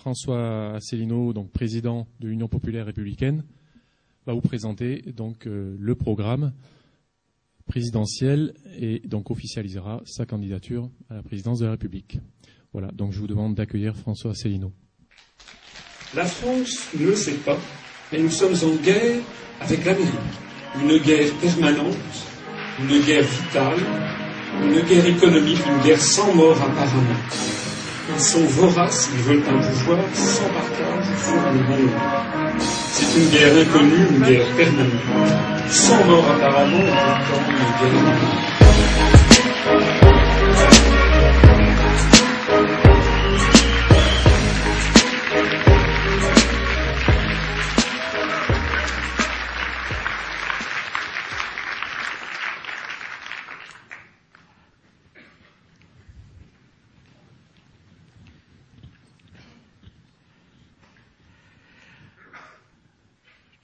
François Asselineau, donc président de l'Union populaire républicaine, va vous présenter donc euh, le programme présidentiel et donc officialisera sa candidature à la présidence de la République. Voilà, donc je vous demande d'accueillir François Asselineau. La France ne le sait pas, mais nous sommes en guerre avec l'Amérique. Une guerre permanente, une guerre vitale, une guerre économique, une guerre sans mort apparemment. Ils sont voraces, ils veulent un pouvoir sans partage sur le. C'est une guerre inconnue, une guerre permanente, sans mort apparemment, et pourtant une guerre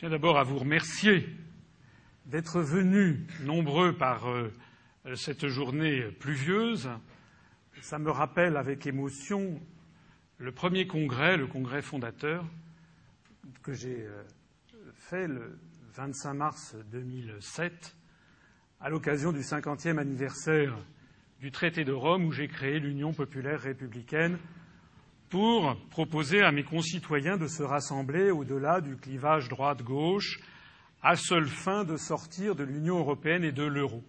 d'abord à vous remercier d'être venus nombreux par euh, cette journée pluvieuse. Ça me rappelle avec émotion le premier congrès, le congrès fondateur, que j'ai euh, fait le 25 mars 2007, à l'occasion du 50e anniversaire du traité de Rome où j'ai créé l'Union populaire républicaine pour proposer à mes concitoyens de se rassembler au-delà du clivage droite-gauche à seule fin de sortir de l'Union européenne et de l'euro.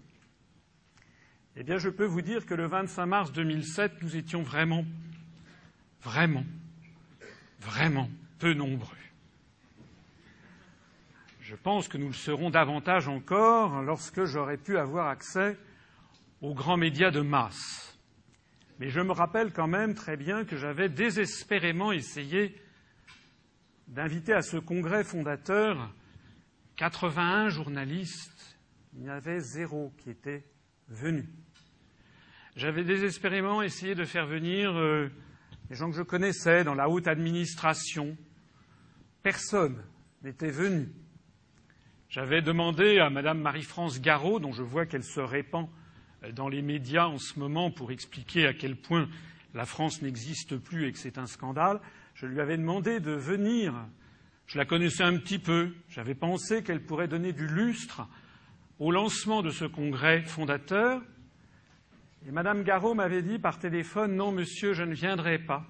Eh bien, je peux vous dire que le 25 mars 2007, nous étions vraiment, vraiment, vraiment peu nombreux. Je pense que nous le serons davantage encore lorsque j'aurai pu avoir accès aux grands médias de masse. Mais je me rappelle quand même très bien que j'avais désespérément essayé d'inviter à ce congrès fondateur 81 journalistes. Il y en avait zéro qui était venu. J'avais désespérément essayé de faire venir euh, les gens que je connaissais dans la haute administration. Personne n'était venu. J'avais demandé à Madame Marie-France Garot, dont je vois qu'elle se répand dans les médias en ce moment pour expliquer à quel point la France n'existe plus et que c'est un scandale, je lui avais demandé de venir. Je la connaissais un petit peu. J'avais pensé qu'elle pourrait donner du lustre au lancement de ce congrès fondateur. Et Madame Garot m'avait dit par téléphone Non, monsieur, je ne viendrai pas.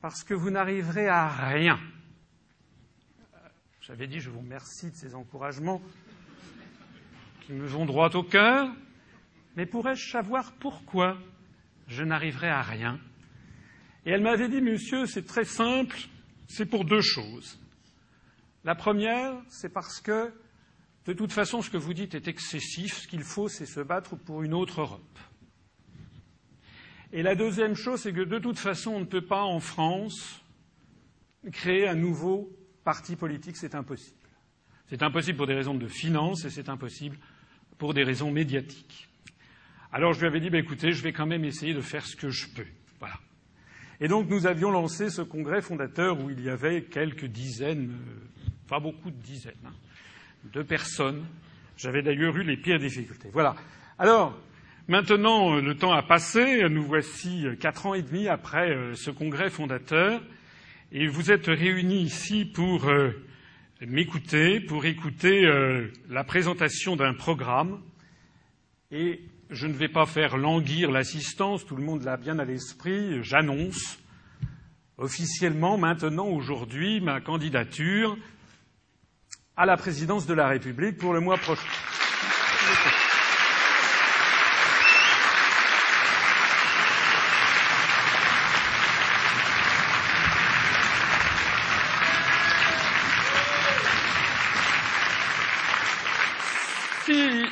Parce que vous n'arriverez à rien. J'avais dit Je vous remercie de ces encouragements qui me vont droit au cœur, mais pourrais-je savoir pourquoi je n'arriverai à rien? Et elle m'avait dit, monsieur, c'est très simple, c'est pour deux choses. La première, c'est parce que, de toute façon, ce que vous dites est excessif, ce qu'il faut, c'est se battre pour une autre Europe. Et la deuxième chose, c'est que de toute façon, on ne peut pas, en France, créer un nouveau parti politique, c'est impossible. C'est impossible pour des raisons de finances et c'est impossible pour des raisons médiatiques. Alors je lui avais dit, bah, écoutez, je vais quand même essayer de faire ce que je peux. Voilà. Et donc nous avions lancé ce congrès fondateur où il y avait quelques dizaines, euh, pas beaucoup de dizaines, hein, de personnes. J'avais d'ailleurs eu les pires difficultés. Voilà. Alors, maintenant, euh, le temps a passé. Nous voici euh, quatre ans et demi après ce congrès fondateur. Et vous êtes réunis ici pour m'écouter pour écouter euh, la présentation d'un programme et je ne vais pas faire languir l'assistance, tout le monde l'a bien à l'esprit, j'annonce officiellement maintenant aujourd'hui ma candidature à la présidence de la République pour le mois prochain.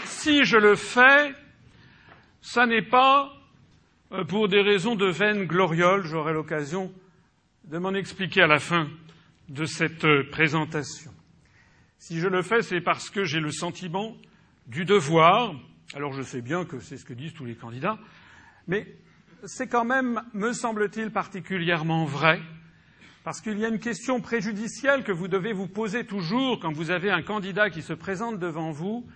si je le fais, ça n'est pas euh, pour des raisons de vaine gloriole. J'aurai l'occasion de m'en expliquer à la fin de cette euh, présentation. Si je le fais, c'est parce que j'ai le sentiment du devoir. Alors je sais bien que c'est ce que disent tous les candidats, mais c'est quand même, me semble-t-il, particulièrement vrai, parce qu'il y a une question préjudicielle que vous devez vous poser toujours quand vous avez un candidat qui se présente devant vous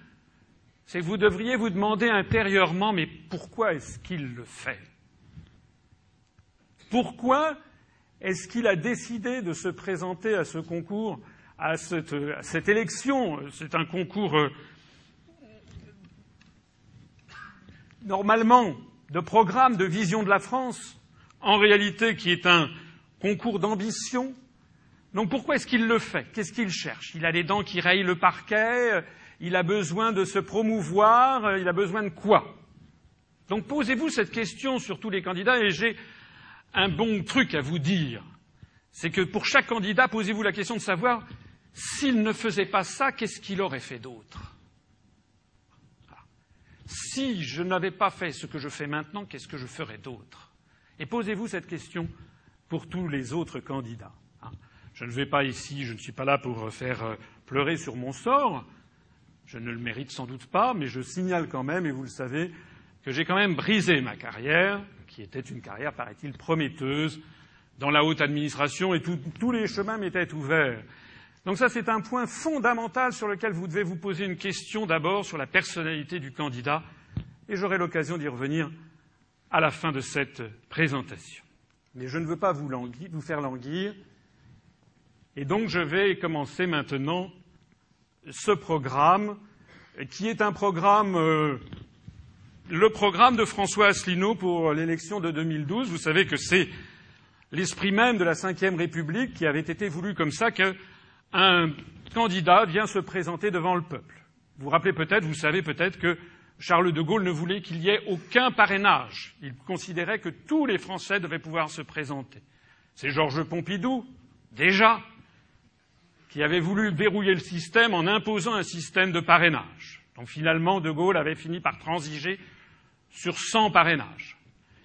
c'est que vous devriez vous demander intérieurement, mais pourquoi est-ce qu'il le fait? Pourquoi Est-ce qu'il a décidé de se présenter à ce concours, à cette, élection? C'est un concours euh, normalement de programme de vision de la France, en réalité qui est un concours d'ambition. Donc pourquoi est-ce qu'il le fait? Qu'est-ce qu'il cherche? Il a les dents qui rayent le parquet, il a besoin de se promouvoir, il a besoin de quoi? Donc posez-vous cette question sur tous les candidats et j'ai un bon truc à vous dire. C'est que pour chaque candidat, posez-vous la question de savoir s'il ne faisait pas ça, qu'est-ce qu'il aurait fait d'autre? Si je n'avais pas fait ce que je fais maintenant, qu'est-ce que je ferais d'autre? Et posez-vous cette question pour tous les autres candidats. Hein. Je ne vais pas ici, je ne suis pas là pour faire euh, pleurer sur mon sort. Je ne le mérite sans doute pas, mais je signale quand même, et vous le savez, que j'ai quand même brisé ma carrière, qui était une carrière, paraît-il, prometteuse dans la haute administration, et tous les chemins m'étaient ouverts. Donc ça, c'est un point fondamental sur lequel vous devez vous poser une question d'abord sur la personnalité du candidat, et j'aurai l'occasion d'y revenir à la fin de cette présentation. Mais je ne veux pas vous, faire languir, et donc je vais commencer maintenant ce programme, qui est un programme, euh, le programme de François Asselineau pour l'élection de 2012. Vous savez que c'est l'esprit même de la Ve République qui avait été voulu comme ça que un candidat vient se présenter devant le peuple. Vous vous rappelez peut-être, vous savez peut-être que Charles de Gaulle ne voulait qu'il y ait aucun parrainage. Il considérait que tous les Français devaient pouvoir se présenter. C'est Georges Pompidou, déjà, qui avait voulu verrouiller le système en imposant un système de parrainage. Donc finalement, de Gaulle avait fini par transiger sur 100 parrainages.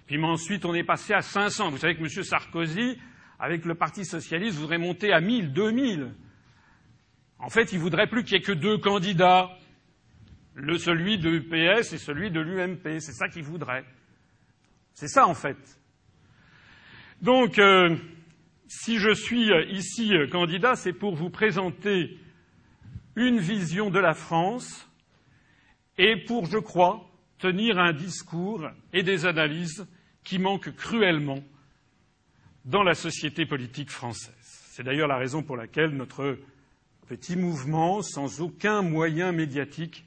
Puis ensuite, on est passé à 500. Vous savez que M. Sarkozy, avec le Parti socialiste, voudrait monter à 1000, 2000. En fait, il voudrait plus qu'il n'y ait que deux candidats, le, celui de l'UPS et celui de l'UMP. C'est ça qu'il voudrait. C'est ça, en fait. Donc, euh, si je suis ici euh, candidat, c'est pour vous présenter une vision de la France et pour, je crois, tenir un discours et des analyses qui manquent cruellement dans la société politique française. C'est d'ailleurs la raison pour laquelle notre petit mouvement, sans aucun moyen médiatique,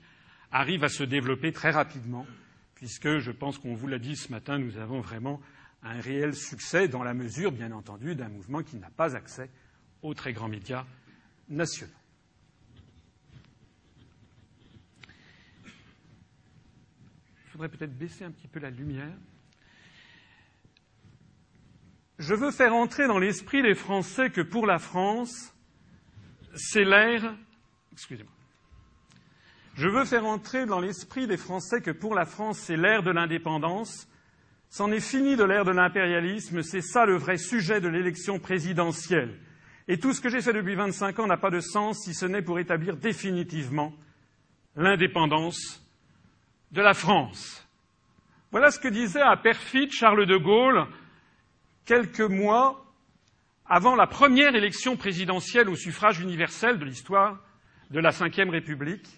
arrive à se développer très rapidement, puisque je pense qu'on vous l'a dit ce matin, nous avons vraiment un réel succès dans la mesure, bien entendu, d'un mouvement qui n'a pas accès aux très grands médias nationaux. Il faudrait peut-être baisser un petit peu la lumière. Je veux faire entrer dans l'esprit des Français que pour la France, c'est l'ère. Excusez-moi. Je veux faire entrer dans l'esprit des Français que pour la France, c'est l'ère de l'indépendance. C'en est fini de l'ère de l'impérialisme, c'est ça le vrai sujet de l'élection présidentielle. Et tout ce que j'ai fait depuis 25 ans n'a pas de sens si ce n'est pour établir définitivement l'indépendance de la France. Voilà ce que disait à perfide Charles de Gaulle quelques mois avant la première élection présidentielle au suffrage universel de l'histoire de la Ve République,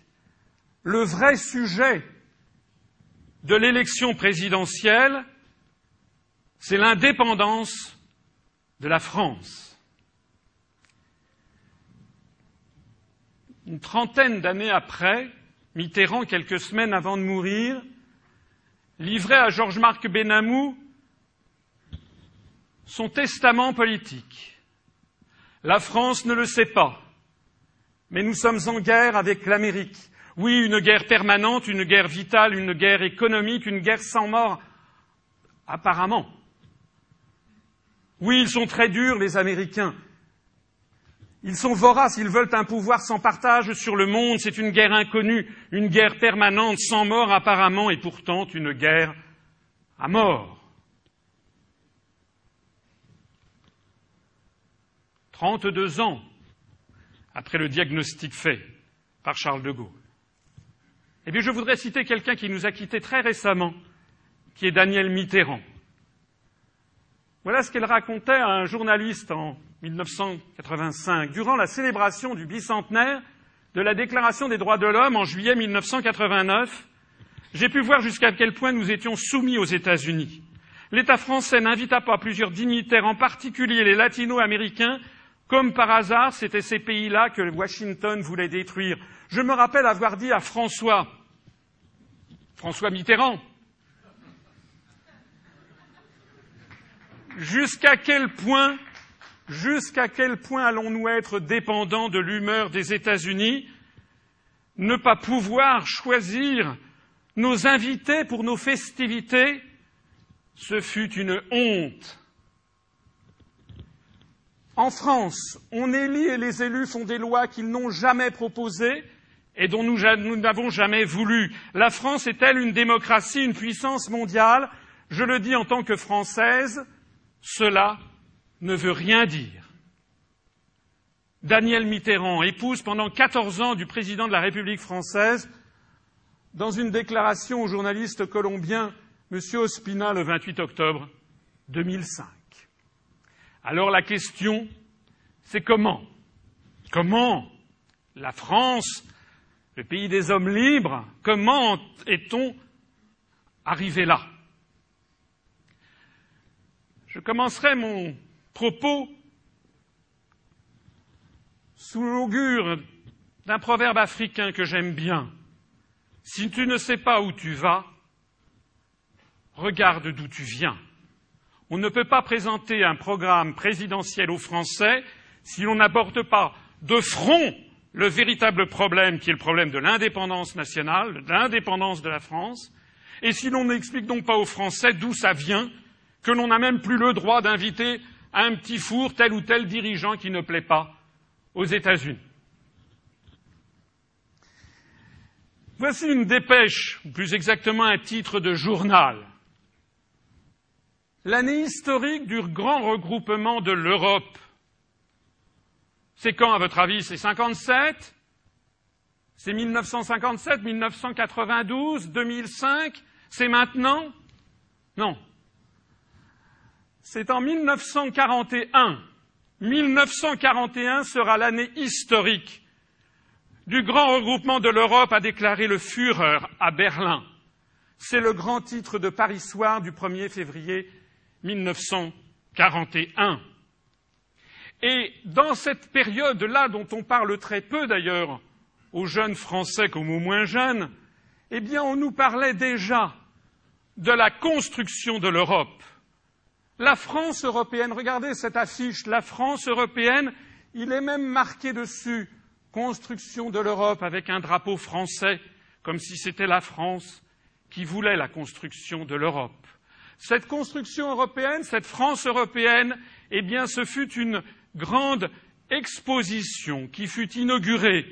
le vrai sujet de l'élection présidentielle, c'est l'indépendance de la France. Une trentaine d'années après, Mitterrand, quelques semaines avant de mourir, livrait à Georges-Marc Benamou son testament politique. La France ne le sait pas, mais nous sommes en guerre avec l'Amérique. Oui, une guerre permanente, une guerre vitale, une guerre économique, une guerre sans mort, apparemment. Oui, ils sont très durs, les Américains. Ils sont voraces, ils veulent un pouvoir sans partage sur le monde. C'est une guerre inconnue, une guerre permanente, sans mort apparemment, et pourtant une guerre à mort. 32 ans après le diagnostic fait par Charles de Gaulle. Eh bien, je voudrais citer quelqu'un qui nous a quittés très récemment, qui est Daniel Mitterrand. Voilà ce qu'elle racontait à un journaliste en 1985, durant la célébration du bicentenaire de la Déclaration des droits de l'homme en juillet 1989. J'ai pu voir jusqu'à quel point nous étions soumis aux États-Unis. l'État français n'invita pas plusieurs dignitaires, en particulier les latino-américains, comme par hasard, c'était ces pays-là que Washington voulait détruire. Je me rappelle avoir dit à François, François Mitterrand, jusqu'à quel point, jusqu'à quel point allons-nous être dépendants de l'humeur des États-Unis, ne pas pouvoir choisir nos invités pour nos festivités, ce fut une honte. En France, on élit et les élus font des lois qu'ils n'ont jamais proposées et dont nous n'avons jamais voulu. La France est-elle une démocratie, une puissance mondiale? Je le dis en tant que Française, cela ne veut rien dire. Danielle Mitterrand, épouse pendant 14 ans du président de la République française, dans une déclaration au journaliste colombien M. Ospina le 28 octobre 2005. Alors la question, c'est comment? Comment la France, le pays des hommes libres, comment est-on arrivé là? Je commencerai mon propos sous l'augure d'un proverbe africain que j'aime bien. Si tu ne sais pas où tu vas, regarde d'où tu viens. On ne peut pas présenter un programme présidentiel aux Français si l'on n'aborde pas de front le véritable problème qui est le problème de l'indépendance nationale, de l'indépendance de la France, et si l'on n'explique donc pas aux Français d'où ça vient, que l'on n'a même plus le droit d'inviter à un petit four tel ou tel dirigeant qui ne plaît pas aux États-Unis. Voici une dépêche, ou plus exactement un titre de journal. L'année historique du grand regroupement de l'Europe. C'est quand, à votre avis? C'est 57 C'est 1957, 1992, 2005 C'est maintenant? Non. C'est en 1941. 1941 sera l'année historique du grand regroupement de l'Europe, a déclaré le Führer à Berlin. C'est le grand titre de Paris Soir du 1er février 1941. Et dans cette période-là, dont on parle très peu d'ailleurs aux jeunes Français comme aux moins jeunes, eh bien, on nous parlait déjà de la construction de l'Europe. La France européenne, regardez cette affiche, la France européenne, il est même marqué dessus construction de l'Europe avec un drapeau français, comme si c'était la France qui voulait la construction de l'Europe. Cette construction européenne, cette France européenne, eh bien, ce fut une grande exposition qui fut inaugurée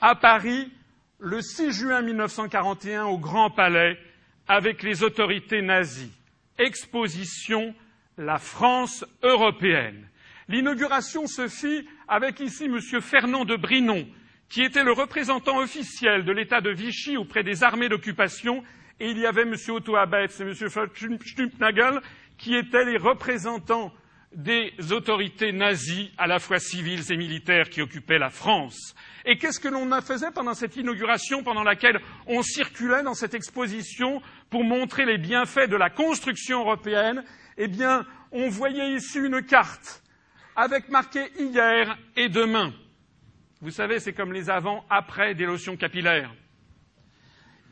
à Paris le 6 juin 1941 au Grand Palais avec les autorités nazies. Exposition La France européenne. L'inauguration se fit avec ici M. Fernand de Brinon, qui était le représentant officiel de l'État de Vichy auprès des armées d'occupation, et il y avait M. Otto Abetz et M. Stumpnagel, qui étaient les représentants des autorités nazies, à la fois civiles et militaires, qui occupaient la France. Et qu'est-ce que l'on faisait pendant cette inauguration, pendant laquelle on circulait dans cette exposition pour montrer les bienfaits de la construction européenne Eh bien, on voyait ici une carte avec marqué hier et demain. Vous savez, c'est comme les avant-après des lotions capillaires.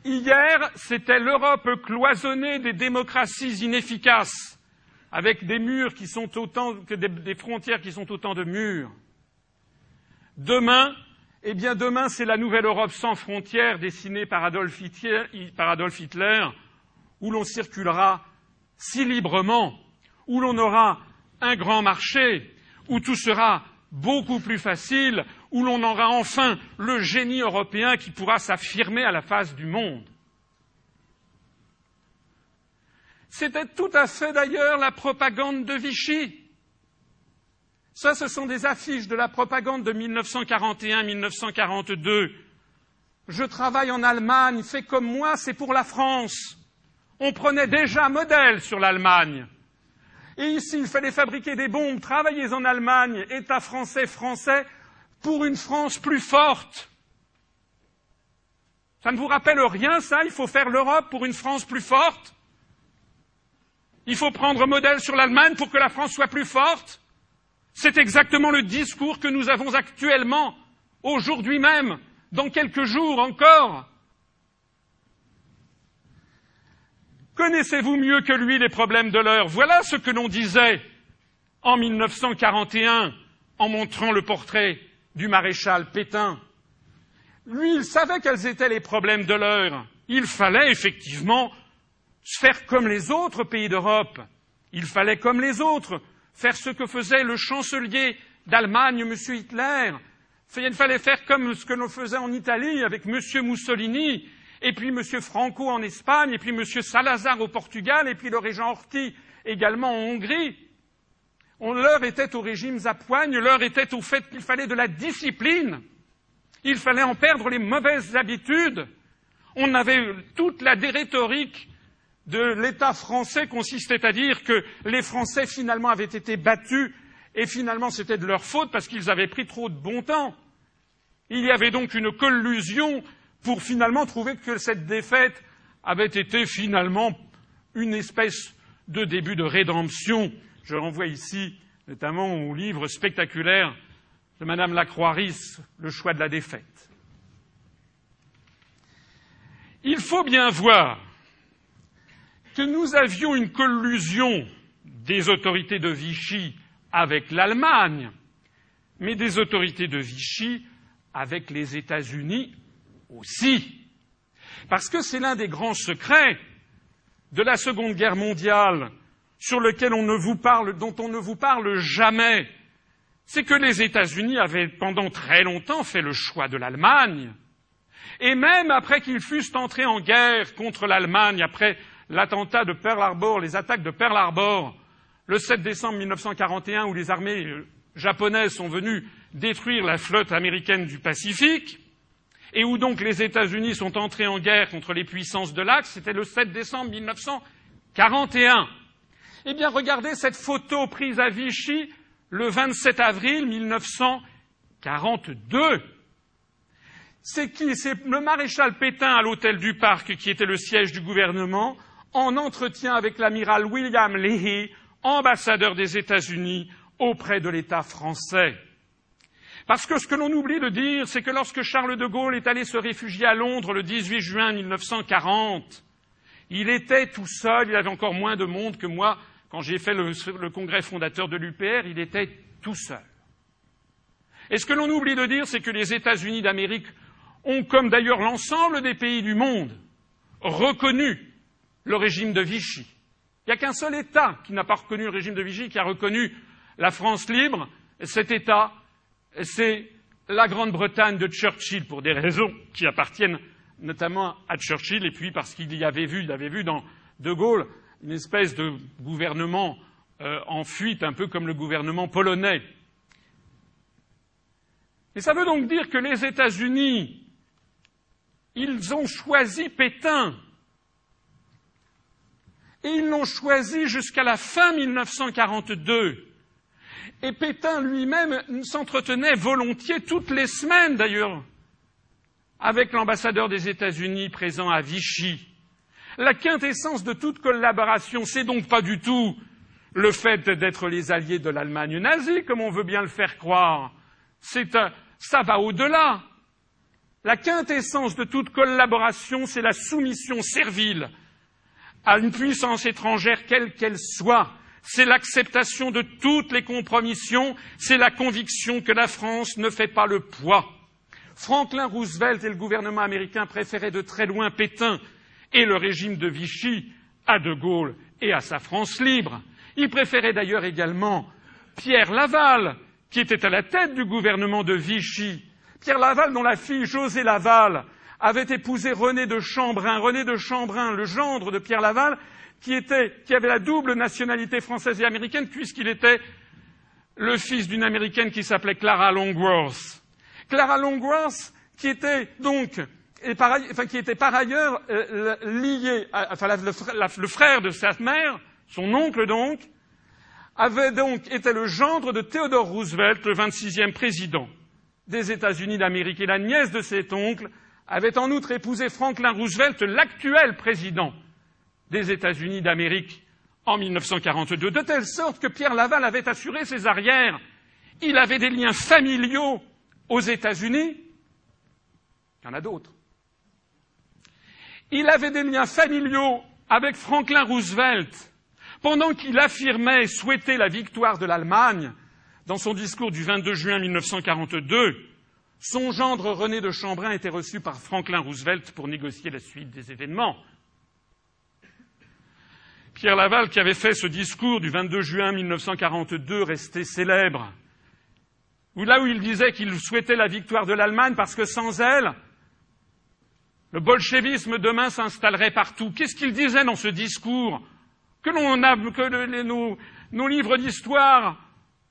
Hier, c'était l'Europe cloisonnée des démocraties inefficaces, avec des murs qui sont autant que des, frontières qui sont autant de murs. Demain, eh bien demain, c'est la nouvelle Europe sans frontières dessinée par Adolf Hitler où l'on circulera si librement, où l'on aura un grand marché, où tout sera beaucoup plus facile, où l'on aura enfin le génie européen qui pourra s'affirmer à la face du monde. C'était tout à fait d'ailleurs la propagande de Vichy. Ça, ce sont des affiches de la propagande de 1941-1942. Je travaille en Allemagne, fais comme moi, c'est pour la France. On prenait déjà modèle sur l'Allemagne. Et ici, il fallait fabriquer des bombes, travailler en Allemagne, État français, français, pour une France plus forte. Ça ne vous rappelle rien, ça? Il faut faire l'Europe pour une France plus forte? Il faut prendre modèle sur l'Allemagne pour que la France soit plus forte? C'est exactement le discours que nous avons actuellement, aujourd'hui même, dans quelques jours encore. Connaissez-vous mieux que lui les problèmes de l'heure? Voilà ce que l'on disait en 1941 en montrant le portrait du maréchal Pétain. Lui, il savait quels étaient les problèmes de l'heure. Il fallait effectivement faire comme les autres pays d'Europe. Il fallait, comme les autres, faire ce que faisait le chancelier d'Allemagne, M. Hitler. Il fallait faire comme ce que l'on faisait en Italie avec M. Mussolini, et puis M. Franco en Espagne, et puis M. Salazar au Portugal, et puis le régent Horthy également en Hongrie. L'heure était au régime à poigne, l'heure était au fait qu'il fallait de la discipline. Il fallait en perdre les mauvaises habitudes. On avait toute la rhétorique de l'État français consistait à dire que les Français finalement avaient été battus et finalement c'était de leur faute parce qu'ils avaient pris trop de bon temps. Il y avait donc une collusion pour finalement trouver que cette défaite avait été finalement une espèce de début de rédemption. Je renvoie ici notamment au livre spectaculaire de Madame Lacroix-Ris, Le choix de la défaite. Il faut bien voir que nous avions une collusion des autorités de Vichy avec l'Allemagne, mais des autorités de Vichy avec les États-Unis aussi. Parce que c'est l'un des grands secrets de la Seconde Guerre mondiale sur lequel on ne vous parle, dont on ne vous parle jamais, c'est que les États-Unis avaient pendant très longtemps fait le choix de l'Allemagne. Et même après qu'ils fussent entrés en guerre contre l'Allemagne, après l'attentat de Pearl Harbor, les attaques de Pearl Harbor, le 7 décembre 1941, où les armées euh, japonaises sont venues détruire la flotte américaine du Pacifique, et où donc les États-Unis sont entrés en guerre contre les puissances de l'Axe, c'était le 7 décembre 1941. Eh bien, regardez cette photo prise à Vichy le 27 avril 1942. C'est qui? C'est le maréchal Pétain à l'hôtel du Parc, qui était le siège du gouvernement, en entretien avec l'amiral William Leahy, ambassadeur des États-Unis auprès de l'État français. Parce que ce que l'on oublie de dire, c'est que lorsque Charles de Gaulle est allé se réfugier à Londres le 18 juin 1940, il était tout seul, il avait encore moins de monde que moi. Quand j'ai fait le, congrès fondateur de l'UPR, il était tout seul. Et ce que l'on oublie de dire, c'est que les États-Unis d'Amérique ont, comme d'ailleurs l'ensemble des pays du monde, reconnu le régime de Vichy. Il n'y a qu'un seul État qui n'a pas reconnu le régime de Vichy, qui a reconnu la France libre. Cet État, c'est la Grande-Bretagne de Churchill, pour des raisons qui appartiennent notamment à Churchill, et puis parce qu'il y avait vu, il avait vu dans De Gaulle une espèce de gouvernement euh, en fuite, un peu comme le gouvernement polonais. Et ça veut donc dire que les États-Unis, ils ont choisi Pétain et ils l'ont choisi jusqu'à la fin 1942. Et Pétain lui-même s'entretenait volontiers toutes les semaines d'ailleurs avec l'ambassadeur des États-Unis présent à Vichy. La quintessence de toute collaboration, c'est donc pas du tout le fait d'être les alliés de l'Allemagne nazie, comme on veut bien le faire croire. Un, ça va au-delà. La quintessence de toute collaboration, c'est la soumission servile à une puissance étrangère quelle qu'elle soit. C'est l'acceptation de toutes les compromissions, c'est la conviction que la France ne fait pas le poids. Franklin Roosevelt et le gouvernement américain préféraient de très loin Pétain et le régime de Vichy à De Gaulle et à sa France libre. Ils préféraient d'ailleurs également Pierre Laval, qui était à la tête du gouvernement de Vichy. Pierre Laval, dont la fille José Laval avait épousé René de Chambrun. René de Chambrun, le gendre de Pierre Laval, qui, était, qui avait la double nationalité française et américaine, puisqu'il était le fils d'une américaine qui s'appelait Clara Longworth. Clara Longworth, qui était donc, enfin, qui était par ailleurs euh, lié, enfin, le frère de sa mère, son oncle donc, avait donc été le gendre de Theodore Roosevelt, le 26e président des États-Unis d'Amérique, et la nièce de cet oncle avait en outre épousé Franklin Roosevelt, l'actuel président des États-Unis d'Amérique en 1942, de telle sorte que Pierre Laval avait assuré ses arrières. Il avait des liens familiaux aux États-Unis. Il y en a d'autres. Il avait des liens familiaux avec Franklin Roosevelt. Pendant qu'il affirmait souhaiter la victoire de l'Allemagne, dans son discours du 22 juin 1942, son gendre René de Chambrun était reçu par Franklin Roosevelt pour négocier la suite des événements. Pierre Laval, qui avait fait ce discours du 22 juin 1942, resté célèbre, où là où il disait qu'il souhaitait la victoire de l'Allemagne parce que sans elle, le bolchevisme demain s'installerait partout. Qu'est-ce qu'il disait dans ce discours que, a, que nos, nos livres d'histoire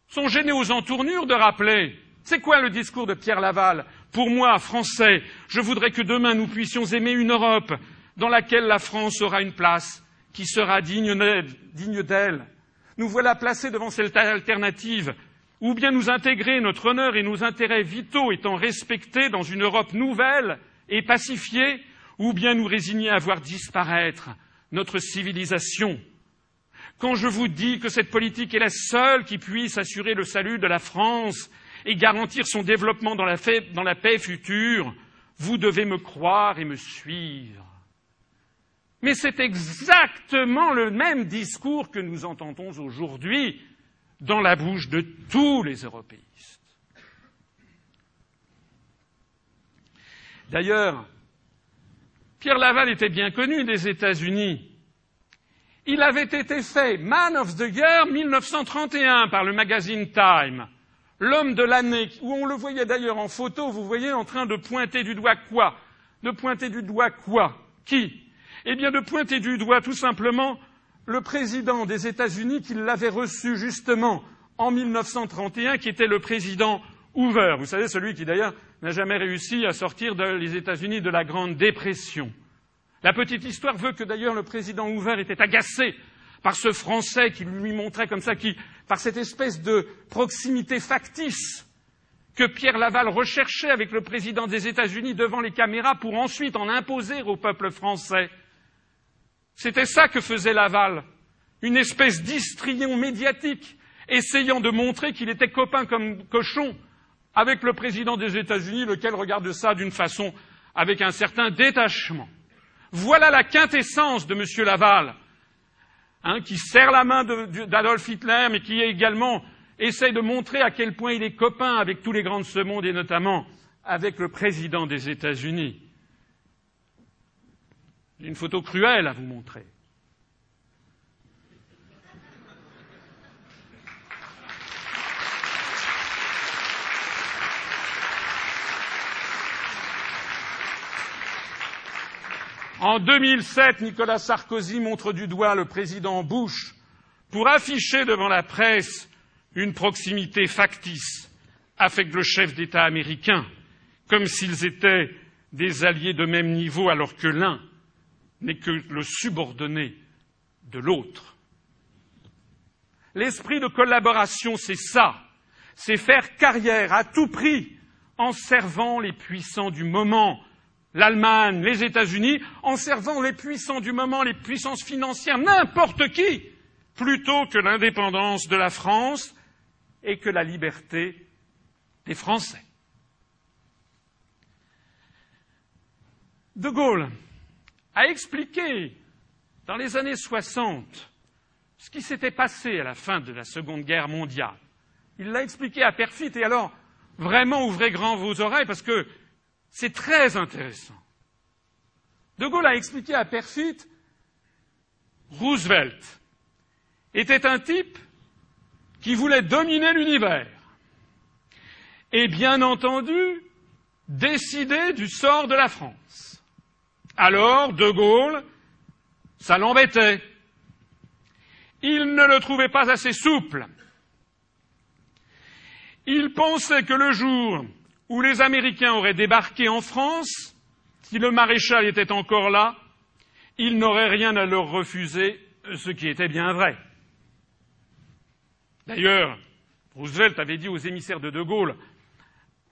sont gênés aux entournures de rappeler? C'est quoi le discours de Pierre Laval? Pour moi, Français, je voudrais que demain nous puissions aimer une Europe dans laquelle la France aura une place qui sera digne d'elle. Nous voilà placés devant cette alternative. Ou bien nous intégrer notre honneur et nos intérêts vitaux étant respectés dans une Europe nouvelle et pacifiée, ou bien nous résigner à voir disparaître notre civilisation. Quand je vous dis que cette politique est la seule qui puisse assurer le salut de la France et garantir son développement dans la, dans la paix future, vous devez me croire et me suivre. Mais c'est exactement le même discours que nous entendons aujourd'hui dans la bouche de tous les européistes. D'ailleurs, Pierre Laval était bien connu des États-Unis. Il avait été fait Man of the Year 1931 par le magazine Time, l'homme de l'année, où on le voyait d'ailleurs en photo, vous voyez, en train de pointer du doigt quoi De pointer du doigt quoi Qui eh bien, de pointer du doigt tout simplement le président des États-Unis qui l'avait reçu justement en 1931, qui était le président Hoover. Vous savez, celui qui d'ailleurs n'a jamais réussi à sortir des États-Unis de la Grande Dépression. La petite histoire veut que d'ailleurs le président Hoover était agacé par ce Français qui lui montrait comme ça, qui, par cette espèce de proximité factice que Pierre Laval recherchait avec le président des États-Unis devant les caméras pour ensuite en imposer au peuple français. C'était ça que faisait Laval, une espèce d'histrion médiatique, essayant de montrer qu'il était copain comme cochon avec le président des États-Unis, lequel regarde ça d'une façon avec un certain détachement. Voilà la quintessence de M. Laval, hein, qui serre la main d'Adolf Hitler, mais qui également essaye de montrer à quel point il est copain avec tous les grands de ce monde, et notamment avec le président des États-Unis. J'ai une photo cruelle à vous montrer. En 2007, Nicolas Sarkozy montre du doigt le président Bush pour afficher devant la presse une proximité factice avec le chef d'État américain, comme s'ils étaient des alliés de même niveau alors que l'un n'est que le subordonné de l'autre. L'esprit de collaboration, c'est ça. C'est faire carrière à tout prix en servant les puissants du moment, l'Allemagne, les États-Unis, en servant les puissants du moment, les puissances financières, n'importe qui, plutôt que l'indépendance de la France et que la liberté des Français. De Gaulle a expliqué dans les années 60 ce qui s'était passé à la fin de la Seconde Guerre mondiale. Il l'a expliqué à perfit et alors vraiment ouvrez grand vos oreilles parce que c'est très intéressant. De Gaulle a expliqué à perfit Roosevelt était un type qui voulait dominer l'univers et bien entendu décider du sort de la France. Alors, De Gaulle, ça l'embêtait. Il ne le trouvait pas assez souple. Il pensait que le jour où les Américains auraient débarqué en France, si le maréchal était encore là, il n'aurait rien à leur refuser, ce qui était bien vrai. D'ailleurs, Roosevelt avait dit aux émissaires de De Gaulle,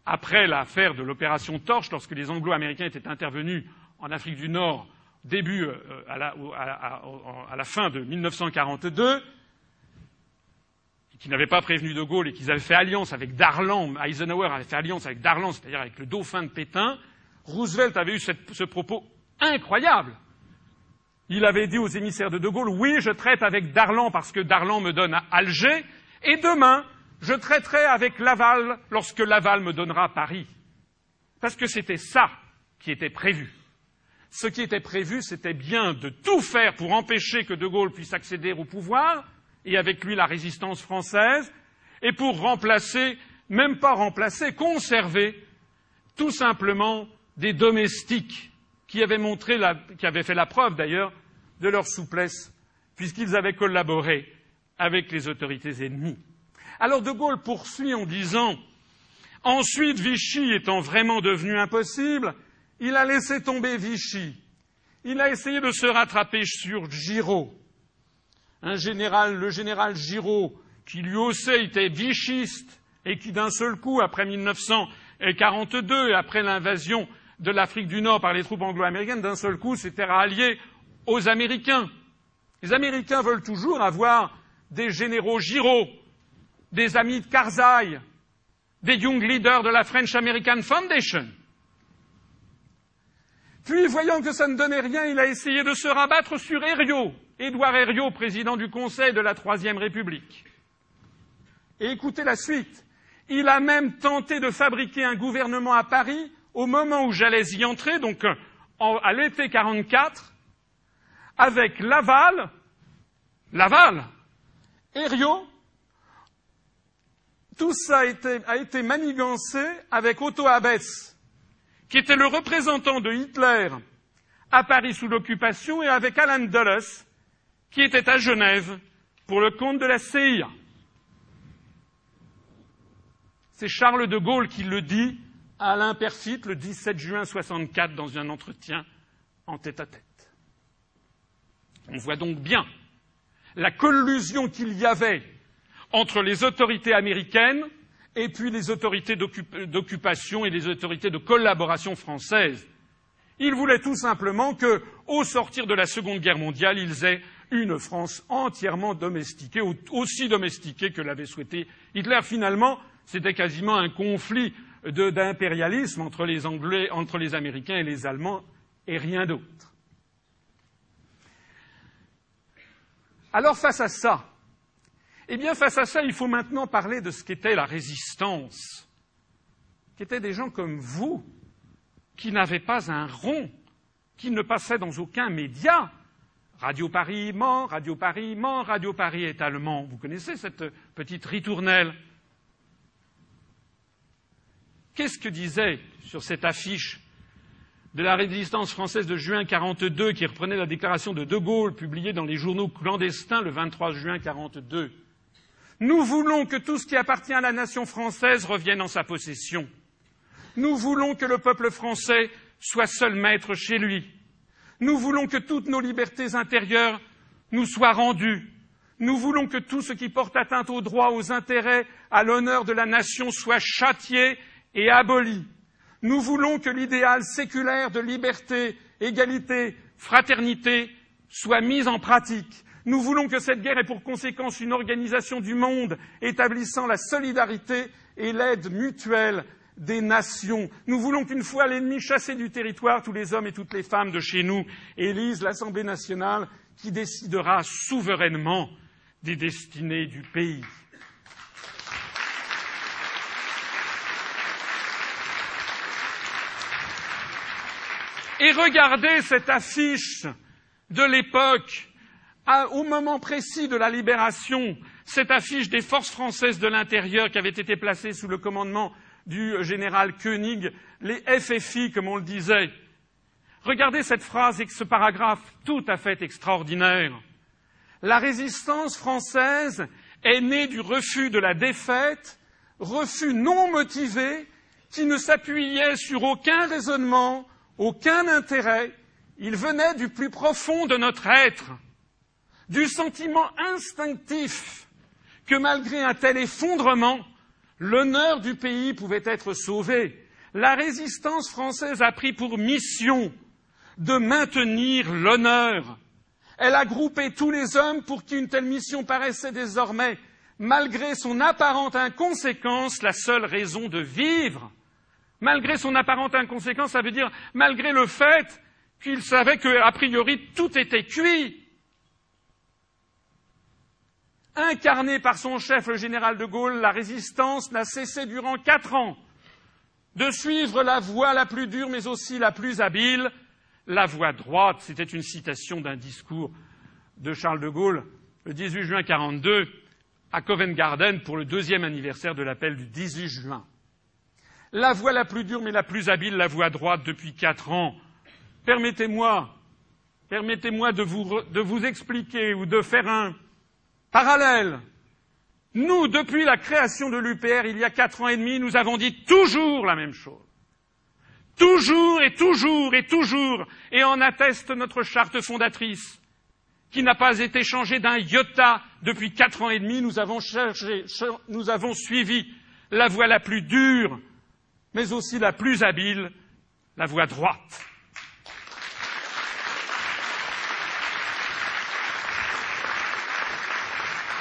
après l'affaire de l'opération Torche, lorsque les Anglo-Américains étaient intervenus en Afrique du Nord début, euh, à, la, à, la, fin de 1942, qui n'avaient pas prévenu De Gaulle et qu'ils avaient fait alliance avec Darlan, Eisenhower avait fait alliance avec Darlan, c'est-à-dire avec le dauphin de Pétain, Roosevelt avait eu ce propos incroyable. Il avait dit aux émissaires de De Gaulle, oui, je traite avec Darlan parce que Darlan me donne à Alger, et demain, je traiterai avec Laval lorsque Laval me donnera Paris. Parce que c'était ça qui était prévu. Ce qui était prévu, c'était bien de tout faire pour empêcher que De Gaulle puisse accéder au pouvoir, et avec lui la résistance française, et pour remplacer, même pas remplacer, conserver tout simplement des domestiques qui avaient, montré qui avaient fait la preuve d'ailleurs de leur souplesse, puisqu'ils avaient collaboré avec les autorités ennemies. Alors De Gaulle poursuit en disant Ensuite, Vichy étant vraiment devenu impossible, il a laissé tomber Vichy. Il a essayé de se rattraper sur Giraud. Un général, le général Giraud, qui lui aussi était vichiste et qui d'un seul coup, après 1942 et après l'invasion de l'Afrique du Nord par les troupes anglo-américaines, d'un seul coup s'était rallié aux Américains. Les Américains veulent toujours avoir des généraux Giraud, des amis de Karzai, des young leaders de la French American Foundation. Puis, voyant que ça ne donnait rien, il a essayé de se rabattre sur Herriot, Édouard Herriot, président du Conseil de la Troisième République. Et écoutez la suite. Il a même tenté de fabriquer un gouvernement à Paris au moment où j'allais y entrer, donc à l'été 44, avec Laval, Laval, Herriot, tout ça a été, a été manigancé avec Otto Abetz, qui était le représentant de Hitler à Paris sous l'occupation, et avec Alan Dulles, qui était à Genève pour le compte de la CIA. C'est Charles de Gaulle qui le dit à Alain Perfit le 17 juin 1964 dans un entretien en tête à tête. On voit donc bien la collusion qu'il y avait entre les autorités américaines et puis les autorités d'occupation et les autorités de collaboration françaises. Ils voulaient tout simplement que, au sortir de la Seconde Guerre mondiale, ils aient une France entièrement domestiquée, aussi domestiquée que l'avait souhaité Hitler. Finalement, c'était quasiment un conflit d'impérialisme entre les Anglais, entre les Américains et les Allemands, et rien d'autre. Alors, face à ça, eh bien, face à ça, il faut maintenant parler de ce qu'était la résistance, qui étaient des gens comme vous, qui n'avaient pas un rond, qui ne passaient dans aucun média. Radio Paris ment, Radio Paris ment, Radio Paris est allemand. Vous connaissez cette petite ritournelle? Qu'est-ce que disait sur cette affiche de la résistance française de juin 42 qui reprenait la déclaration de De Gaulle publiée dans les journaux clandestins le 23 juin 42 nous voulons que tout ce qui appartient à la nation française revienne en sa possession. Nous voulons que le peuple français soit seul maître chez lui. Nous voulons que toutes nos libertés intérieures nous soient rendues. Nous voulons que tout ce qui porte atteinte aux droits, aux intérêts, à l'honneur de la nation soit châtié et aboli. Nous voulons que l'idéal séculaire de liberté, égalité, fraternité soit mis en pratique. Nous voulons que cette guerre ait pour conséquence une organisation du monde établissant la solidarité et l'aide mutuelle des nations. Nous voulons qu'une fois l'ennemi chassé du territoire, tous les hommes et toutes les femmes de chez nous élisent l'Assemblée nationale qui décidera souverainement des destinées du pays. Et regardez cette affiche de l'époque au moment précis de la libération, cette affiche des forces françaises de l'intérieur qui avait été placée sous le commandement du général Koenig, les FFI, comme on le disait. Regardez cette phrase et ce paragraphe tout à fait extraordinaire. La résistance française est née du refus de la défaite, refus non motivé, qui ne s'appuyait sur aucun raisonnement, aucun intérêt. Il venait du plus profond de notre être du sentiment instinctif que malgré un tel effondrement, l'honneur du pays pouvait être sauvé. La résistance française a pris pour mission de maintenir l'honneur. Elle a groupé tous les hommes pour qui une telle mission paraissait désormais, malgré son apparente inconséquence, la seule raison de vivre. Malgré son apparente inconséquence, ça veut dire malgré le fait qu'il savait qu'a priori tout était cuit. Incarnée par son chef, le général de Gaulle, la résistance n'a cessé durant quatre ans de suivre la voie la plus dure mais aussi la plus habile, la voie droite. C'était une citation d'un discours de Charles de Gaulle le 18 juin 1942 à Covent Garden pour le deuxième anniversaire de l'appel du 18 juin. La voie la plus dure mais la plus habile, la voie droite depuis quatre ans. Permettez-moi, permettez-moi de vous, de vous expliquer ou de faire un parallèle. Nous, depuis la création de l'UPR, il y a quatre ans et demi, nous avons dit toujours la même chose. Toujours et toujours et toujours, et en atteste notre charte fondatrice, qui n'a pas été changée d'un iota depuis quatre ans et demi. Nous avons, cherché, nous avons suivi la voie la plus dure, mais aussi la plus habile, la voie droite.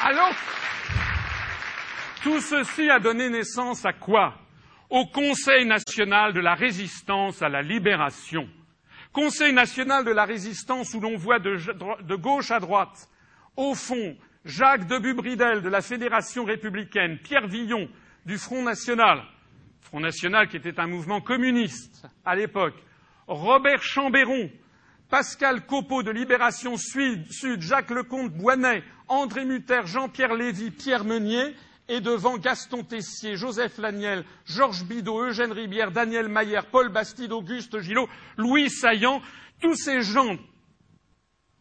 Alors, tout ceci a donné naissance à quoi? Au Conseil national de la résistance à la libération. Conseil national de la résistance où l'on voit de, gauche à droite, au fond, Jacques de Bubridel de la Fédération républicaine, Pierre Villon du Front national, Front national qui était un mouvement communiste à l'époque, Robert Chambéron, Pascal Copeau de Libération Sud, Jacques Lecomte Boinet, André Mutter, Jean-Pierre Lévy, Pierre Meunier, et devant Gaston Tessier, Joseph Laniel, Georges Bidault, Eugène Ribière, Daniel Mayer, Paul Bastide, Auguste Gillot, Louis Saillant, tous ces gens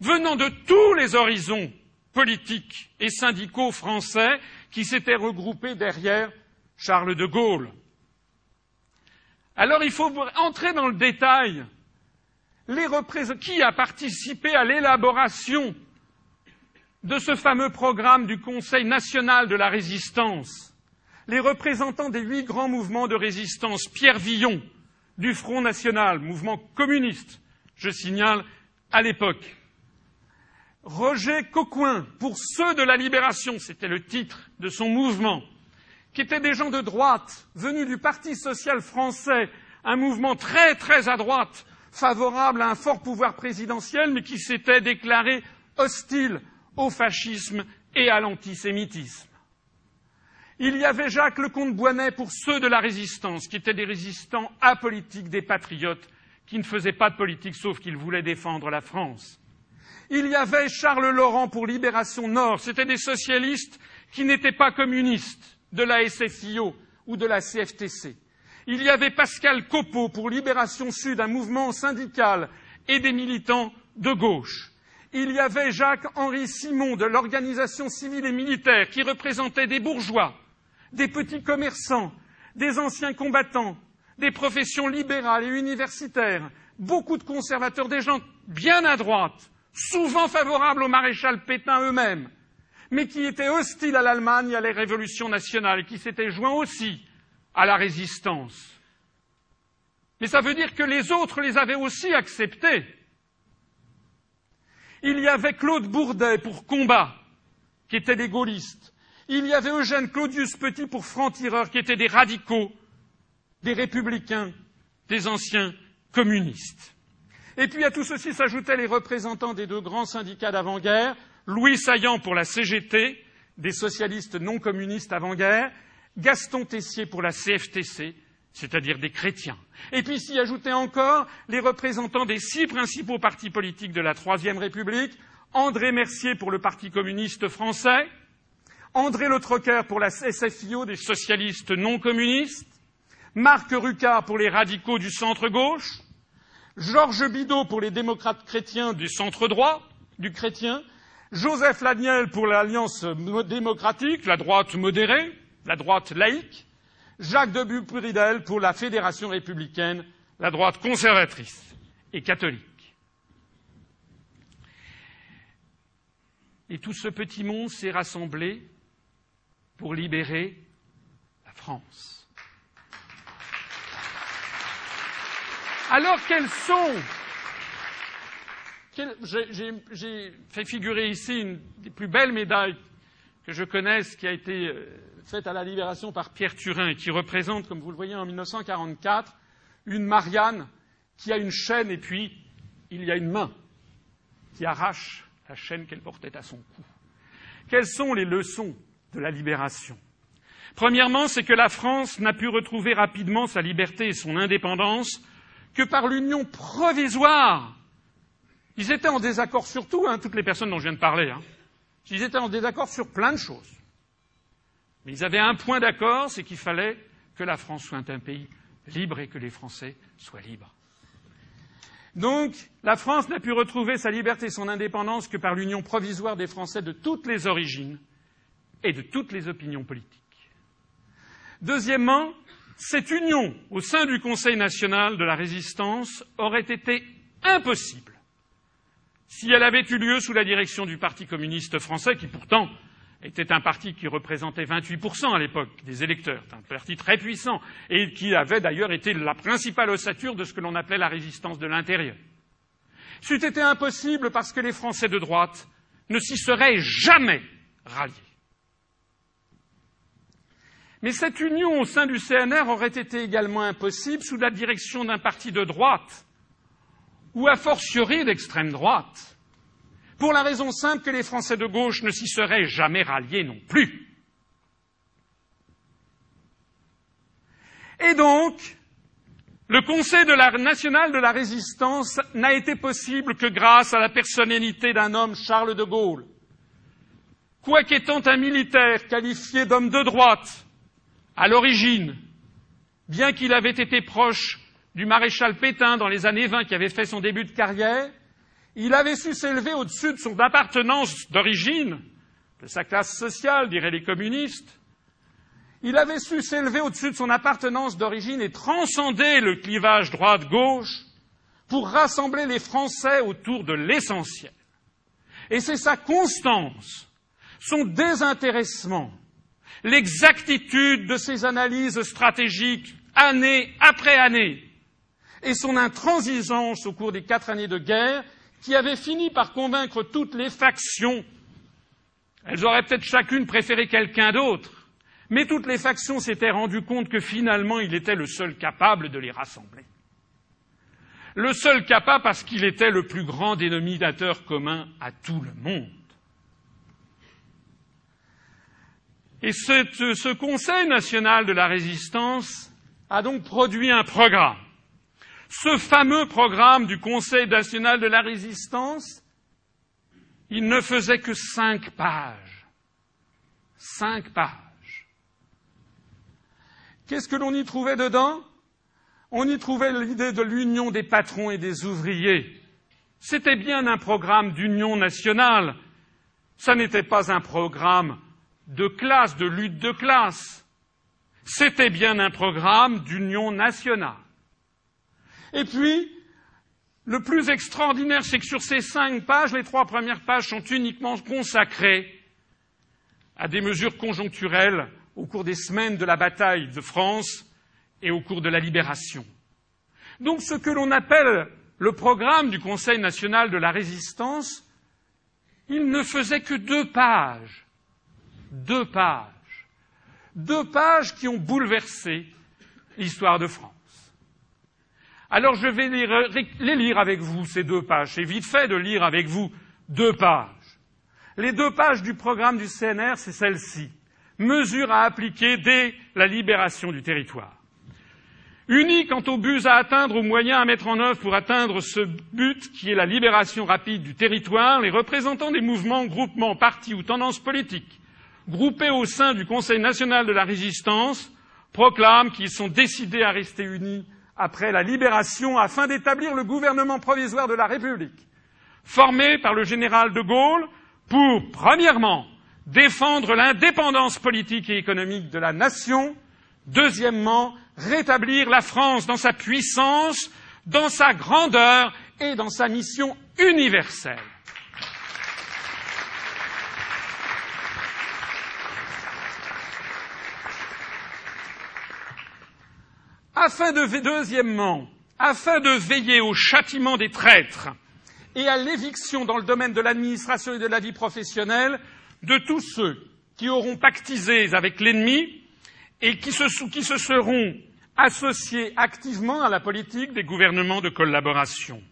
venant de tous les horizons politiques et syndicaux français qui s'étaient regroupés derrière Charles de Gaulle. Alors il faut entrer dans le détail. Qui a participé à l'élaboration de ce fameux programme du Conseil national de la résistance, les représentants des huit grands mouvements de résistance, Pierre Villon, du Front national, mouvement communiste, je signale, à l'époque, Roger Coquin, pour ceux de la libération, c'était le titre de son mouvement, qui étaient des gens de droite, venus du Parti social français, un mouvement très très à droite, favorable à un fort pouvoir présidentiel, mais qui s'était déclaré hostile au fascisme et à l'antisémitisme. Il y avait Jacques Lecomte Boinet pour ceux de la résistance, qui étaient des résistants apolitiques, des patriotes, qui ne faisaient pas de politique sauf qu'ils voulaient défendre la France. Il y avait Charles Laurent pour Libération Nord, c'étaient des socialistes qui n'étaient pas communistes de la SFIO ou de la CFTC. Il y avait Pascal Copeau pour Libération Sud, un mouvement syndical et des militants de gauche. Il y avait Jacques-Henri Simon de l'organisation civile et militaire qui représentait des bourgeois, des petits commerçants, des anciens combattants, des professions libérales et universitaires, beaucoup de conservateurs, des gens bien à droite, souvent favorables au maréchal Pétain eux-mêmes, mais qui étaient hostiles à l'Allemagne et à la révolution nationale et qui s'étaient joints aussi à la résistance. Mais ça veut dire que les autres les avaient aussi acceptés. Il y avait Claude Bourdet pour Combat, qui était des gaullistes. Il y avait Eugène Claudius Petit pour Franc-Tireur, qui étaient des radicaux, des républicains, des anciens communistes. Et puis à tout ceci s'ajoutaient les représentants des deux grands syndicats d'avant-guerre, Louis Saillant pour la CGT, des socialistes non communistes avant-guerre, Gaston Tessier pour la CFTC, c'est-à-dire des chrétiens. Et puis s'y ajoutaient encore les représentants des six principaux partis politiques de la Troisième République, André Mercier pour le Parti communiste français, André Le Trocker pour la SFIO des socialistes non communistes, Marc Rucard pour les radicaux du centre-gauche, Georges Bidault pour les démocrates chrétiens du centre-droit, du chrétien, Joseph Laniel pour l'Alliance démocratique, la droite modérée, la droite laïque, Jacques de Bupridel pour la Fédération républicaine, la droite conservatrice et catholique. Et tout ce petit monde s'est rassemblé pour libérer la France. Alors quels sont, J'ai fait figurer ici une des plus belles médailles que je connaisse qui a été euh, faite à la Libération par Pierre Turin qui représente, comme vous le voyez en 1944, une Marianne qui a une chaîne et puis il y a une main qui arrache la chaîne qu'elle portait à son cou. Quelles sont les leçons de la libération? Premièrement, c'est que la France n'a pu retrouver rapidement sa liberté et son indépendance que par l'union provisoire. Ils étaient en désaccord sur tout, hein, toutes les personnes dont je viens de parler. Hein. Ils étaient en désaccord sur plein de choses. Mais ils avaient un point d'accord, c'est qu'il fallait que la France soit un pays libre et que les Français soient libres. Donc, la France n'a pu retrouver sa liberté et son indépendance que par l'union provisoire des Français de toutes les origines et de toutes les opinions politiques. Deuxièmement, cette union au sein du Conseil national de la résistance aurait été impossible si elle avait eu lieu sous la direction du Parti communiste français, qui pourtant était un parti qui représentait 28% à l'époque des électeurs, un parti très puissant, et qui avait d'ailleurs été la principale ossature de ce que l'on appelait la résistance de l'intérieur. C'eût été impossible parce que les Français de droite ne s'y seraient jamais ralliés. Mais cette union au sein du CNR aurait été également impossible sous la direction d'un parti de droite, ou a fortiori d'extrême droite, pour la raison simple que les Français de gauche ne s'y seraient jamais ralliés non plus. Et donc, le Conseil national de la résistance n'a été possible que grâce à la personnalité d'un homme, Charles de Gaulle. Quoiqu'étant un militaire qualifié d'homme de droite, à l'origine, bien qu'il avait été proche du maréchal Pétain dans les années 20 qui avait fait son début de carrière, il avait su s'élever au-dessus de son appartenance d'origine, de sa classe sociale, diraient les communistes. Il avait su s'élever au-dessus de son appartenance d'origine et transcender le clivage droite-gauche pour rassembler les Français autour de l'essentiel. Et c'est sa constance, son désintéressement, l'exactitude de ses analyses stratégiques année après année, et son intransigeance au cours des quatre années de guerre qui avait fini par convaincre toutes les factions. Elles auraient peut-être chacune préféré quelqu'un d'autre, mais toutes les factions s'étaient rendues compte que finalement il était le seul capable de les rassembler. Le seul capable parce qu'il était le plus grand dénominateur commun à tout le monde. Et ce Conseil national de la résistance a donc produit un programme ce fameux programme du Conseil national de la résistance, il ne faisait que cinq pages. Cinq pages. Qu'est-ce que l'on y trouvait dedans? On y trouvait l'idée de l'union des patrons et des ouvriers. C'était bien un programme d'union nationale. Ça n'était pas un programme de classe, de lutte de classe. C'était bien un programme d'union nationale. Et puis, le plus extraordinaire, c'est que sur ces cinq pages, les trois premières pages sont uniquement consacrées à des mesures conjoncturelles au cours des semaines de la bataille de France et au cours de la libération. Donc ce que l'on appelle le programme du Conseil national de la résistance, il ne faisait que deux pages. Deux pages. Deux pages qui ont bouleversé l'histoire de France. Alors je vais les lire avec vous, ces deux pages. C'est vite fait de lire avec vous deux pages. Les deux pages du programme du CNR, c'est celle-ci. Mesures à appliquer dès la libération du territoire. Unis quant aux buts à atteindre, aux moyens à mettre en œuvre pour atteindre ce but qui est la libération rapide du territoire, les représentants des mouvements, groupements, partis ou tendances politiques groupés au sein du Conseil national de la résistance proclament qu'ils sont décidés à rester unis après la libération afin d'établir le gouvernement provisoire de la République, formé par le général de Gaulle pour, premièrement, défendre l'indépendance politique et économique de la nation, deuxièmement, rétablir la France dans sa puissance, dans sa grandeur et dans sa mission universelle. Deuxièmement, afin de veiller au châtiment des traîtres et à l'éviction dans le domaine de l'administration et de la vie professionnelle de tous ceux qui auront pactisé avec l'ennemi et qui se, qui se seront associés activement à la politique des gouvernements de collaboration.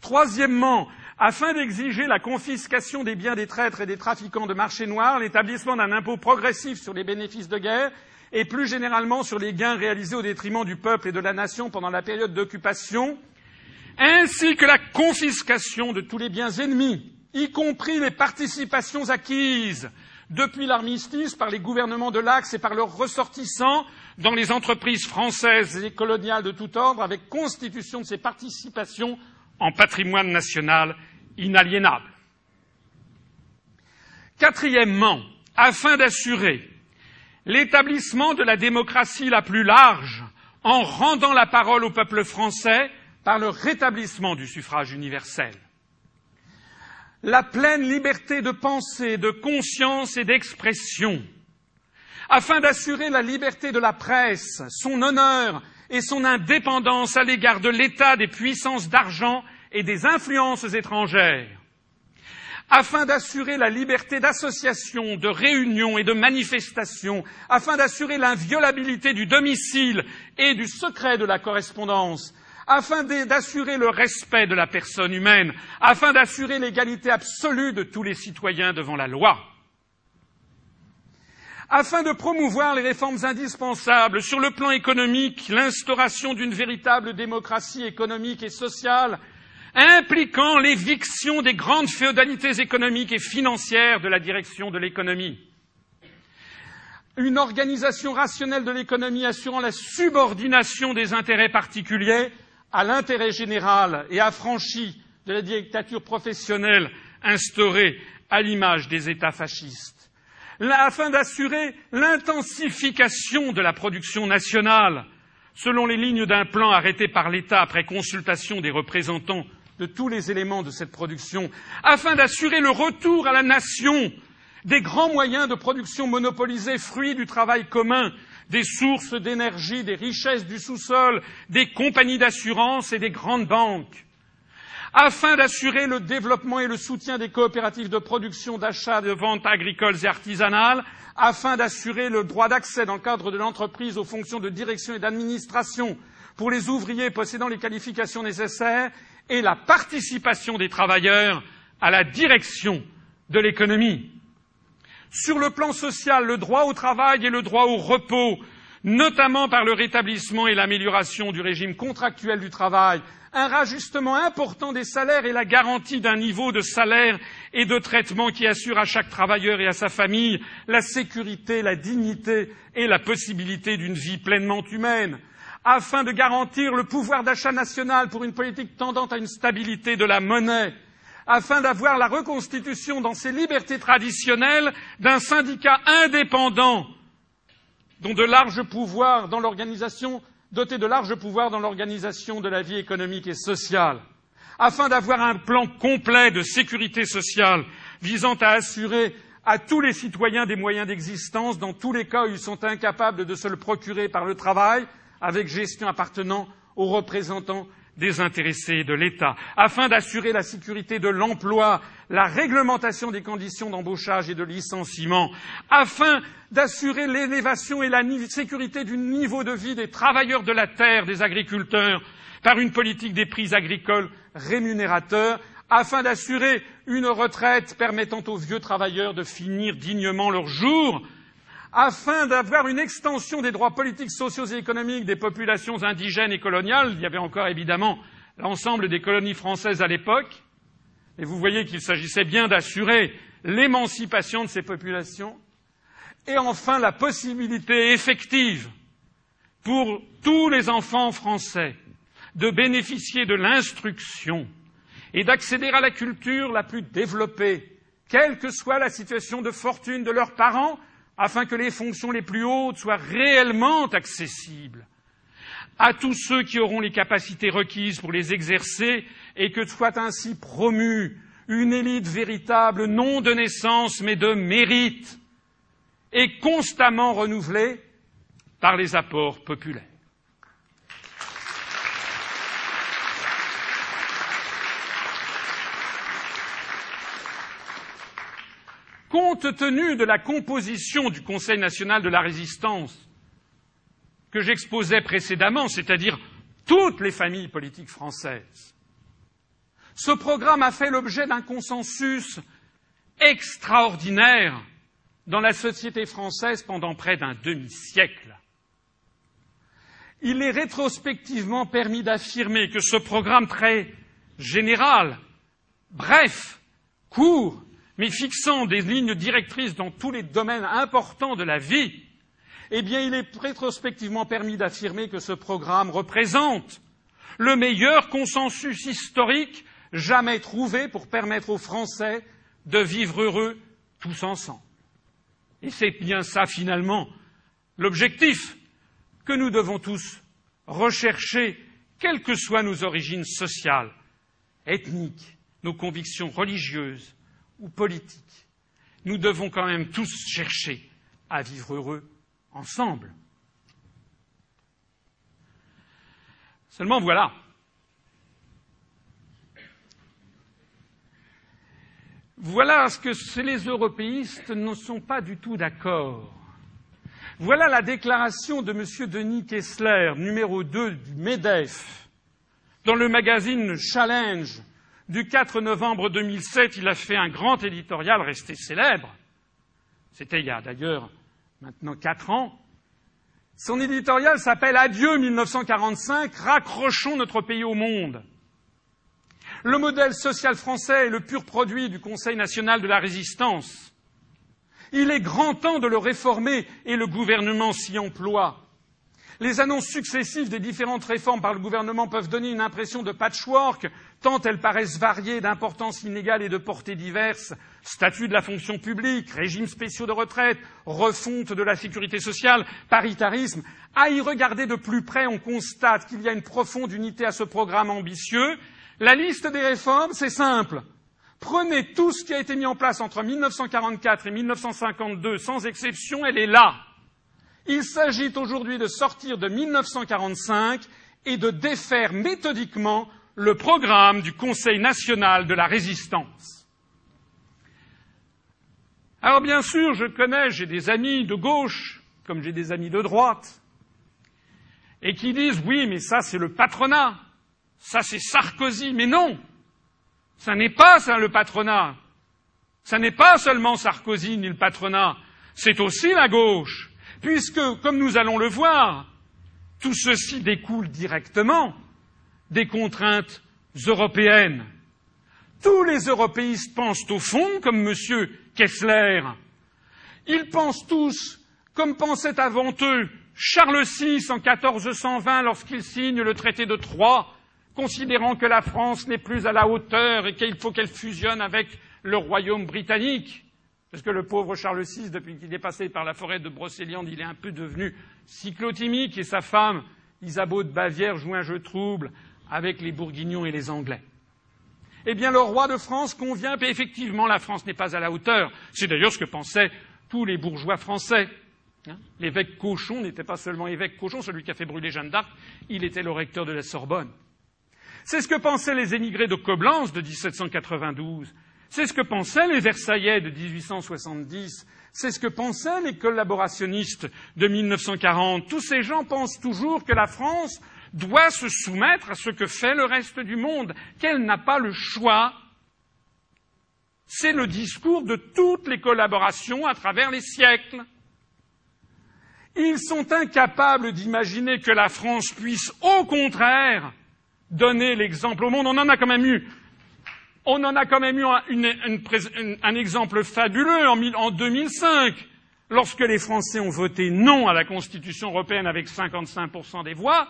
Troisièmement, afin d'exiger la confiscation des biens des traîtres et des trafiquants de marché noir, l'établissement d'un impôt progressif sur les bénéfices de guerre et plus généralement sur les gains réalisés au détriment du peuple et de la nation pendant la période d'occupation, ainsi que la confiscation de tous les biens ennemis, y compris les participations acquises depuis l'armistice par les gouvernements de l'Axe et par leurs ressortissants dans les entreprises françaises et coloniales de tout ordre, avec constitution de ces participations en patrimoine national inaliénable. Quatrièmement, afin d'assurer l'établissement de la démocratie la plus large en rendant la parole au peuple français par le rétablissement du suffrage universel. La pleine liberté de pensée, de conscience et d'expression, afin d'assurer la liberté de la presse, son honneur et son indépendance à l'égard de l'État, des puissances d'argent et des influences étrangères, afin d'assurer la liberté d'association, de réunion et de manifestation, afin d'assurer l'inviolabilité du domicile et du secret de la correspondance, afin d'assurer le respect de la personne humaine, afin d'assurer l'égalité absolue de tous les citoyens devant la loi afin de promouvoir les réformes indispensables sur le plan économique, l'instauration d'une véritable démocratie économique et sociale impliquant l'éviction des grandes féodalités économiques et financières de la direction de l'économie. Une organisation rationnelle de l'économie assurant la subordination des intérêts particuliers à l'intérêt général et affranchie de la dictature professionnelle instaurée à l'image des États fascistes, afin d'assurer l'intensification de la production nationale selon les lignes d'un plan arrêté par l'État après consultation des représentants de tous les éléments de cette production, afin d'assurer le retour à la nation des grands moyens de production monopolisés, fruits du travail commun, des sources d'énergie, des richesses du sous-sol, des compagnies d'assurance et des grandes banques, afin d'assurer le développement et le soutien des coopératives de production, d'achat, de vente agricoles et artisanales, afin d'assurer le droit d'accès dans le cadre de l'entreprise aux fonctions de direction et d'administration pour les ouvriers possédant les qualifications nécessaires et la participation des travailleurs à la direction de l'économie. Sur le plan social, le droit au travail et le droit au repos, notamment par le rétablissement et l'amélioration du régime contractuel du travail, un rajustement important des salaires et la garantie d'un niveau de salaire et de traitement qui assure à chaque travailleur et à sa famille la sécurité, la dignité et la possibilité d'une vie pleinement humaine afin de garantir le pouvoir d'achat national pour une politique tendant à une stabilité de la monnaie, afin d'avoir la reconstitution dans ses libertés traditionnelles d'un syndicat indépendant dont de larges pouvoirs dans l'organisation, doté de larges pouvoirs dans l'organisation de la vie économique et sociale, afin d'avoir un plan complet de sécurité sociale visant à assurer à tous les citoyens des moyens d'existence dans tous les cas où ils sont incapables de se le procurer par le travail, avec gestion appartenant aux représentants des intéressés de l'État, afin d'assurer la sécurité de l'emploi, la réglementation des conditions d'embauchage et de licenciement, afin d'assurer l'élévation et la sécurité du niveau de vie des travailleurs de la terre, des agriculteurs, par une politique des prix agricoles rémunérateurs, afin d'assurer une retraite permettant aux vieux travailleurs de finir dignement leurs jours, afin d'avoir une extension des droits politiques, sociaux et économiques des populations indigènes et coloniales. Il y avait encore évidemment l'ensemble des colonies françaises à l'époque. Et vous voyez qu'il s'agissait bien d'assurer l'émancipation de ces populations. Et enfin, la possibilité effective pour tous les enfants français de bénéficier de l'instruction et d'accéder à la culture la plus développée, quelle que soit la situation de fortune de leurs parents, afin que les fonctions les plus hautes soient réellement accessibles à tous ceux qui auront les capacités requises pour les exercer et que soit ainsi promue une élite véritable, non de naissance, mais de mérite, et constamment renouvelée par les apports populaires. Compte tenu de la composition du Conseil national de la résistance que j'exposais précédemment, c'est-à-dire toutes les familles politiques françaises, ce programme a fait l'objet d'un consensus extraordinaire dans la société française pendant près d'un demi-siècle. Il est rétrospectivement permis d'affirmer que ce programme très général, bref, court, mais fixant des lignes directrices dans tous les domaines importants de la vie, eh bien, il est rétrospectivement permis d'affirmer que ce programme représente le meilleur consensus historique jamais trouvé pour permettre aux Français de vivre heureux tous ensemble. Et c'est bien ça, finalement, l'objectif que nous devons tous rechercher, quelles que soient nos origines sociales, ethniques, nos convictions religieuses ou politiques. Nous devons quand même tous chercher à vivre heureux ensemble. Seulement voilà, Voilà ce que les européistes ne sont pas du tout d'accord. Voilà la déclaration de M. Denis Kessler, numéro 2 du MEDEF. Dans le magazine Challenge du 4 novembre 2007, il a fait un grand éditorial resté célèbre. C'était il y a d'ailleurs maintenant quatre ans. Son éditorial s'appelle Adieu 1945, raccrochons notre pays au monde. Le modèle social français est le pur produit du Conseil national de la résistance. Il est grand temps de le réformer et le gouvernement s'y emploie. Les annonces successives des différentes réformes par le gouvernement peuvent donner une impression de patchwork, tant elles paraissent variées d'importance inégale et de portée diverse. Statut de la fonction publique, régimes spéciaux de retraite, refonte de la sécurité sociale, paritarisme. À y regarder de plus près, on constate qu'il y a une profonde unité à ce programme ambitieux la liste des réformes, c'est simple. Prenez tout ce qui a été mis en place entre 1944 et 1952, sans exception, elle est là. Il s'agit aujourd'hui de sortir de 1945 et de défaire méthodiquement le programme du Conseil national de la résistance. Alors bien sûr, je connais, j'ai des amis de gauche, comme j'ai des amis de droite, et qui disent oui, mais ça c'est le patronat. Ça, c'est Sarkozy. Mais non Ça n'est pas ça le patronat. Ça n'est pas seulement Sarkozy ni le patronat. C'est aussi la gauche. Puisque, comme nous allons le voir, tout ceci découle directement des contraintes européennes. Tous les européistes pensent au fond comme M. Kessler. Ils pensent tous, comme pensait avant eux Charles VI en 1420 lorsqu'il signe le traité de Troyes, considérant que la France n'est plus à la hauteur et qu'il faut qu'elle fusionne avec le royaume britannique. Parce que le pauvre Charles VI, depuis qu'il est passé par la forêt de Brocéliande, il est un peu devenu cyclotimique et sa femme, Isabeau de Bavière, joue un jeu trouble avec les Bourguignons et les Anglais. Eh bien, le roi de France convient, et effectivement, la France n'est pas à la hauteur. C'est d'ailleurs ce que pensaient tous les bourgeois français. Hein? L'évêque Cochon n'était pas seulement évêque Cochon, celui qui a fait brûler Jeanne d'Arc, il était le recteur de la Sorbonne. C'est ce que pensaient les émigrés de Coblence de 1792. C'est ce que pensaient les Versaillais de 1870. C'est ce que pensaient les collaborationnistes de 1940. Tous ces gens pensent toujours que la France doit se soumettre à ce que fait le reste du monde, qu'elle n'a pas le choix. C'est le discours de toutes les collaborations à travers les siècles. Ils sont incapables d'imaginer que la France puisse, au contraire, donner l'exemple au monde. On en a quand même eu, on en a quand même eu un, exemple fabuleux en, en 2005, lorsque les Français ont voté non à la Constitution européenne avec 55% des voix.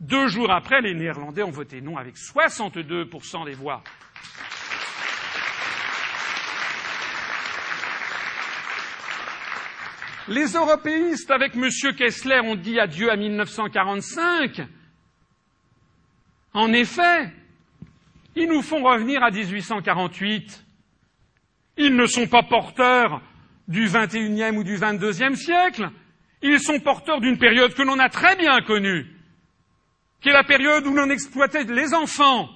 Deux jours après, les Néerlandais ont voté non avec 62% des voix. Les européistes, avec M. Kessler, ont dit adieu à 1945 en effet, ils nous font revenir à 1848. Ils ne sont pas porteurs du XXIe ou du XXIIe siècle. Ils sont porteurs d'une période que l'on a très bien connue, qui est la période où l'on exploitait les enfants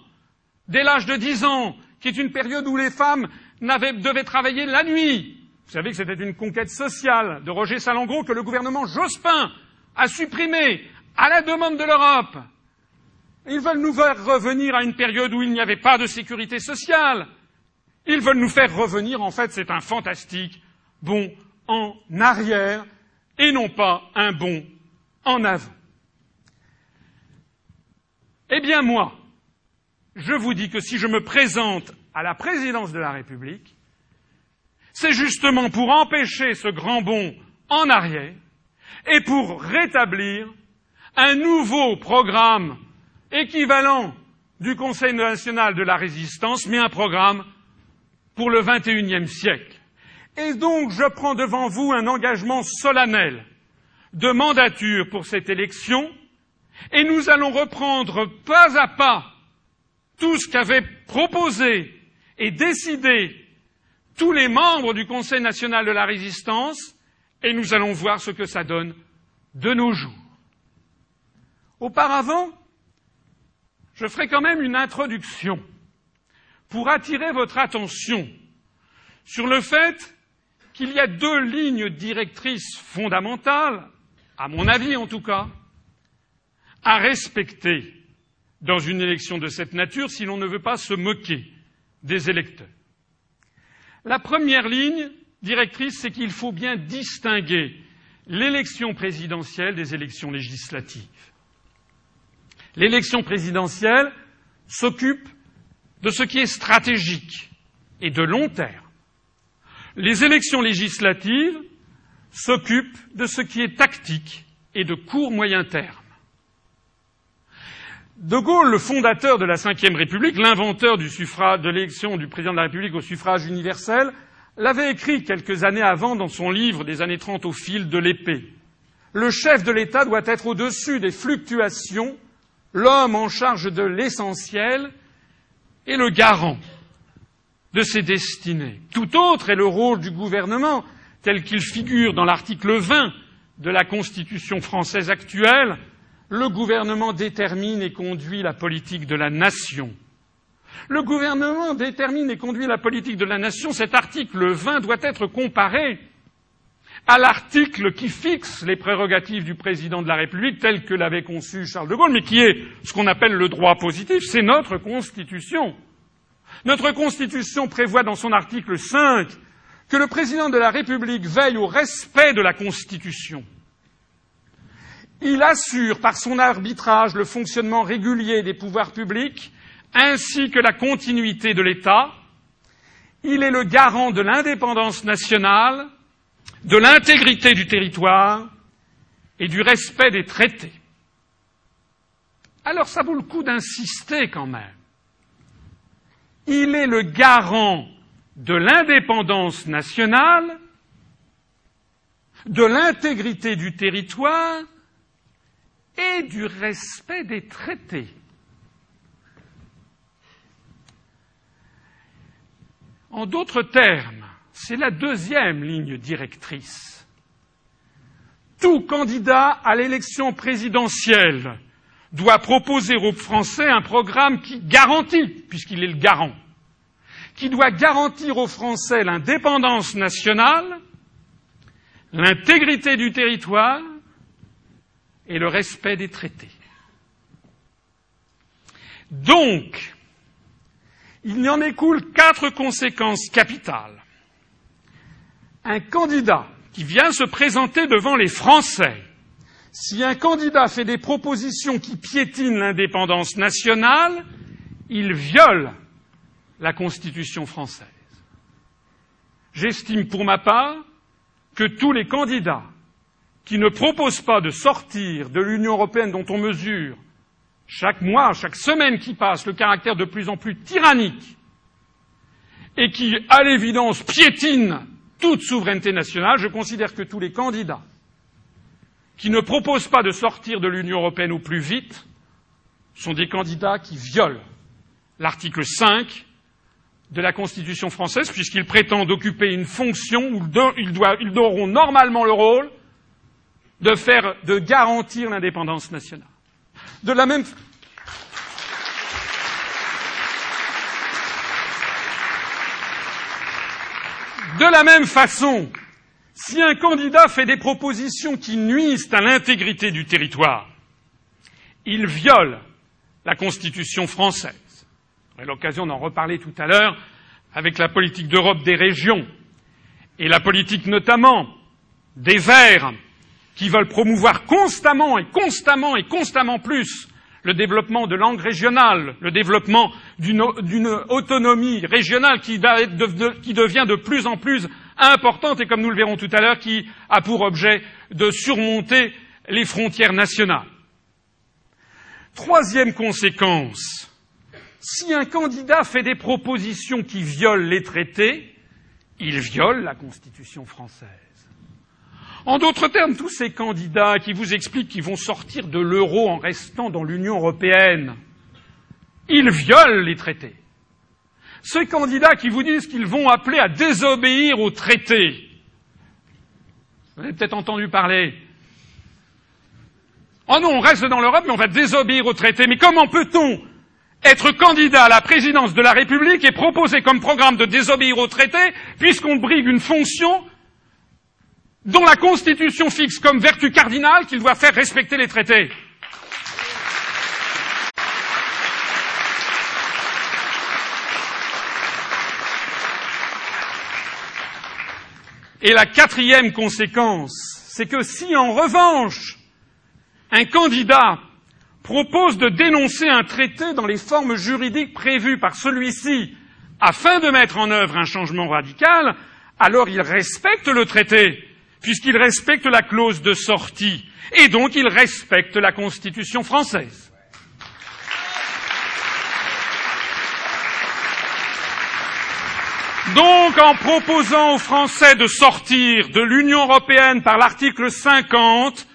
dès l'âge de dix ans, qui est une période où les femmes devaient travailler la nuit, Vous savez que c'était une conquête sociale de Roger Salengro que le gouvernement Jospin a supprimé à la demande de l'Europe. Ils veulent nous faire revenir à une période où il n'y avait pas de sécurité sociale. Ils veulent nous faire revenir, en fait, c'est un fantastique bond en arrière et non pas un bond en avant. Eh bien, moi, je vous dis que si je me présente à la présidence de la République, c'est justement pour empêcher ce grand bond en arrière et pour rétablir un nouveau programme équivalent du Conseil national de la résistance, mais un programme pour le XXIe siècle. Et donc, je prends devant vous un engagement solennel de mandature pour cette élection, et nous allons reprendre pas à pas tout ce qu'avaient proposé et décidé tous les membres du Conseil national de la résistance, et nous allons voir ce que ça donne de nos jours. Auparavant, je ferai quand même une introduction pour attirer votre attention sur le fait qu'il y a deux lignes directrices fondamentales, à mon avis en tout cas, à respecter dans une élection de cette nature si l'on ne veut pas se moquer des électeurs. La première ligne directrice, c'est qu'il faut bien distinguer l'élection présidentielle des élections législatives. L'élection présidentielle s'occupe de ce qui est stratégique et de long terme. Les élections législatives s'occupent de ce qui est tactique et de court moyen terme. De Gaulle, le fondateur de la Ve République, l'inventeur de l'élection du président de la République au suffrage universel, l'avait écrit quelques années avant dans son livre des années 30 au fil de l'épée. Le chef de l'État doit être au-dessus des fluctuations l'homme en charge de l'essentiel est le garant de ses destinées. Tout autre est le rôle du gouvernement, tel qu'il figure dans l'article 20 de la Constitution française actuelle. Le gouvernement détermine et conduit la politique de la nation. Le gouvernement détermine et conduit la politique de la nation. Cet article 20 doit être comparé à l'article qui fixe les prérogatives du président de la République tel que l'avait conçu Charles de Gaulle, mais qui est ce qu'on appelle le droit positif, c'est notre Constitution. Notre Constitution prévoit dans son article 5 que le président de la République veille au respect de la Constitution. Il assure par son arbitrage le fonctionnement régulier des pouvoirs publics ainsi que la continuité de l'État. Il est le garant de l'indépendance nationale de l'intégrité du territoire et du respect des traités. Alors ça vaut le coup d'insister quand même. Il est le garant de l'indépendance nationale, de l'intégrité du territoire et du respect des traités. En d'autres termes, c'est la deuxième ligne directrice. Tout candidat à l'élection présidentielle doit proposer aux Français un programme qui garantit, puisqu'il est le garant, qui doit garantir aux Français l'indépendance nationale, l'intégrité du territoire et le respect des traités. Donc, il n'y en écoule quatre conséquences capitales un candidat qui vient se présenter devant les Français, si un candidat fait des propositions qui piétinent l'indépendance nationale, il viole la Constitution française. J'estime pour ma part que tous les candidats qui ne proposent pas de sortir de l'Union européenne dont on mesure chaque mois, chaque semaine qui passe, le caractère de plus en plus tyrannique et qui, à l'évidence, piétinent toute souveraineté nationale, je considère que tous les candidats qui ne proposent pas de sortir de l'Union européenne au plus vite sont des candidats qui violent l'article 5 de la Constitution française, puisqu'ils prétendent occuper une fonction où ils auront normalement le rôle de faire, de garantir l'indépendance nationale. De la même, De la même façon, si un candidat fait des propositions qui nuisent à l'intégrité du territoire, il viole la Constitution française. J'aurai l'occasion d'en reparler tout à l'heure avec la politique d'Europe des régions et la politique notamment des Verts qui veulent promouvoir constamment et constamment et constamment plus le développement de langues régionales, le développement d'une autonomie régionale qui, devient de plus en plus importante et, comme nous le verrons tout à l'heure, qui a pour objet de surmonter les frontières nationales. Troisième conséquence, si un candidat fait des propositions qui violent les traités, il viole la Constitution française. En d'autres termes, tous ces candidats qui vous expliquent qu'ils vont sortir de l'euro en restant dans l'Union européenne, ils violent les traités. Ces candidats qui vous disent qu'ils vont appeler à désobéir aux traités, vous avez peut-être entendu parler. Oh non, on reste dans l'Europe, mais on va désobéir aux traités. Mais comment peut-on être candidat à la présidence de la République et proposer comme programme de désobéir aux traités, puisqu'on brigue une fonction dont la Constitution fixe comme vertu cardinale qu'il doit faire respecter les traités. Et la quatrième conséquence, c'est que si en revanche un candidat propose de dénoncer un traité dans les formes juridiques prévues par celui-ci afin de mettre en œuvre un changement radical, alors il respecte le traité puisqu'il respecte la clause de sortie, et donc il respecte la Constitution française. Donc, en proposant aux Français de sortir de l'Union européenne par l'article 50,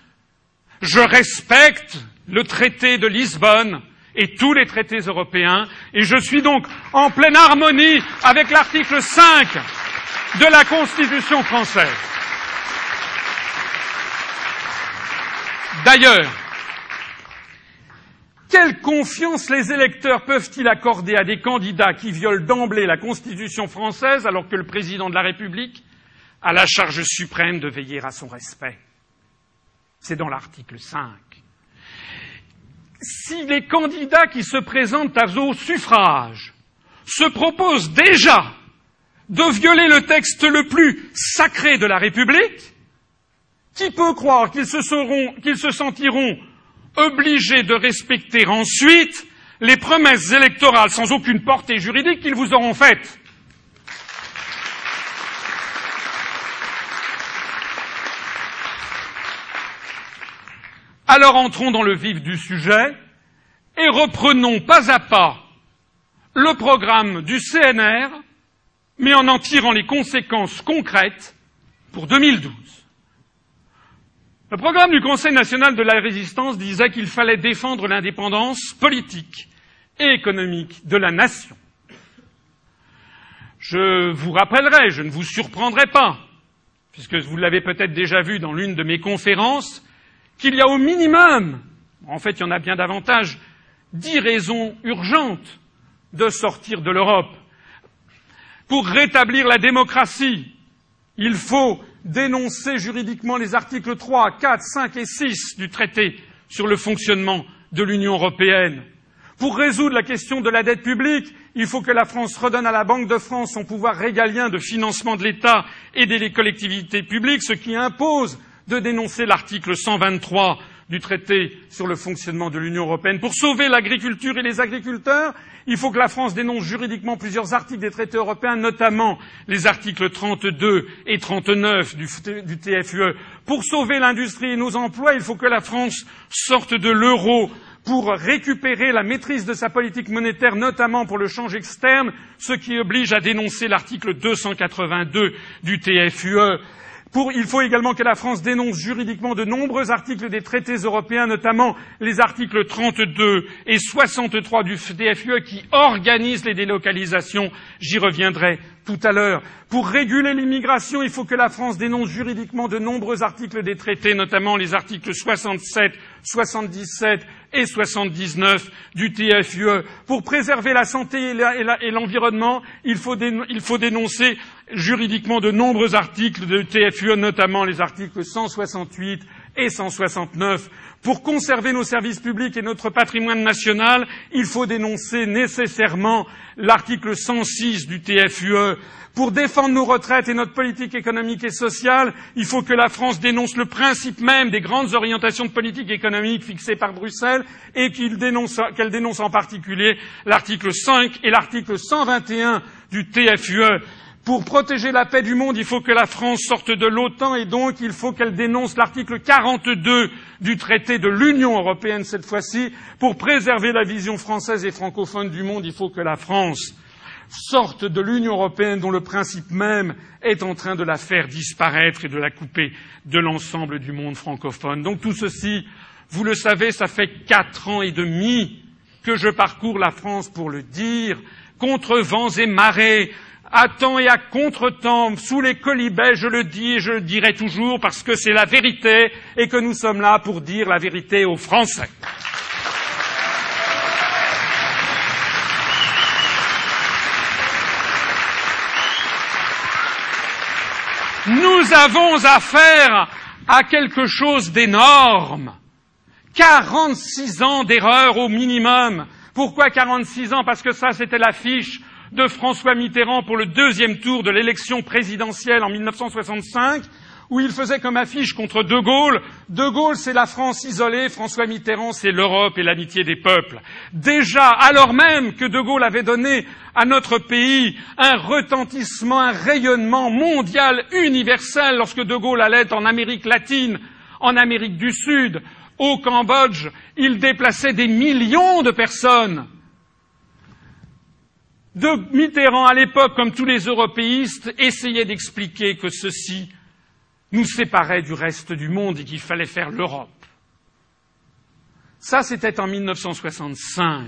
je respecte le traité de Lisbonne et tous les traités européens, et je suis donc en pleine harmonie avec l'article 5 de la Constitution française. D'ailleurs, quelle confiance les électeurs peuvent-ils accorder à des candidats qui violent d'emblée la Constitution française alors que le président de la République a la charge suprême de veiller à son respect? C'est dans l'article 5. Si les candidats qui se présentent au suffrage se proposent déjà de violer le texte le plus sacré de la République, qui peut croire qu'ils se, se sentiront obligés de respecter ensuite les promesses électorales sans aucune portée juridique qu'ils vous auront faites Alors entrons dans le vif du sujet et reprenons pas à pas le programme du CNR, mais en en tirant les conséquences concrètes pour 2012. Le programme du Conseil national de la résistance disait qu'il fallait défendre l'indépendance politique et économique de la nation. Je vous rappellerai, je ne vous surprendrai pas, puisque vous l'avez peut-être déjà vu dans l'une de mes conférences, qu'il y a au minimum, en fait il y en a bien davantage, dix raisons urgentes de sortir de l'Europe. Pour rétablir la démocratie, il faut dénoncer juridiquement les articles 3, 4, 5 et 6 du traité sur le fonctionnement de l'Union européenne. Pour résoudre la question de la dette publique, il faut que la France redonne à la Banque de France son pouvoir régalien de financement de l'État et des collectivités publiques, ce qui impose de dénoncer l'article 123 du traité sur le fonctionnement de l'Union européenne. Pour sauver l'agriculture et les agriculteurs, il faut que la France dénonce juridiquement plusieurs articles des traités européens, notamment les articles 32 et 39 du, du TFUE. Pour sauver l'industrie et nos emplois, il faut que la France sorte de l'euro pour récupérer la maîtrise de sa politique monétaire, notamment pour le change externe, ce qui oblige à dénoncer l'article 282 du TFUE il faut également que la France dénonce juridiquement de nombreux articles des traités européens, notamment les articles 32 et 63 du TFUE qui organisent les délocalisations. J'y reviendrai tout à l'heure. Pour réguler l'immigration, il faut que la France dénonce juridiquement de nombreux articles des traités, notamment les articles 67, 77 et 79 du TFUE. Pour préserver la santé et l'environnement, il, faut dénoncer juridiquement de nombreux articles de TFUE, notamment les articles 168 et 169. Pour conserver nos services publics et notre patrimoine national, il faut dénoncer nécessairement l'article 106 du TFUE. Pour défendre nos retraites et notre politique économique et sociale, il faut que la France dénonce le principe même des grandes orientations de politique économique fixées par Bruxelles et qu'elle dénonce, en particulier l'article 5 et l'article 121 du TFUE. Pour protéger la paix du monde, il faut que la France sorte de l'OTAN et donc il faut qu'elle dénonce l'article 42 du traité de l'Union européenne cette fois-ci. Pour préserver la vision française et francophone du monde, il faut que la France sorte de l'Union européenne dont le principe même est en train de la faire disparaître et de la couper de l'ensemble du monde francophone. Donc tout ceci, vous le savez, ça fait quatre ans et demi que je parcours la France pour le dire, contre vents et marées, à temps et à contre-temps, sous les colibets, je le dis et je le dirai toujours parce que c'est la vérité et que nous sommes là pour dire la vérité aux Français. Nous avons affaire à quelque chose d'énorme. 46 ans d'erreur au minimum. Pourquoi 46 ans? Parce que ça, c'était l'affiche de François Mitterrand pour le deuxième tour de l'élection présidentielle en 1965, où il faisait comme affiche contre De Gaulle. De Gaulle, c'est la France isolée, François Mitterrand, c'est l'Europe et l'amitié des peuples. Déjà, alors même que De Gaulle avait donné à notre pays un retentissement, un rayonnement mondial universel lorsque De Gaulle allait en Amérique latine, en Amérique du Sud, au Cambodge, il déplaçait des millions de personnes. De Mitterrand, à l'époque, comme tous les européistes, essayait d'expliquer que ceci nous séparait du reste du monde et qu'il fallait faire l'Europe. Ça, c'était en 1965.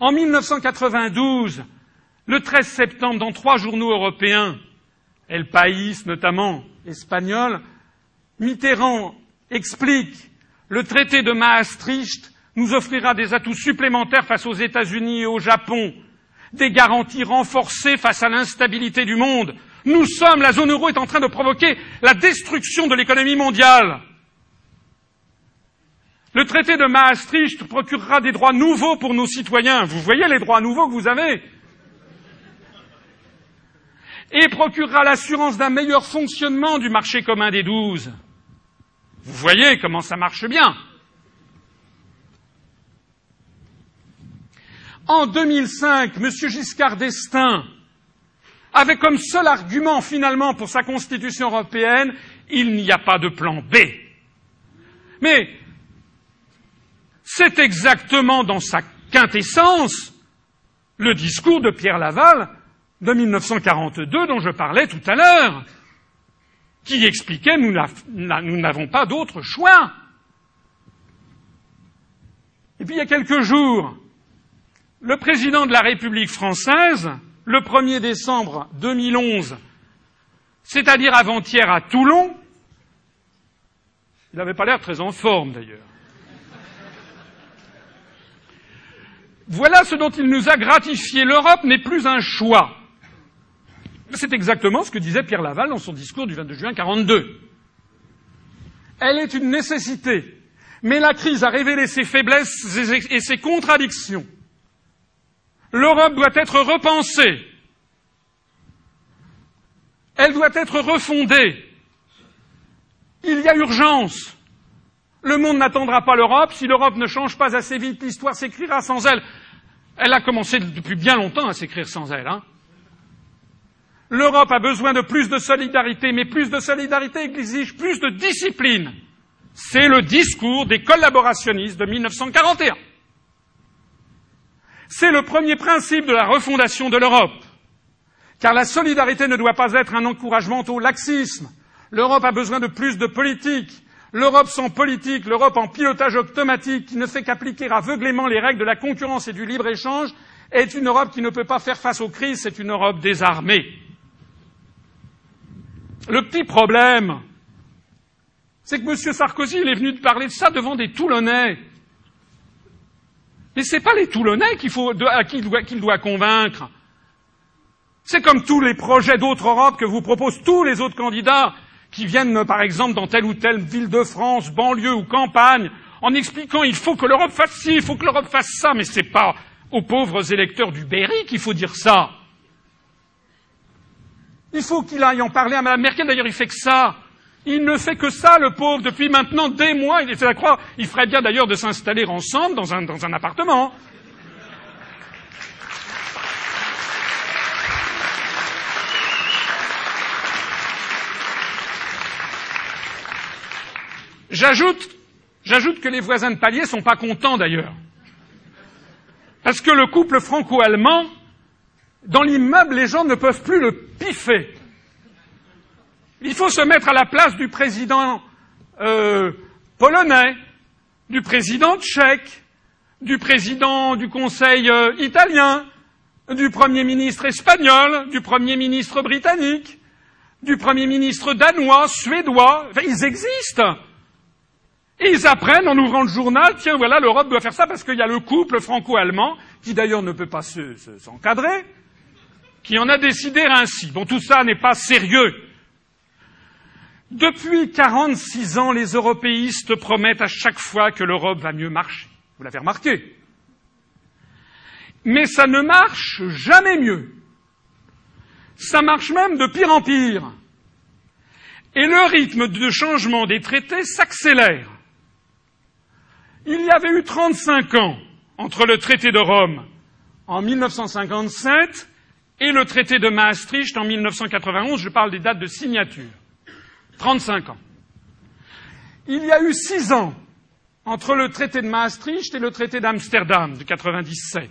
En 1992, le 13 septembre, dans trois journaux européens, El País notamment, espagnol, Mitterrand explique le traité de Maastricht nous offrira des atouts supplémentaires face aux États-Unis et au Japon des garanties renforcées face à l'instabilité du monde. Nous sommes, la zone euro est en train de provoquer la destruction de l'économie mondiale. Le traité de Maastricht procurera des droits nouveaux pour nos citoyens. Vous voyez les droits nouveaux que vous avez et procurera l'assurance d'un meilleur fonctionnement du marché commun des douze. Vous voyez comment ça marche bien. En 2005, M. Giscard d'Estaing avait comme seul argument finalement pour sa constitution européenne il n'y a pas de plan B. Mais c'est exactement dans sa quintessence le discours de Pierre Laval de 1942 dont je parlais tout à l'heure, qui expliquait nous n'avons pas d'autre choix. Et puis il y a quelques jours, le président de la République française, le 1er décembre 2011, c'est-à-dire avant-hier à Toulon, il n'avait pas l'air très en forme d'ailleurs. Voilà ce dont il nous a gratifié. L'Europe n'est plus un choix. C'est exactement ce que disait Pierre Laval dans son discours du 22 juin 1942. Elle est une nécessité, mais la crise a révélé ses faiblesses et ses contradictions. L'Europe doit être repensée. Elle doit être refondée. Il y a urgence. Le monde n'attendra pas l'Europe. Si l'Europe ne change pas assez vite, l'histoire s'écrira sans elle. Elle a commencé depuis bien longtemps à s'écrire sans elle. Hein. L'Europe a besoin de plus de solidarité, mais plus de solidarité exige plus de discipline. C'est le discours des collaborationnistes de 1941. C'est le premier principe de la refondation de l'Europe. Car la solidarité ne doit pas être un encouragement au laxisme. L'Europe a besoin de plus de politique. L'Europe sans politique, l'Europe en pilotage automatique qui ne fait qu'appliquer aveuglément les règles de la concurrence et du libre-échange est une Europe qui ne peut pas faire face aux crises, c'est une Europe désarmée. Le petit problème, c'est que M. Sarkozy est venu parler de ça devant des Toulonnais. Mais ce n'est pas les Toulonnais qu'il faut, à qui qu'il doit convaincre. C'est comme tous les projets d'autres Europe que vous proposent tous les autres candidats qui viennent, par exemple, dans telle ou telle ville de France, banlieue ou campagne, en expliquant il faut que l'Europe fasse ci, il faut que l'Europe fasse ça, mais c'est pas aux pauvres électeurs du Berry qu'il faut dire ça. Il faut qu'il aille en parler à Mme Merkel, d'ailleurs il fait que ça. Il ne fait que ça, le pauvre, depuis maintenant des mois. Il essaie de croire. Il ferait bien d'ailleurs de s'installer ensemble dans un, dans un appartement. J'ajoute, j'ajoute que les voisins de palier sont pas contents d'ailleurs. Parce que le couple franco-allemand, dans l'immeuble, les gens ne peuvent plus le piffer. Il faut se mettre à la place du président euh, polonais, du président tchèque, du président du Conseil euh, italien, du Premier ministre espagnol, du Premier ministre britannique, du Premier ministre danois, suédois. Ils existent. Et ils apprennent en ouvrant le journal, tiens, voilà, l'Europe doit faire ça parce qu'il y a le couple franco-allemand, qui d'ailleurs ne peut pas s'encadrer, qui en a décidé ainsi. Bon, tout ça n'est pas sérieux. Depuis 46 ans, les européistes promettent à chaque fois que l'Europe va mieux marcher. Vous l'avez remarqué. Mais ça ne marche jamais mieux. Ça marche même de pire en pire. Et le rythme de changement des traités s'accélère. Il y avait eu 35 ans entre le traité de Rome en 1957 et le traité de Maastricht en 1991. Je parle des dates de signature. 35 ans. Il y a eu six ans entre le traité de Maastricht et le traité d'Amsterdam de 97.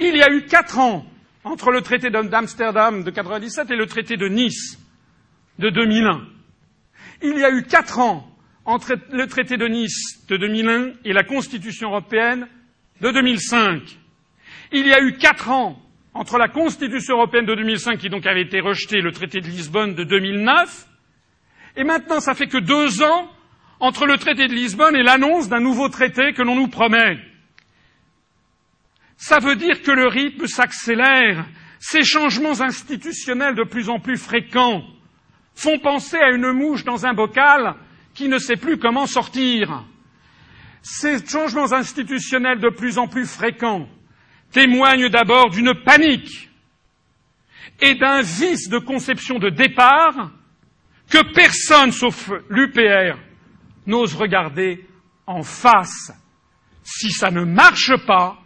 Il y a eu quatre ans entre le traité d'Amsterdam de 97 et le traité de Nice de 2001. Il y a eu quatre ans entre le traité de Nice de 2001 et la Constitution européenne de 2005. Il y a eu quatre ans entre la Constitution européenne de 2005, qui donc avait été rejetée, et le traité de Lisbonne de 2009, et maintenant, ça fait que deux ans entre le traité de Lisbonne et l'annonce d'un nouveau traité que l'on nous promet. Ça veut dire que le rythme s'accélère. Ces changements institutionnels de plus en plus fréquents font penser à une mouche dans un bocal qui ne sait plus comment sortir. Ces changements institutionnels de plus en plus fréquents témoignent d'abord d'une panique et d'un vice de conception de départ que personne sauf l'UPR n'ose regarder en face. Si ça ne marche pas,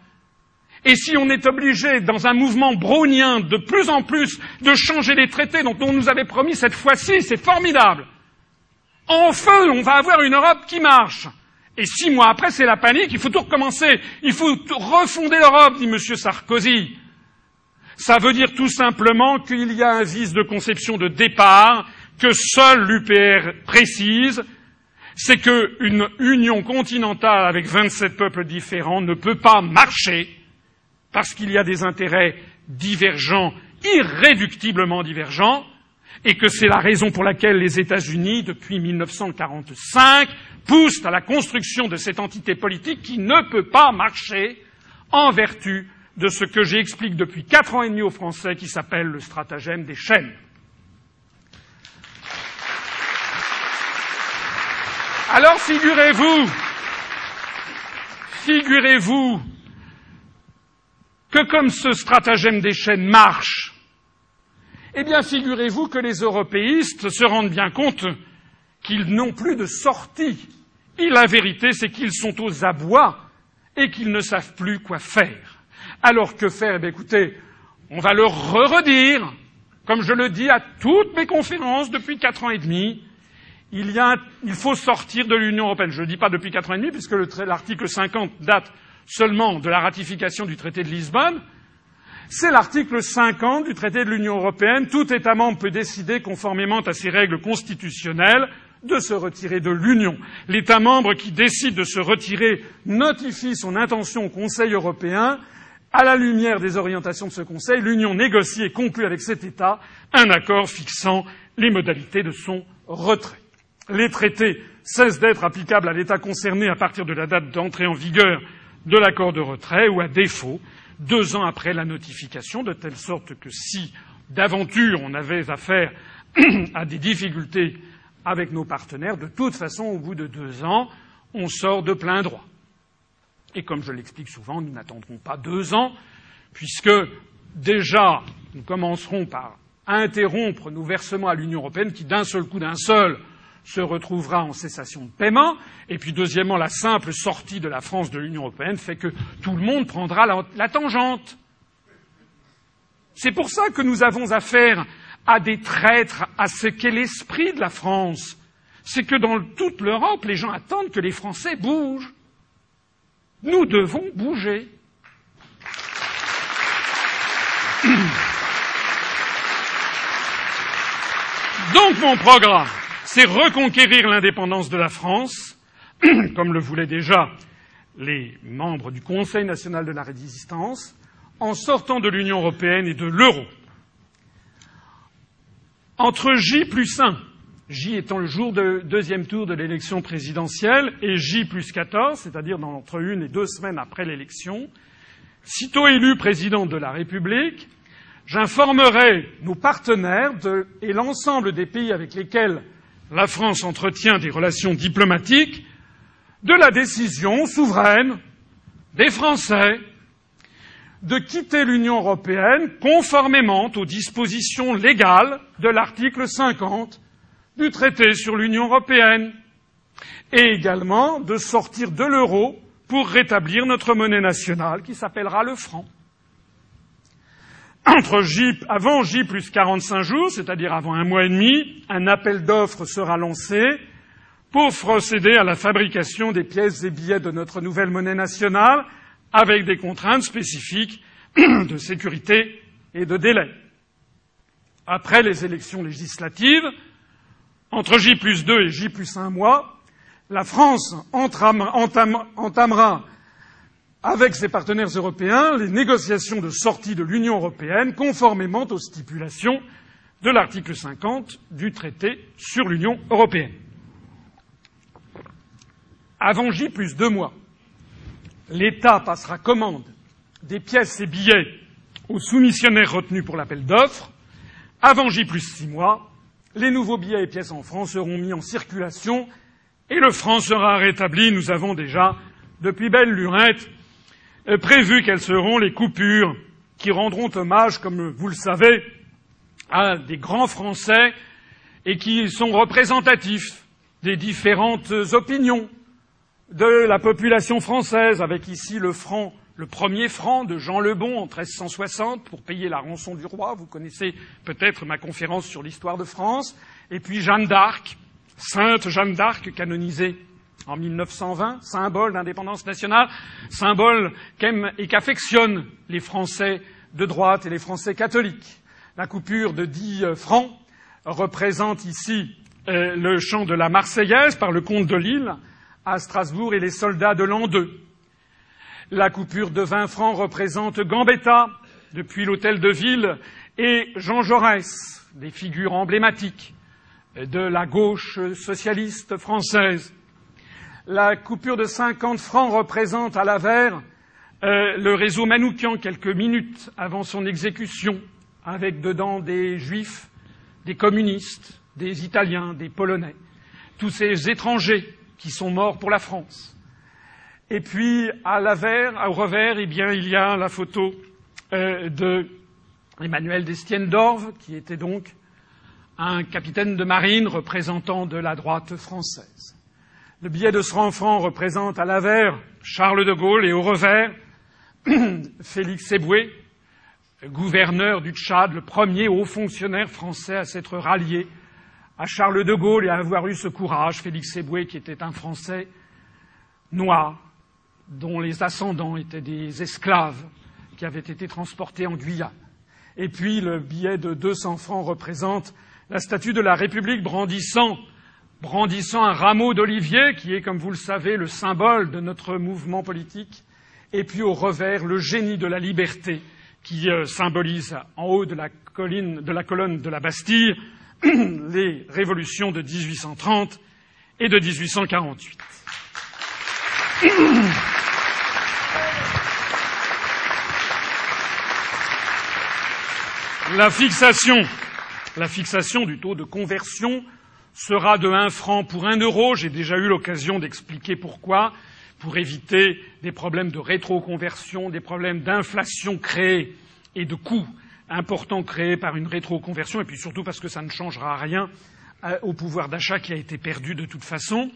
et si on est obligé, dans un mouvement brownien, de plus en plus de changer les traités dont on nous avait promis cette fois-ci, c'est formidable. Enfin, on va avoir une Europe qui marche. Et six mois après, c'est la panique, il faut tout recommencer. Il faut refonder l'Europe, dit M. Sarkozy. Ça veut dire tout simplement qu'il y a un vice de conception de départ que seul l'UPR précise, c'est qu'une union continentale avec 27 peuples différents ne peut pas marcher parce qu'il y a des intérêts divergents, irréductiblement divergents, et que c'est la raison pour laquelle les États-Unis, depuis 1945, poussent à la construction de cette entité politique qui ne peut pas marcher en vertu de ce que j'explique depuis quatre ans et demi aux Français qui s'appelle le stratagème des chaînes. Alors figurez-vous, figurez-vous que comme ce stratagème des chaînes marche, eh bien figurez-vous que les européistes se rendent bien compte qu'ils n'ont plus de sortie. Et la vérité, c'est qu'ils sont aux abois et qu'ils ne savent plus quoi faire. Alors que faire? Eh bien écoutez, on va leur redire, comme je le dis à toutes mes conférences depuis quatre ans et demi, il, faut sortir de l'Union européenne. Je ne dis pas depuis quatre ans et demi, puisque l'article 50 date seulement de la ratification du traité de Lisbonne. C'est l'article 50 du traité de l'Union européenne. Tout État membre peut décider, conformément à ses règles constitutionnelles, de se retirer de l'Union. L'État membre qui décide de se retirer notifie son intention au Conseil européen. À la lumière des orientations de ce Conseil, l'Union négocie et conclut avec cet État un accord fixant les modalités de son retrait les traités cessent d'être applicables à l'État concerné à partir de la date d'entrée en vigueur de l'accord de retrait ou, à défaut, deux ans après la notification, de telle sorte que si d'aventure on avait affaire à des difficultés avec nos partenaires, de toute façon, au bout de deux ans, on sort de plein droit. Et comme je l'explique souvent, nous n'attendrons pas deux ans, puisque déjà nous commencerons par interrompre nos versements à l'Union européenne, qui d'un seul coup, d'un seul, se retrouvera en cessation de paiement. Et puis, deuxièmement, la simple sortie de la France de l'Union européenne fait que tout le monde prendra la, tangente. C'est pour ça que nous avons affaire à des traîtres à ce qu'est l'esprit de la France. C'est que dans toute l'Europe, les gens attendent que les Français bougent. Nous devons bouger. Donc mon programme, c'est reconquérir l'indépendance de la France, comme le voulaient déjà les membres du Conseil national de la résistance, en sortant de l'Union européenne et de l'euro. Entre J plus 1, J étant le jour de deuxième tour de l'élection présidentielle, et J plus 14, c'est-à-dire entre une et deux semaines après l'élection, sitôt élu président de la République, j'informerai nos partenaires de, et l'ensemble des pays avec lesquels la France entretient des relations diplomatiques de la décision souveraine des Français de quitter l'Union européenne conformément aux dispositions légales de l'article 50 du traité sur l'Union européenne et également de sortir de l'euro pour rétablir notre monnaie nationale qui s'appellera le franc. Entre J, avant J plus 45 jours, c'est-à-dire avant un mois et demi, un appel d'offres sera lancé pour procéder à la fabrication des pièces et billets de notre nouvelle monnaie nationale avec des contraintes spécifiques de sécurité et de délai. Après les élections législatives, entre J plus deux et J plus un mois, la France entamera avec ses partenaires européens les négociations de sortie de l'Union européenne conformément aux stipulations de l'article 50 du traité sur l'Union européenne. Avant J plus deux mois, l'État passera commande des pièces et billets aux soumissionnaires retenus pour l'appel d'offres. Avant J plus six mois, les nouveaux billets et pièces en francs seront mis en circulation et le franc sera rétabli. Nous avons déjà, depuis belle lurette, prévu quelles seront les coupures qui rendront hommage, comme vous le savez, à des grands Français et qui sont représentatifs des différentes opinions de la population française, avec ici le franc, le premier franc de Jean Lebon en 1360 pour payer la rançon du roi. Vous connaissez peut-être ma conférence sur l'histoire de France. Et puis Jeanne d'Arc, sainte Jeanne d'Arc canonisée en 1920, symbole d'indépendance nationale, symbole qu'aiment et qu'affectionnent les Français de droite et les Français catholiques. La coupure de dix francs représente ici euh, le chant de la Marseillaise par le comte de Lille à Strasbourg et les soldats de l'an 2. La coupure de 20 francs représente Gambetta depuis l'hôtel de ville et Jean Jaurès, des figures emblématiques de la gauche socialiste française. La coupure de 50 francs représente à l'avers euh, le réseau Manoukian quelques minutes avant son exécution, avec dedans des juifs, des communistes, des Italiens, des Polonais, tous ces étrangers qui sont morts pour la France. Et puis, à l'avers, au revers, eh bien, il y a la photo euh, de Emmanuel Destienne d'Orve, qui était donc un capitaine de marine représentant de la droite française. Le billet de 100 francs représente à l'avers Charles de Gaulle et au revers Félix Eboué, gouverneur du Tchad, le premier haut fonctionnaire français à s'être rallié à Charles de Gaulle et à avoir eu ce courage, Félix Eboué, qui était un Français noir, dont les ascendants étaient des esclaves qui avaient été transportés en Guyane. Et puis le billet de 200 francs représente la statue de la République brandissant, brandissant un rameau d'olivier qui est, comme vous le savez, le symbole de notre mouvement politique, et puis au revers, le génie de la liberté qui euh, symbolise en haut de la, colline, de la colonne de la Bastille les révolutions de 1830 et de 1848. La fixation, la fixation du taux de conversion sera de 1 franc pour 1 euro. J'ai déjà eu l'occasion d'expliquer pourquoi. Pour éviter des problèmes de rétroconversion, des problèmes d'inflation créés et de coûts importants créés par une rétroconversion, et puis surtout parce que ça ne changera rien euh, au pouvoir d'achat qui a été perdu de toute façon.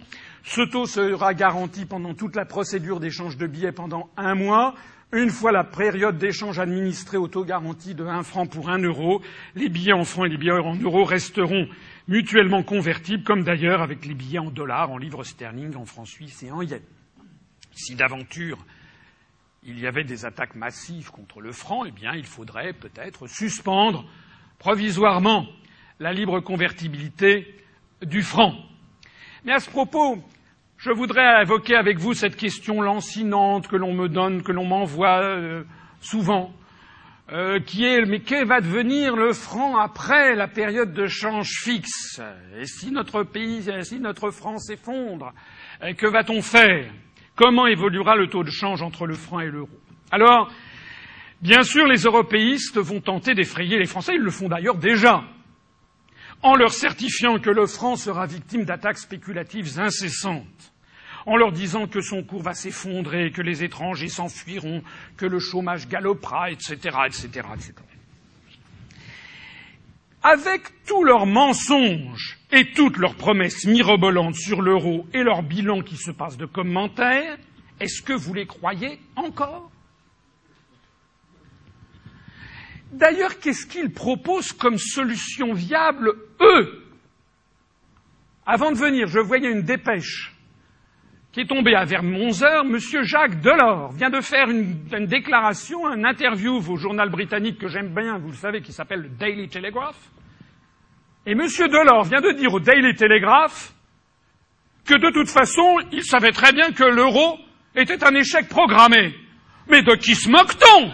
Ce taux sera garanti pendant toute la procédure d'échange de billets pendant un mois. Une fois la période d'échange administrée au taux garanti de 1 franc pour 1 euro, les billets en francs et les billets en euros resteront mutuellement convertibles, comme d'ailleurs avec les billets en dollars, en livres sterling, en francs suisses et en yens. Si d'aventure il y avait des attaques massives contre le franc, eh bien il faudrait peut-être suspendre provisoirement la libre convertibilité du franc. Mais à ce propos, je voudrais évoquer avec vous cette question lancinante que l'on me donne, que l'on m'envoie euh, souvent, euh, qui est mais que va devenir le franc après la période de change fixe? Et si notre pays, si notre franc s'effondre, euh, que va-t-on faire? Comment évoluera le taux de change entre le franc et l'euro? Alors, bien sûr, les européistes vont tenter d'effrayer les Français, ils le font d'ailleurs déjà, en leur certifiant que le franc sera victime d'attaques spéculatives incessantes en leur disant que son cours va s'effondrer, que les étrangers s'enfuiront, que le chômage galopera, etc., etc., etc. Avec tous leurs mensonges et toutes leurs promesses mirobolantes sur l'euro et leur bilan qui se passe de commentaires, est-ce que vous les croyez encore? D'ailleurs, qu'est-ce qu'ils proposent comme solution viable, eux? Avant de venir, je voyais une dépêche qui est tombé à vers 11 heures, M. Jacques Delors vient de faire une, une déclaration, un interview au journal britannique que j'aime bien, vous le savez, qui s'appelle le Daily Telegraph. Et M. Delors vient de dire au Daily Telegraph que de toute façon, il savait très bien que l'euro était un échec programmé. Mais de qui se moque-t-on?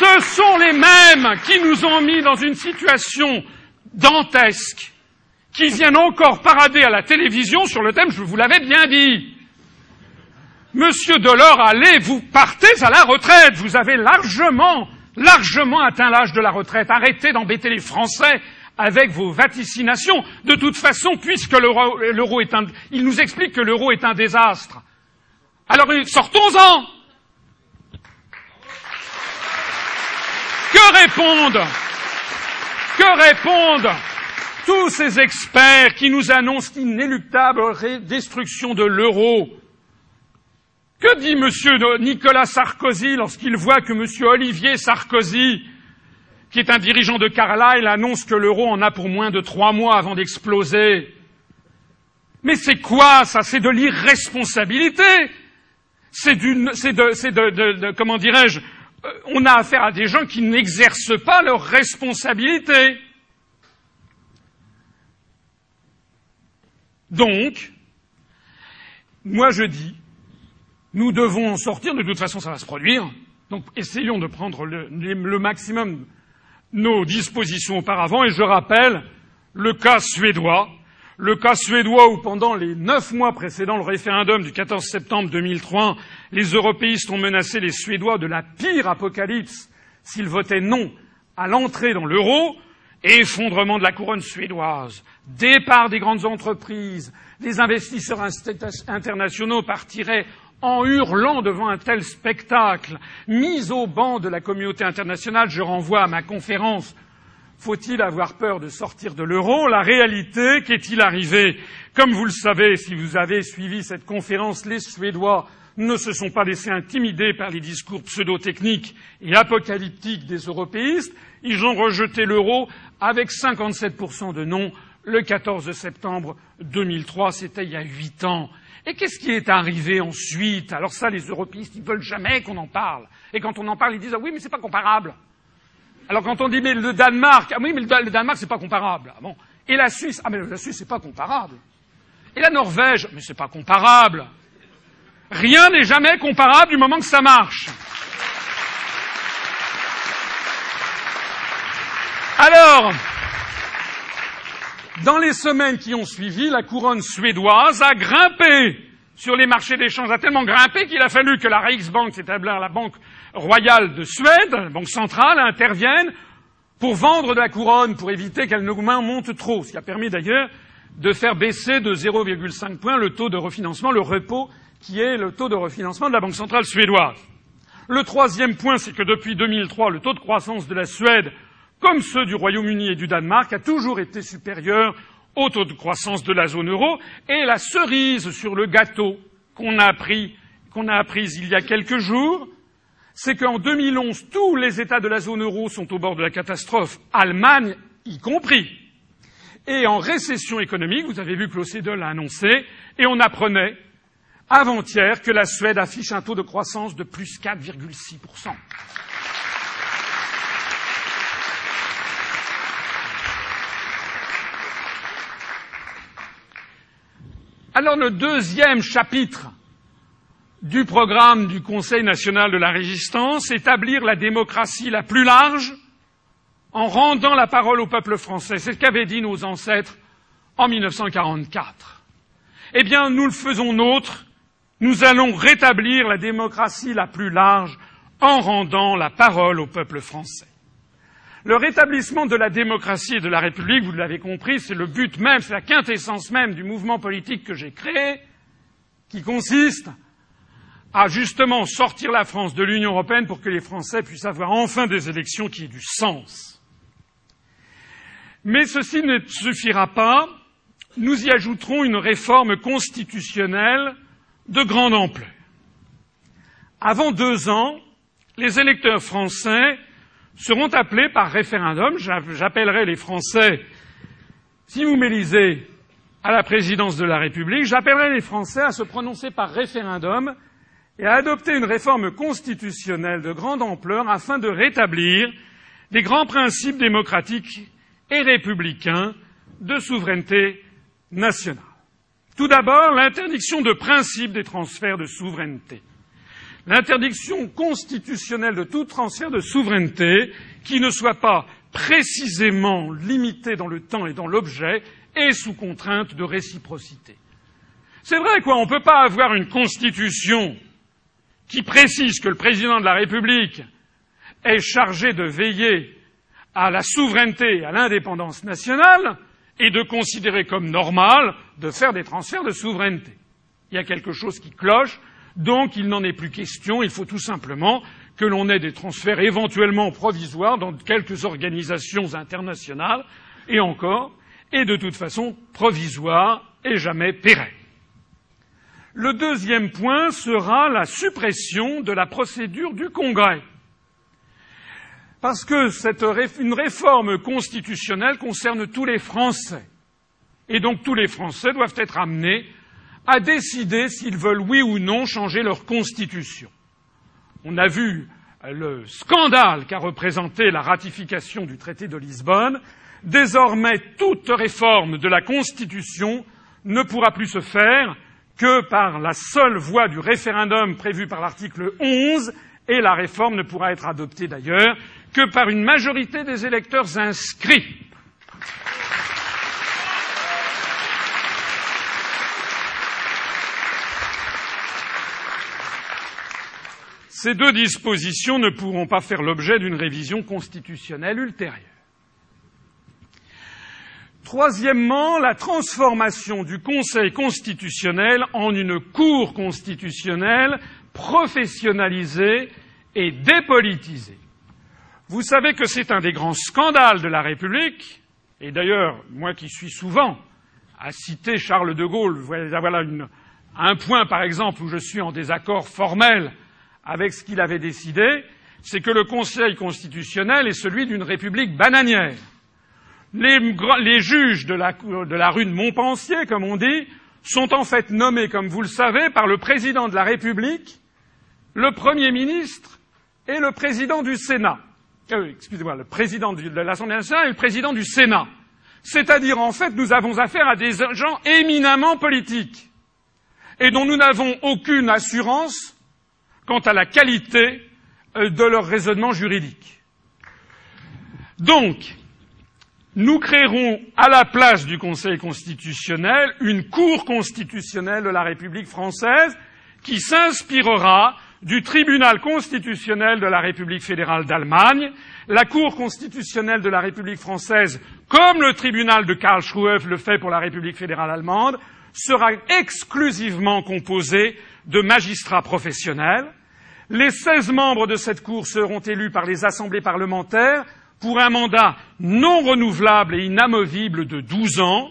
Ce sont les mêmes qui nous ont mis dans une situation dantesques qui viennent encore parader à la télévision sur le thème, je vous l'avais bien dit. Monsieur Delors, allez, vous partez à la retraite. Vous avez largement, largement atteint l'âge de la retraite. Arrêtez d'embêter les Français avec vos vaticinations. De toute façon, puisque l'euro est un, il nous explique que l'euro est un désastre. Alors, sortons-en! Que répondent que répondent tous ces experts qui nous annoncent l'inéluctable destruction de l'euro Que dit M. Nicolas Sarkozy lorsqu'il voit que M. Olivier Sarkozy, qui est un dirigeant de Carlyle, annonce que l'euro en a pour moins de trois mois avant d'exploser? Mais c'est quoi ça? C'est de l'irresponsabilité c'est de, de, comment dirais-je, on a affaire à des gens qui n'exercent pas leurs responsabilités. Donc, moi je dis, nous devons en sortir, de toute façon ça va se produire, donc essayons de prendre le, le maximum nos dispositions auparavant, et je rappelle le cas suédois, le cas suédois où pendant les neuf mois précédant le référendum du 14 septembre 2003, les européistes ont menacé les Suédois de la pire apocalypse s'ils votaient non à l'entrée dans l'euro, effondrement de la couronne suédoise, départ des grandes entreprises, les investisseurs internationaux partiraient en hurlant devant un tel spectacle, mise au banc de la communauté internationale, je renvoie à ma conférence faut-il avoir peur de sortir de l'euro? La réalité, qu'est-il arrivé? Comme vous le savez, si vous avez suivi cette conférence, les Suédois ne se sont pas laissés intimider par les discours pseudo-techniques et apocalyptiques des européistes. Ils ont rejeté l'euro avec 57% de non le 14 septembre 2003. C'était il y a huit ans. Et qu'est-ce qui est arrivé ensuite? Alors ça, les européistes, ils veulent jamais qu'on en parle. Et quand on en parle, ils disent ah oui, mais c'est pas comparable. Alors quand on dit mais le Danemark, ah oui mais le Danemark c'est pas comparable. Ah bon. Et la Suisse, ah mais la Suisse c'est pas comparable. Et la Norvège, mais c'est pas comparable. Rien n'est jamais comparable du moment que ça marche. Alors, dans les semaines qui ont suivi, la couronne suédoise a grimpé sur les marchés d'échange a tellement grimpé qu'il a fallu que la Riksbank, c'est-à-dire la Banque royale de Suède, la Banque centrale, intervienne pour vendre de la couronne, pour éviter qu'elle ne monte trop, ce qui a permis d'ailleurs de faire baisser de 0,5 points le taux de refinancement, le repos, qui est le taux de refinancement de la Banque centrale suédoise. Le troisième point, c'est que depuis 2003, le taux de croissance de la Suède, comme ceux du Royaume-Uni et du Danemark, a toujours été supérieur au taux de croissance de la zone euro. Et la cerise sur le gâteau qu'on a appris, qu'on a apprise il y a quelques jours, c'est qu'en 2011, tous les États de la zone euro sont au bord de la catastrophe, Allemagne y compris. Et en récession économique, vous avez vu que l'OCDE l'a annoncé, et on apprenait avant-hier que la Suède affiche un taux de croissance de plus 4,6%. Alors le deuxième chapitre du programme du Conseil national de la résistance, établir la démocratie la plus large en rendant la parole au peuple français. C'est ce qu'avaient dit nos ancêtres en 1944. Eh bien, nous le faisons nôtre. Nous allons rétablir la démocratie la plus large en rendant la parole au peuple français. Le rétablissement de la démocratie et de la République, vous l'avez compris, c'est le but même, c'est la quintessence même du mouvement politique que j'ai créé, qui consiste à justement sortir la France de l'Union européenne pour que les Français puissent avoir enfin des élections qui aient du sens. Mais ceci ne suffira pas. Nous y ajouterons une réforme constitutionnelle de grande ampleur. Avant deux ans, les électeurs français seront appelés par référendum. J'appellerai les Français, si vous m'élisez à la présidence de la République, j'appellerai les Français à se prononcer par référendum et à adopter une réforme constitutionnelle de grande ampleur afin de rétablir les grands principes démocratiques et républicains de souveraineté nationale. Tout d'abord, l'interdiction de principe des transferts de souveraineté. L'interdiction constitutionnelle de tout transfert de souveraineté qui ne soit pas précisément limité dans le temps et dans l'objet et sous contrainte de réciprocité. C'est vrai quoi, on ne peut pas avoir une constitution qui précise que le président de la République est chargé de veiller à la souveraineté et à l'indépendance nationale et de considérer comme normal de faire des transferts de souveraineté. Il y a quelque chose qui cloche, donc il n'en est plus question, il faut tout simplement que l'on ait des transferts éventuellement provisoires dans quelques organisations internationales, et encore, et de toute façon provisoires et jamais pérennes. Le deuxième point sera la suppression de la procédure du Congrès. Parce que cette, une réforme constitutionnelle concerne tous les Français. Et donc tous les Français doivent être amenés à décider s'ils veulent oui ou non changer leur constitution. On a vu le scandale qu'a représenté la ratification du traité de Lisbonne. Désormais, toute réforme de la Constitution ne pourra plus se faire que par la seule voie du référendum prévu par l'article 11, et la réforme ne pourra être adoptée d'ailleurs que par une majorité des électeurs inscrits. Ces deux dispositions ne pourront pas faire l'objet d'une révision constitutionnelle ultérieure. Troisièmement, la transformation du Conseil constitutionnel en une Cour constitutionnelle professionnalisée et dépolitisée. Vous savez que c'est un des grands scandales de la République, et d'ailleurs, moi qui suis souvent à citer Charles de Gaulle, voilà un point par exemple où je suis en désaccord formel avec ce qu'il avait décidé, c'est que le Conseil constitutionnel est celui d'une République bananière. Les, juges de la, rue de Montpensier, comme on dit, sont en fait nommés, comme vous le savez, par le président de la République, le Premier ministre et le président du Sénat. Euh, excusez-moi, le président de l'Assemblée nationale et le président du Sénat. C'est-à-dire, en fait, nous avons affaire à des gens éminemment politiques et dont nous n'avons aucune assurance quant à la qualité euh, de leur raisonnement juridique. Donc, nous créerons à la place du Conseil constitutionnel une Cour constitutionnelle de la République française qui s'inspirera du tribunal constitutionnel de la République fédérale d'Allemagne. La Cour constitutionnelle de la République française, comme le tribunal de Karlsruhe le fait pour la République fédérale allemande, sera exclusivement composée de magistrats professionnels. Les seize membres de cette Cour seront élus par les assemblées parlementaires pour un mandat non renouvelable et inamovible de douze ans.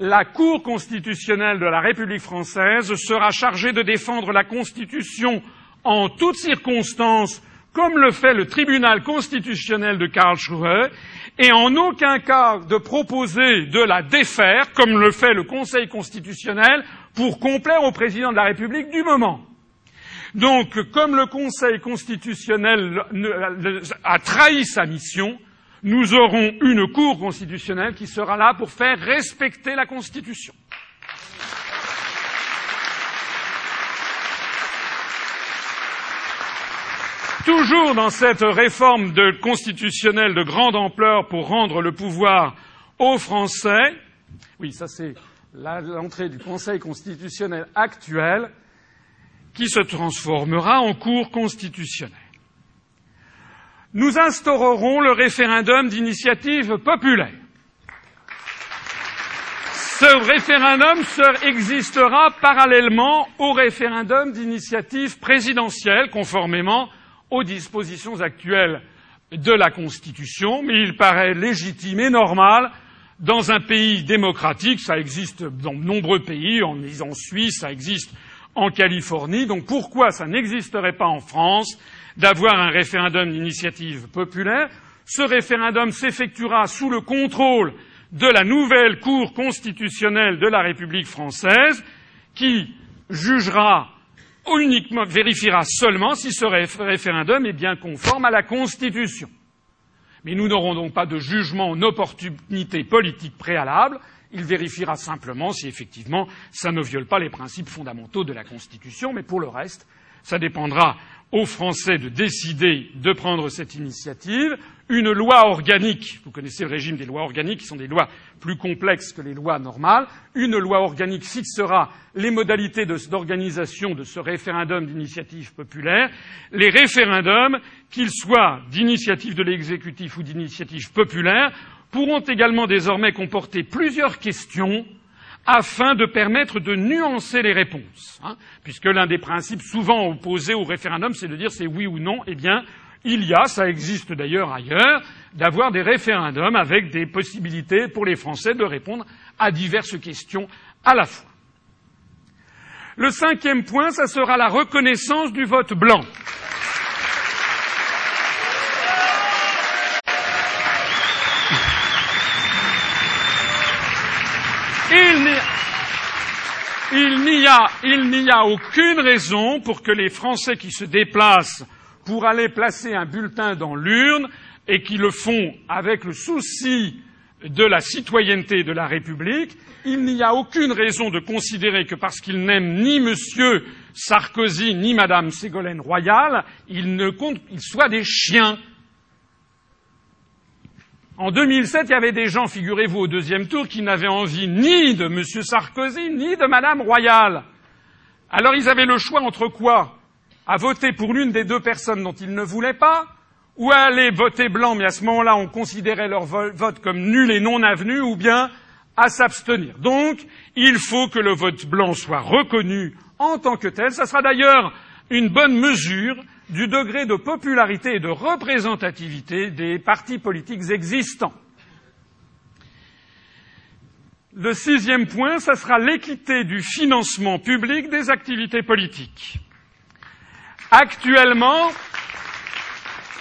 La Cour constitutionnelle de la République française sera chargée de défendre la Constitution en toutes circonstances, comme le fait le tribunal constitutionnel de Karlsruhe, et en aucun cas de proposer de la défaire, comme le fait le Conseil constitutionnel, pour complaire au président de la République du moment. Donc, comme le Conseil constitutionnel a trahi sa mission, nous aurons une Cour constitutionnelle qui sera là pour faire respecter la Constitution. Toujours dans cette réforme constitutionnelle de grande ampleur pour rendre le pouvoir aux Français, oui, ça c'est l'entrée du Conseil constitutionnel actuel, qui se transformera en Cour constitutionnelle. Nous instaurerons le référendum d'initiative populaire. Ce référendum existera parallèlement au référendum d'initiative présidentielle, conformément aux dispositions actuelles de la Constitution, mais il paraît légitime et normal dans un pays démocratique, ça existe dans de nombreux pays, en, en Suisse, ça existe en Californie, donc pourquoi ça n'existerait pas en France d'avoir un référendum d'initiative populaire? Ce référendum s'effectuera sous le contrôle de la nouvelle Cour constitutionnelle de la République française, qui jugera uniquement, vérifiera seulement si ce référendum est bien conforme à la Constitution. Mais nous n'aurons donc pas de jugement en opportunité politique préalable. Il vérifiera simplement si effectivement ça ne viole pas les principes fondamentaux de la Constitution, mais pour le reste, ça dépendra aux Français de décider de prendre cette initiative. Une loi organique, vous connaissez le régime des lois organiques, qui sont des lois plus complexes que les lois normales. Une loi organique fixera les modalités d'organisation de, de ce référendum d'initiative populaire. Les référendums, qu'ils soient d'initiative de l'exécutif ou d'initiative populaire, pourront également désormais comporter plusieurs questions afin de permettre de nuancer les réponses. Hein, puisque l'un des principes souvent opposés au référendum, c'est de dire c'est oui ou non. Eh bien, il y a, ça existe d'ailleurs ailleurs, d'avoir des référendums avec des possibilités pour les Français de répondre à diverses questions à la fois. Le cinquième point, ça sera la reconnaissance du vote blanc. Il n'y a, aucune raison pour que les Français qui se déplacent pour aller placer un bulletin dans l'urne et qui le font avec le souci de la citoyenneté de la République, il n'y a aucune raison de considérer que parce qu'ils n'aiment ni M. Sarkozy ni Mme Ségolène Royal, ils, ne comptent, ils soient des chiens. En 2007, il y avait des gens, figurez-vous, au deuxième tour, qui n'avaient envie ni de M. Sarkozy, ni de Mme Royal. Alors ils avaient le choix entre quoi? À voter pour l'une des deux personnes dont ils ne voulaient pas, ou à aller voter blanc, mais à ce moment-là, on considérait leur vote comme nul et non avenu, ou bien à s'abstenir. Donc, il faut que le vote blanc soit reconnu en tant que tel. Ça sera d'ailleurs une bonne mesure du degré de popularité et de représentativité des partis politiques existants. Le sixième point, ce sera l'équité du financement public des activités politiques. Actuellement,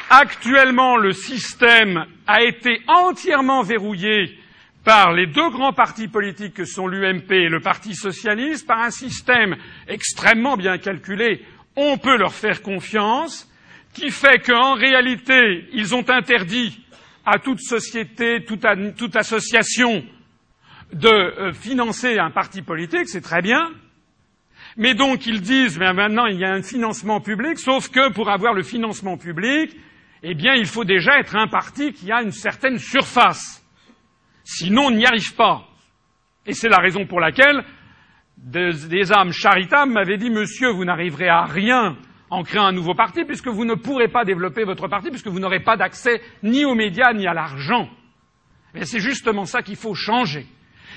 actuellement, le système a été entièrement verrouillé par les deux grands partis politiques que sont l'UMP et le Parti socialiste, par un système extrêmement bien calculé on peut leur faire confiance, qui fait qu'en réalité, ils ont interdit à toute société, toute, association de euh, financer un parti politique, c'est très bien. Mais donc ils disent, mais maintenant il y a un financement public, sauf que pour avoir le financement public, eh bien il faut déjà être un parti qui a une certaine surface. Sinon, on n'y arrive pas. Et c'est la raison pour laquelle des, âmes charitables m'avaient dit, monsieur, vous n'arriverez à rien en créant un nouveau parti, puisque vous ne pourrez pas développer votre parti, puisque vous n'aurez pas d'accès ni aux médias ni à l'argent. Et c'est justement ça qu'il faut changer.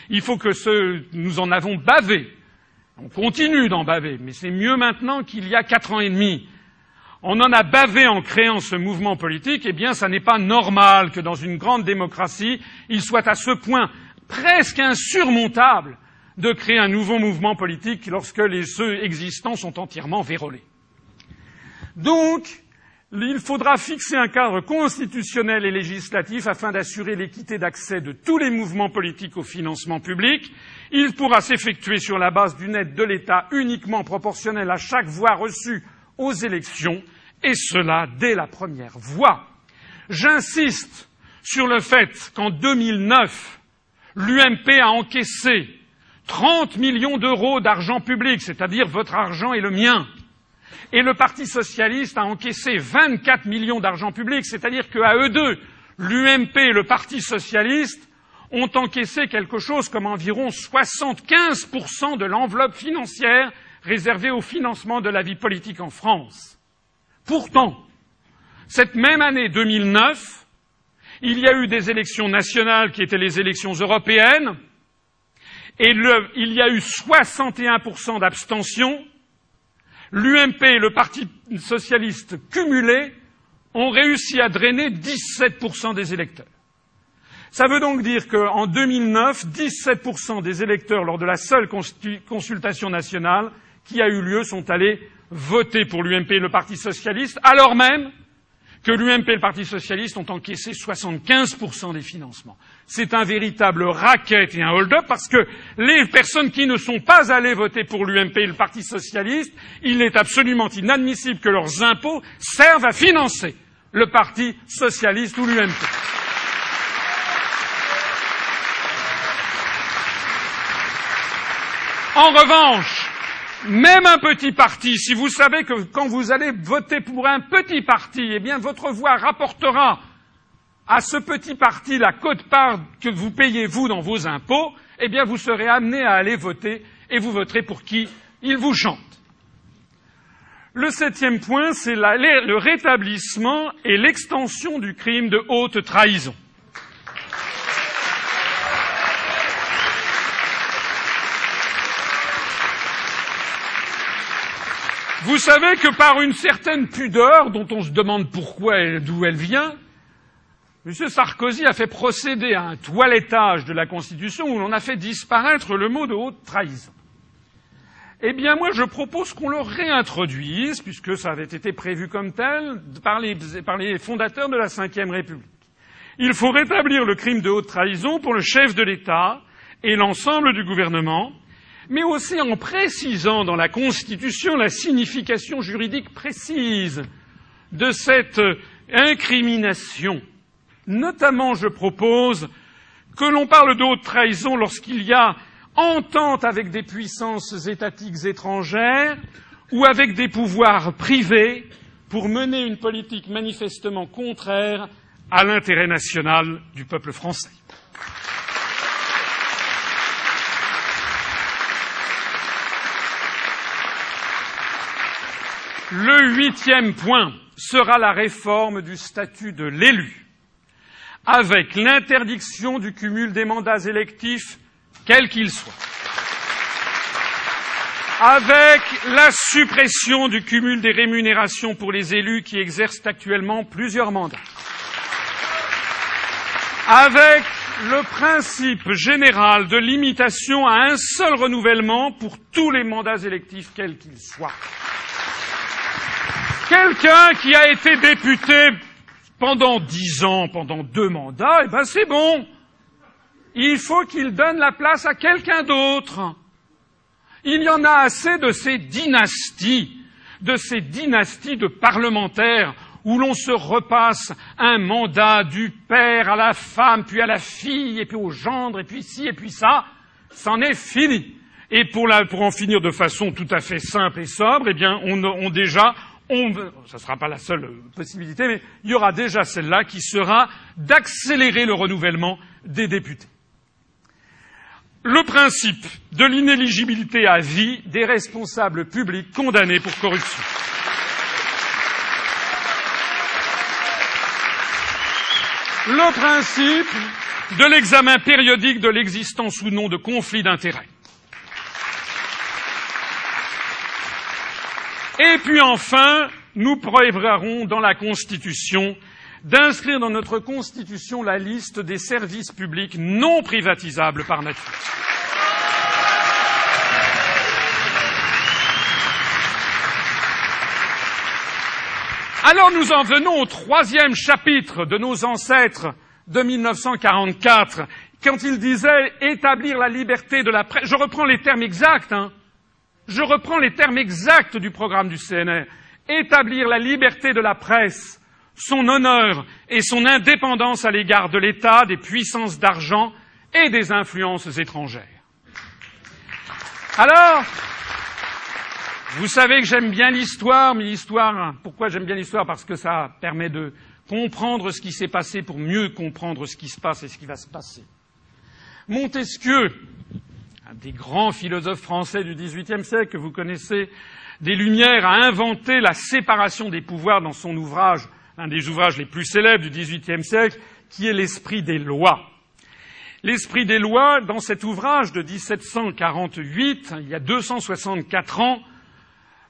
Il faut que ce, nous en avons bavé. On continue d'en baver, mais c'est mieux maintenant qu'il y a quatre ans et demi. On en a bavé en créant ce mouvement politique, eh bien, ça n'est pas normal que dans une grande démocratie, il soit à ce point presque insurmontable de créer un nouveau mouvement politique lorsque les ceux existants sont entièrement vérolés. Donc, il faudra fixer un cadre constitutionnel et législatif afin d'assurer l'équité d'accès de tous les mouvements politiques au financement public. Il pourra s'effectuer sur la base d'une aide de l'État uniquement proportionnelle à chaque voix reçue aux élections, et cela dès la première voix. J'insiste sur le fait qu'en 2009, l'UMP a encaissé 30 millions d'euros d'argent public, c'est-à-dire votre argent et le mien, et le Parti socialiste a encaissé 24 millions d'argent public, c'est-à-dire qu'à eux deux, l'UMP et le Parti socialiste ont encaissé quelque chose comme environ 75% de l'enveloppe financière réservée au financement de la vie politique en France. Pourtant, cette même année 2009, il y a eu des élections nationales qui étaient les élections européennes, et il y a eu 61% d'abstention, l'UMP et le Parti socialiste cumulés ont réussi à drainer 17% des électeurs. Ça veut donc dire qu'en 2009, 17% des électeurs, lors de la seule consultation nationale qui a eu lieu, sont allés voter pour l'UMP et le Parti socialiste, alors même que l'UMP et le Parti socialiste ont encaissé 75% des financements. C'est un véritable racket et un hold-up parce que les personnes qui ne sont pas allées voter pour l'UMP et le Parti socialiste, il est absolument inadmissible que leurs impôts servent à financer le Parti socialiste ou l'UMP. En revanche, même un petit parti, si vous savez que quand vous allez voter pour un petit parti, eh bien votre voix rapportera à ce petit parti la cote-part que vous payez vous dans vos impôts, eh bien vous serez amené à aller voter et vous voterez pour qui il vous chante. Le septième point, c'est le rétablissement et l'extension du crime de haute trahison. Vous savez que par une certaine pudeur, dont on se demande pourquoi et d'où elle vient, M. Sarkozy a fait procéder à un toilettage de la Constitution où l'on a fait disparaître le mot de haute trahison. Eh bien, moi, je propose qu'on le réintroduise, puisque ça avait été prévu comme tel par les, par les fondateurs de la Ve République. Il faut rétablir le crime de haute trahison pour le chef de l'État et l'ensemble du gouvernement, mais aussi en précisant dans la Constitution la signification juridique précise de cette incrimination. Notamment, je propose que l'on parle de haute trahison lorsqu'il y a entente avec des puissances étatiques étrangères ou avec des pouvoirs privés pour mener une politique manifestement contraire à l'intérêt national du peuple français. Le huitième point sera la réforme du statut de l'élu, avec l'interdiction du cumul des mandats électifs, quels qu'ils soient, avec la suppression du cumul des rémunérations pour les élus qui exercent actuellement plusieurs mandats, avec le principe général de limitation à un seul renouvellement pour tous les mandats électifs, quels qu'ils soient. Quelqu'un qui a été député pendant dix ans, pendant deux mandats, eh ben c'est bon. Il faut qu'il donne la place à quelqu'un d'autre. Il y en a assez de ces dynasties, de ces dynasties de parlementaires où l'on se repasse un mandat du père à la femme, puis à la fille, et puis au gendre, et puis ci, et puis ça. C'en est fini. Et pour, la, pour, en finir de façon tout à fait simple et sobre, eh bien, on, on déjà, on, ça ne sera pas la seule possibilité, mais il y aura déjà celle-là qui sera d'accélérer le renouvellement des députés. le principe de l'inéligibilité à vie des responsables publics condamnés pour corruption. Le principe de l'examen périodique de l'existence ou non de conflits d'intérêts. Et puis enfin, nous prévoirons dans la Constitution d'inscrire dans notre Constitution la liste des services publics non privatisables par nature. Alors nous en venons au troisième chapitre de nos ancêtres de 1944, quand ils disaient établir la liberté de la presse. Je reprends les termes exacts, hein. Je reprends les termes exacts du programme du CNR. Établir la liberté de la presse, son honneur et son indépendance à l'égard de l'État, des puissances d'argent et des influences étrangères. Alors, vous savez que j'aime bien l'histoire, mais l'histoire, pourquoi j'aime bien l'histoire? Parce que ça permet de comprendre ce qui s'est passé pour mieux comprendre ce qui se passe et ce qui va se passer. Montesquieu, des grands philosophes français du XVIIIe siècle que vous connaissez, des Lumières, a inventé la séparation des pouvoirs dans son ouvrage, un des ouvrages les plus célèbres du XVIIIe siècle, qui est l'esprit des lois. L'esprit des lois, dans cet ouvrage de 1748, il y a 264 ans,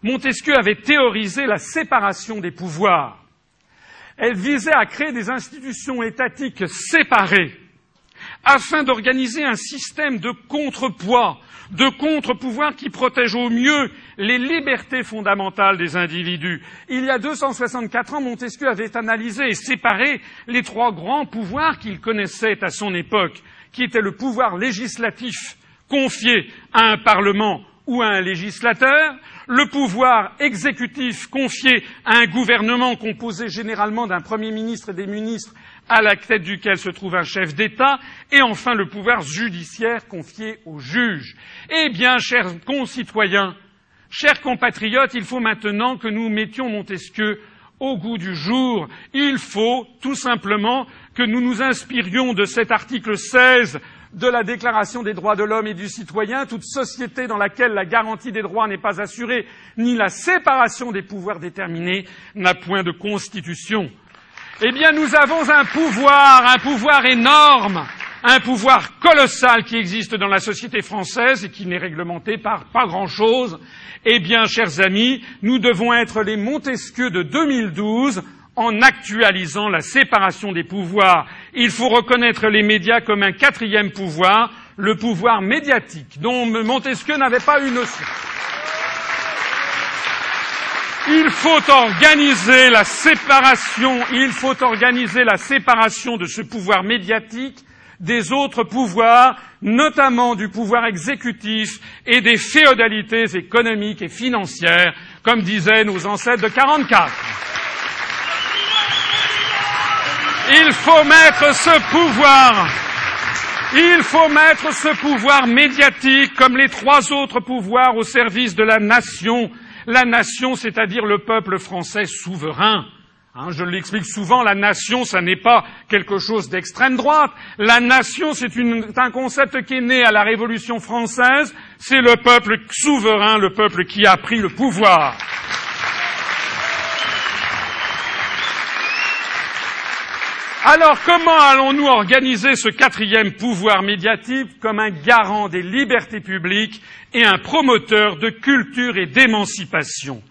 Montesquieu avait théorisé la séparation des pouvoirs. Elle visait à créer des institutions étatiques séparées afin d'organiser un système de contrepoids, de contre-pouvoir qui protège au mieux les libertés fondamentales des individus. Il y a 264 ans, Montesquieu avait analysé et séparé les trois grands pouvoirs qu'il connaissait à son époque, qui étaient le pouvoir législatif confié à un Parlement ou à un législateur, le pouvoir exécutif confié à un gouvernement composé généralement d'un Premier ministre et des ministres à la tête duquel se trouve un chef d'État, et enfin le pouvoir judiciaire confié aux juges. Eh bien, chers concitoyens, chers compatriotes, il faut maintenant que nous mettions Montesquieu au goût du jour. Il faut tout simplement que nous nous inspirions de cet article 16 de la Déclaration des droits de l'homme et du citoyen, toute société dans laquelle la garantie des droits n'est pas assurée, ni la séparation des pouvoirs déterminés, n'a point de constitution. Eh bien, nous avons un pouvoir, un pouvoir énorme, un pouvoir colossal qui existe dans la société française et qui n'est réglementé par pas grand chose. Eh bien, chers amis, nous devons être les Montesquieu de 2012 en actualisant la séparation des pouvoirs. Il faut reconnaître les médias comme un quatrième pouvoir, le pouvoir médiatique, dont Montesquieu n'avait pas eu notion. Il faut organiser la séparation, il faut organiser la séparation de ce pouvoir médiatique des autres pouvoirs, notamment du pouvoir exécutif et des féodalités économiques et financières, comme disaient nos ancêtres de 44. Il faut mettre ce pouvoir, il faut mettre ce pouvoir médiatique comme les trois autres pouvoirs au service de la nation. La nation, c'est-à-dire le peuple français souverain. Hein, je l'explique souvent, la nation, ça n'est pas quelque chose d'extrême droite. La nation, c'est un concept qui est né à la Révolution française. C'est le peuple souverain, le peuple qui a pris le pouvoir. Alors comment allons-nous organiser ce quatrième pouvoir médiatique comme un garant des libertés publiques et un promoteur de culture et d'émancipation?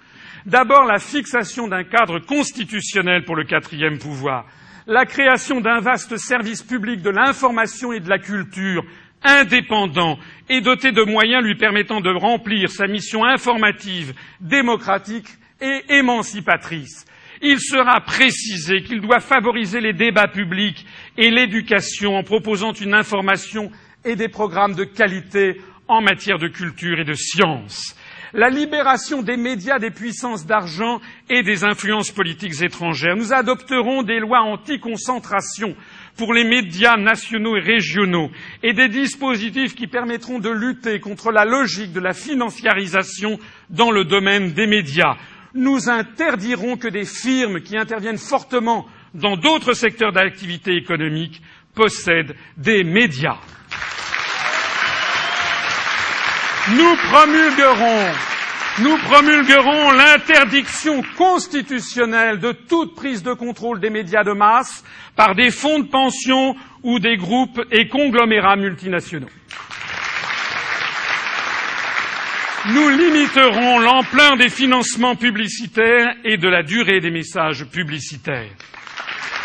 D'abord la fixation d'un cadre constitutionnel pour le quatrième pouvoir, la création d'un vaste service public de l'information et de la culture indépendant et doté de moyens lui permettant de remplir sa mission informative, démocratique et émancipatrice il sera précisé qu'il doit favoriser les débats publics et l'éducation en proposant une information et des programmes de qualité en matière de culture et de science. La libération des médias des puissances d'argent et des influences politiques étrangères. Nous adopterons des lois anti-concentration pour les médias nationaux et régionaux et des dispositifs qui permettront de lutter contre la logique de la financiarisation dans le domaine des médias nous interdirons que des firmes qui interviennent fortement dans d'autres secteurs d'activité économique possèdent des médias. Nous promulguerons nous promulguerons l'interdiction constitutionnelle de toute prise de contrôle des médias de masse par des fonds de pension ou des groupes et conglomérats multinationaux. Nous limiterons l'ampleur des financements publicitaires et de la durée des messages publicitaires.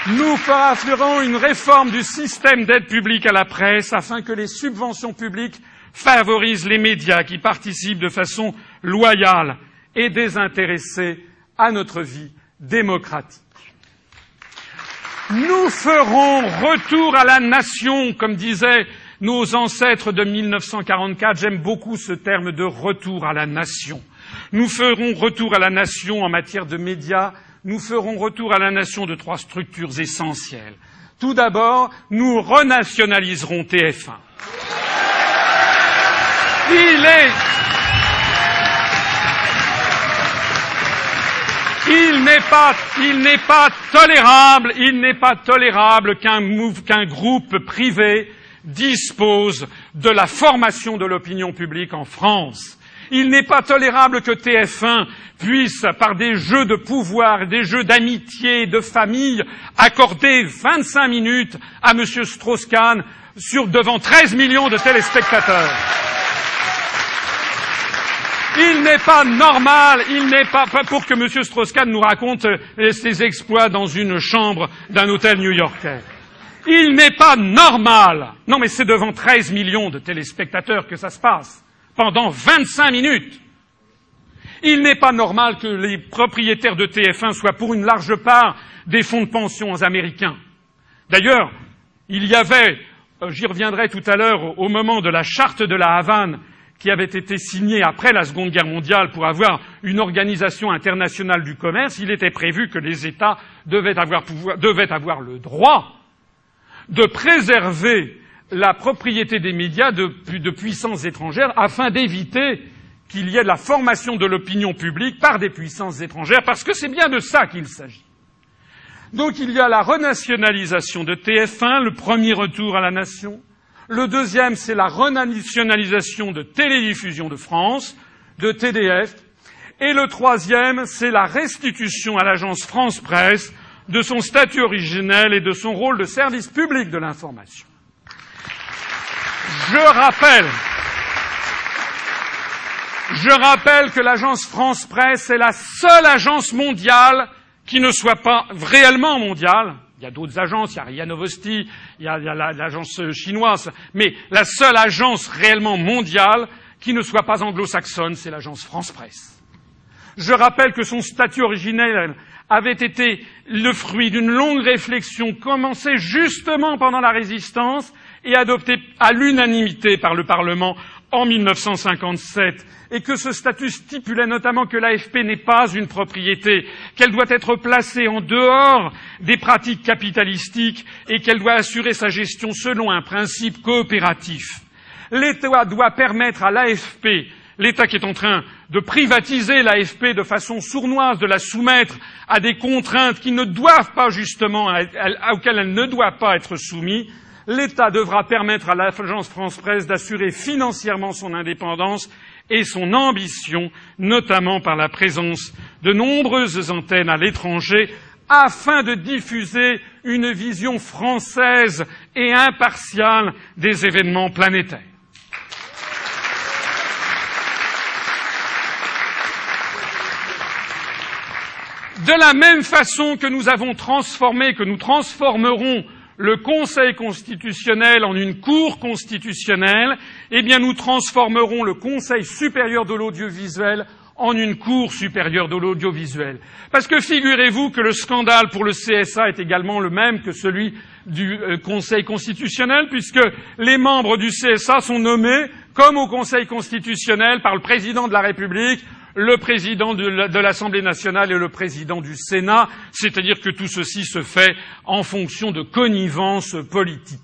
Nous ferons une réforme du système d'aide publique à la presse afin que les subventions publiques favorisent les médias qui participent de façon loyale et désintéressée à notre vie démocratique. Nous ferons retour à la nation, comme disaient nos ancêtres de 1944. J'aime beaucoup ce terme de retour à la nation. Nous ferons retour à la nation en matière de médias. Nous ferons retour à la nation de trois structures essentielles. Tout d'abord, nous renationaliserons TF1. Il est Il n'est pas, il n'est pas tolérable, il n'est pas tolérable qu'un qu'un groupe privé dispose de la formation de l'opinion publique en France. Il n'est pas tolérable que TF1 puisse, par des jeux de pouvoir, des jeux d'amitié, de famille, accorder 25 minutes à M. Strauss-Kahn sur, devant 13 millions de téléspectateurs. Il n'est pas normal, il n'est pas, pour que M. Strauss-Kahn nous raconte euh, ses exploits dans une chambre d'un hôtel new-yorkais. Il n'est pas normal. Non, mais c'est devant 13 millions de téléspectateurs que ça se passe, pendant 25 minutes. Il n'est pas normal que les propriétaires de TF1 soient pour une large part des fonds de pension américains. D'ailleurs, il y avait, euh, j'y reviendrai tout à l'heure, au moment de la charte de la Havane, qui avait été signé après la Seconde Guerre mondiale pour avoir une organisation internationale du commerce, il était prévu que les États devaient avoir, le droit de préserver la propriété des médias de, puissances étrangères afin d'éviter qu'il y ait la formation de l'opinion publique par des puissances étrangères, parce que c'est bien de ça qu'il s'agit. Donc il y a la renationalisation de TF1, le premier retour à la nation, le deuxième, c'est la renationalisation de Télédiffusion de France, de TDF. Et le troisième, c'est la restitution à l'agence France Presse de son statut originel et de son rôle de service public de l'information. Je rappelle, je rappelle que l'agence France Presse est la seule agence mondiale qui ne soit pas réellement mondiale, il y a d'autres agences, il y a RIA Novosti, il y a, l'agence chinoise, mais la seule agence réellement mondiale qui ne soit pas anglo-saxonne, c'est l'agence France Presse. Je rappelle que son statut originel avait été le fruit d'une longue réflexion commencée justement pendant la résistance et adoptée à l'unanimité par le Parlement en 1957 et que ce statut stipulait notamment que l'AFP n'est pas une propriété, qu'elle doit être placée en dehors des pratiques capitalistiques et qu'elle doit assurer sa gestion selon un principe coopératif. L'État doit permettre à l'AFP l'État qui est en train de privatiser l'AFP de façon sournoise, de la soumettre à des contraintes auxquelles elle ne doit pas être soumise, l'État devra permettre à l'agence France Presse d'assurer financièrement son indépendance et son ambition, notamment par la présence de nombreuses antennes à l'étranger, afin de diffuser une vision française et impartiale des événements planétaires. De la même façon que nous avons transformé, que nous transformerons le Conseil constitutionnel en une Cour constitutionnelle, eh bien nous transformerons le Conseil supérieur de l'audiovisuel en une Cour supérieure de l'audiovisuel. Parce que figurez-vous que le scandale pour le CSA est également le même que celui du euh, Conseil constitutionnel, puisque les membres du CSA sont nommés, comme au Conseil constitutionnel, par le président de la République, le président de l'Assemblée nationale et le président du Sénat, c'est-à-dire que tout ceci se fait en fonction de connivence politique.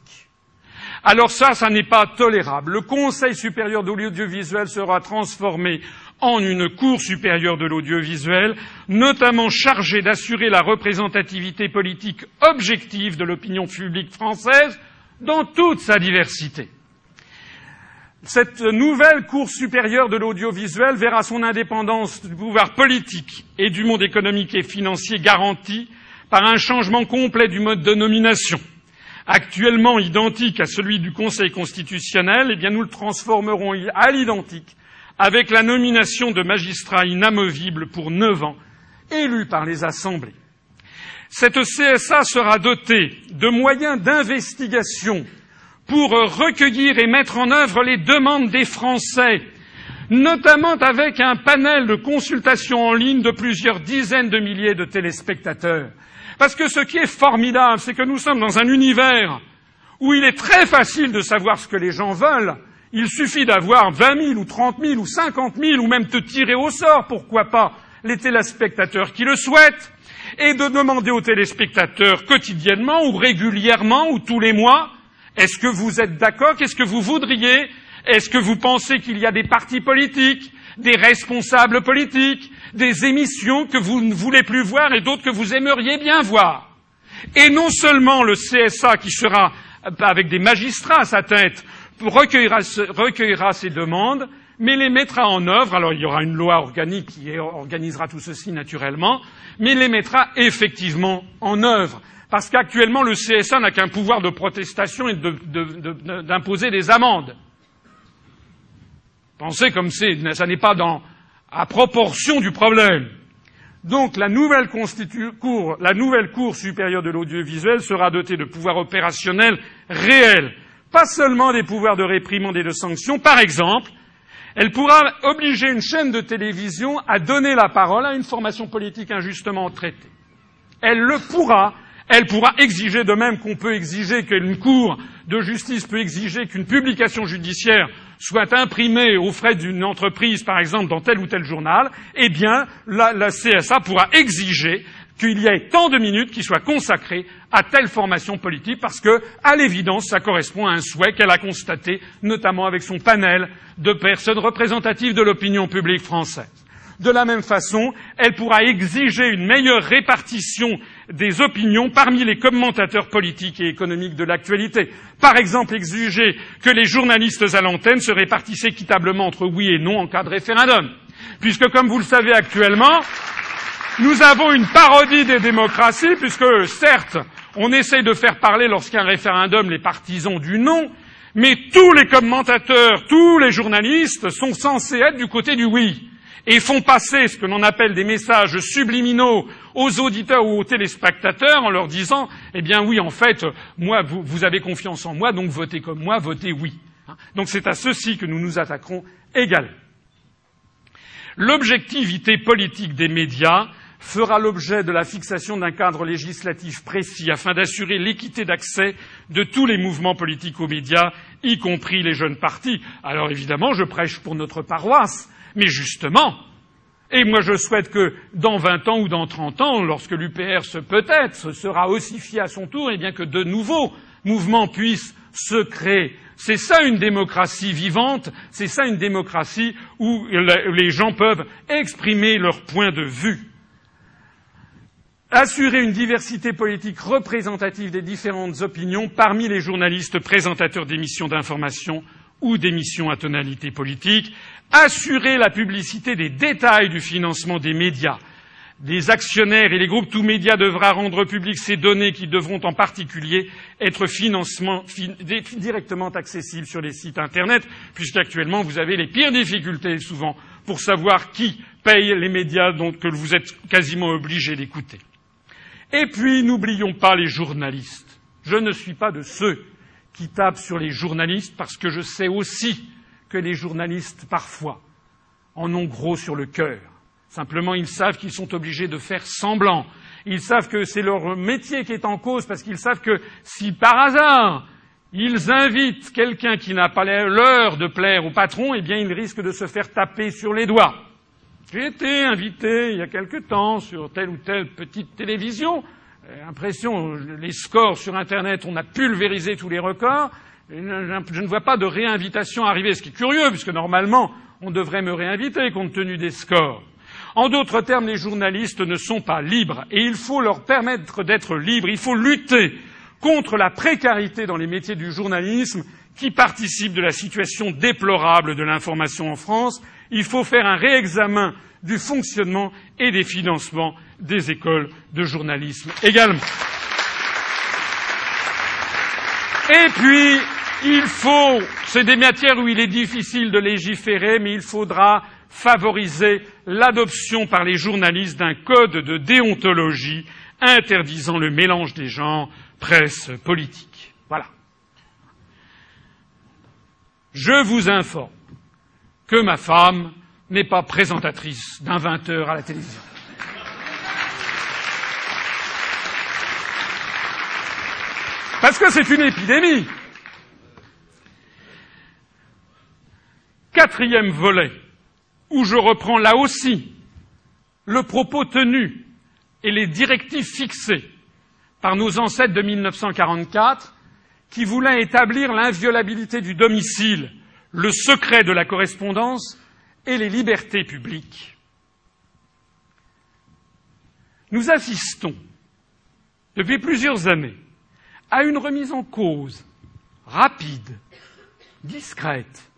Alors ça, ça n'est pas tolérable. Le Conseil supérieur de l'audiovisuel sera transformé en une Cour supérieure de l'audiovisuel, notamment chargée d'assurer la représentativité politique objective de l'opinion publique française dans toute sa diversité. Cette nouvelle Cour supérieure de l'audiovisuel verra son indépendance du pouvoir politique et du monde économique et financier garantie par un changement complet du mode de nomination. Actuellement identique à celui du Conseil constitutionnel, eh bien nous le transformerons à l'identique avec la nomination de magistrats inamovibles pour neuf ans, élus par les assemblées. Cette CSA sera dotée de moyens d'investigation pour recueillir et mettre en œuvre les demandes des Français, notamment avec un panel de consultation en ligne de plusieurs dizaines de milliers de téléspectateurs. Parce que ce qui est formidable, c'est que nous sommes dans un univers où il est très facile de savoir ce que les gens veulent. Il suffit d'avoir vingt mille ou trente mille ou cinquante mille ou même de tirer au sort, pourquoi pas, les téléspectateurs qui le souhaitent, et de demander aux téléspectateurs quotidiennement ou régulièrement ou tous les mois est-ce que vous êtes d'accord? Qu'est-ce que vous voudriez? Est-ce que vous pensez qu'il y a des partis politiques, des responsables politiques, des émissions que vous ne voulez plus voir et d'autres que vous aimeriez bien voir? Et non seulement le CSA qui sera avec des magistrats à sa tête recueillera, recueillera ces demandes, mais les mettra en œuvre. Alors il y aura une loi organique qui organisera tout ceci naturellement, mais les mettra effectivement en œuvre. Parce qu'actuellement, le CSA n'a qu'un pouvoir de protestation et d'imposer des amendes. Pensez comme c'est, ça n'est pas à proportion du problème. Donc la nouvelle, cour, la nouvelle Cour supérieure de l'audiovisuel sera dotée de pouvoirs opérationnels réels, pas seulement des pouvoirs de réprimande et de sanction. Par exemple, elle pourra obliger une chaîne de télévision à donner la parole à une formation politique injustement traitée. Elle le pourra elle pourra exiger, de même qu'on peut exiger qu'une cour de justice peut exiger qu'une publication judiciaire soit imprimée aux frais d'une entreprise, par exemple, dans tel ou tel journal, eh bien, la, CSA pourra exiger qu'il y ait tant de minutes qui soient consacrées à telle formation politique parce que, à l'évidence, ça correspond à un souhait qu'elle a constaté, notamment avec son panel de personnes représentatives de l'opinion publique française. De la même façon, elle pourra exiger une meilleure répartition des opinions parmi les commentateurs politiques et économiques de l'actualité. Par exemple, exiger que les journalistes à l'antenne se répartissent équitablement entre oui et non en cas de référendum. Puisque, comme vous le savez actuellement, nous avons une parodie des démocraties, puisque, certes, on essaye de faire parler lorsqu'il y a un référendum les partisans du non, mais tous les commentateurs, tous les journalistes sont censés être du côté du oui et font passer ce que l'on appelle des messages subliminaux aux auditeurs ou aux téléspectateurs en leur disant Eh bien oui, en fait, moi, vous, avez confiance en moi, donc votez comme moi, votez oui. Hein? Donc c'est à ceci que nous nous attaquerons également. L'objectivité politique des médias fera l'objet de la fixation d'un cadre législatif précis afin d'assurer l'équité d'accès de tous les mouvements politiques aux médias, y compris les jeunes partis. Alors évidemment, je prêche pour notre paroisse, mais justement, et moi je souhaite que dans vingt ans ou dans trente ans, lorsque l'UPR peut-être sera ossifié à son tour, et eh bien que de nouveaux mouvements puissent se créer. C'est ça une démocratie vivante, c'est ça une démocratie où les gens peuvent exprimer leur point de vue. Assurer une diversité politique représentative des différentes opinions parmi les journalistes présentateurs d'émissions d'information ou d'émissions à tonalité politique, assurer la publicité des détails du financement des médias. Les actionnaires et les groupes tout médias devra rendre publiques ces données qui devront en particulier être directement accessibles sur les sites Internet, puisqu'actuellement vous avez les pires difficultés souvent pour savoir qui paye les médias dont que vous êtes quasiment obligé d'écouter. Et puis n'oublions pas les journalistes. Je ne suis pas de ceux qui tapent sur les journalistes parce que je sais aussi que les journalistes, parfois, en ont gros sur le cœur. Simplement, ils savent qu'ils sont obligés de faire semblant. Ils savent que c'est leur métier qui est en cause parce qu'ils savent que si par hasard ils invitent quelqu'un qui n'a pas l'heure de plaire au patron, eh bien, ils risquent de se faire taper sur les doigts. J'ai été invité il y a quelque temps sur telle ou telle petite télévision. L'impression, les scores sur Internet, on a pulvérisé tous les records. Je ne vois pas de réinvitation arriver, ce qui est curieux, puisque normalement, on devrait me réinviter compte tenu des scores. En d'autres termes, les journalistes ne sont pas libres et il faut leur permettre d'être libres. Il faut lutter contre la précarité dans les métiers du journalisme qui participent de la situation déplorable de l'information en France. Il faut faire un réexamen du fonctionnement et des financements des écoles de journalisme également. Et puis, il faut, c'est des matières où il est difficile de légiférer, mais il faudra favoriser l'adoption par les journalistes d'un code de déontologie interdisant le mélange des genres presse politique. Voilà. Je vous informe que ma femme n'est pas présentatrice d'un 20 heures à la télévision. Parce que c'est une épidémie. Quatrième volet, où je reprends là aussi le propos tenu et les directives fixées par nos ancêtres de 1944 qui voulaient établir l'inviolabilité du domicile, le secret de la correspondance et les libertés publiques. Nous assistons depuis plusieurs années à une remise en cause rapide, discrète,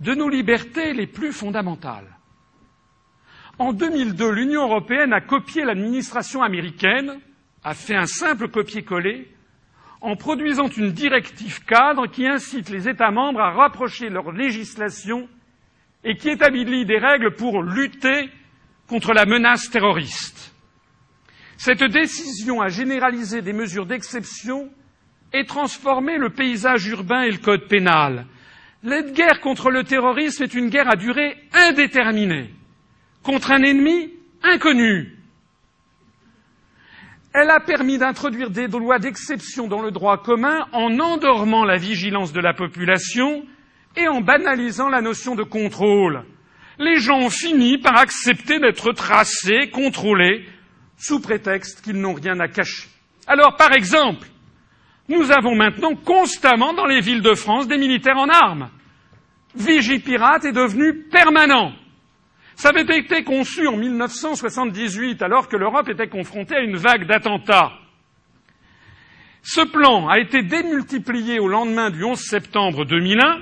de nos libertés les plus fondamentales. En 2002, l'Union européenne a copié l'administration américaine, a fait un simple copier-coller, en produisant une directive cadre qui incite les États membres à rapprocher leur législation et qui établit des règles pour lutter contre la menace terroriste. Cette décision a généralisé des mesures d'exception et transformé le paysage urbain et le code pénal. La guerre contre le terrorisme est une guerre à durée indéterminée, contre un ennemi inconnu. Elle a permis d'introduire des lois d'exception dans le droit commun en endormant la vigilance de la population et en banalisant la notion de contrôle. Les gens ont fini par accepter d'être tracés, contrôlés, sous prétexte qu'ils n'ont rien à cacher. Alors, par exemple, nous avons maintenant constamment dans les villes de France des militaires en armes. Vigipirate est devenu permanent. Ça avait été conçu en 1978 alors que l'Europe était confrontée à une vague d'attentats. Ce plan a été démultiplié au lendemain du 11 septembre 2001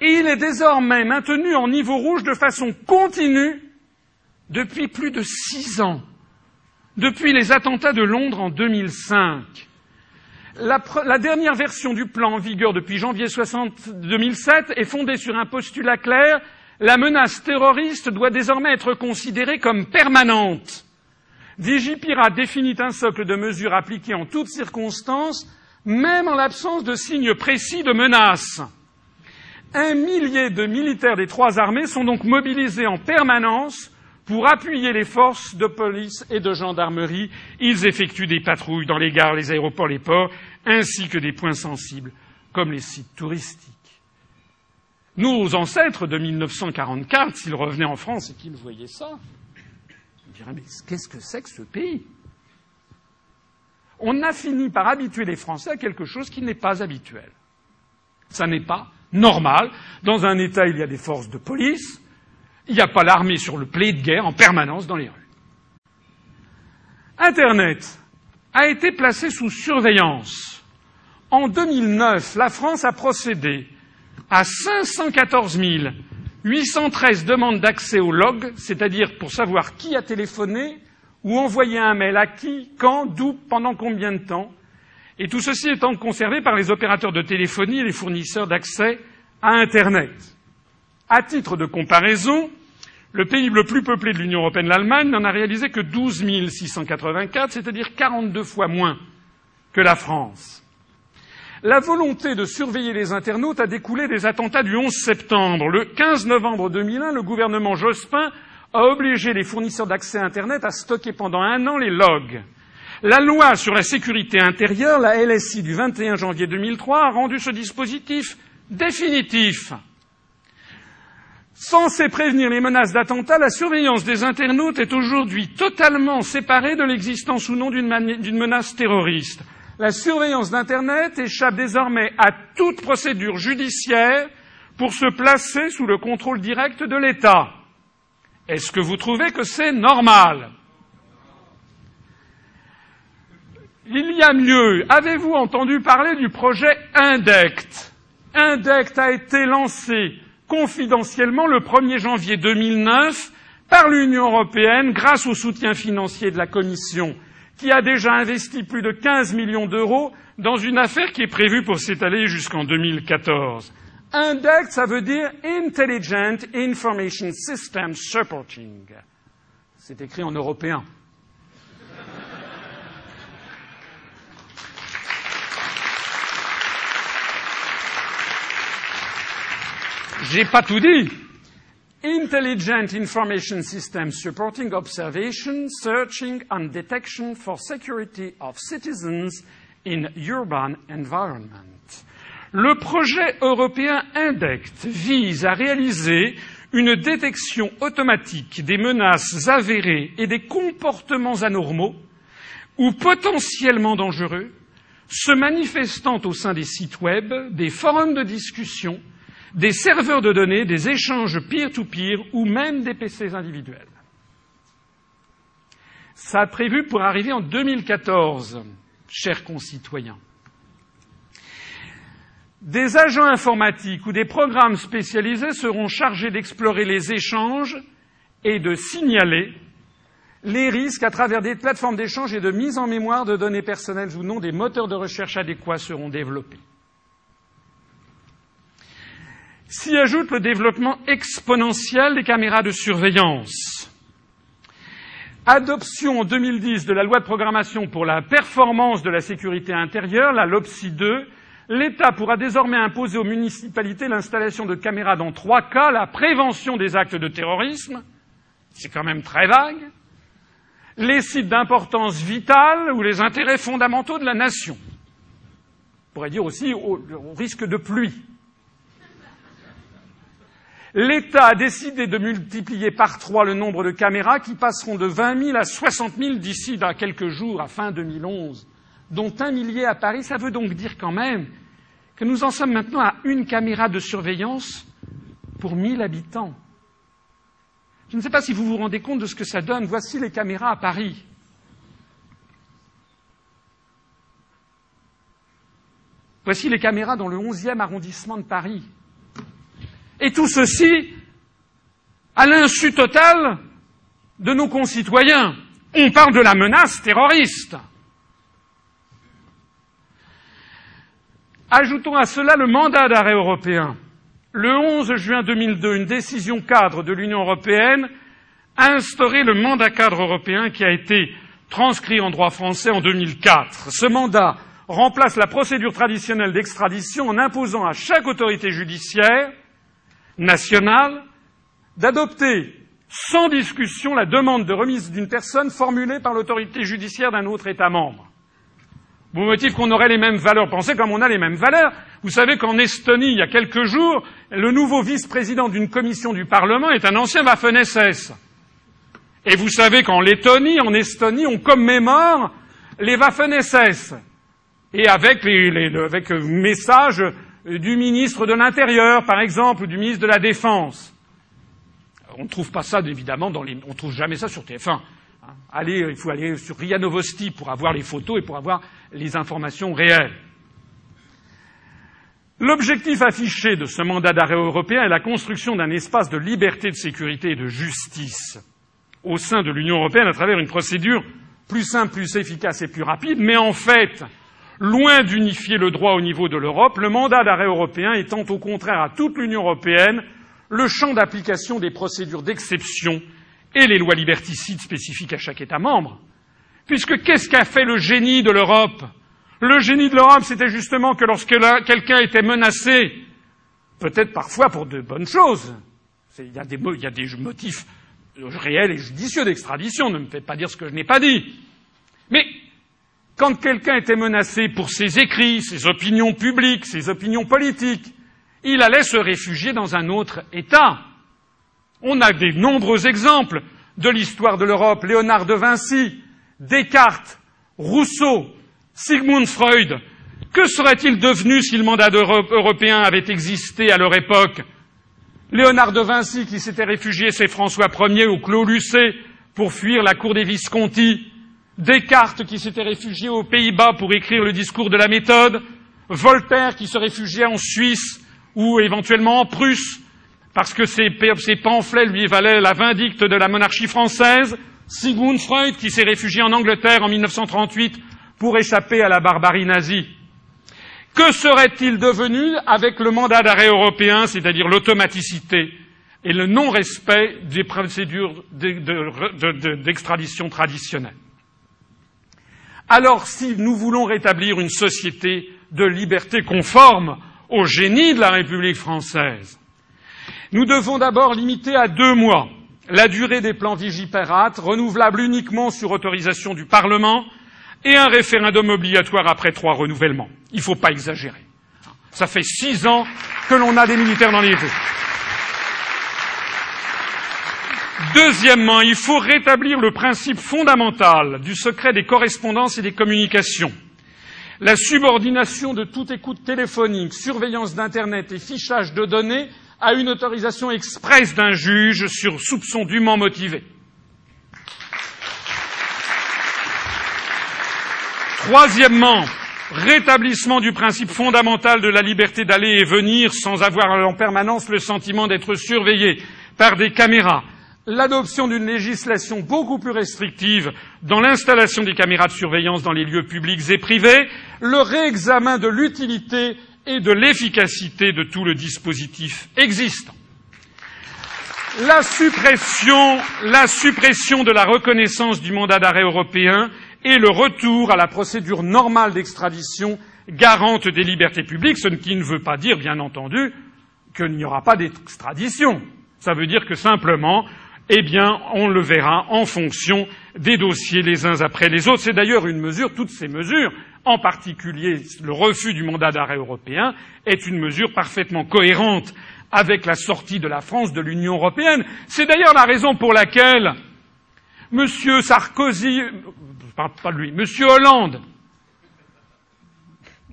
et il est désormais maintenu en niveau rouge de façon continue depuis plus de six ans, depuis les attentats de Londres en 2005. La, dernière version du plan en vigueur depuis janvier 60, 2007 est fondée sur un postulat clair la menace terroriste doit désormais être considérée comme permanente. Vigipira définit un socle de mesures appliquées en toutes circonstances, même en l'absence de signes précis de menace. Un millier de militaires des trois armées sont donc mobilisés en permanence pour appuyer les forces de police et de gendarmerie. Ils effectuent des patrouilles dans les gares, les aéroports, les ports, ainsi que des points sensibles, comme les sites touristiques. Nos ancêtres de 1944, s'ils revenaient en France et qu'ils voyaient ça, ils diraient Mais qu'est-ce que c'est que ce pays? On a fini par habituer les Français à quelque chose qui n'est pas habituel. Ça n'est pas normal. Dans un État, il y a des forces de police. Il n'y a pas l'armée sur le blé de guerre en permanence dans les rues. Internet a été placé sous surveillance. En 2009, la France a procédé à 514 813 demandes d'accès au log, c'est-à-dire pour savoir qui a téléphoné ou envoyé un mail à qui, quand, d'où, pendant combien de temps, et tout ceci étant conservé par les opérateurs de téléphonie et les fournisseurs d'accès à Internet. À titre de comparaison, le pays le plus peuplé de l'Union européenne, l'Allemagne, n'en a réalisé que 12 684, c'est-à-dire 42 fois moins que la France. La volonté de surveiller les internautes a découlé des attentats du 11 septembre. Le 15 novembre 2001, le gouvernement Jospin a obligé les fournisseurs d'accès à Internet à stocker pendant un an les logs. La loi sur la sécurité intérieure, la LSI du 21 janvier 2003, a rendu ce dispositif définitif. Censée prévenir les menaces d'attentats, la surveillance des internautes est aujourd'hui totalement séparée de l'existence ou non d'une menace terroriste. La surveillance d'Internet échappe désormais à toute procédure judiciaire pour se placer sous le contrôle direct de l'État. Est-ce que vous trouvez que c'est normal? Il y a mieux. Avez-vous entendu parler du projet INDECT? Indect a été lancé confidentiellement le 1er janvier 2009 par l'Union européenne grâce au soutien financier de la Commission, qui a déjà investi plus de 15 millions d'euros dans une affaire qui est prévue pour s'étaler jusqu'en 2014. Indect, ça veut dire Intelligent Information System Supporting. C'est écrit en européen. J'ai pas tout dit. Intelligent Information System supporting observation, searching and detection for security of citizens in urban environment. Le projet européen INDECT vise à réaliser une détection automatique des menaces avérées et des comportements anormaux ou potentiellement dangereux se manifestant au sein des sites web, des forums de discussion, des serveurs de données, des échanges peer-to-peer ou même des PC individuels. Ça a prévu pour arriver en 2014, chers concitoyens. Des agents informatiques ou des programmes spécialisés seront chargés d'explorer les échanges et de signaler les risques à travers des plateformes d'échange et de mise en mémoire de données personnelles ou non. Des moteurs de recherche adéquats seront développés. S'y ajoute le développement exponentiel des caméras de surveillance. Adoption en 2010 de la loi de programmation pour la performance de la sécurité intérieure, la LOPSI 2, l'État pourra désormais imposer aux municipalités l'installation de caméras dans trois cas la prévention des actes de terrorisme, c'est quand même très vague, les sites d'importance vitale ou les intérêts fondamentaux de la nation. On pourrait dire aussi au, au risque de pluie. L'État a décidé de multiplier par trois le nombre de caméras qui passeront de 20 000 à 60 000 d'ici à quelques jours, à fin 2011, dont un millier à Paris. Ça veut donc dire quand même que nous en sommes maintenant à une caméra de surveillance pour 1000 habitants. Je ne sais pas si vous vous rendez compte de ce que ça donne. Voici les caméras à Paris. Voici les caméras dans le 11e arrondissement de Paris. Et tout ceci à l'insu total de nos concitoyens. On parle de la menace terroriste. Ajoutons à cela le mandat d'arrêt européen. Le 11 juin 2002, une décision cadre de l'Union européenne a instauré le mandat cadre européen qui a été transcrit en droit français en 2004. Ce mandat remplace la procédure traditionnelle d'extradition en imposant à chaque autorité judiciaire nationale d'adopter sans discussion la demande de remise d'une personne formulée par l'autorité judiciaire d'un autre État membre. Au motif qu'on aurait les mêmes valeurs. Pensez comme on a les mêmes valeurs. Vous savez qu'en Estonie, il y a quelques jours, le nouveau vice-président d'une commission du Parlement est un ancien Waffen-SS. Et vous savez qu'en Lettonie, en Estonie, on commémore les Waffen-SS. Et avec, les, les, avec message du ministre de l'Intérieur, par exemple, ou du ministre de la Défense. On ne trouve pas ça, évidemment, dans les, on ne trouve jamais ça sur TF1. Allez, il faut aller sur RIA Novosti pour avoir les photos et pour avoir les informations réelles. L'objectif affiché de ce mandat d'arrêt européen est la construction d'un espace de liberté, de sécurité et de justice au sein de l'Union européenne à travers une procédure plus simple, plus efficace et plus rapide, mais en fait, loin d'unifier le droit au niveau de l'Europe, le mandat d'arrêt européen étant au contraire à toute l'Union européenne le champ d'application des procédures d'exception et les lois liberticides spécifiques à chaque État membre. Puisque qu'est-ce qu'a fait le génie de l'Europe? Le génie de l'Europe, c'était justement que lorsque quelqu'un était menacé, peut-être parfois pour de bonnes choses, il y, a des, il y a des motifs réels et judicieux d'extradition, ne me faites pas dire ce que je n'ai pas dit. Mais quand quelqu'un était menacé pour ses écrits, ses opinions publiques, ses opinions politiques, il allait se réfugier dans un autre État. On a de nombreux exemples de l'histoire de l'Europe. Léonard de Vinci, Descartes, Rousseau, Sigmund Freud. Que serait-il devenu si le mandat européen avait existé à leur époque? Léonard de Vinci, qui s'était réfugié, c'est François Ier au Clos Lucé pour fuir la cour des Visconti. Descartes, qui s'était réfugié aux Pays-Bas pour écrire le discours de la méthode. Voltaire, qui se réfugiait en Suisse ou éventuellement en Prusse, parce que ces, pamphlets lui valaient la vindicte de la monarchie française, Sigmund Freud, qui s'est réfugié en Angleterre en 1938 pour échapper à la barbarie nazie. Que serait-il devenu avec le mandat d'arrêt européen, c'est-à-dire l'automaticité et le non-respect des procédures d'extradition traditionnelles Alors, si nous voulons rétablir une société de liberté conforme au génie de la République française, nous devons d'abord limiter à deux mois la durée des plans Vigipirate, renouvelables uniquement sur autorisation du Parlement, et un référendum obligatoire après trois renouvellements. Il ne faut pas exagérer. Ça fait six ans que l'on a des militaires dans les rues. Deuxièmement, il faut rétablir le principe fondamental du secret des correspondances et des communications. La subordination de toute écoute téléphonique, surveillance d'Internet et fichage de données à une autorisation expresse d'un juge sur soupçon dûment motivé. Troisièmement, rétablissement du principe fondamental de la liberté d'aller et venir sans avoir en permanence le sentiment d'être surveillé par des caméras, l'adoption d'une législation beaucoup plus restrictive dans l'installation des caméras de surveillance dans les lieux publics et privés, le réexamen de l'utilité et de l'efficacité de tout le dispositif existant. La suppression, la suppression de la reconnaissance du mandat d'arrêt européen et le retour à la procédure normale d'extradition garante des libertés publiques, ce qui ne veut pas dire, bien entendu, qu'il n'y aura pas d'extradition. Ça veut dire que simplement, eh bien, on le verra en fonction des dossiers les uns après les autres. C'est d'ailleurs une mesure, toutes ces mesures, en particulier le refus du mandat d'arrêt européen, est une mesure parfaitement cohérente avec la sortie de la France de l'Union européenne. C'est d'ailleurs la raison pour laquelle M. Sarkozy, pas, lui, M. Hollande,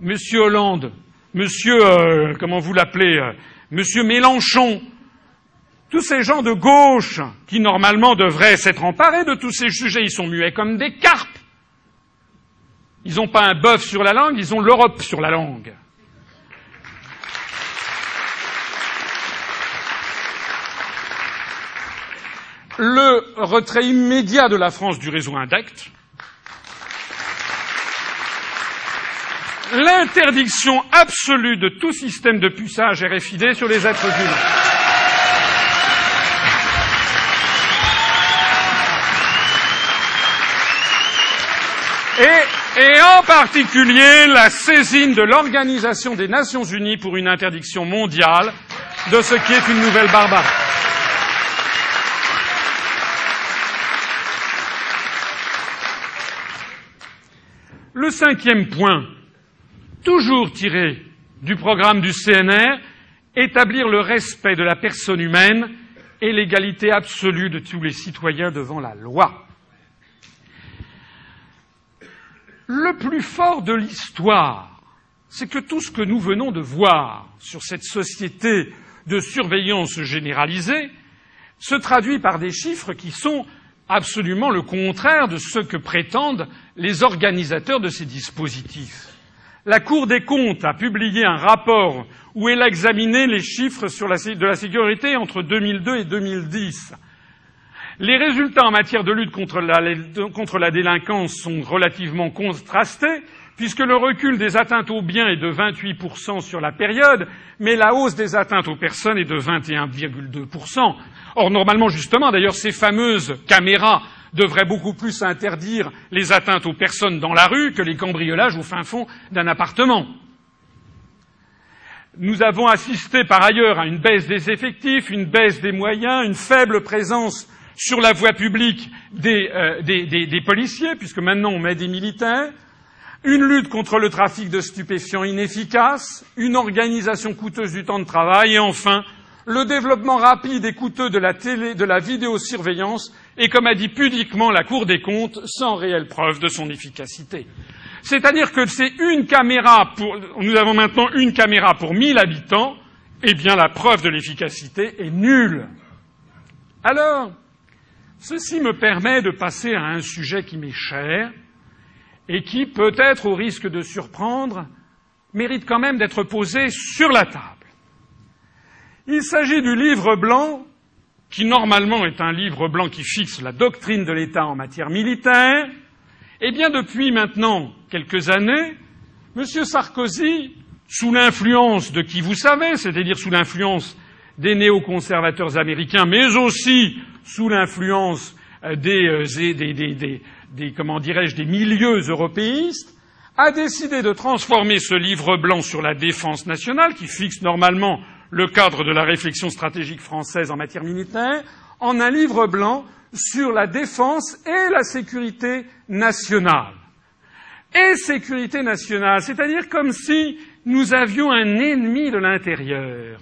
M. Hollande, M. Euh, comment vous l'appelez, euh, M. Mélenchon, tous ces gens de gauche qui normalement devraient s'être emparés de tous ces sujets, ils sont muets comme des carpes. Ils n'ont pas un bœuf sur la langue, ils ont l'Europe sur la langue. Le retrait immédiat de la France du réseau INDECT, l'interdiction absolue de tout système de puçage RFID sur les êtres humains. Et en particulier la saisine de l'Organisation des Nations Unies pour une interdiction mondiale de ce qui est une nouvelle barbarie. Le cinquième point, toujours tiré du programme du CNR, établir le respect de la personne humaine et l'égalité absolue de tous les citoyens devant la loi. Le plus fort de l'histoire, c'est que tout ce que nous venons de voir sur cette société de surveillance généralisée se traduit par des chiffres qui sont absolument le contraire de ce que prétendent les organisateurs de ces dispositifs. La Cour des comptes a publié un rapport où elle a examiné les chiffres de la sécurité entre 2002 et 2010 les résultats en matière de lutte contre la, délinquance sont relativement contrastés, puisque le recul des atteintes aux biens est de 28% sur la période, mais la hausse des atteintes aux personnes est de 21,2%. Or, normalement, justement, d'ailleurs, ces fameuses caméras devraient beaucoup plus interdire les atteintes aux personnes dans la rue que les cambriolages au fin fond d'un appartement. Nous avons assisté par ailleurs à une baisse des effectifs, une baisse des moyens, une faible présence sur la voie publique euh, des, policiers, puisque maintenant on met des militaires, une lutte contre le trafic de stupéfiants inefficace, une organisation coûteuse du temps de travail et enfin le développement rapide et coûteux de la, télé, de la vidéosurveillance et, comme a dit pudiquement la Cour des comptes, sans réelle preuve de son efficacité. C'est-à-dire que c'est une caméra pour, nous avons maintenant une caméra pour mille habitants, eh bien la preuve de l'efficacité est nulle. Alors, Ceci me permet de passer à un sujet qui m'est cher et qui, peut-être au risque de surprendre, mérite quand même d'être posé sur la table. Il s'agit du livre blanc, qui normalement est un livre blanc qui fixe la doctrine de l'État en matière militaire. Eh bien, depuis maintenant quelques années, M. Sarkozy, sous l'influence de qui vous savez, c'est-à-dire sous l'influence des néoconservateurs américains, mais aussi sous l'influence euh, des, euh, des, comment dirais-je, des milieux européistes, a décidé de transformer ce livre blanc sur la défense nationale, qui fixe normalement le cadre de la réflexion stratégique française en matière militaire, en un livre blanc sur la défense et la sécurité nationale. Et sécurité nationale, c'est-à-dire comme si nous avions un ennemi de l'intérieur.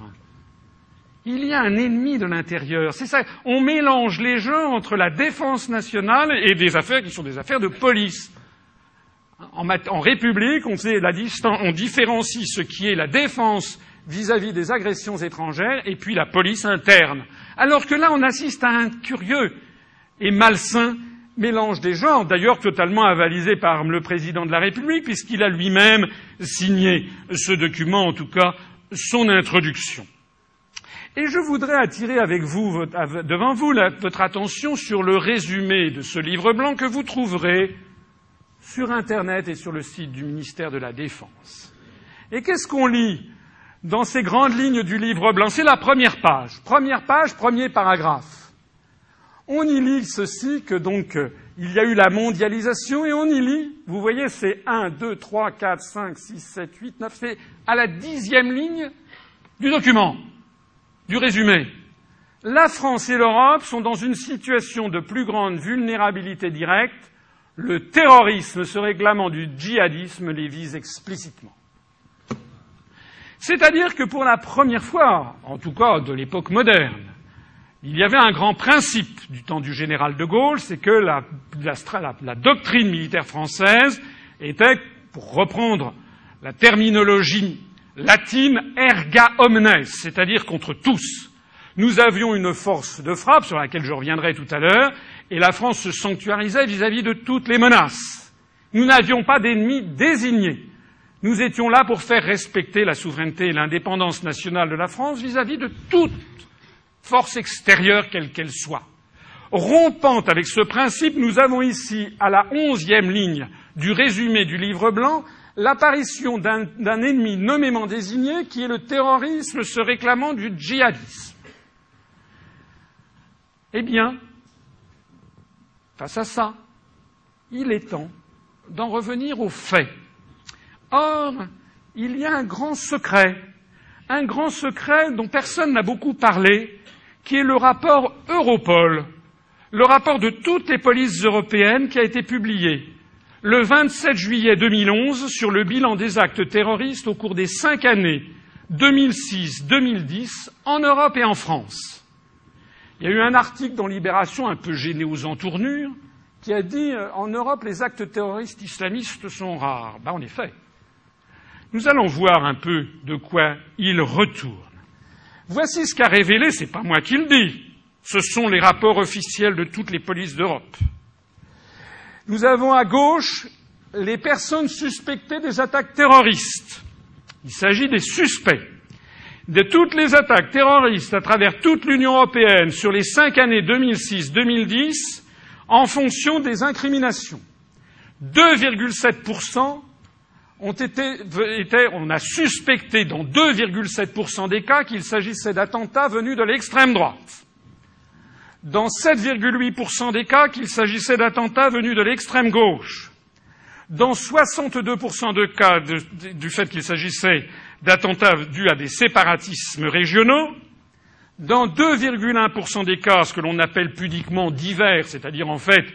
Il y a un ennemi de l'intérieur. C'est ça. On mélange les gens entre la défense nationale et des affaires qui sont des affaires de police. En, République, on, on, différencie ce qui est la défense vis-à-vis des agressions étrangères et puis la police interne. Alors que là, on assiste à un curieux et malsain mélange des genres, d'ailleurs totalement avalisé par le président de la République, puisqu'il a lui-même signé ce document, en tout cas son introduction. Et je voudrais attirer avec vous, devant vous votre attention sur le résumé de ce livre blanc que vous trouverez sur Internet et sur le site du ministère de la Défense. Et qu'est-ce qu'on lit dans ces grandes lignes du livre blanc? C'est la première page. Première page, premier paragraphe. On y lit ceci que donc euh, il y a eu la mondialisation et on y lit, vous voyez, c'est 1, 2, 3, 4, 5, 6, 7, 8, 9, c'est à la dixième ligne du document, du résumé. La France et l'Europe sont dans une situation de plus grande vulnérabilité directe le terrorisme se réclamant du djihadisme les vise explicitement. C'est-à-dire que pour la première fois, en tout cas de l'époque moderne, il y avait un grand principe du temps du général de Gaulle, c'est que la, la, doctrine militaire française était, pour reprendre la terminologie latine, erga omnes, c'est-à-dire contre tous. Nous avions une force de frappe, sur laquelle je reviendrai tout à l'heure, et la France se sanctuarisait vis-à-vis de toutes les menaces. Nous n'avions pas d'ennemis désignés. Nous étions là pour faire respecter la souveraineté et l'indépendance nationale de la France vis-à-vis de toute force extérieure, quelle qu'elle soit. Rompant avec ce principe, nous avons ici, à la onzième ligne du résumé du livre blanc, l'apparition d'un ennemi nommément désigné qui est le terrorisme se réclamant du djihadisme. Eh bien, Face à ça, il est temps d'en revenir aux faits. Or, il y a un grand secret, un grand secret dont personne n'a beaucoup parlé, qui est le rapport Europol, le rapport de toutes les polices européennes qui a été publié le 27 juillet 2011 sur le bilan des actes terroristes au cours des cinq années 2006-2010 en Europe et en France. Il y a eu un article dans Libération, un peu gêné aux entournures, qui a dit euh, en Europe, les actes terroristes islamistes sont rares. Ben, en effet. Nous allons voir un peu de quoi il retourne. Voici ce qu'a révélé, c'est pas moi qui le dis, ce sont les rapports officiels de toutes les polices d'Europe. Nous avons à gauche les personnes suspectées des attaques terroristes. Il s'agit des suspects de toutes les attaques terroristes à travers toute l'Union européenne sur les cinq années 2006-2010 en fonction des incriminations. 2,7% ont été, on a suspecté dans 2,7% des cas qu'il s'agissait d'attentats venus de l'extrême droite. Dans 7,8% des cas qu'il s'agissait d'attentats venus de l'extrême gauche. Dans 62% de cas du fait qu'il s'agissait d'attentats dus à des séparatismes régionaux. Dans 2,1% des cas, ce que l'on appelle pudiquement divers, c'est-à-dire en fait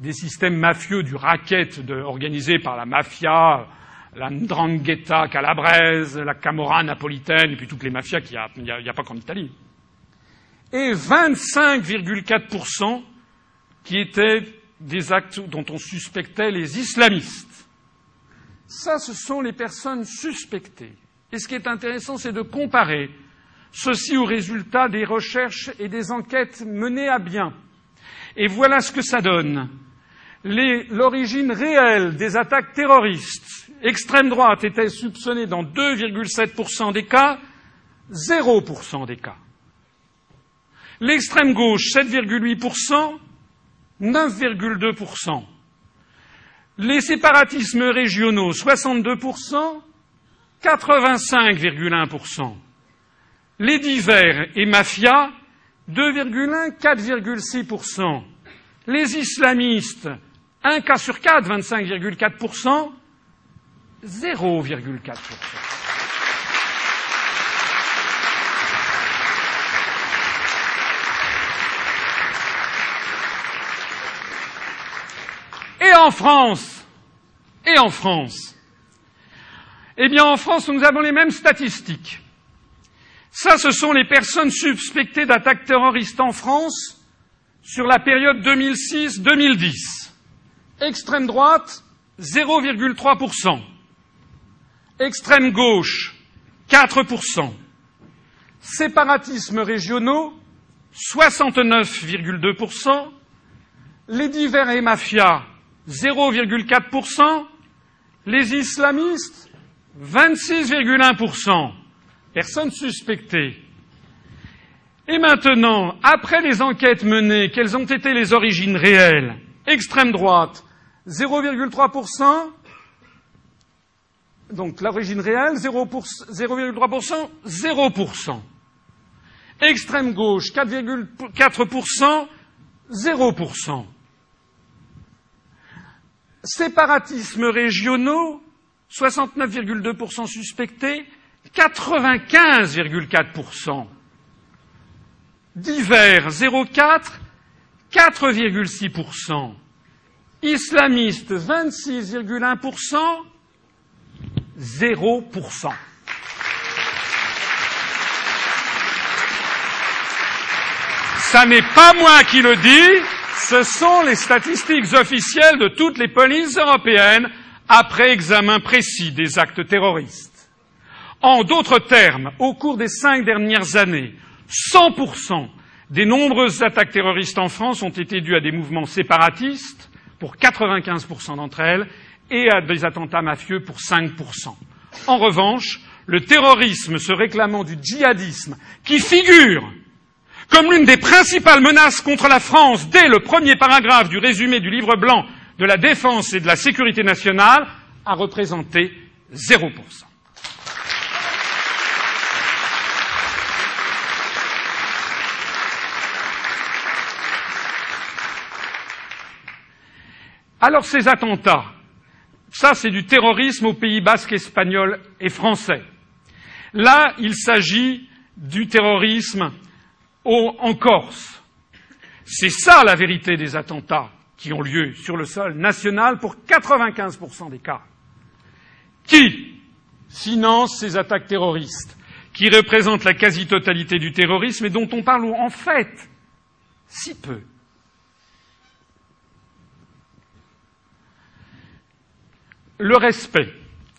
des systèmes mafieux du racket organisé par la mafia, la Ndrangheta calabraise, la Camorra napolitaine, et puis toutes les mafias qu'il n'y a, a, pas qu'en Italie. Et 25,4% qui étaient des actes dont on suspectait les islamistes. Ça, ce sont les personnes suspectées. Et ce qui est intéressant, c'est de comparer ceci aux résultats des recherches et des enquêtes menées à bien. Et voilà ce que ça donne. L'origine réelle des attaques terroristes, extrême droite était soupçonnée dans 2,7% des cas, 0% des cas. L'extrême gauche, 7,8%, 9,2%. Les séparatismes régionaux, 62%, 85,1%. Les divers et mafias, 2,1, 4,6%. Les islamistes, un cas sur quatre, 25,4%, 0,4%. Et en France Et en France Eh bien, en France, nous avons les mêmes statistiques. Ça, ce sont les personnes suspectées d'attaques terroristes en France sur la période 2006-2010. Extrême droite, 0,3%. Extrême gauche, 4%. Séparatismes régionaux, 69,2%. Les divers et mafias, 0,4%. Les islamistes, 26,1%. Personnes suspectées. Et maintenant, après les enquêtes menées, quelles ont été les origines réelles? Extrême droite, 0,3%. Donc l'origine réelle, 0,3%, 0%. Extrême gauche, 4,4%, 0%. Séparatismes régionaux, 69,2% suspectés, 95,4%. Divers, 0,4, 4,6%. Islamistes, 26,1%, 0%. Ça n'est pas moi qui le dis, ce sont les statistiques officielles de toutes les polices européennes après examen précis des actes terroristes. En d'autres termes, au cours des cinq dernières années, 100% des nombreuses attaques terroristes en France ont été dues à des mouvements séparatistes, pour 95% d'entre elles, et à des attentats mafieux pour 5%. En revanche, le terrorisme se réclamant du djihadisme, qui figure comme l'une des principales menaces contre la France dès le premier paragraphe du résumé du livre blanc de la défense et de la sécurité nationale, a représenté 0%. Alors ces attentats, ça c'est du terrorisme au Pays basque espagnol et français. Là, il s'agit du terrorisme en Corse. C'est ça la vérité des attentats qui ont lieu sur le sol national pour 95% des cas. Qui finance ces attaques terroristes, qui représentent la quasi-totalité du terrorisme et dont on parle en fait si peu? Le respect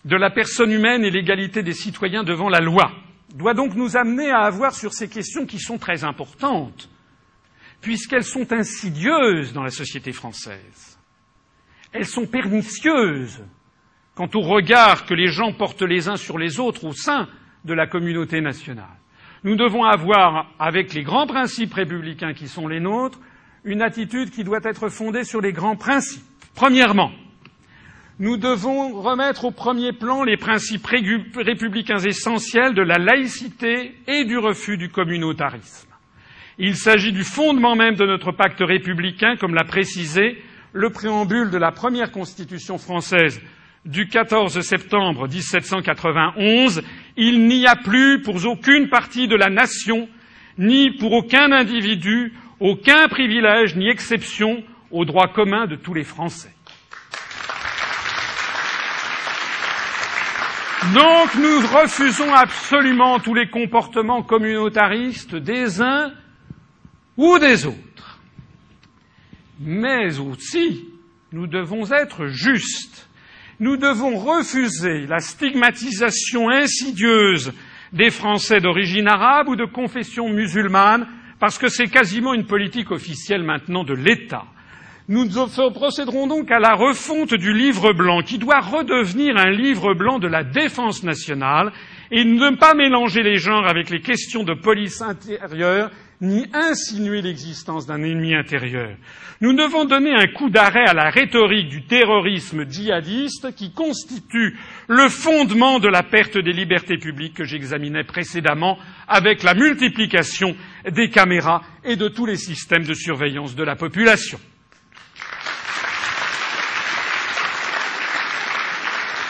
de la personne humaine et l'égalité des citoyens devant la loi doit donc nous amener à avoir sur ces questions qui sont très importantes, puisqu'elles sont insidieuses dans la société française. Elles sont pernicieuses quant au regard que les gens portent les uns sur les autres au sein de la communauté nationale. Nous devons avoir, avec les grands principes républicains qui sont les nôtres, une attitude qui doit être fondée sur les grands principes. Premièrement, nous devons remettre au premier plan les principes républicains essentiels de la laïcité et du refus du communautarisme. Il s'agit du fondement même de notre pacte républicain, comme l'a précisé le préambule de la première constitution française du 14 septembre 1791. Il n'y a plus pour aucune partie de la nation, ni pour aucun individu, aucun privilège ni exception aux droits communs de tous les Français. Donc nous refusons absolument tous les comportements communautaristes des uns ou des autres. Mais aussi, nous devons être justes. Nous devons refuser la stigmatisation insidieuse des Français d'origine arabe ou de confession musulmane, parce que c'est quasiment une politique officielle maintenant de l'État. Nous procéderons donc à la refonte du livre blanc, qui doit redevenir un livre blanc de la défense nationale et ne pas mélanger les genres avec les questions de police intérieure ni insinuer l'existence d'un ennemi intérieur. Nous devons donner un coup d'arrêt à la rhétorique du terrorisme djihadiste qui constitue le fondement de la perte des libertés publiques que j'examinais précédemment avec la multiplication des caméras et de tous les systèmes de surveillance de la population.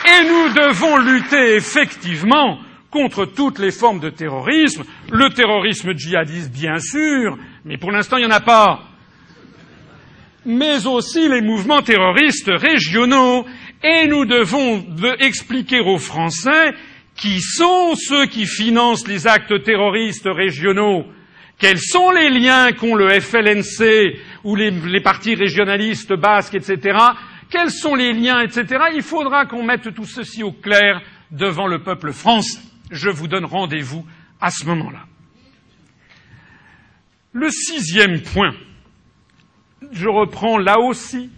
Et nous devons lutter effectivement contre toutes les formes de terrorisme, le terrorisme djihadiste bien sûr, mais pour l'instant il n'y en a pas, mais aussi les mouvements terroristes régionaux, et nous devons expliquer aux Français qui sont ceux qui financent les actes terroristes régionaux, quels sont les liens qu'ont le FLNC ou les, les partis régionalistes basques, etc., quels sont les liens, etc. Il faudra qu'on mette tout ceci au clair devant le peuple français. Je vous donne rendez-vous à ce moment-là. Le sixième point, je reprends là aussi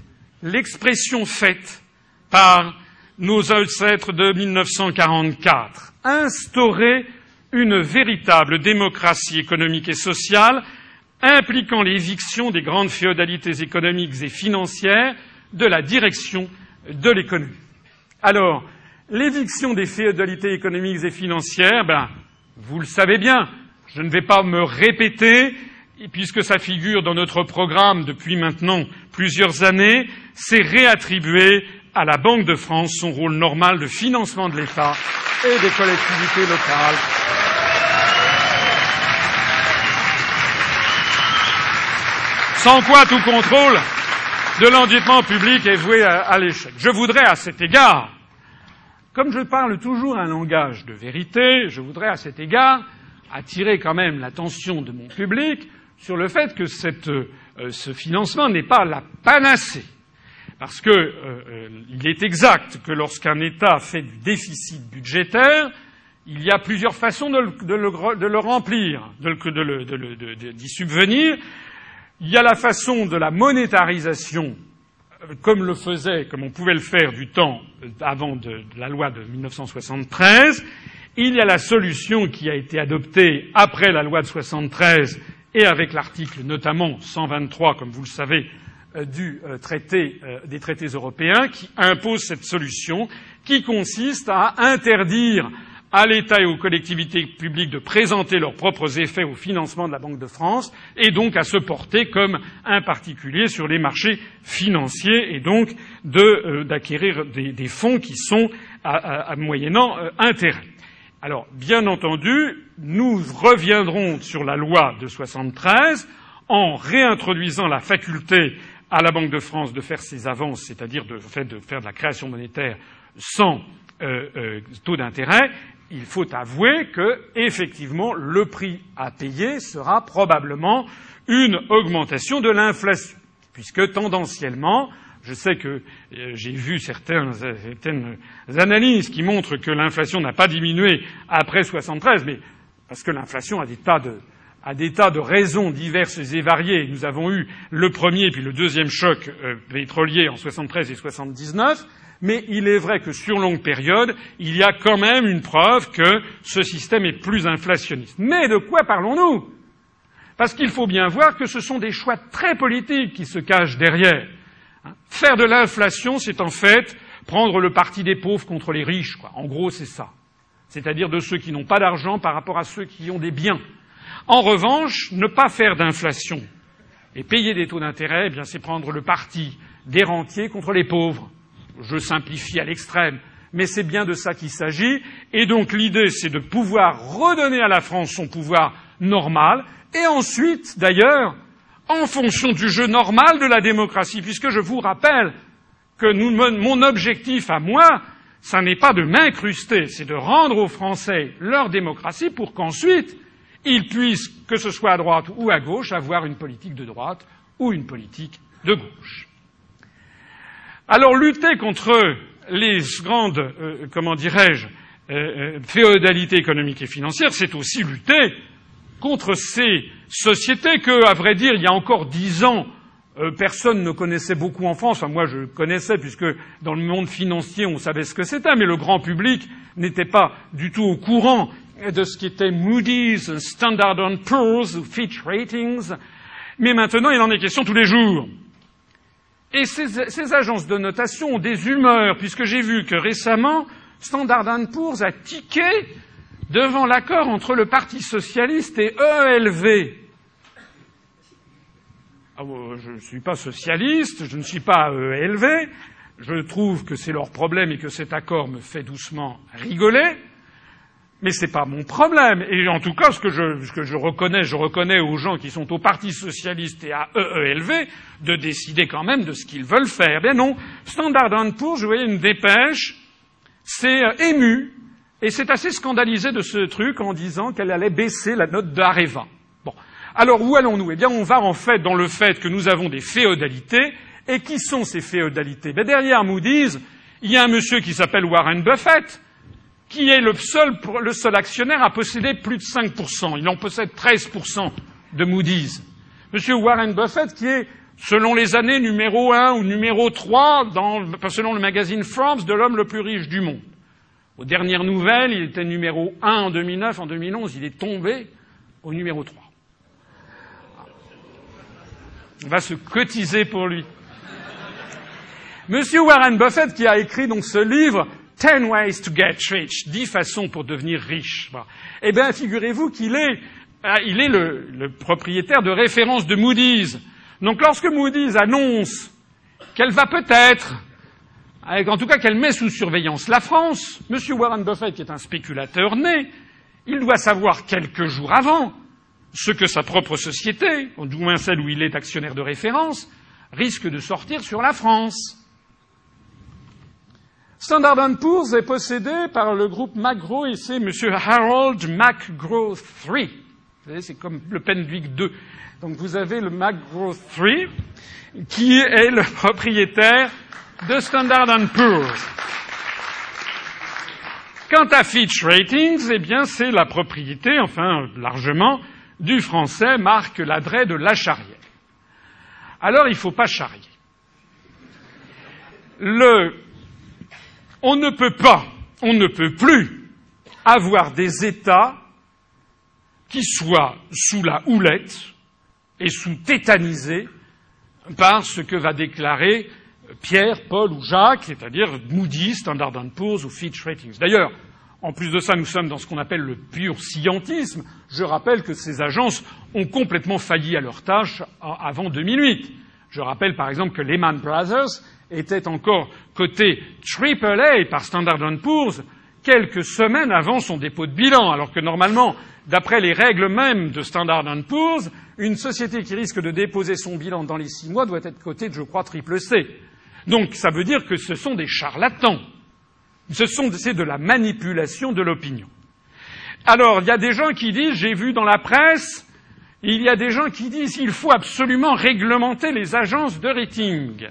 l'expression faite par nos ancêtres de 1944. Instaurer une véritable démocratie économique et sociale impliquant l'éviction des grandes féodalités économiques et financières de la direction de l'économie. Alors, l'éviction des féodalités économiques et financières, ben, vous le savez bien, je ne vais pas me répéter, puisque ça figure dans notre programme depuis maintenant plusieurs années, c'est réattribuer à la Banque de France son rôle normal de financement de l'État et des collectivités locales. Sans quoi tout contrôle de l'endettement public est voué à, l'échec. Je voudrais à cet égard, comme je parle toujours un langage de vérité, je voudrais à cet égard attirer quand même l'attention de mon public sur le fait que euh, ce financement n'est pas la panacée. Parce qu'il euh, euh, est exact que lorsqu'un État fait du déficit budgétaire, il y a plusieurs façons de le, de le remplir, d'y subvenir. Il y a la façon de la monétarisation, euh, comme le faisait, comme on pouvait le faire du temps avant de, la loi de 1973. Il y a la solution qui a été adoptée après la loi de 73 et avec l'article notamment 123, comme vous le savez, euh, du euh, traité, euh, des traités européens qui impose cette solution qui consiste à interdire à l'État et aux collectivités publiques de présenter leurs propres effets au financement de la Banque de France et donc à se porter comme un particulier sur les marchés financiers et donc d'acquérir des, des, fonds qui sont à, à, moyennant intérêt. Alors, bien entendu, nous reviendrons sur la loi de 73 en réintroduisant la faculté à la Banque de France de faire ses avances, c'est-à-dire de, de faire de la création monétaire sans euh, euh, taux d'intérêt, il faut avouer que, effectivement, le prix à payer sera probablement une augmentation de l'inflation, puisque tendanciellement, je sais que euh, j'ai vu certaines, analyses qui montrent que l'inflation n'a pas diminué après 73, mais parce que l'inflation a des tas de, à des tas de raisons diverses et variées. Nous avons eu le premier puis le deuxième choc euh, pétrolier en 73 et 79, mais il est vrai que sur longue période, il y a quand même une preuve que ce système est plus inflationniste. Mais de quoi parlons-nous? Parce qu'il faut bien voir que ce sont des choix très politiques qui se cachent derrière. Hein Faire de l'inflation, c'est en fait prendre le parti des pauvres contre les riches. En gros, c'est ça. C'est-à-dire de ceux qui n'ont pas d'argent par rapport à ceux qui ont des biens. En revanche, ne pas faire d'inflation et payer des taux d'intérêt, eh bien, c'est prendre le parti des rentiers contre les pauvres. Je simplifie à l'extrême, mais c'est bien de ça qu'il s'agit. Et donc, l'idée, c'est de pouvoir redonner à la France son pouvoir normal, et ensuite, d'ailleurs, en fonction du jeu normal de la démocratie, puisque je vous rappelle que mon objectif à moi, ça n'est pas de m'incruster, c'est de rendre aux Français leur démocratie pour qu'ensuite, ils puissent, que ce soit à droite ou à gauche, avoir une politique de droite ou une politique de gauche. Alors lutter contre les grandes, euh, comment dirais-je, euh, euh, féodalités économiques et financières, c'est aussi lutter contre ces sociétés que, à vrai dire, il y a encore dix ans, euh, personne ne connaissait beaucoup en France. Enfin, moi, je connaissais puisque dans le monde financier, on savait ce que c'était, mais le grand public n'était pas du tout au courant de ce qu'était Moody's, Standard Poor's Fitch Ratings. Mais maintenant, il en est question tous les jours. Et ces, ces agences de notation ont des humeurs, puisque j'ai vu que récemment, Standard Poor's a tiqué devant l'accord entre le Parti socialiste et ELV. Ah, je ne suis pas socialiste, je ne suis pas ELV, je trouve que c'est leur problème et que cet accord me fait doucement rigoler, mais ce n'est pas mon problème. Et en tout cas, ce que, je, reconnais, je reconnais aux gens qui sont au Parti socialiste et à EELV de décider quand même de ce qu'ils veulent faire. Bien non, Standard Poor's, je voyais une dépêche, s'est euh, ému et s'est assez scandalisé de ce truc en disant qu'elle allait baisser la note d'Areva. Bon. Alors où allons-nous? Eh bien, on va en fait dans le fait que nous avons des féodalités. Et qui sont ces féodalités? Ben, Derrière Moody's, il y a un monsieur qui s'appelle Warren Buffett, qui est le seul, le seul actionnaire à posséder plus de 5%. Il en possède 13% de Moody's. Monsieur Warren Buffett, qui est, selon les années, numéro 1 ou numéro 3 dans, selon le magazine Forbes, de l'homme le plus riche du monde. Aux dernières nouvelles, il était numéro 1 en 2009, en 2011, il est tombé au numéro 3. On va se cotiser pour lui. Monsieur Warren Buffett, qui a écrit donc ce livre, Ten Ways to Get Rich, dix façons pour devenir riche. Eh bien, figurez-vous qu'il est, euh, il est le, propriétaire de référence de Moody's. Donc, lorsque Moody's annonce qu'elle va peut-être, en tout cas qu'elle met sous surveillance la France, Monsieur Warren Buffett, qui est un spéculateur né, il doit savoir quelques jours avant ce que sa propre société, du moins celle où il est actionnaire de référence, risque de sortir sur la France. Standard Poor's est possédé par le groupe McGraw et c'est M. Harold McGraw III. Vous savez, c'est comme le Pendwick II. Donc vous avez le McGraw III qui est le propriétaire de Standard Poor's. Quant à Fitch Ratings, eh bien, c'est la propriété, enfin, largement, du français Marc Ladret de La Charrière. Alors, il ne faut pas charrier. Le on ne peut pas, on ne peut plus avoir des États qui soient sous la houlette et sous tétanisés par ce que va déclarer Pierre, Paul ou Jacques, c'est-à-dire Moody, Standard Poor's ou Fitch Ratings. D'ailleurs, en plus de ça, nous sommes dans ce qu'on appelle le pur scientisme. Je rappelle que ces agences ont complètement failli à leur tâche avant 2008. Je rappelle par exemple que Lehman Brothers était encore coté AAA par Standard Poor's quelques semaines avant son dépôt de bilan, alors que normalement, d'après les règles mêmes de Standard Poor's, une société qui risque de déposer son bilan dans les six mois doit être cotée, je crois, triple C. Donc ça veut dire que ce sont des charlatans. Ce sont, c'est de la manipulation de l'opinion. Alors, il y a des gens qui disent, j'ai vu dans la presse, il y a des gens qui disent qu'il faut absolument réglementer les agences de rating.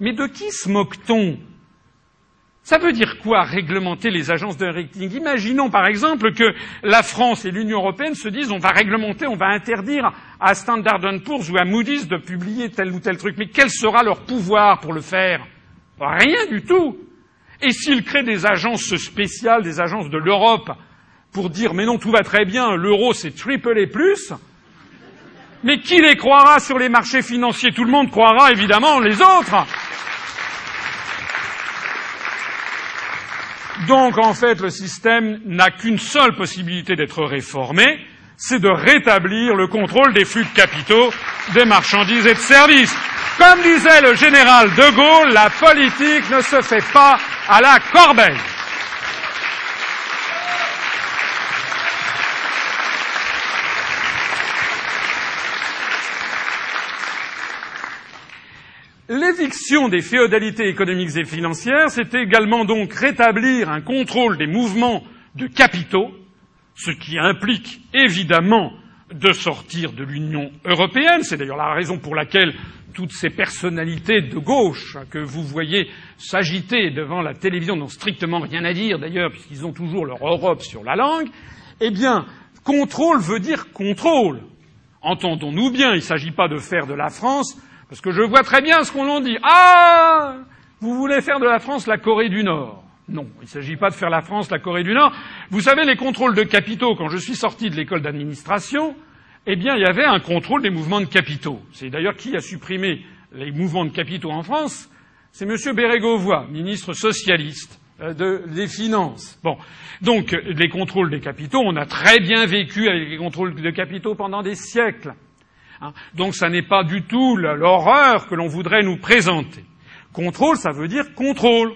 Mais de qui se moque-t-on? Ça veut dire quoi réglementer les agences de rating? Imaginons par exemple que la France et l'Union européenne se disent on va réglementer, on va interdire à Standard Poor's ou à Moody's de publier tel ou tel truc. Mais quel sera leur pouvoir pour le faire? Rien du tout. Et s'ils créent des agences spéciales, des agences de l'Europe, pour dire mais non, tout va très bien, l'euro c'est triple et plus, mais qui les croira sur les marchés financiers? Tout le monde croira évidemment les autres. Donc en fait, le système n'a qu'une seule possibilité d'être réformé, c'est de rétablir le contrôle des flux de capitaux, des marchandises et de services. Comme disait le général de Gaulle, la politique ne se fait pas à la corbeille. L'éviction des féodalités économiques et financières, c'est également donc rétablir un contrôle des mouvements de capitaux, ce qui implique évidemment de sortir de l'Union européenne. C'est d'ailleurs la raison pour laquelle toutes ces personnalités de gauche que vous voyez s'agiter devant la télévision n'ont strictement rien à dire d'ailleurs, puisqu'ils ont toujours leur Europe sur la langue, eh bien, contrôle veut dire contrôle. Entendons-nous bien, il ne s'agit pas de faire de la France Parce que je vois très bien ce qu'on en dit. Ah Vous voulez faire de la France la Corée du Nord? Non, il ne s'agit pas de faire la France la Corée du Nord. Vous savez, les contrôles de capitaux, quand je suis sorti de l'école d'administration, eh bien, il y avait un contrôle des mouvements de capitaux. C'est d'ailleurs qui a supprimé les mouvements de capitaux en France? C'est M. Bérégovoy, ministre socialiste euh, des Finances. Bon. Donc, les contrôles des capitaux, on a très bien vécu avec les contrôles de capitaux pendant des siècles. Hein. Donc, ça n'est pas du tout l'horreur que l'on voudrait nous présenter. Contrôle, ça veut dire contrôle.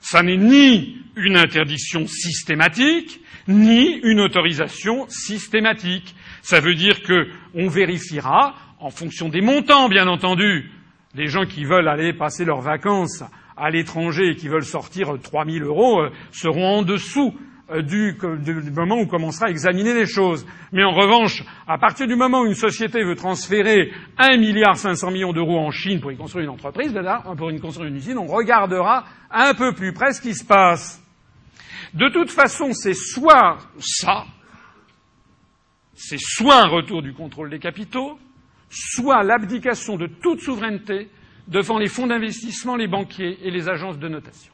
Ça n'est ni une interdiction systématique, ni une autorisation systématique. Ça veut dire qu'on vérifiera, en fonction des montants, bien entendu, les gens qui veulent aller passer leurs vacances à l'étranger et qui veulent sortir 3 000 euros euh, seront en dessous euh, du, moment où on commencera à examiner les choses. Mais en revanche, à partir du moment où une société veut transférer 1 milliard 500 millions d'euros en Chine pour y construire une entreprise, là, pour y construire une usine, on regardera un peu plus près ce qui se passe. De toute façon, c'est soit ça, c'est soit un retour du contrôle des capitaux, soit l'abdication de toute souveraineté devant les fonds d'investissement, les banquiers et les agences de notation.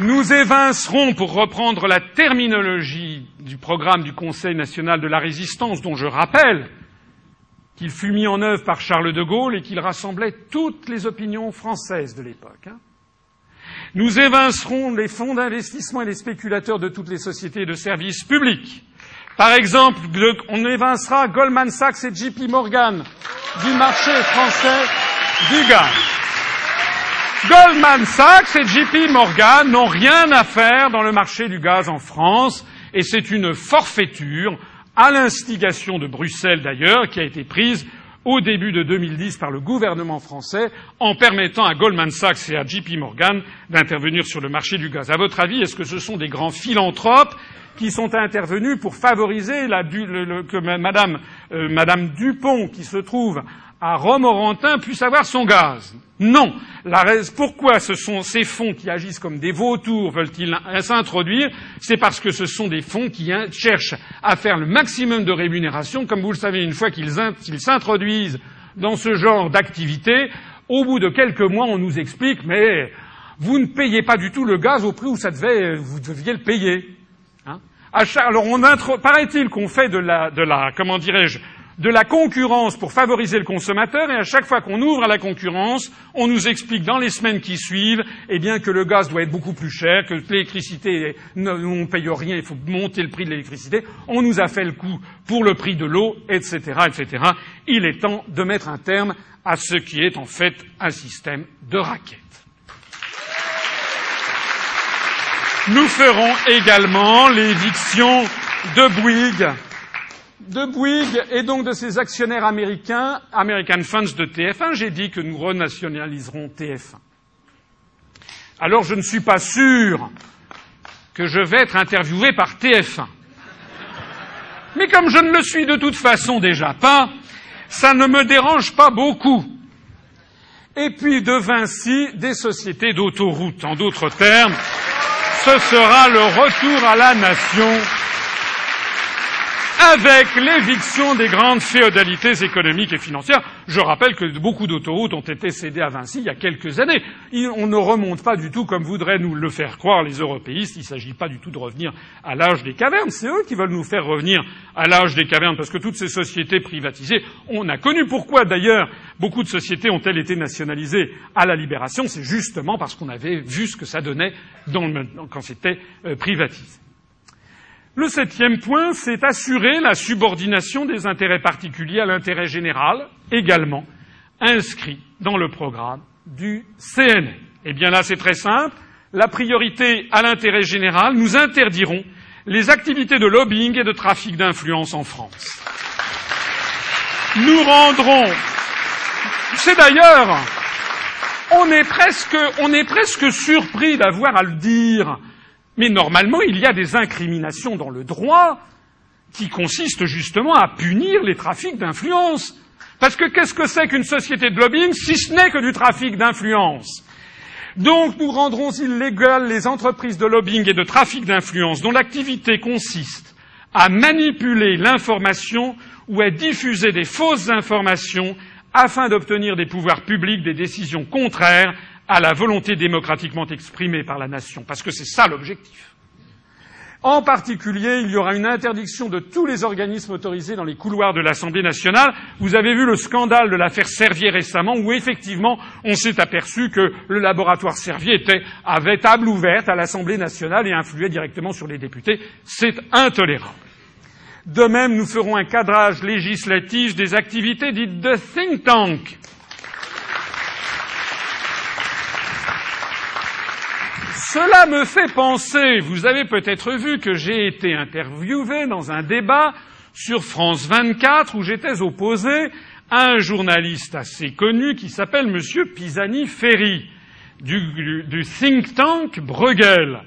Nous évincerons, pour reprendre la terminologie du programme du Conseil national de la résistance, dont je rappelle qu'il fut mis en œuvre par Charles de Gaulle et qu'il rassemblait toutes les opinions françaises de l'époque. Hein. Nous évincerons les fonds d'investissement et les spéculateurs de toutes les sociétés de services publics. Par exemple, on évincera Goldman Sachs et JP Morgan du marché français du gaz. Goldman Sachs et JP Morgan n'ont rien à faire dans le marché du gaz en France et c'est une forfaiture à l'instigation de Bruxelles d'ailleurs, qui a été prise au début de 2010 par le gouvernement français en permettant à Goldman Sachs et à JP Morgan d'intervenir sur le marché du gaz. À votre avis, est-ce que ce sont des grands philanthropes qui sont intervenus pour favoriser la, que euh, Madame Dupont, qui se trouve à Romorantin puisse avoir son gaz. Non. Pourquoi ces fonds qui agissent comme des vautours veulent-ils s'introduire C'est parce que ce sont des fonds qui cherchent à faire le maximum de rémunération. Comme vous le savez, une fois qu'ils s'introduisent dans ce genre d'activité, au bout de quelques mois, on nous explique mais vous ne payez pas du tout le gaz au prix où ça devait, vous deviez le payer. Hein alors on paraît-il qu'on fait de la, de la comment dirais-je, de la concurrence pour favoriser le consommateur et à chaque fois qu'on ouvre à la concurrence, on nous explique dans les semaines qui suivent eh bien, que le gaz doit être beaucoup plus cher, que l'électricité, on ne paye rien, il faut monter le prix de l'électricité. On nous a fait le coup pour le prix de l'eau, etc., etc. Il est temps de mettre un terme à ce qui est en fait un système de raquettes. Nous ferons également l'éviction de Bouygues de Bouygues et donc de ses actionnaires américains, American Funds de TF1, j'ai dit que nous renationaliserons TF1. Alors je ne suis pas sûr que je vais être interviewé par TF1. Mais comme je ne le suis de toute façon déjà pas, ça ne me dérange pas beaucoup. Et puis de Vinci, des sociétés d'autoroute. En d'autres termes, ce sera le retour à la nation avec l'éviction des grandes féodalités économiques et financières. Je rappelle que beaucoup d'autoroutes ont été cédées à Vinci il y a quelques années. On ne remonte pas du tout comme voudraient nous le faire croire les européistes. Il ne s'agit pas du tout de revenir à l'âge des cavernes. C'est eux qui veulent nous faire revenir à l'âge des cavernes parce que toutes ces sociétés privatisées, on a connu pourquoi d'ailleurs beaucoup de sociétés ont-elles été nationalisées à la libération. C'est justement parce qu'on avait vu ce que ça donnait quand c'était euh, privatisé. Le septième point, c'est assurer la subordination des intérêts particuliers à l'intérêt général, également inscrit dans le programme du CNL. Eh bien là, c'est très simple. La priorité à l'intérêt général, nous interdirons les activités de lobbying et de trafic d'influence en France. Nous rendrons. C'est d'ailleurs. On est presque, on est presque surpris d'avoir à le dire mais normalement, il y a des incriminations dans le droit qui consistent justement à punir les trafics d'influence. Parce que qu'est-ce que c'est qu'une société de lobbying si ce n'est que du trafic d'influence? Donc nous rendrons illégales les entreprises de lobbying et de trafic d'influence dont l'activité consiste à manipuler l'information ou à diffuser des fausses informations afin d'obtenir des pouvoirs publics des décisions contraires à la volonté démocratiquement exprimée par la nation, parce que c'est ça l'objectif. En particulier, il y aura une interdiction de tous les organismes autorisés dans les couloirs de l'Assemblée nationale. Vous avez vu le scandale de l'affaire Servier récemment, où effectivement on s'est aperçu que le laboratoire Servier était, avait table ouverte à l'Assemblée nationale et influait directement sur les députés. C'est intolérable. De même, nous ferons un cadrage législatif des activités dites de think tank. Cela me fait penser, vous avez peut-être vu que j'ai été interviewé dans un débat sur France 24 où j'étais opposé à un journaliste assez connu qui s'appelle M. Pisani-Ferry du, du, think tank Bruegel.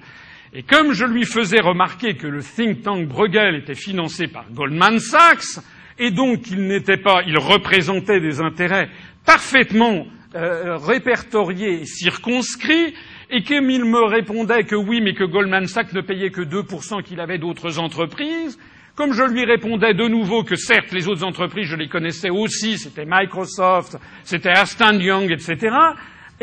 Et comme je lui faisais remarquer que le think tank Bruegel était financé par Goldman Sachs, et donc qu'il n'était pas, il représentait des intérêts parfaitement euh, répertoriés et circonscrits, et comme il me répondait que oui, mais que Goldman Sachs ne payait que 2%, qu'il avait d'autres entreprises, comme je lui répondais de nouveau que certes les autres entreprises je les connaissais aussi, c'était Microsoft, c'était Aston Young, etc.,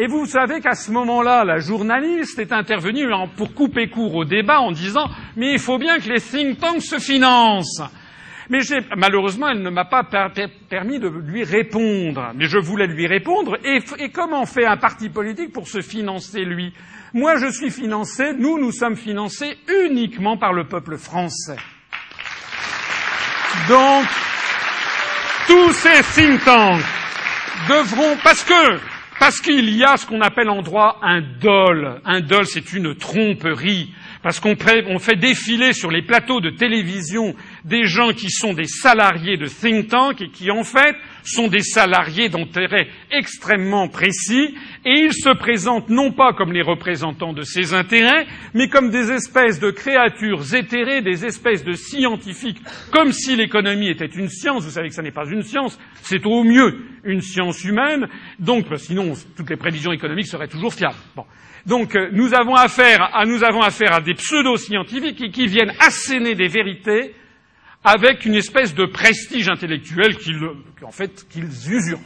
et vous savez qu'à ce moment-là, la journaliste est intervenue pour couper court au débat en disant Mais il faut bien que les think tanks se financent. Mais malheureusement, elle ne m'a pas permis de lui répondre. Mais je voulais lui répondre. Et, et comment fait un parti politique pour se financer, lui? Moi, je suis financé, nous, nous sommes financés uniquement par le peuple français. Donc, tous ces think tanks devront, parce que parce qu'il y a ce qu'on appelle en droit un dol. Un dol, c'est une tromperie. Parce qu'on fait défiler sur les plateaux de télévision des gens qui sont des salariés de think tank et qui, en fait, sont des salariés d'intérêt extrêmement précis et ils se présentent non pas comme les représentants de ces intérêts, mais comme des espèces de créatures éthérées, des espèces de scientifiques, comme si l'économie était une science. Vous savez que ce n'est pas une science, c'est au mieux une science humaine, donc sinon toutes les prévisions économiques seraient toujours fiables. Bon. Donc euh, nous avons affaire à, nous avons affaire à des pseudo-scientifiques qui viennent asséner des vérités avec une espèce de prestige intellectuel qu'ils, en fait, qu'ils usurent.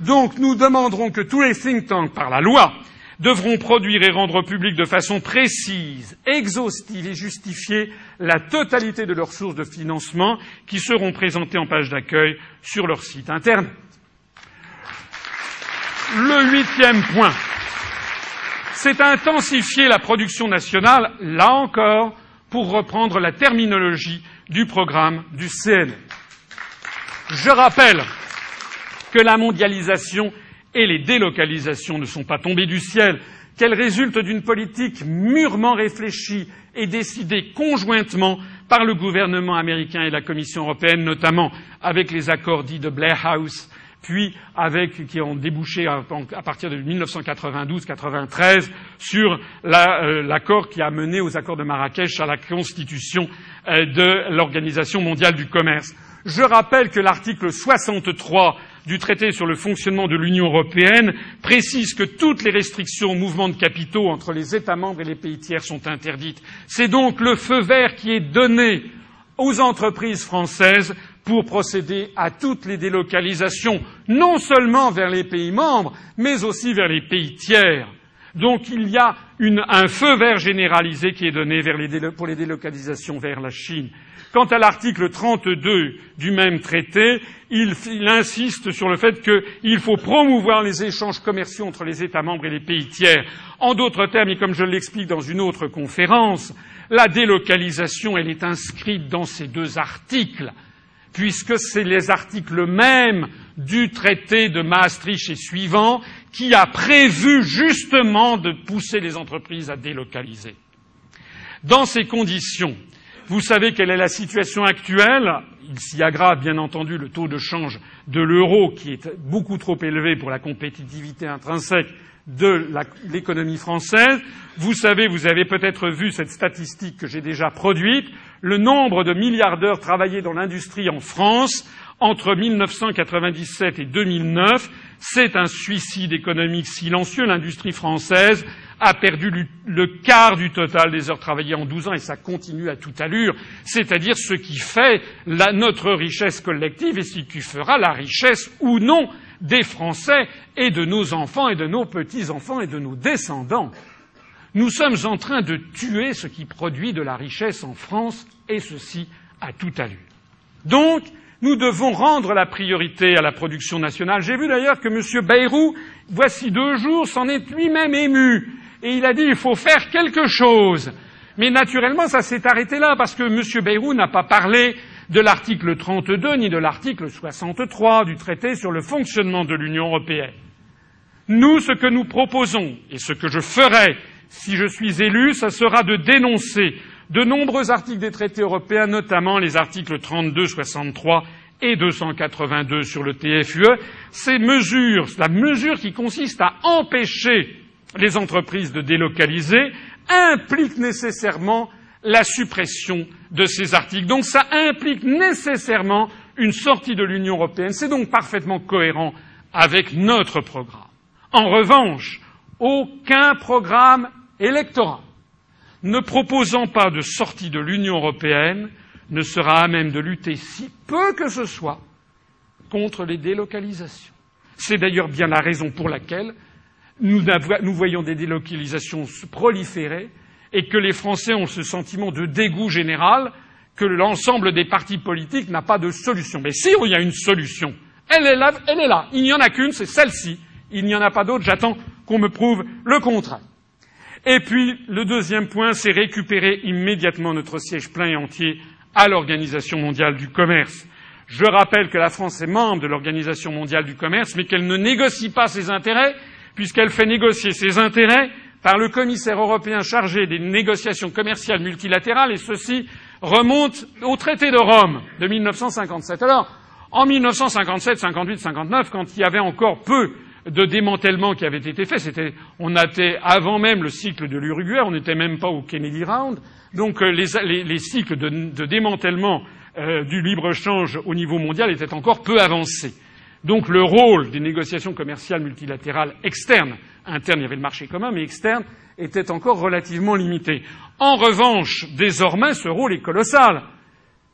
Donc nous demanderons que tous les think tanks, par la loi, devront produire et rendre public de façon précise, exhaustive et justifiée la totalité de leurs sources de financement qui seront présentées en page d'accueil sur leur site internet. Le huitième point, c'est intensifier la production nationale, là encore, pour reprendre la terminologie du programme du CN. Je rappelle que la mondialisation et les délocalisations ne sont pas tombées du ciel, qu'elles résultent d'une politique mûrement réfléchie et décidée conjointement par le gouvernement américain et la Commission européenne, notamment avec les accords dits de Blair House, puis avec, qui ont débouché à, partir de 1992-93 sur euh, l'accord qui a mené aux accords de Marrakech à la constitution de l'Organisation mondiale du commerce. Je rappelle que l'article 63 du traité sur le fonctionnement de l'Union européenne précise que toutes les restrictions au mouvement de capitaux entre les États membres et les pays tiers sont interdites. C'est donc le feu vert qui est donné aux entreprises françaises pour procéder à toutes les délocalisations, non seulement vers les pays membres, mais aussi vers les pays tiers. Donc il y a un feu vert généralisé qui est donné pour les délocalisations vers la Chine. Quant à l'article 32 du même traité, il, il insiste sur le fait qu'il faut promouvoir les échanges commerciaux entre les États membres et les pays tiers. En d'autres termes, et comme je l'explique dans une autre conférence, la délocalisation, elle est inscrite dans ces deux articles puisque c'est les articles mêmes du traité de Maastricht et suivants qui a prévu justement de pousser les entreprises à délocaliser. Dans ces conditions, vous savez quelle est la situation actuelle. Il s'y aggrave bien entendu le taux de change de l'euro qui est beaucoup trop élevé pour la compétitivité intrinsèque de l'économie française. Vous savez, vous avez peut-être vu cette statistique que j'ai déjà produite, le nombre de milliardaires travaillés dans l'industrie en France entre 1997 et 2009, c'est un suicide économique silencieux. L'industrie française a perdu le quart du total des heures travaillées en 12 ans et ça continue à toute allure, c'est-à-dire ce qui fait notre richesse collective et ce qui fera la richesse ou non des Français et de nos enfants et de nos petits-enfants et de nos descendants. Nous sommes en train de tuer ce qui produit de la richesse en France et ceci à toute allure. Donc, nous devons rendre la priorité à la production nationale. J'ai vu d'ailleurs que M. Bayrou, voici deux jours, s'en est lui-même ému et il a dit il faut faire quelque chose. Mais naturellement, ça s'est arrêté là, parce que M. Bayrou n'a pas parlé de l'article 32 ni de l'article 63 du traité sur le fonctionnement de l'Union européenne. Nous, ce que nous proposons, et ce que je ferai si je suis élu, ce sera de dénoncer de nombreux articles des traités européens, notamment les articles 32, 63 et 282 sur le TFUE, ces mesures, la mesure qui consiste à empêcher les entreprises de délocaliser implique nécessairement la suppression de ces articles. Donc ça implique nécessairement une sortie de l'Union européenne. C'est donc parfaitement cohérent avec notre programme. En revanche, aucun programme électoral ne proposant pas de sortie de l'Union européenne ne sera à même de lutter si peu que ce soit contre les délocalisations. C'est d'ailleurs bien la raison pour laquelle nous, voyons des délocalisations proliférer et que les Français ont ce sentiment de dégoût général que l'ensemble des partis politiques n'a pas de solution. Mais si il y a une solution, elle est là, elle est là. Il n'y en a qu'une, c'est celle-ci. Il n'y en a pas d'autre. J'attends qu'on me prouve le contraire. Et puis, le deuxième point, c'est récupérer immédiatement notre siège plein et entier à l'Organisation mondiale du commerce. Je rappelle que la France est membre de l'Organisation mondiale du commerce, mais qu'elle ne négocie pas ses intérêts puisqu'elle fait négocier ses intérêts par le commissaire européen chargé des négociations commerciales multilatérales, et ceci remonte au traité de Rome de 1957. Alors, en 1957, 58, 59, quand il y avait encore peu de démantèlement qui avait été fait, c'était, on était avant même le cycle de l'Uruguay, on n'était même pas au Kennedy Round, donc euh, les, cycles de, démantèlement euh, du libre-échange au niveau mondial étaient encore peu avancés. Donc le rôle des négociations commerciales multilatérales externes, internes, il y avait le marché commun, mais externes, était encore relativement limité. En revanche, désormais, ce rôle est colossal,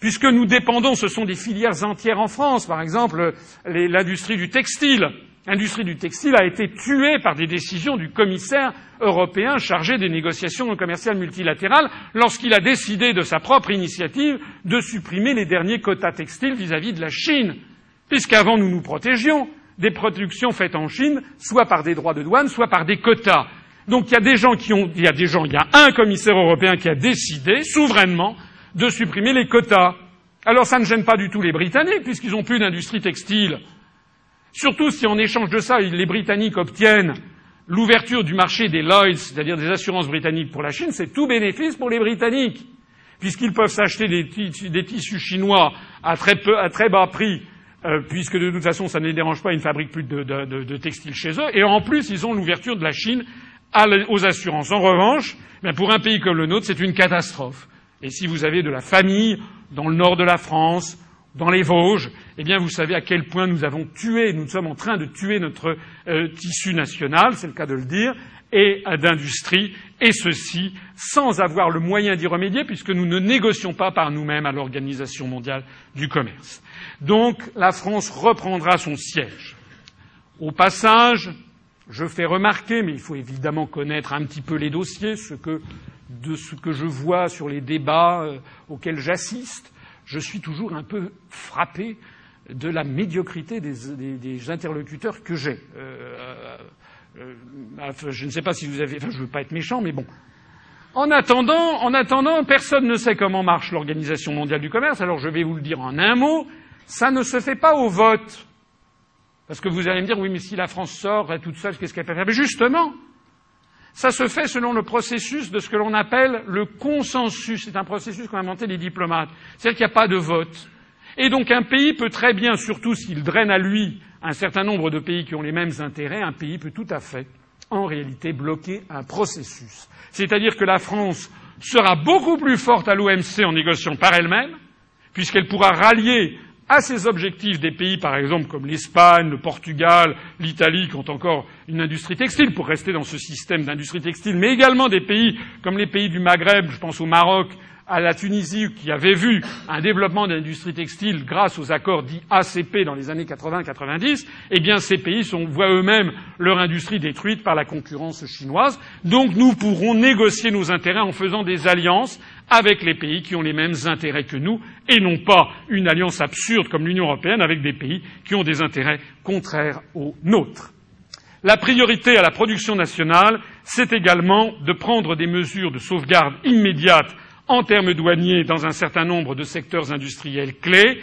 puisque nous dépendons, ce sont des filières entières en France, par exemple l'industrie du textile. L'industrie du textile a été tuée par des décisions du commissaire européen chargé des négociations commerciales multilatérales lorsqu'il a décidé de sa propre initiative de supprimer les derniers quotas textiles vis à -vis de la Chine puisqu'avant nous nous protégions des productions faites en Chine, soit par des droits de douane, soit par des quotas. Donc il y a des gens qui ont, il y a des gens, il y a un commissaire européen qui a décidé, souverainement, de supprimer les quotas. Alors ça ne gêne pas du tout les Britanniques, puisqu'ils n'ont plus d'industrie textile. Surtout si en échange de ça, les Britanniques obtiennent l'ouverture du marché des Lloyds, c'est-à-dire des assurances britanniques pour la Chine, c'est tout bénéfice pour les Britanniques, puisqu'ils peuvent s'acheter des, tissus chinois à très, peu, à très bas prix euh, puisque de toute façon ça ne les dérange pas, ils ne fabriquent plus de, textiles chez eux, et en plus ils ont l'ouverture de la Chine aux assurances. En revanche, ben, pour un pays comme le nôtre, c'est une catastrophe. Et si vous avez de la famille dans le nord de la France, dans les Vosges, eh bien vous savez à quel point nous avons tué, nous sommes en train de tuer notre euh, tissu national, c'est le cas de le dire, et euh, d'industrie, et ceci sans avoir le moyen d'y remédier, puisque nous ne négocions pas par nous-mêmes à l'Organisation mondiale du commerce. Donc la France reprendra son siège. Au passage, je fais remarquer, mais il faut évidemment connaître un petit peu les dossiers, ce que, de ce que je vois sur les débats euh, auxquels j'assiste, je suis toujours un peu frappé de la médiocrité des, interlocuteurs que j'ai. Euh, euh, je ne sais pas si vous avez. Enfin, je ne veux pas être méchant, mais bon. En attendant, en attendant, personne ne sait comment marche l'Organisation mondiale du commerce. Alors, je vais vous le dire en un mot. Ça ne se fait pas au vote. Parce que vous allez me dire, oui, mais si la France sort toute seule, qu'est-ce qu'elle peut faire? Mais justement, ça se fait selon le processus de ce que l'on appelle le consensus. C'est un processus qu'ont inventé les diplomates. C'est-à-dire qu'il n'y a pas de vote. Et donc un pays peut très bien, surtout s'il draine à lui un certain nombre de pays qui ont les mêmes intérêts, un pays peut tout à fait, en réalité, bloquer un processus. C'est-à-dire que la France sera beaucoup plus forte à l'OMC en négociant par elle-même, puisqu'elle pourra rallier à ces objectifs des pays, par exemple, comme l'Espagne, le Portugal, l'Italie, qui ont encore une industrie textile, pour rester dans ce système d'industrie textile, mais également des pays comme les pays du Maghreb, je pense au Maroc, à la Tunisie, qui avait vu un développement de l'industrie textile grâce aux accords dits ACP dans les années 80-90, eh bien, ces pays sont, voient eux-mêmes leur industrie détruite par la concurrence chinoise. Donc, nous pourrons négocier nos intérêts en faisant des alliances avec les pays qui ont les mêmes intérêts que nous, et non pas une alliance absurde comme l'Union européenne avec des pays qui ont des intérêts contraires aux nôtres. La priorité à la production nationale, c'est également de prendre des mesures de sauvegarde immédiates en termes douaniers dans un certain nombre de secteurs industriels clés,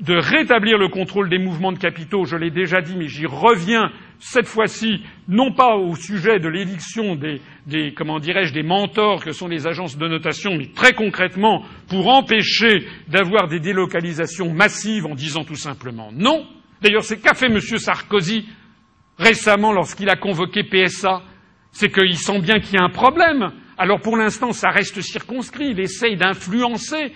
de rétablir le contrôle des mouvements de capitaux, je l'ai déjà dit, mais j'y reviens cette fois-ci, non pas au sujet de l'éviction des, des, comment dirais-je, des mentors que sont les agences de notation, mais très concrètement pour empêcher d'avoir des délocalisations massives en disant tout simplement non. D'ailleurs, c'est qu'a fait M. Sarkozy récemment lorsqu'il a convoqué PSA, c'est qu'il sent bien qu'il y a un problème. Alors pour l'instant, ça reste circonscrit. Il essaye d'influencer.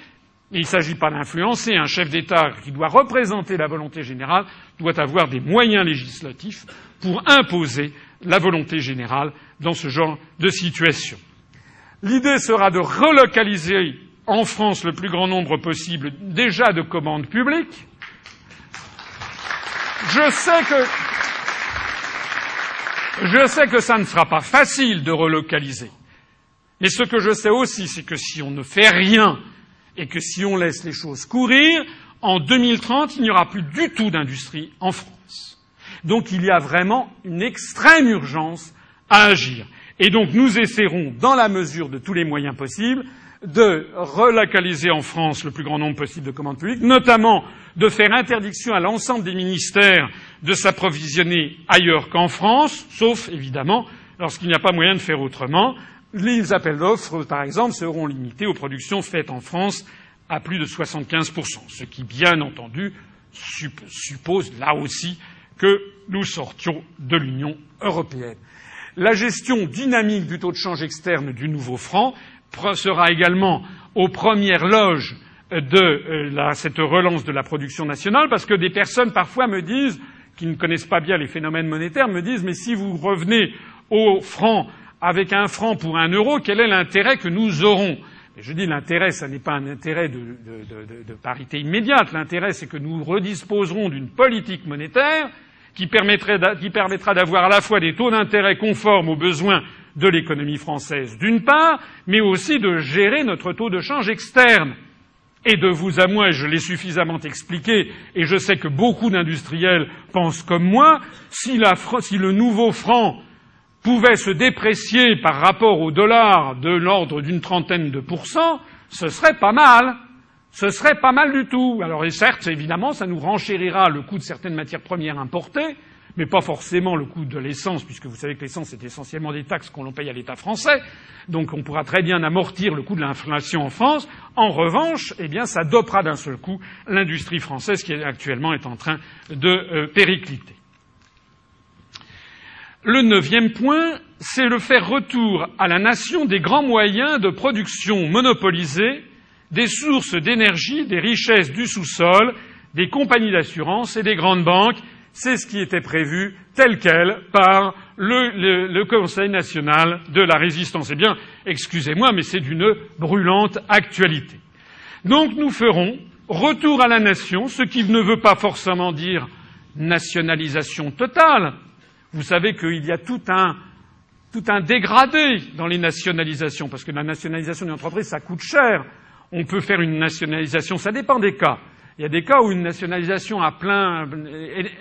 Mais il ne s'agit pas d'influencer. Un chef d'État qui doit représenter la volonté générale doit avoir des moyens législatifs pour imposer la volonté générale dans ce genre de situation. L'idée sera de relocaliser en France le plus grand nombre possible déjà de commandes publiques. Je sais que je sais que ça ne sera pas facile de relocaliser. Mais ce que je sais aussi, c'est que si on ne fait rien et que si on laisse les choses courir, en 2030, il n'y aura plus du tout d'industrie en France. Donc il y a vraiment une extrême urgence à agir. Et donc nous essaierons, dans la mesure de tous les moyens possibles, de relocaliser en France le plus grand nombre possible de commandes publiques, notamment de faire interdiction à l'ensemble des ministères de s'approvisionner ailleurs qu'en France, sauf évidemment lorsqu'il n'y a pas moyen de faire autrement, les appels d'offres, par exemple, seront limités aux productions faites en France à plus de 75%, ce qui, bien entendu, suppose là aussi que nous sortions de l'Union européenne. La gestion dynamique du taux de change externe du nouveau franc sera également aux premières loges de euh, cette relance de la production nationale, parce que des personnes parfois me disent, qui ne connaissent pas bien les phénomènes monétaires, me disent mais si vous revenez au franc avec un franc pour un euro, quel est l'intérêt que nous aurons Je dis l'intérêt, ce n'est pas un intérêt de, parité immédiate. L'intérêt, c'est que nous redisposerons d'une politique monétaire qui, permettra d'avoir à la fois des taux d'intérêt conformes aux besoins de l'économie française, d'une part, mais aussi de gérer notre taux de change externe. Et de vous à moi, je l'ai suffisamment expliqué, et je sais que beaucoup d'industriels pensent comme moi, si le nouveau franc pouvait se déprécier par rapport au dollar de l'ordre d'une trentaine de pourcents, ce serait pas mal. Ce serait pas mal du tout. Alors, certes, évidemment, ça nous renchérira le coût de certaines matières premières importées, mais pas forcément le coût de l'essence, puisque vous savez que l'essence est essentiellement des taxes qu'on paye à l'État français. Donc, on pourra très bien amortir le coût de l'inflation en France. En revanche, eh bien, ça dopera d'un seul coup l'industrie française qui actuellement est en train de euh, péricliter. Le neuvième point, c'est le faire retour à la nation des grands moyens de production monopolisés, des sources d'énergie, des richesses du sous-sol, des compagnies d'assurance et des grandes banques. C'est ce qui était prévu tel quel par le, Conseil national de la résistance. Eh bien, excusez-moi, mais c'est d'une brûlante actualité. Donc nous ferons retour à la nation, ce qui ne veut pas forcément dire nationalisation totale, vous savez qu'il y a tout un, tout un dégradé dans les nationalisations, parce que la nationalisation d'une entreprise, ça coûte cher. On peut faire une nationalisation, ça dépend des cas. Il y a des cas où une nationalisation à plein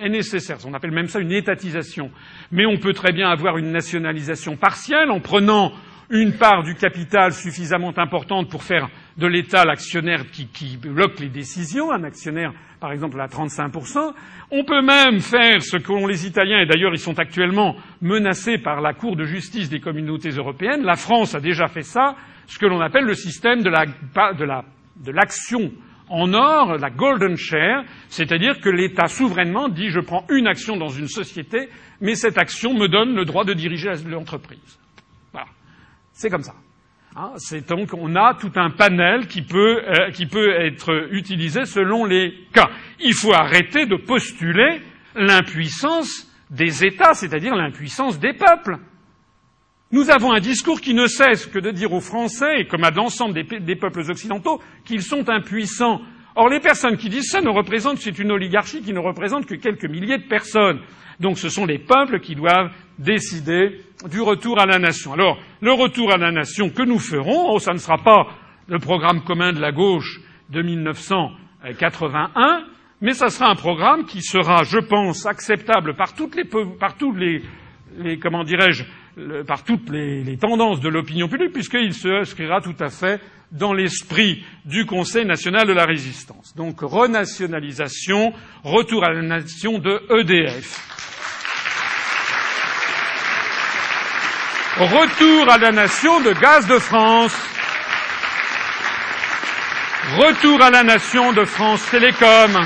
est nécessaire. On appelle même ça une étatisation. Mais on peut très bien avoir une nationalisation partielle en prenant une part du capital suffisamment importante pour faire de l'État l'actionnaire qui, bloque les décisions, un actionnaire par exemple à 35%. On peut même faire ce qu'ont les Italiens, et d'ailleurs ils sont actuellement menacés par la Cour de justice des communautés européennes. La France a déjà fait ça, ce que l'on appelle le système de l'action en or, la golden share, c'est-à-dire que l'État souverainement dit je prends une action dans une société, mais cette action me donne le droit de diriger l'entreprise. C'est comme ça. Hein, c'est donc on a tout un panel qui peut, euh, qui peut être utilisé selon les cas. Il faut arrêter de postuler l'impuissance des États, c'est-à-dire l'impuissance des peuples. Nous avons un discours qui ne cesse que de dire aux Français, comme à l'ensemble des, des, peuples occidentaux, qu'ils sont impuissants. Or, les personnes qui disent ça ne représentent, c'est une oligarchie qui ne représente que quelques milliers de personnes. Donc ce sont les peuples qui doivent décider du retour à la nation. Alors, le retour à la nation que nous ferons, oh, ça ne sera pas le programme commun de la gauche de 1981, mais ça sera un programme qui sera, je pense, acceptable par toutes les, par tous les, comment dirais-je, par toutes les tendances de l'opinion publique, puisqu'il se inscrira tout à fait dans l'esprit du Conseil national de la résistance. Donc renationalisation, retour à la nation de EDF. Retour à la nation de Gaz de France. Retour à la nation de France Télécom.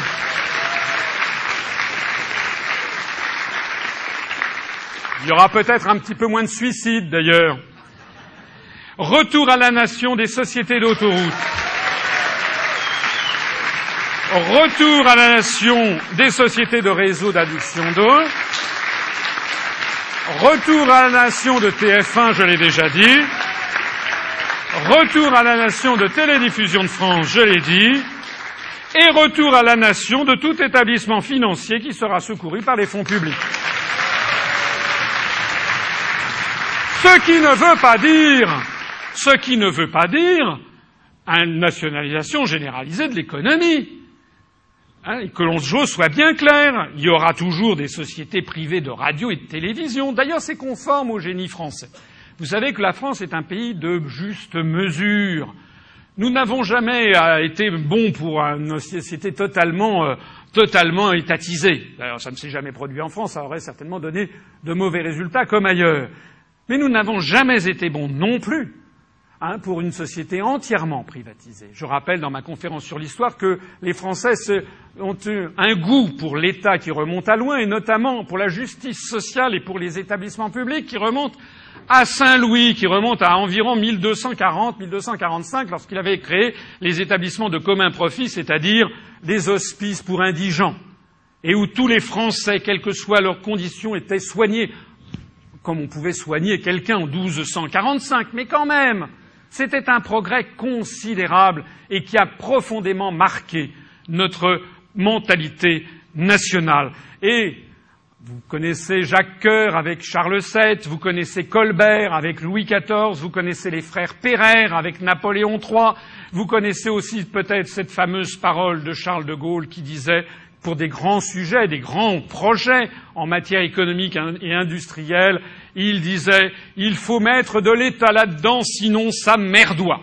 Il y aura peut-être un petit peu moins de suicides d'ailleurs. Retour à la nation des sociétés d'autoroutes. Retour à la nation des sociétés de réseau d'adduction d'eau. Retour à la nation de TF1, je l'ai déjà dit. Retour à la nation de Télédiffusion de France, je l'ai dit. Et retour à la nation de tout établissement financier qui sera secouru par les fonds publics. Ce qui ne veut pas dire, ce qui ne veut pas dire une nationalisation généralisée de l'économie. Hein, que l'on soit bien clair, il y aura toujours des sociétés privées de radio et de télévision. D'ailleurs, c'est conforme au génie français. Vous savez que la France est un pays de juste mesure. Nous n'avons jamais euh, été bons pour une société totalement, euh, totalement étatisée. D'ailleurs, ça ne s'est jamais produit en France, ça aurait certainement donné de mauvais résultats comme ailleurs. Mais nous n'avons jamais été bons non plus Hein, pour une société entièrement privatisée. Je rappelle dans ma conférence sur l'histoire que les Français ont eu un goût pour l'État qui remonte à loin, et notamment pour la justice sociale et pour les établissements publics qui remontent à Saint-Louis, qui remonte à environ 1240-1245, lorsqu'il avait créé les établissements de commun profit, c'est-à-dire des hospices pour indigents, et où tous les Français, quelles que soient leurs conditions, étaient soignés comme on pouvait soigner quelqu'un en 1245, mais quand même, c'était un progrès considérable et qui a profondément marqué notre mentalité nationale. Et vous connaissez Jacques Coeur avec Charles VII, vous connaissez Colbert avec Louis XIV, vous connaissez les frères Pereire avec Napoléon III, vous connaissez aussi peut-être cette fameuse parole de Charles de Gaulle qui disait pour des grands sujets, des grands projets en matière économique et industrielle, il disait il faut mettre de l'État là-dedans, sinon ça merdoit.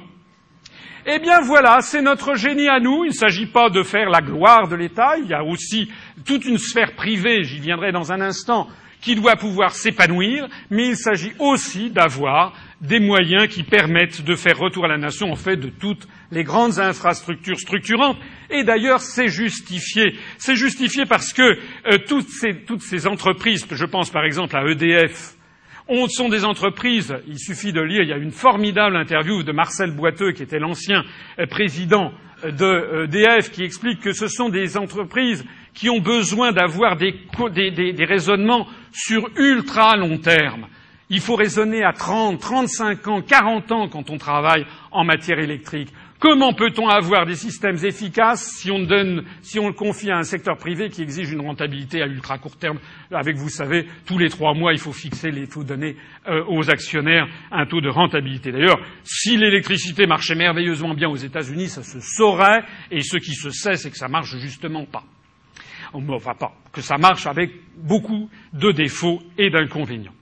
Eh bien voilà, c'est notre génie à nous. Il ne s'agit pas de faire la gloire de l'État, il y a aussi toute une sphère privée, j'y viendrai dans un instant, qui doit pouvoir s'épanouir, mais il s'agit aussi d'avoir des moyens qui permettent de faire retour à la nation en fait de toutes les grandes infrastructures structurantes. Et d'ailleurs, c'est justifié. C'est justifié parce que euh, toutes, ces, toutes ces entreprises, je pense par exemple à EDF, sont des entreprises, il suffit de lire, il y a une formidable interview de Marcel Boiteux, qui était l'ancien euh, président de d'EDF, qui explique que ce sont des entreprises qui ont besoin d'avoir des, raisonnements sur ultra long terme. Il faut raisonner à 30, 35 ans, 40 ans quand on travaille en matière électrique. Comment peut-on avoir des systèmes efficaces si on, on le confie à un secteur privé qui exige une rentabilité à ultra court terme? Avec, vous savez, tous les trois mois, il faut fixer, il faut donner euh, aux actionnaires un taux de rentabilité. D'ailleurs, si l'électricité marchait merveilleusement bien aux États-Unis, ça se saurait, et ce qui se sait, c'est que ça marche justement pas. Enfin, pas, que ça marche avec beaucoup de défauts et d'inconvénients.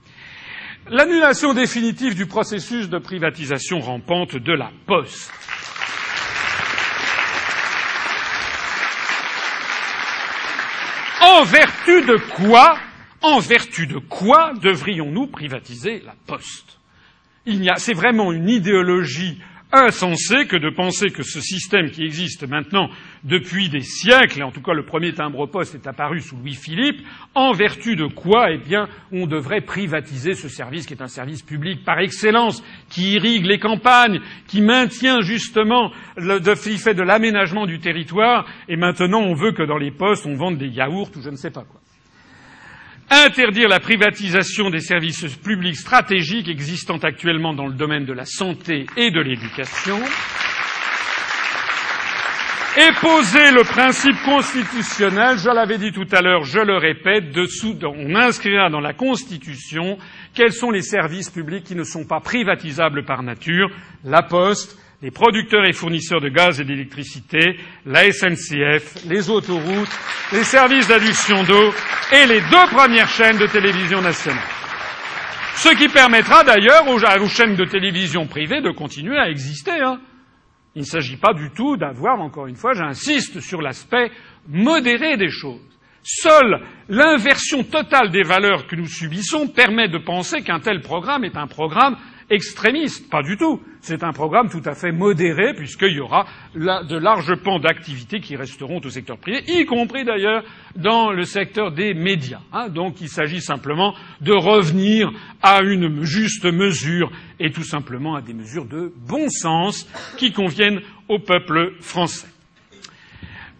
L'annulation définitive du processus de privatisation rampante de la Poste. En vertu de quoi, en vertu de quoi devrions-nous privatiser la poste? Il y a, c'est vraiment une idéologie insensé que de penser que ce système qui existe maintenant depuis des siècles, et en tout cas le premier timbre-poste est apparu sous Louis-Philippe, en vertu de quoi, eh bien, on devrait privatiser ce service qui est un service public par excellence, qui irrigue les campagnes, qui maintient justement le fait de l'aménagement du territoire, et maintenant on veut que dans les postes on vende des yaourts ou je ne sais pas quoi interdire la privatisation des services publics stratégiques existant actuellement dans le domaine de la santé et de l'éducation, et poser le principe constitutionnel, je l'avais dit tout à l'heure, je le répète, dessous, on inscrira dans la Constitution quels sont les services publics qui ne sont pas privatisables par nature, la poste, les producteurs et fournisseurs de gaz et d'électricité, la SNCF, les autoroutes, les services d'adduction d'eau et les deux premières chaînes de télévision nationale. Ce qui permettra d'ailleurs aux, chaînes de télévision privées de continuer à exister. Hein. Il ne s'agit pas du tout d'avoir, encore une fois, j'insiste sur l'aspect modéré des choses. Seule l'inversion totale des valeurs que nous subissons permet de penser qu'un tel programme est un programme extrémiste. Pas du tout. C'est un programme tout à fait modéré, puisqu'il y aura de larges pans d'activités qui resteront au secteur privé, y compris d'ailleurs dans le secteur des médias. Hein. Donc il s'agit simplement de revenir à une juste mesure et tout simplement à des mesures de bon sens qui conviennent au peuple français.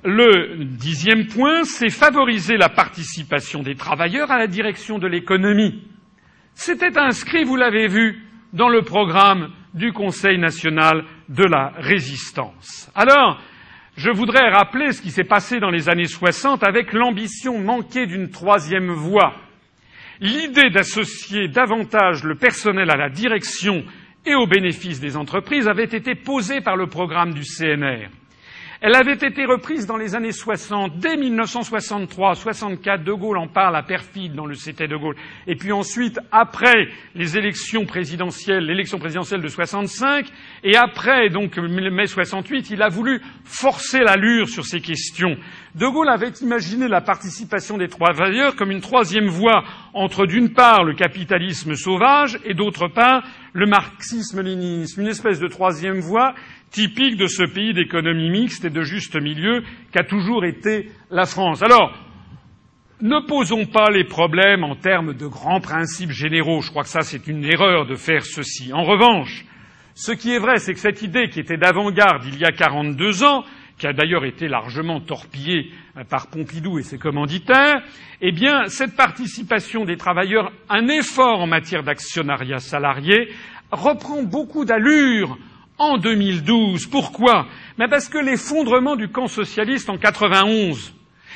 Le dixième point, c'est favoriser la participation des travailleurs à la direction de l'économie. C'était inscrit, vous l'avez vu, dans le programme du Conseil national de la résistance. Alors, je voudrais rappeler ce qui s'est passé dans les années 60 avec l'ambition manquée d'une troisième voie. L'idée d'associer davantage le personnel à la direction et au bénéfice des entreprises avait été posée par le programme du CNR. Elle avait été reprise dans les années 60, dès 1963, 64. De Gaulle en parle à perfide dans le C'était de Gaulle. Et puis ensuite, après les élections présidentielles, l'élection présidentielle de 65, et après donc mai 68, il a voulu forcer l'allure sur ces questions. De Gaulle avait imaginé la participation des travailleurs comme une troisième voie entre, d'une part, le capitalisme sauvage et, d'autre part, le marxisme-léninisme, une espèce de troisième voie typique de ce pays d'économie mixte et de juste milieu qu'a toujours été la France. Alors, ne posons pas les problèmes en termes de grands principes généraux. Je crois que ça, c'est une erreur de faire ceci. En revanche, ce qui est vrai, c'est que cette idée qui était d'avant-garde il y a 42 ans, qui a d'ailleurs été largement torpillée par Pompidou et ses commanditaires, eh bien, cette participation des travailleurs, un effort en matière d'actionnariat salarié, reprend beaucoup d'allure en 2012. Pourquoi? Ben Parce que l'effondrement du camp socialiste en 91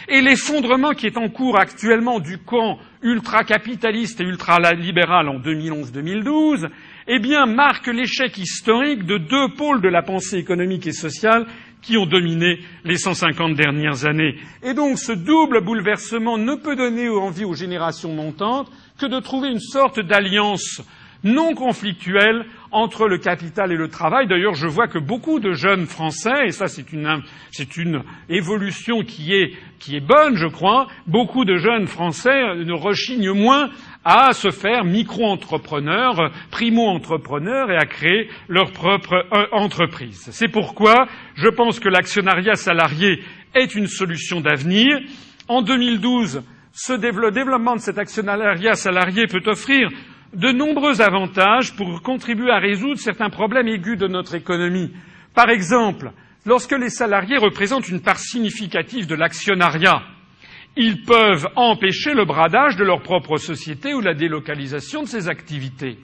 et l'effondrement qui est en cours actuellement du camp ultracapitaliste et ultralibéral en 2011-2012, eh bien, marque l'échec historique de deux pôles de la pensée économique et sociale qui ont dominé les 150 dernières années. Et donc, ce double bouleversement ne peut donner envie aux générations montantes que de trouver une sorte d'alliance non conflictuelle entre le capital et le travail. D'ailleurs, je vois que beaucoup de jeunes Français, et ça c'est une, c'est une évolution qui est, qui est bonne, je crois, beaucoup de jeunes Français ne rechignent moins à se faire micro-entrepreneurs, primo-entrepreneurs et à créer leur propre euh, entreprise. C'est pourquoi je pense que l'actionnariat salarié est une solution d'avenir. En 2012, ce développement de cet actionnariat salarié peut offrir de nombreux avantages pour contribuer à résoudre certains problèmes aigus de notre économie. Par exemple, lorsque les salariés représentent une part significative de l'actionnariat, ils peuvent empêcher le bradage de leur propre société ou la délocalisation de ses activités.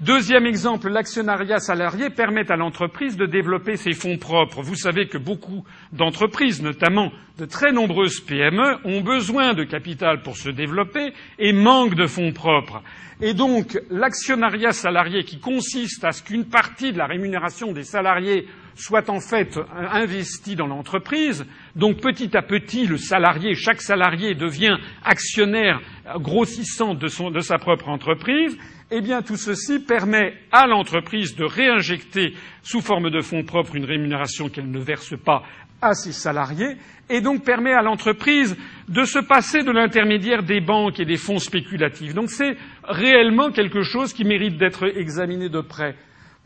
Deuxième exemple, l'actionnariat salarié permet à l'entreprise de développer ses fonds propres. Vous savez que beaucoup d'entreprises, notamment de très nombreuses PME, ont besoin de capital pour se développer et manquent de fonds propres. Et donc, l'actionnariat salarié qui consiste à ce qu'une partie de la rémunération des salariés soit en fait investie dans l'entreprise, donc petit à petit, le salarié, chaque salarié devient actionnaire grossissant de, de sa propre entreprise, eh bien, tout ceci permet à l'entreprise de réinjecter sous forme de fonds propres une rémunération qu'elle ne verse pas à ses salariés et donc permet à l'entreprise de se passer de l'intermédiaire des banques et des fonds spéculatifs. Donc c'est réellement quelque chose qui mérite d'être examiné de près.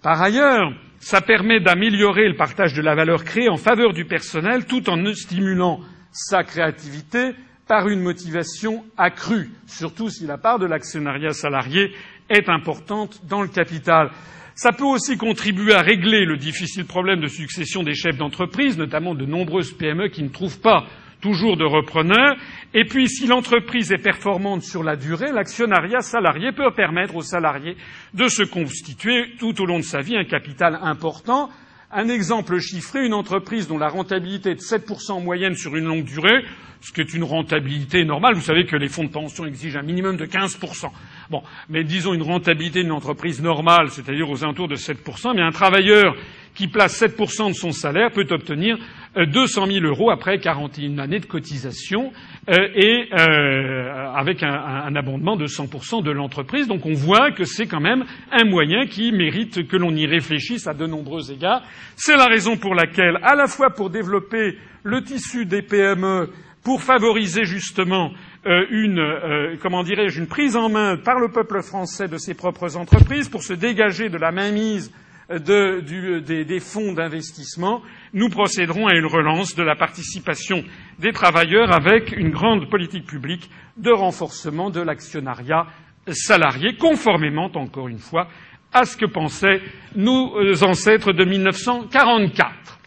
Par ailleurs, ça permet d'améliorer le partage de la valeur créée en faveur du personnel tout en stimulant sa créativité par une motivation accrue, surtout si la part de l'actionnariat salarié est importante dans le capital. Ça peut aussi contribuer à régler le difficile problème de succession des chefs d'entreprise, notamment de nombreuses PME qui ne trouvent pas toujours de repreneurs. Et puis, si l'entreprise est performante sur la durée, l'actionnariat salarié peut permettre aux salariés de se constituer tout au long de sa vie un capital important. Un exemple chiffré, une entreprise dont la rentabilité est de 7% en moyenne sur une longue durée, ce qui est une rentabilité normale. Vous savez que les fonds de pension exigent un minimum de 15%. Bon, mais disons une rentabilité d'une entreprise normale, c'est-à-dire aux alentours de 7%, mais un travailleur qui place 7% de son salaire peut obtenir 200 euh, 000 euros après 41 années de cotisation euh, et euh, avec un, abondement de 100% de l'entreprise. Donc on voit que c'est quand même un moyen qui mérite que l'on y réfléchisse à de nombreux égards. C'est la raison pour laquelle, à la fois pour développer le tissu des PME, pour favoriser justement une, comment dirais-je, une prise en main par le peuple français de ses propres entreprises, pour se dégager de la mainmise des, des, fonds d'investissement, nous procéderons à une relance de la participation des travailleurs avec une grande politique publique de renforcement de l'actionnariat salarié, conformément, encore une fois, à ce que pensaient nos ancêtres de 1944.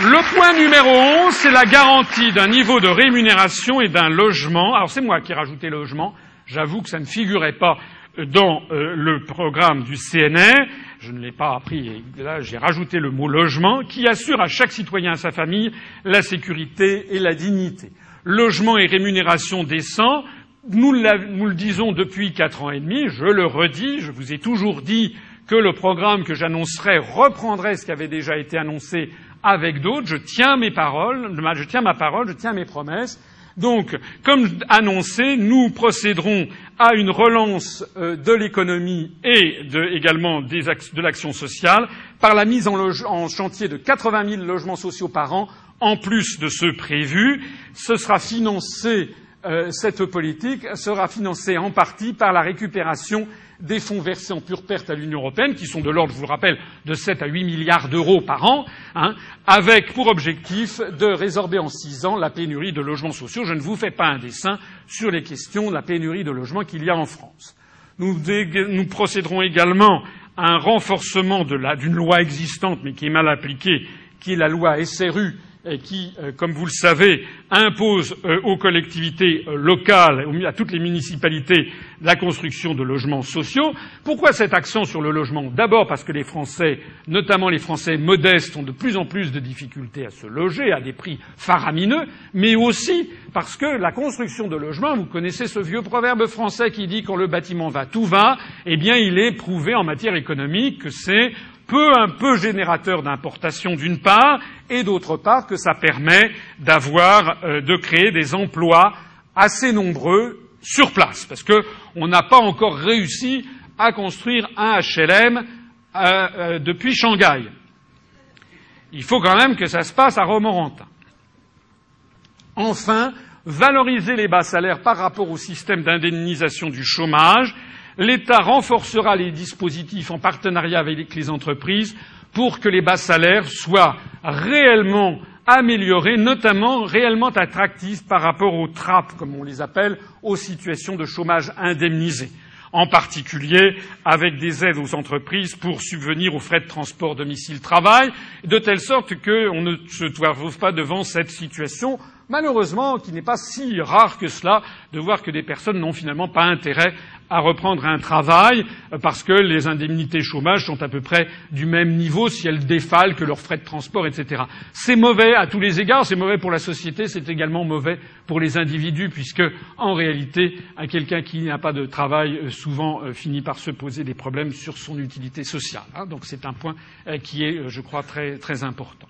Le point numéro 11, c'est la garantie d'un niveau de rémunération et d'un logement. Alors c'est moi qui ai rajouté logement. J'avoue que ça ne figurait pas dans euh, le programme du CNR. Je ne l'ai pas appris et là j'ai rajouté le mot logement qui assure à chaque citoyen et à sa famille la sécurité et la dignité. Logement et rémunération décent, nous, nous le disons depuis quatre ans et demi, je le redis, je vous ai toujours dit que le programme que j'annoncerai reprendrait ce qui avait déjà été annoncé avec d'autres. Je tiens mes paroles, je tiens ma parole, je tiens mes promesses. Donc, comme annoncé, nous procéderons à une relance euh, de l'économie et également de l'action sociale par la mise en, en, chantier de 80 000 logements sociaux par an, en plus de ceux prévus. Ce sera financé, euh, cette politique sera financée en partie par la récupération des fonds versés en pure perte à l'Union européenne, qui sont de l'ordre, je vous le rappelle, de 7 à 8 milliards d'euros par an, hein, avec pour objectif de résorber en six ans la pénurie de logements sociaux. Je ne vous fais pas un dessin sur les questions de la pénurie de logements qu'il y a en France. Nous, nous procéderons également à un renforcement d'une loi existante, mais qui est mal appliquée, qui est la loi SRU, qui, euh, comme vous le savez, impose euh, aux collectivités euh, locales, à toutes les municipalités, la construction de logements sociaux. Pourquoi cet accent sur le logement? D'abord parce que les Français, notamment les Français modestes, ont de plus en plus de difficultés à se loger à des prix faramineux, mais aussi parce que la construction de logements, vous connaissez ce vieux proverbe français qui dit quand le bâtiment va, tout va, eh bien il est prouvé en matière économique que c'est peu un peu générateur d'importation d'une part, et d'autre part que ça permet d'avoir, euh, de créer des emplois assez nombreux sur place, parce qu'on n'a pas encore réussi à construire un HLM euh, euh, depuis Shanghai. Il faut quand même que ça se passe à Romorantin. Enfin, valoriser les bas salaires par rapport au système d'indemnisation du chômage l'État renforcera les dispositifs en partenariat avec les entreprises pour que les bas salaires soient réellement améliorés, notamment réellement attractifs par rapport aux trappes, comme on les appelle, aux situations de chômage indemnisé. En particulier avec des aides aux entreprises pour subvenir aux frais de transport domicile-travail, de telle sorte qu'on ne se trouve pas devant cette situation malheureusement, qui n'est pas si rare que cela, de voir que des personnes n'ont finalement pas intérêt à reprendre un travail euh, parce que les indemnités chômage sont à peu près du même niveau si elles défalent que leurs frais de transport, etc. C'est mauvais à tous les égards, c'est mauvais pour la société, c'est également mauvais pour les individus puisque, en réalité, quelqu'un qui n'a pas de travail euh, souvent euh, finit par se poser des problèmes sur son utilité sociale. Hein. Donc c'est un point qui est, je crois, très, très important.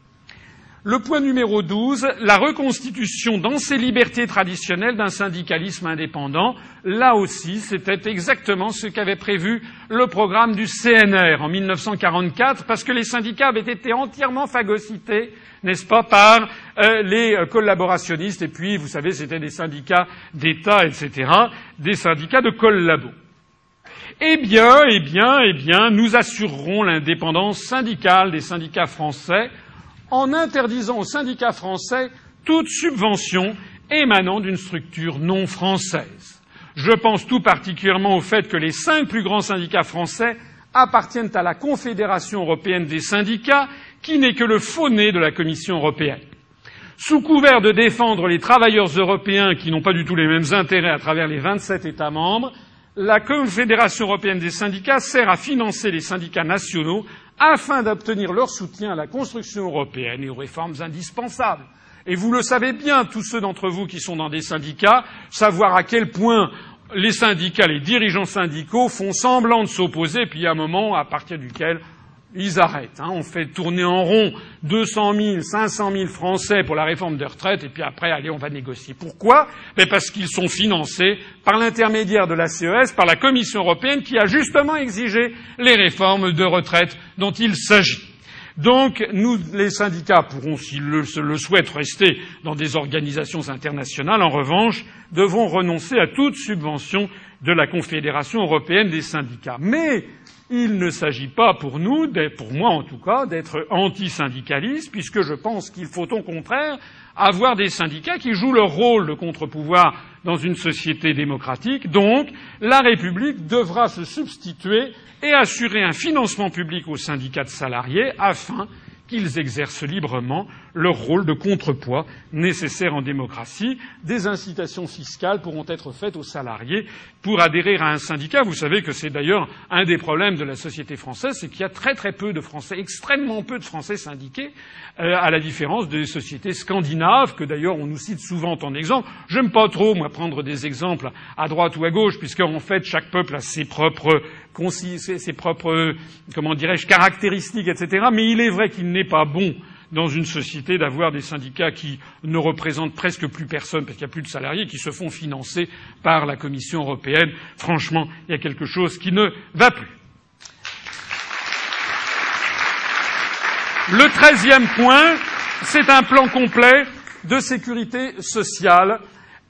Le point numéro 12, la reconstitution dans ses libertés traditionnelles d'un syndicalisme indépendant. Là aussi, c'était exactement ce qu'avait prévu le programme du CNR en 1944, parce que les syndicats avaient été entièrement phagocytés, n'est-ce pas, par euh, les collaborationnistes, et puis, vous savez, c'était des syndicats d'État, etc., des syndicats de collabos. Eh bien, eh bien, eh bien, nous assurerons l'indépendance syndicale des syndicats français en interdisant aux syndicats français toute subvention émanant d'une structure non française. Je pense tout particulièrement au fait que les cinq plus grands syndicats français appartiennent à la Confédération européenne des syndicats, qui n'est que le faux nez de la Commission européenne. Sous couvert de défendre les travailleurs européens qui n'ont pas du tout les mêmes intérêts à travers les vingt sept États membres, la Confédération européenne des syndicats sert à financer les syndicats nationaux afin d'obtenir leur soutien à la construction européenne et aux réformes indispensables. Et vous le savez bien, tous ceux d'entre vous qui sont dans des syndicats, savoir à quel point les syndicats, les dirigeants syndicaux font semblant de s'opposer, puis il y a un moment à partir duquel ils arrêtent. Hein. On fait tourner en rond 200 000, 500 000 Français pour la réforme des retraites, et puis après, allez, on va négocier. Pourquoi? Mais Parce qu'ils sont financés par l'intermédiaire de la CES, par la Commission européenne, qui a justement exigé les réformes de retraite dont il s'agit. Donc, nous, les syndicats pourront, s'ils le, le, souhaitent, rester dans des organisations internationales. En revanche, devons renoncer à toute subvention de la Confédération européenne des syndicats. Mais il ne s'agit pas pour nous, pour moi en tout cas, d'être anti-syndicalistes, puisque je pense qu'il faut au contraire avoir des syndicats qui jouent leur rôle de contre-pouvoir dans une société démocratique. Donc, la République devra se substituer et assurer un financement public aux syndicats de salariés afin qu'ils exercent librement leur rôle de contrepoids nécessaire en démocratie. Des incitations fiscales pourront être faites aux salariés pour adhérer à un syndicat. Vous savez que c'est d'ailleurs un des problèmes de la société française, c'est qu'il y a très très peu de Français, extrêmement peu de Français syndiqués, euh, à la différence des sociétés scandinaves, que d'ailleurs on nous cite souvent en exemple. J'aime pas trop, moi, prendre des exemples à droite ou à gauche, puisque en fait chaque peuple a ses propres ses propres, comment dirais-je, caractéristiques, etc. Mais il est vrai qu'il n'est pas bon dans une société d'avoir des syndicats qui ne représentent presque plus personne parce qu'il n'y a plus de salariés qui se font financer par la Commission européenne. Franchement, il y a quelque chose qui ne va plus. Le treizième point, c'est un plan complet de sécurité sociale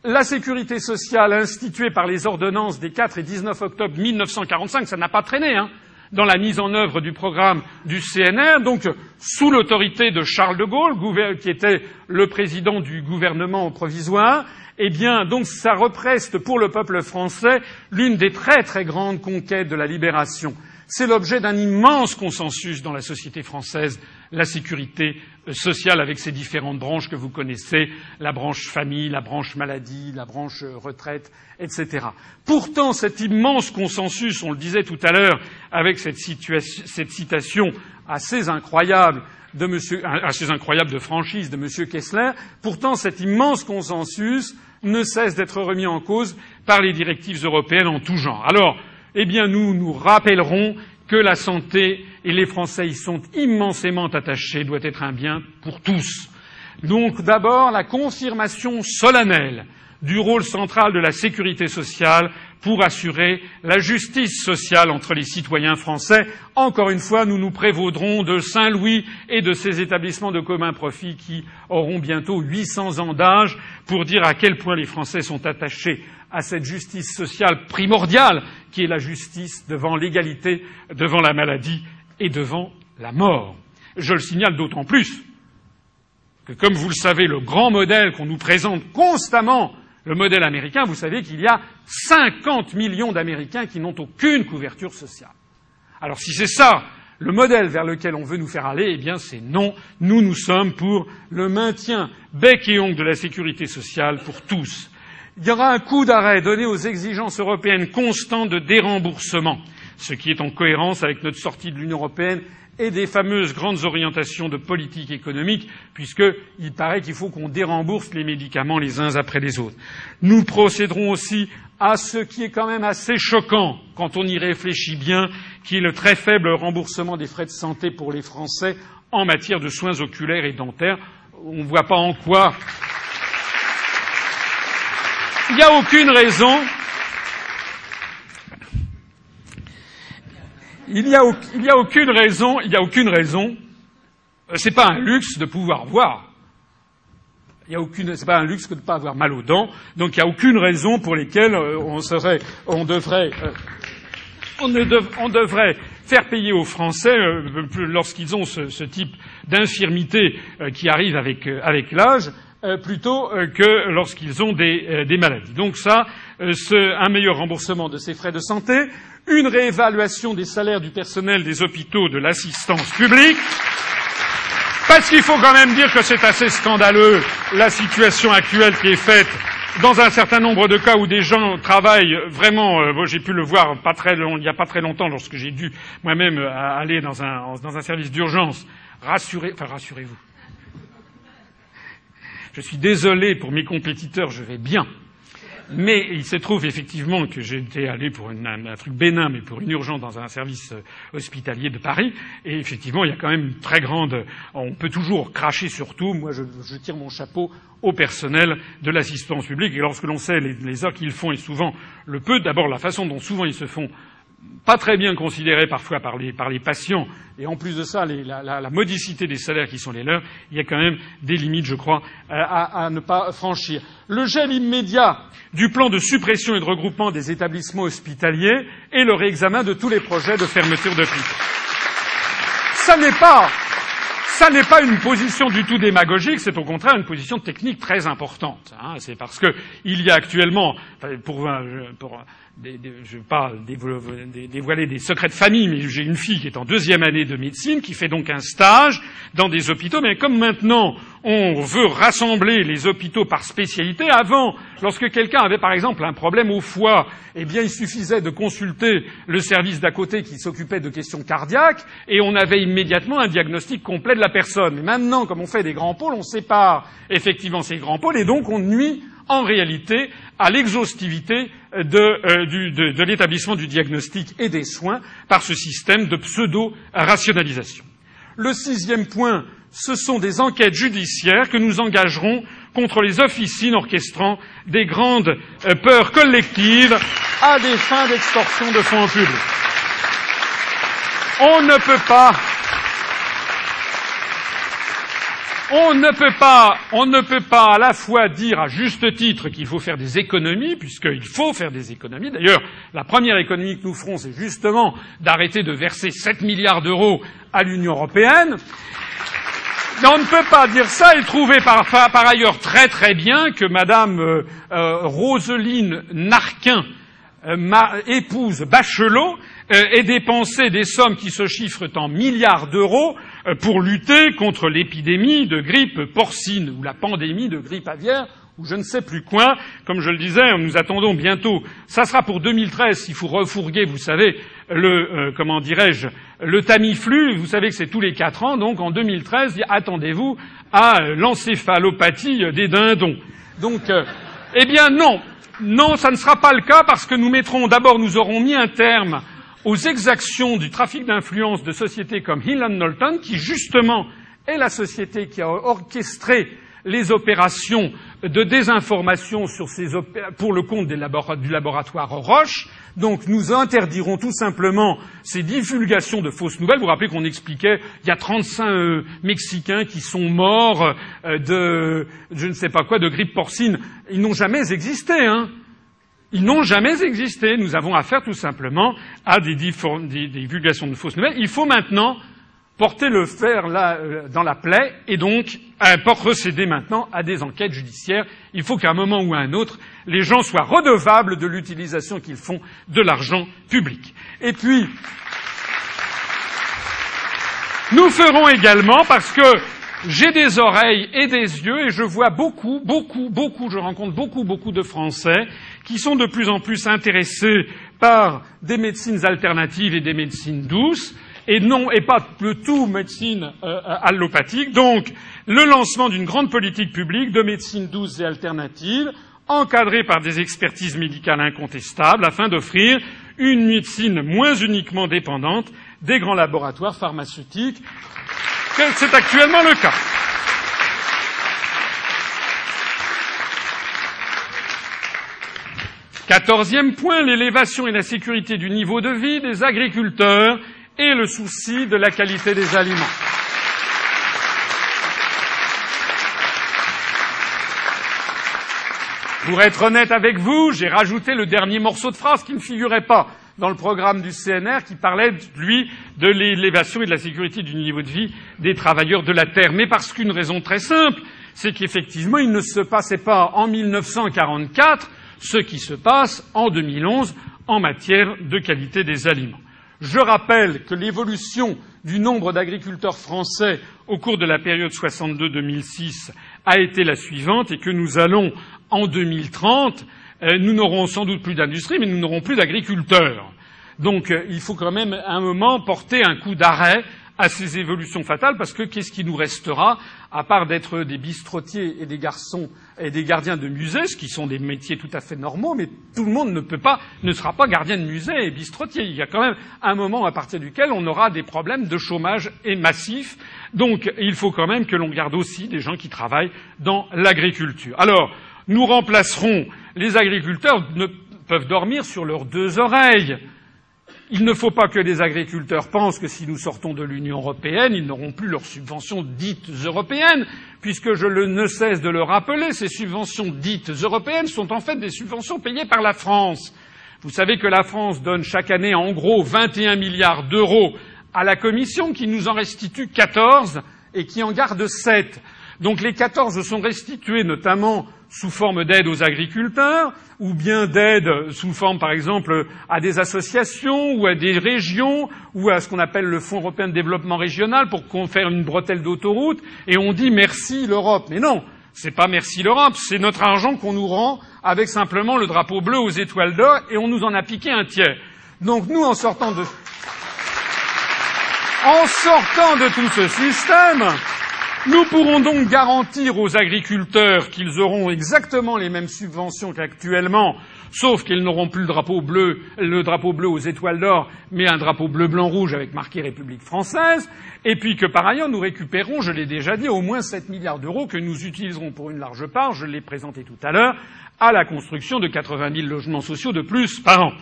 la sécurité sociale instituée par les ordonnances des 4 et 19 octobre 1945, ça n'a pas traîné, hein, dans la mise en œuvre du programme du CNR, donc sous l'autorité de Charles de Gaulle, qui était le président du gouvernement provisoire, eh bien, donc, ça représente pour le peuple français l'une des très très grandes conquêtes de la libération. C'est l'objet d'un immense consensus dans la société française la sécurité euh, sociale avec ses différentes branches que vous connaissez, la branche famille, la branche maladie, la branche euh, retraite, etc. Pourtant, cet immense consensus, on le disait tout à l'heure, avec cette, cette, citation assez incroyable de monsieur, assez incroyable de franchise de M. Kessler, pourtant cet immense consensus ne cesse d'être remis en cause par les directives européennes en tout genre. Alors, eh bien, nous nous rappellerons que la santé, et les Français y sont immensément attachés, doit être un bien pour tous. Donc d'abord la confirmation solennelle du rôle central de la sécurité sociale pour assurer la justice sociale entre les citoyens français. Encore une fois, nous nous prévaudrons de Saint-Louis et de ses établissements de commun profit qui auront bientôt 800 ans d'âge pour dire à quel point les Français sont attachés à cette justice sociale primordiale qui est la justice devant l'égalité, devant la maladie et devant la mort. Je le signale d'autant plus que, comme vous le savez, le grand modèle qu'on nous présente constamment, le modèle américain, vous savez qu'il y a 50 millions d'Américains qui n'ont aucune couverture sociale. Alors si c'est ça le modèle vers lequel on veut nous faire aller, eh bien c'est non. Nous, nous sommes pour le maintien bec et ongle de la sécurité sociale pour tous il y aura un coup d'arrêt donné aux exigences européennes constantes de déremboursement, ce qui est en cohérence avec notre sortie de l'Union européenne et des fameuses grandes orientations de politique économique, puisqu'il paraît qu'il faut qu'on dérembourse les médicaments les uns après les autres. Nous procéderons aussi à ce qui est quand même assez choquant quand on y réfléchit bien, qui est le très faible remboursement des frais de santé pour les Français en matière de soins oculaires et dentaires. On ne voit pas en quoi il n'y a aucune raison. Il n'y a, aucune raison, il n'y a aucune raison. Euh, c'est pas un luxe de pouvoir voir. Il n'y a aucune, c'est pas un luxe que de ne pas avoir mal aux dents. Donc il n'y a aucune raison pour lesquelles euh, on serait, on devrait. Euh, on, devrait faire payer aux Français, lorsqu'ils ont ce, type d'infirmité qui arrive avec, l'âge, plutôt que lorsqu'ils ont des, maladies. Donc ça, un meilleur remboursement de ces frais de santé, une réévaluation des salaires du personnel des hôpitaux de l'assistance publique, parce qu'il faut quand même dire que c'est assez scandaleux la situation actuelle qui est faite dans un certain nombre de cas où des gens travaillent vraiment, euh, j'ai pu le voir pas très long, il n'y a pas très longtemps lorsque j'ai dû moi-même euh, aller dans un, dans un service d'urgence, rassurez, enfin rassurez-vous. Je suis désolé pour mes compétiteurs, je vais bien. Mais il se trouve effectivement que j'étais allé pour un, truc bénin, mais pour une urgence dans un service euh, hospitalier de Paris. Et effectivement, il y a quand même une très grande. On peut toujours cracher sur tout. Moi, je, tire mon chapeau au personnel de l'assistance publique. Et lorsque l'on sait les, les heures qu'ils font et souvent le peu, d'abord la façon dont souvent ils se font pas très bien considérés parfois par les, par les patients, et en plus de ça, la, la, la, modicité des salaires qui sont les leurs, il y a quand même des limites, je crois, euh, à, à, ne pas franchir. Le gel immédiat du plan de suppression et de regroupement des établissements hospitaliers et le réexamen de tous les projets de fermeture de Ça n'est pas ça n'est pas une position du tout démagogique, c'est au contraire une position technique très importante. Hein. C'est parce qu'il y a actuellement, pour, pour je pas dévoiler des secrets de famille, mais j'ai une fille qui est en deuxième année de médecine, qui fait donc un stage dans des hôpitaux. Mais comme maintenant on veut rassembler les hôpitaux par spécialité, avant, lorsque quelqu'un avait par exemple un problème au foie, eh bien il suffisait de consulter le service d'à côté qui s'occupait de questions cardiaques, et on avait immédiatement un diagnostic complet de la personne. Mais maintenant, comme on fait des grands pôles, on sépare effectivement ces grands pôles, et donc on nuit en réalité à l'exhaustivité de, euh, de l'établissement du diagnostic et des soins par ce système de pseudo-rationalisation. Le sixième point, ce sont des enquêtes judiciaires que nous engagerons contre les officines orchestrant des grandes euh, peurs collectives à des fins d'extorsion de fonds publics. On ne peut pas on ne peut pas, on ne peut pas à la fois dire à juste titre qu'il faut faire des économies, puisqu'il faut faire des économies. D'ailleurs, la première économie que nous ferons, c'est justement d'arrêter de verser 7 milliards d'euros à l'Union européenne. Mais on ne peut pas dire ça et trouver par, ailleurs très très bien que Madame euh, euh, Roseline Narquin, euh, épouse Bachelot, ait dépensé des sommes qui se chiffrent en milliards d'euros euh, pour lutter contre l'épidémie de grippe porcine ou la pandémie de grippe aviaire ou je ne sais plus quoi. Comme je le disais, nous attendons bientôt. Ça sera pour 2013 s'il faut refourguer, vous savez, le euh, comment dirais-je, le Tamiflu. Vous savez que c'est tous les quatre ans. Donc en 2013, attendez-vous à l'encéphalopathie des dindons. Donc, euh, eh bien non, non, ça ne sera pas le cas parce que nous mettrons d'abord, nous aurons mis un terme aux exactions du trafic d'influence de sociétés comme Hill Knowlton, qui justement est la société qui a orchestré les opérations de désinformation pour le compte du laboratoire Roche. Donc nous interdirons tout simplement ces divulgations de fausses nouvelles. Vous vous rappelez qu'on expliquait il y a 35 euh, Mexicains qui sont morts euh, de je ne sais pas quoi de grippe porcine. Ils n'ont jamais existé, hein. Ils n'ont jamais existé. Nous avons affaire tout simplement à des, divulgations de fausses nouvelles. Il faut maintenant porter le fer euh, dans la plaie et donc procéder maintenant à des enquêtes judiciaires. Il faut qu'à un moment ou à un autre, les gens soient redevables de l'utilisation qu'ils font de l'argent public. Et puis, nous ferons également, parce que j'ai des oreilles et des yeux et je vois beaucoup, beaucoup, beaucoup, je rencontre beaucoup, beaucoup de Français qui sont de plus en plus intéressés par des médecines alternatives et des médecines douces, et non et pas le tout médecine euh, allopathique. Donc, le lancement d'une grande politique publique de médecine douce et alternative, encadrée par des expertises médicales incontestables, afin d'offrir une médecine moins uniquement dépendante des grands laboratoires pharmaceutiques. C'est actuellement le cas. Quatorzième point, l'élévation et la sécurité du niveau de vie des agriculteurs et le souci de la qualité des aliments. Pour être honnête avec vous, j'ai rajouté le dernier morceau de phrase qui ne figurait pas. dans le programme du CNR qui parlait, lui, de l'élévation et de la sécurité du niveau de vie des travailleurs de la terre. Mais parce qu'une raison très simple, c'est qu'effectivement, il ne se passait pas en 1944 ce qui se passe en 2011 en matière de qualité des aliments. Je rappelle que l'évolution du nombre d'agriculteurs français au cours de la période 62-2006 a été la suivante et que nous allons, en 2030, euh, nous n'aurons sans doute plus d'industrie, mais nous n'aurons plus d'agriculteurs. Donc euh, il faut quand même à un moment porter un coup d'arrêt à ces évolutions fatales, parce que qu'est-ce qui nous restera, à part d'être des bistrotiers et des garçons et des gardiens de musées, ce qui sont des métiers tout à fait normaux, mais tout le monde ne peut pas, ne sera pas gardien de musée et bistrotier. Il y a quand même un moment à partir duquel on aura des problèmes de chômage et massif. Donc, il faut quand même que l'on garde aussi des gens qui travaillent dans l'agriculture. Alors, nous remplacerons les agriculteurs ne peuvent dormir sur leurs deux oreilles. Il ne faut pas que les agriculteurs pensent que si nous sortons de l'Union européenne, ils n'auront plus leurs subventions dites européennes, puisque je ne cesse de le rappeler, ces subventions dites européennes sont en fait des subventions payées par la France. Vous savez que la France donne chaque année en gros 21 milliards d'euros à la Commission, qui nous en restitue 14 et qui en garde 7. Donc les 14 sont restitués notamment sous forme d'aide aux agriculteurs, ou bien d'aide sous forme, par exemple, à des associations ou à des régions, ou à ce qu'on appelle le Fonds européen de développement régional pour qu'on fasse une bretelle d'autoroute, et on dit merci l'Europe. Mais non, c'est pas merci l'Europe, c'est notre argent qu'on nous rend avec simplement le drapeau bleu aux étoiles d'or, et on nous en a piqué un tiers. Donc nous, en sortant de, en sortant de tout ce système, nous pourrons donc garantir aux agriculteurs qu'ils auront exactement les mêmes subventions qu'actuellement, sauf qu'ils n'auront plus le drapeau bleu, le drapeau bleu aux étoiles d'or, mais un drapeau bleu blanc rouge avec marqué République française, et puis que par ailleurs nous récupérons, je l'ai déjà dit, au moins 7 milliards d'euros que nous utiliserons pour une large part, je l'ai présenté tout à l'heure, à la construction de 80 000 logements sociaux de plus par an.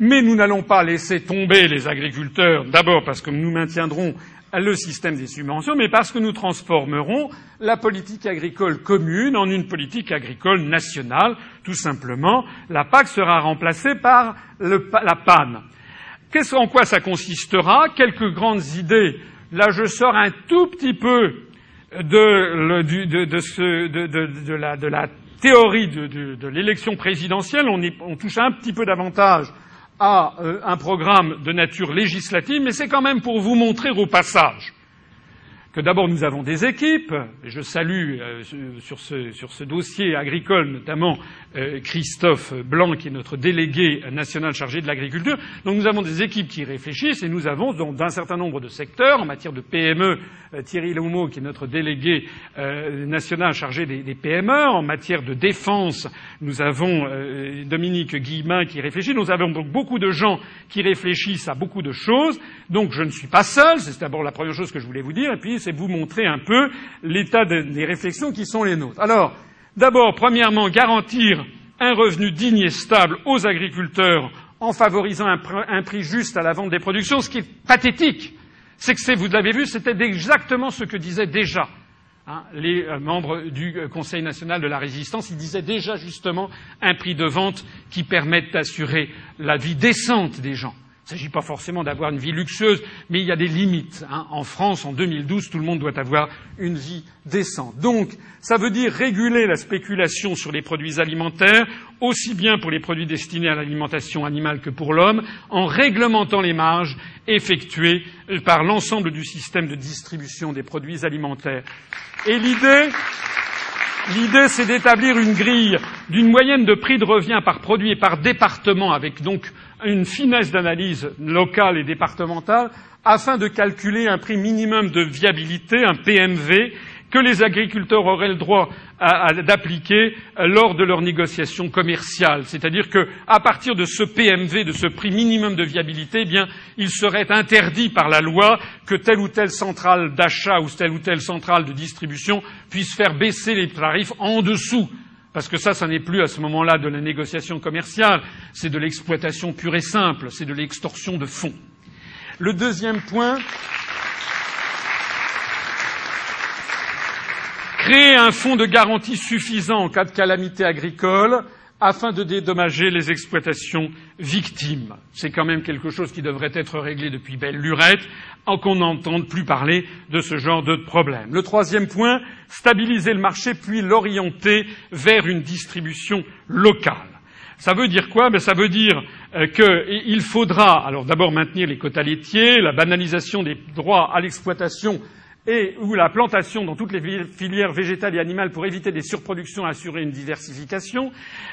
Mais nous n'allons pas laisser tomber les agriculteurs, d'abord parce que nous maintiendrons le système des subventions, mais parce que nous transformerons la politique agricole commune en une politique agricole nationale, tout simplement. La PAC sera remplacée par la PAN. en quoi ça consistera? Quelques grandes idées. Là, je sors un tout petit peu de, la, théorie de, l'élection présidentielle. On, on touche un petit peu davantage à euh, un programme de nature législative, mais c'est quand même pour vous montrer au passage que d'abord nous avons des équipes, je salue euh, sur, ce, sur, ce, dossier agricole notamment Christophe Blanc, qui est notre délégué national chargé de l'agriculture. Donc nous avons des équipes qui réfléchissent et nous avons dans un certain nombre de secteurs, en matière de PME, euh, Thierry Laumeau, qui est notre délégué national chargé des, des, PME, en matière de défense, nous avons Dominique Guillemin qui réfléchit. Nous avons donc beaucoup de gens qui réfléchissent à beaucoup de choses. Donc je ne suis pas seul, c'est d'abord la première chose que je voulais vous dire. Et puis c'est vous montrer un peu l'état des réflexions qui sont les nôtres. Alors, d'abord, premièrement, garantir un revenu digne et stable aux agriculteurs en favorisant un, prix juste à la vente des productions, ce qui est pathétique. C'est que, vous l'avez vu, c'était exactement ce que disaient déjà hein, les euh, membres du euh, Conseil national de la résistance. Ils disaient déjà justement un prix de vente qui permette d'assurer la vie décente des gens. Il ne s'agit pas forcément d'avoir une vie luxueuse, mais il y a des limites. Hein. En France, en 2012, tout le monde doit avoir une vie décente. Donc, ça veut dire réguler la spéculation sur les produits alimentaires, aussi bien pour les produits destinés à l'alimentation animale que pour l'homme, en réglementant les marges effectuées par l'ensemble du système de distribution des produits alimentaires. Et l'idée, L'idée, c'est d'établir une grille d'une moyenne de prix de revient par produit et par département, avec donc une finesse d'analyse locale et départementale afin de calculer un prix minimum de viabilité, un PMV, que les agriculteurs auraient le droit d'appliquer lors de leurs négociations commerciales. C'est-à-dire qu'à partir de ce PMV, de ce prix minimum de viabilité, eh bien, il serait interdit par la loi que telle ou telle centrale d'achat ou telle ou telle centrale de distribution puisse faire baisser les tarifs en dessous parce que ça, ça n'est plus à ce moment-là de la négociation commerciale, c'est de l'exploitation pure et simple, c'est de l'extorsion de fonds. Le deuxième point, créer un fonds de garantie suffisant en cas de calamité agricole afin de dédommager les exploitations victimes. C'est quand même quelque chose qui devrait être réglé depuis belle lurette, en qu'on n'entende plus parler de ce genre de problème. Le troisième point, stabiliser le marché puis l'orienter vers une distribution locale. Ça veut dire quoi? Ben, Ça veut dire euh, qu'il faudra alors d'abord maintenir les quotas laitiers, la banalisation des droits à l'exploitation et ou la plantation dans toutes les filières végétales et animales pour éviter des surproductions et assurer une diversification.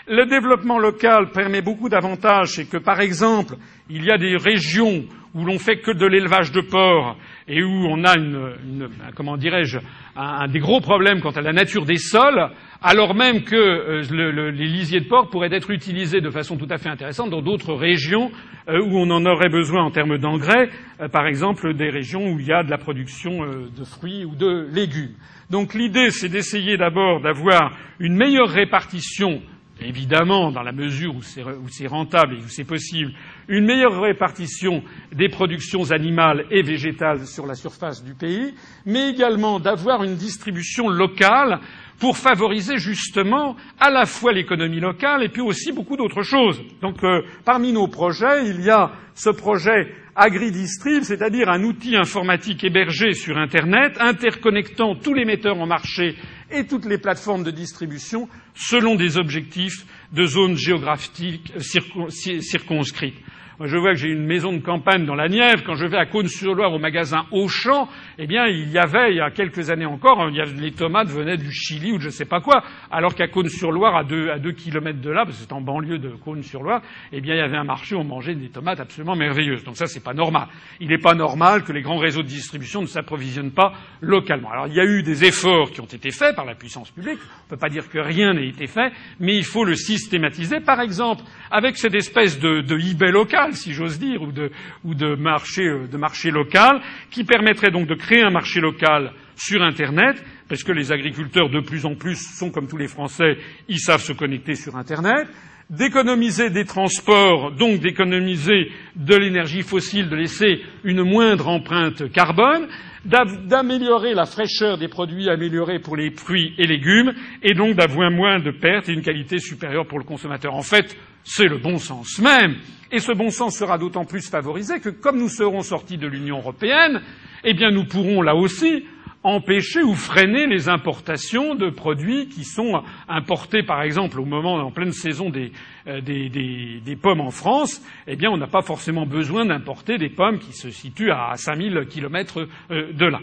Le développement local permet beaucoup d'avantages, c'est que, par exemple, il y a des régions où l'on fait que de l'élevage de porcs et où on a une, comment dirais-je, un, des gros problèmes quant à la nature des sols, alors même que euh, les lisiers de porc pourraient être utilisés de façon tout à fait intéressante dans d'autres régions euh, où on en aurait besoin en termes d'engrais, euh, par exemple des régions où il y a de la production de fruits ou de légumes. Donc l'idée, c'est d'essayer d'abord d'avoir une meilleure répartition évidemment, dans la mesure où c'est rentable et où c'est possible, une meilleure répartition des productions animales et végétales sur la surface du pays, mais également d'avoir une distribution locale pour favoriser justement à la fois l'économie locale et puis aussi beaucoup d'autres choses. Donc euh, parmi nos projets, il y a ce projet AgriDistrib, c'est-à-dire un outil informatique hébergé sur Internet, interconnectant tous les metteurs en marché et toutes les plateformes de distribution selon des objectifs de zones géographiques circonscrites. Moi, je vois que j'ai une maison de campagne dans la Nièvre. Quand je vais à Cône-sur-Loire au magasin Auchan, eh bien, il y avait, il y a quelques années encore, les tomates venaient du Chili ou de je ne sais pas quoi. Alors qu'à Cône-sur-Loire, à deux, à deux kilomètres de là, parce que c'est en banlieue de Cône-sur-Loire, eh bien, il y avait un marché où on mangeait des tomates absolument merveilleuses. Donc ça, c'est pas normal. Il n'est pas normal que les grands réseaux de distribution ne s'approvisionnent pas localement. Alors, il y a eu des efforts qui ont été faits par la puissance publique. On ne peut pas dire que rien n'a été fait, mais il faut le systématiser. Par exemple, avec cette espèce de, de eBay local, si j'ose dire, ou, de, ou de, marché, euh, de marché local, qui permettrait donc de créer un marché local sur Internet, parce que les agriculteurs de plus en plus sont comme tous les Français, ils savent se connecter sur Internet, d'économiser des transports, donc d'économiser de l'énergie fossile, de laisser une moindre empreinte carbone, d'améliorer la fraîcheur des produits améliorés pour les fruits et légumes, et donc d'avoir moins de pertes et une qualité supérieure pour le consommateur. En fait, c'est le bon sens même. Et ce bon sens sera d'autant plus favorisé que, comme nous serons sortis de l'Union européenne, eh bien, nous pourrons là aussi empêcher ou freiner les importations de produits qui sont importés, par exemple, au moment en pleine saison des, euh, des, des, pommes en France. Eh bien, on n'a pas forcément besoin d'importer des pommes qui se situent à 5000 kilomètres euh, de là.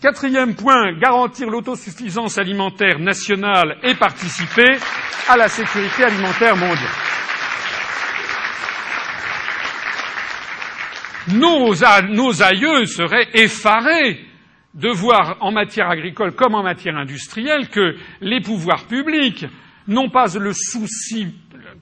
Quatrième point, garantir l'autosuffisance alimentaire nationale et participer à la sécurité alimentaire mondiale. Nos, aïeux seraient effarés de voir en matière agricole comme en matière industrielle que les pouvoirs publics n'ont pas le souci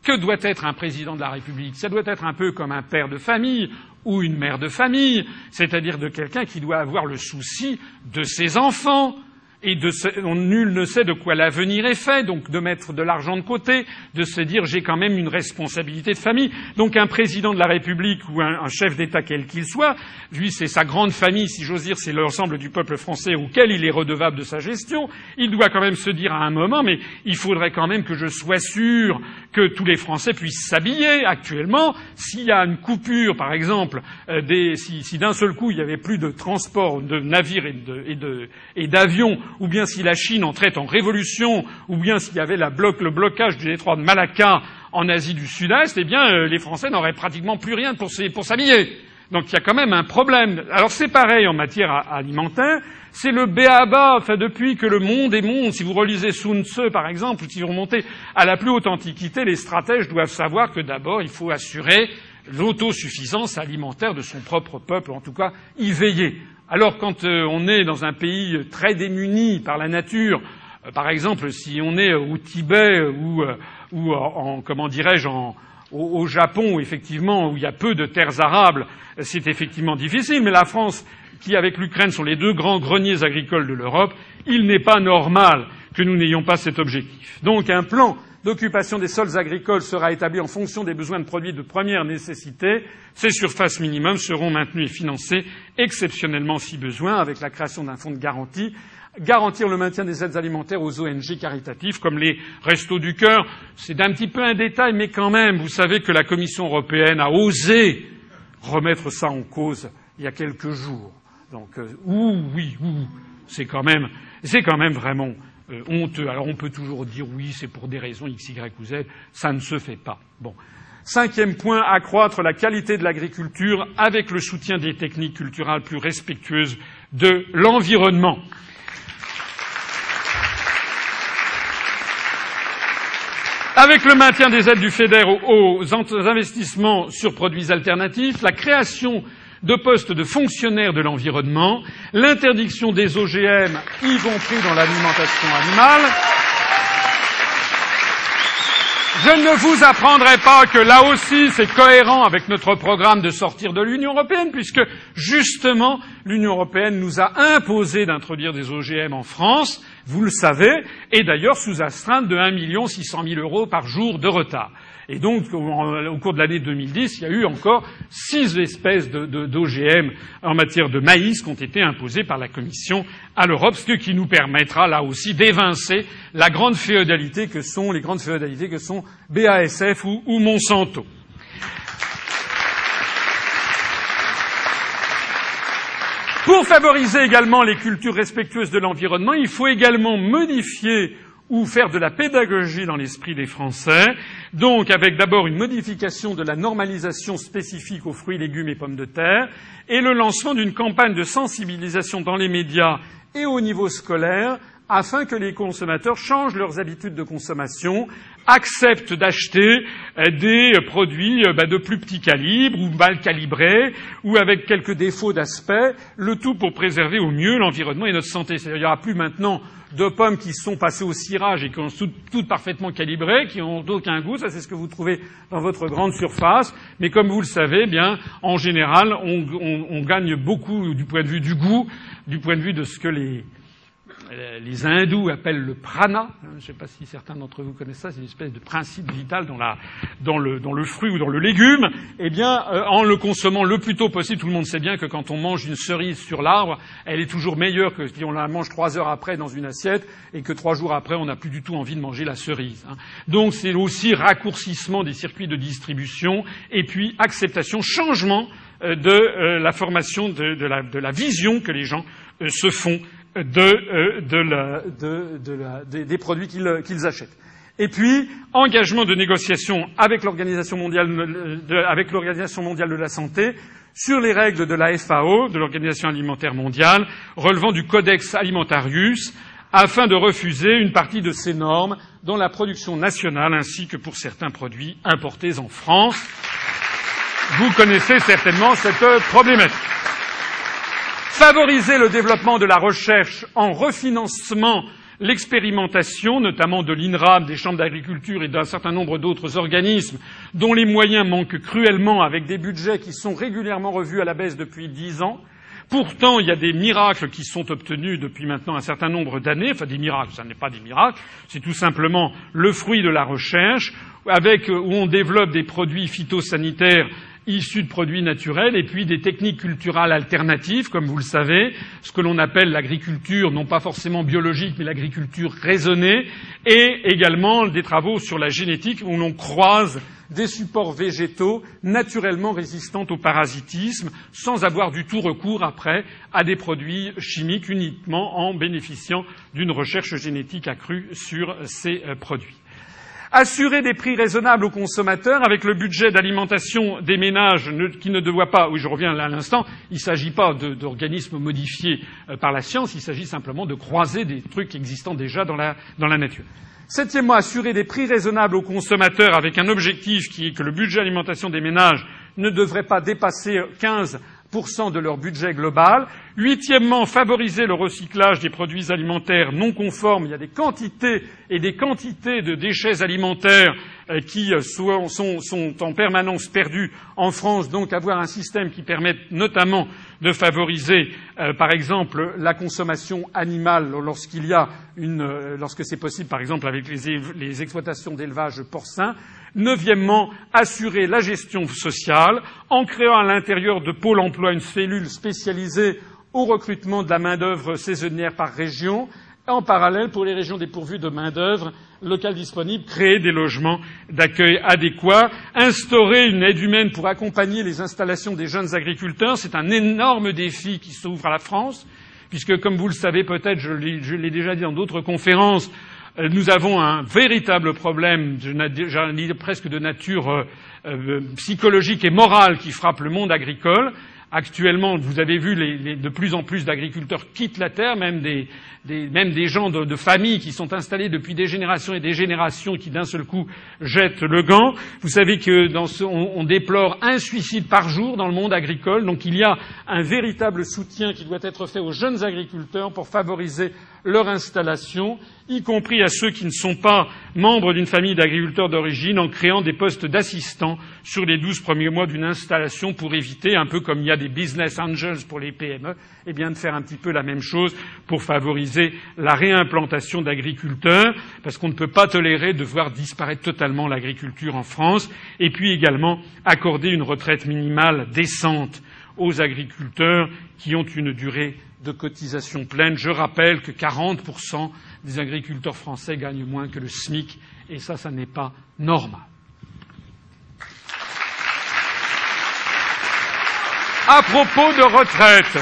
que doit être un président de la République. Ça doit être un peu comme un père de famille ou une mère de famille, c'est-à-dire de quelqu'un qui doit avoir le souci de ses enfants, et de nul ne sait de quoi l'avenir est fait, donc de mettre de l'argent de côté, de se dire j'ai quand même une responsabilité de famille. Donc un président de la République ou un, chef d'État quel qu'il soit, lui c'est sa grande famille, si j'ose dire, c'est l'ensemble du peuple français auquel il est redevable de sa gestion, il doit quand même se dire à un moment mais il faudrait quand même que je sois sûr que tous les Français puissent s'habiller. Actuellement, s'il y a une coupure, par exemple, euh, des, si, si d'un seul coup il n'y avait plus de transport de navires et d'avions ou bien si la Chine entrait en révolution, ou bien s'il y avait le blocage du détroit de Malacca en Asie du Sud-Est, eh bien, euh, les Français n'auraient pratiquement plus rien pour s'habiller. Donc il y a quand même un problème. Alors c'est pareil en matière alimentaire. C'est le béaba, enfin depuis que le monde est monde. Si vous relisez Sun Tzu, par exemple, si vous remontez à la plus haute antiquité, les stratèges doivent savoir que d'abord il faut assurer l'autosuffisance alimentaire de son propre peuple, en tout cas y veiller. Alors quand euh, on est dans un pays très démuni par la nature, euh, par exemple si on est au Tibet ou, euh, en, comment dirais-je au, Japon, effectivement, où il y a peu de terres arables, c'est effectivement difficile. Mais la France, qui avec l'Ukraine sont les deux grands greniers agricoles de l'Europe, il n'est pas normal que nous n'ayons pas cet objectif. Donc un plan d'occupation des sols agricoles sera établie en fonction des besoins de produits de première nécessité. Ces surfaces minimums seront maintenues et financées exceptionnellement si besoin avec la création d'un fonds de garantie garantir le maintien des aides alimentaires aux ONG caritatives comme les Restos du Cœur. C'est un petit peu un détail, mais quand même, vous savez que la Commission européenne a osé remettre ça en cause il y a quelques jours. Donc, euh, ouh, oui, ouh, c'est c'est quand même vraiment euh, honteux. Alors, on peut toujours dire oui, c'est pour des raisons X, Y ou Z. Ça ne se fait pas. Bon. Cinquième point, accroître la qualité de l'agriculture avec le soutien des techniques culturelles plus respectueuses de l'environnement. Avec le maintien des aides du FEDER aux investissements sur produits alternatifs, la création de postes de fonctionnaires de l'environnement, l'interdiction des OGM, y compris dans l'alimentation animale. Je ne vous apprendrai pas que là aussi c'est cohérent avec notre programme de sortir de l'Union européenne, puisque justement l'Union européenne nous a imposé d'introduire des OGM en France vous le savez, et d'ailleurs sous astreinte de 1 600 000 euros par jour de retard. Et donc, au cours de l'année 2010, il y a eu encore six espèces d'OGM en matière de maïs qui ont été imposées par la Commission à l'Europe, ce qui nous permettra là aussi d'évincer la grande féodalité que sont les grandes féodalités que sont BASF ou Monsanto. Pour favoriser également les cultures respectueuses de l'environnement, il faut également modifier ou faire de la pédagogie dans l'esprit des Français, donc avec d'abord une modification de la normalisation spécifique aux fruits, légumes et pommes de terre, et le lancement d'une campagne de sensibilisation dans les médias et au niveau scolaire afin que les consommateurs changent leurs habitudes de consommation, acceptent d'acheter euh, des produits euh, bah, de plus petit calibre ou mal calibrés ou avec quelques défauts d'aspect, le tout pour préserver au mieux l'environnement et notre santé. Il n'y aura plus maintenant de pommes qui sont passées au cirage et qui sont toutes, parfaitement calibrées, qui n'ont aucun goût. Ça, c'est ce que vous trouvez dans votre grande surface. Mais comme vous le savez, bien, en général, on, on gagne beaucoup du point de vue du goût, du point de vue de ce que les, euh, les hindous appellent le prana. Je ne sais pas si certains d'entre vous connaissent ça. C'est une espèce de principe vital dans, la, dans, le, dans, le, fruit ou dans le légume. Eh bien, euh, en le consommant le plus tôt possible, tout le monde sait bien que quand on mange une cerise sur l'arbre, elle est toujours meilleure que si on la mange trois heures après dans une assiette et que trois jours après, on n'a plus du tout envie de manger la cerise. Hein. Donc, c'est aussi raccourcissement des circuits de distribution et puis acceptation, changement euh, de la formation de, la, de la vision que les gens se font de, euh, des produits qu'ils achètent. Et puis, engagement de négociation avec l'Organisation mondiale, mondiale de la santé sur les règles de la FAO, de l'Organisation alimentaire mondiale, relevant du Codex Alimentarius, afin de refuser une partie de ces normes dans la production nationale ainsi que pour certains produits importés en France. Vous connaissez certainement cette problématique favoriser le développement de la recherche en refinancement l'expérimentation, notamment de l'INRAB, des chambres d'agriculture et d'un certain nombre d'autres organismes dont les moyens manquent cruellement avec des budgets qui sont régulièrement revus à la baisse depuis dix ans. Pourtant, il y a des miracles qui sont obtenus depuis maintenant un certain nombre d'années. Enfin, des miracles, ce n'est pas des miracles, c'est tout simplement le fruit de la recherche, avec, où on développe des produits phytosanitaires issus de produits naturels et puis des techniques culturales alternatives, comme vous le savez, ce que l'on appelle l'agriculture non pas forcément biologique mais l'agriculture raisonnée et également des travaux sur la génétique où l'on croise des supports végétaux naturellement résistants au parasitisme sans avoir du tout recours après à des produits chimiques uniquement en bénéficiant d'une recherche génétique accrue sur ces euh, produits assurer des prix raisonnables aux consommateurs avec le budget d'alimentation des ménages qui ne doit pas oui je reviens là à l'instant il ne s'agit pas d'organismes modifiés euh, par la science il s'agit simplement de croiser des trucs existants déjà dans la, dans la nature. Septièmement, assurer des prix raisonnables aux consommateurs avec un objectif qui est que le budget d'alimentation des ménages ne devrait pas dépasser 15 de leur budget global. Huitièmement, favoriser le recyclage des produits alimentaires non conformes. Il y a des quantités et des quantités de déchets alimentaires euh, qui euh, sont, en permanence perdus en France, donc avoir un système qui permette notamment de favoriser, par exemple, la consommation animale lorsqu'il y a une, lorsque c'est possible, par exemple, avec les, les exploitations d'élevage porcin. Neuvièmement, assurer la gestion sociale en créant à l'intérieur de Pôle emploi une cellule spécialisée au recrutement de la main-d'œuvre saisonnière par région en parallèle, pour les régions dépourvues de main-d'œuvre locale disponible, créer des logements d'accueil adéquats, instaurer une aide humaine pour accompagner les installations des jeunes agriculteurs. C'est un énorme défi qui s'ouvre à la France, puisque, comme vous le savez peut-être, je l'ai déjà dit dans d'autres conférences, nous avons un véritable problème, presque de nature euh, euh, psychologique et morale qui frappe le monde agricole. Actuellement, vous avez vu de plus en plus d'agriculteurs quittent la terre, même des, gens de, familles qui sont installés depuis des générations et des générations qui d'un seul coup jettent le gant. Vous savez que on, déplore un suicide par jour dans le monde agricole, donc il y a un véritable soutien qui doit être fait aux jeunes agriculteurs pour favoriser leur installation, y compris à ceux qui ne sont pas membres d'une famille d'agriculteurs d'origine, en créant des postes d'assistants sur les douze premiers mois d'une installation pour éviter, un peu comme il y a des business angels pour les PME, eh bien de faire un petit peu la même chose pour favoriser la réimplantation d'agriculteurs, parce qu'on ne peut pas tolérer de voir disparaître totalement l'agriculture en France, et puis également accorder une retraite minimale décente aux agriculteurs qui ont une durée de cotisation pleine. Je rappelle que 40% des agriculteurs français gagnent moins que le SMIC, et ça, ça n'est pas normal. À propos de retraite,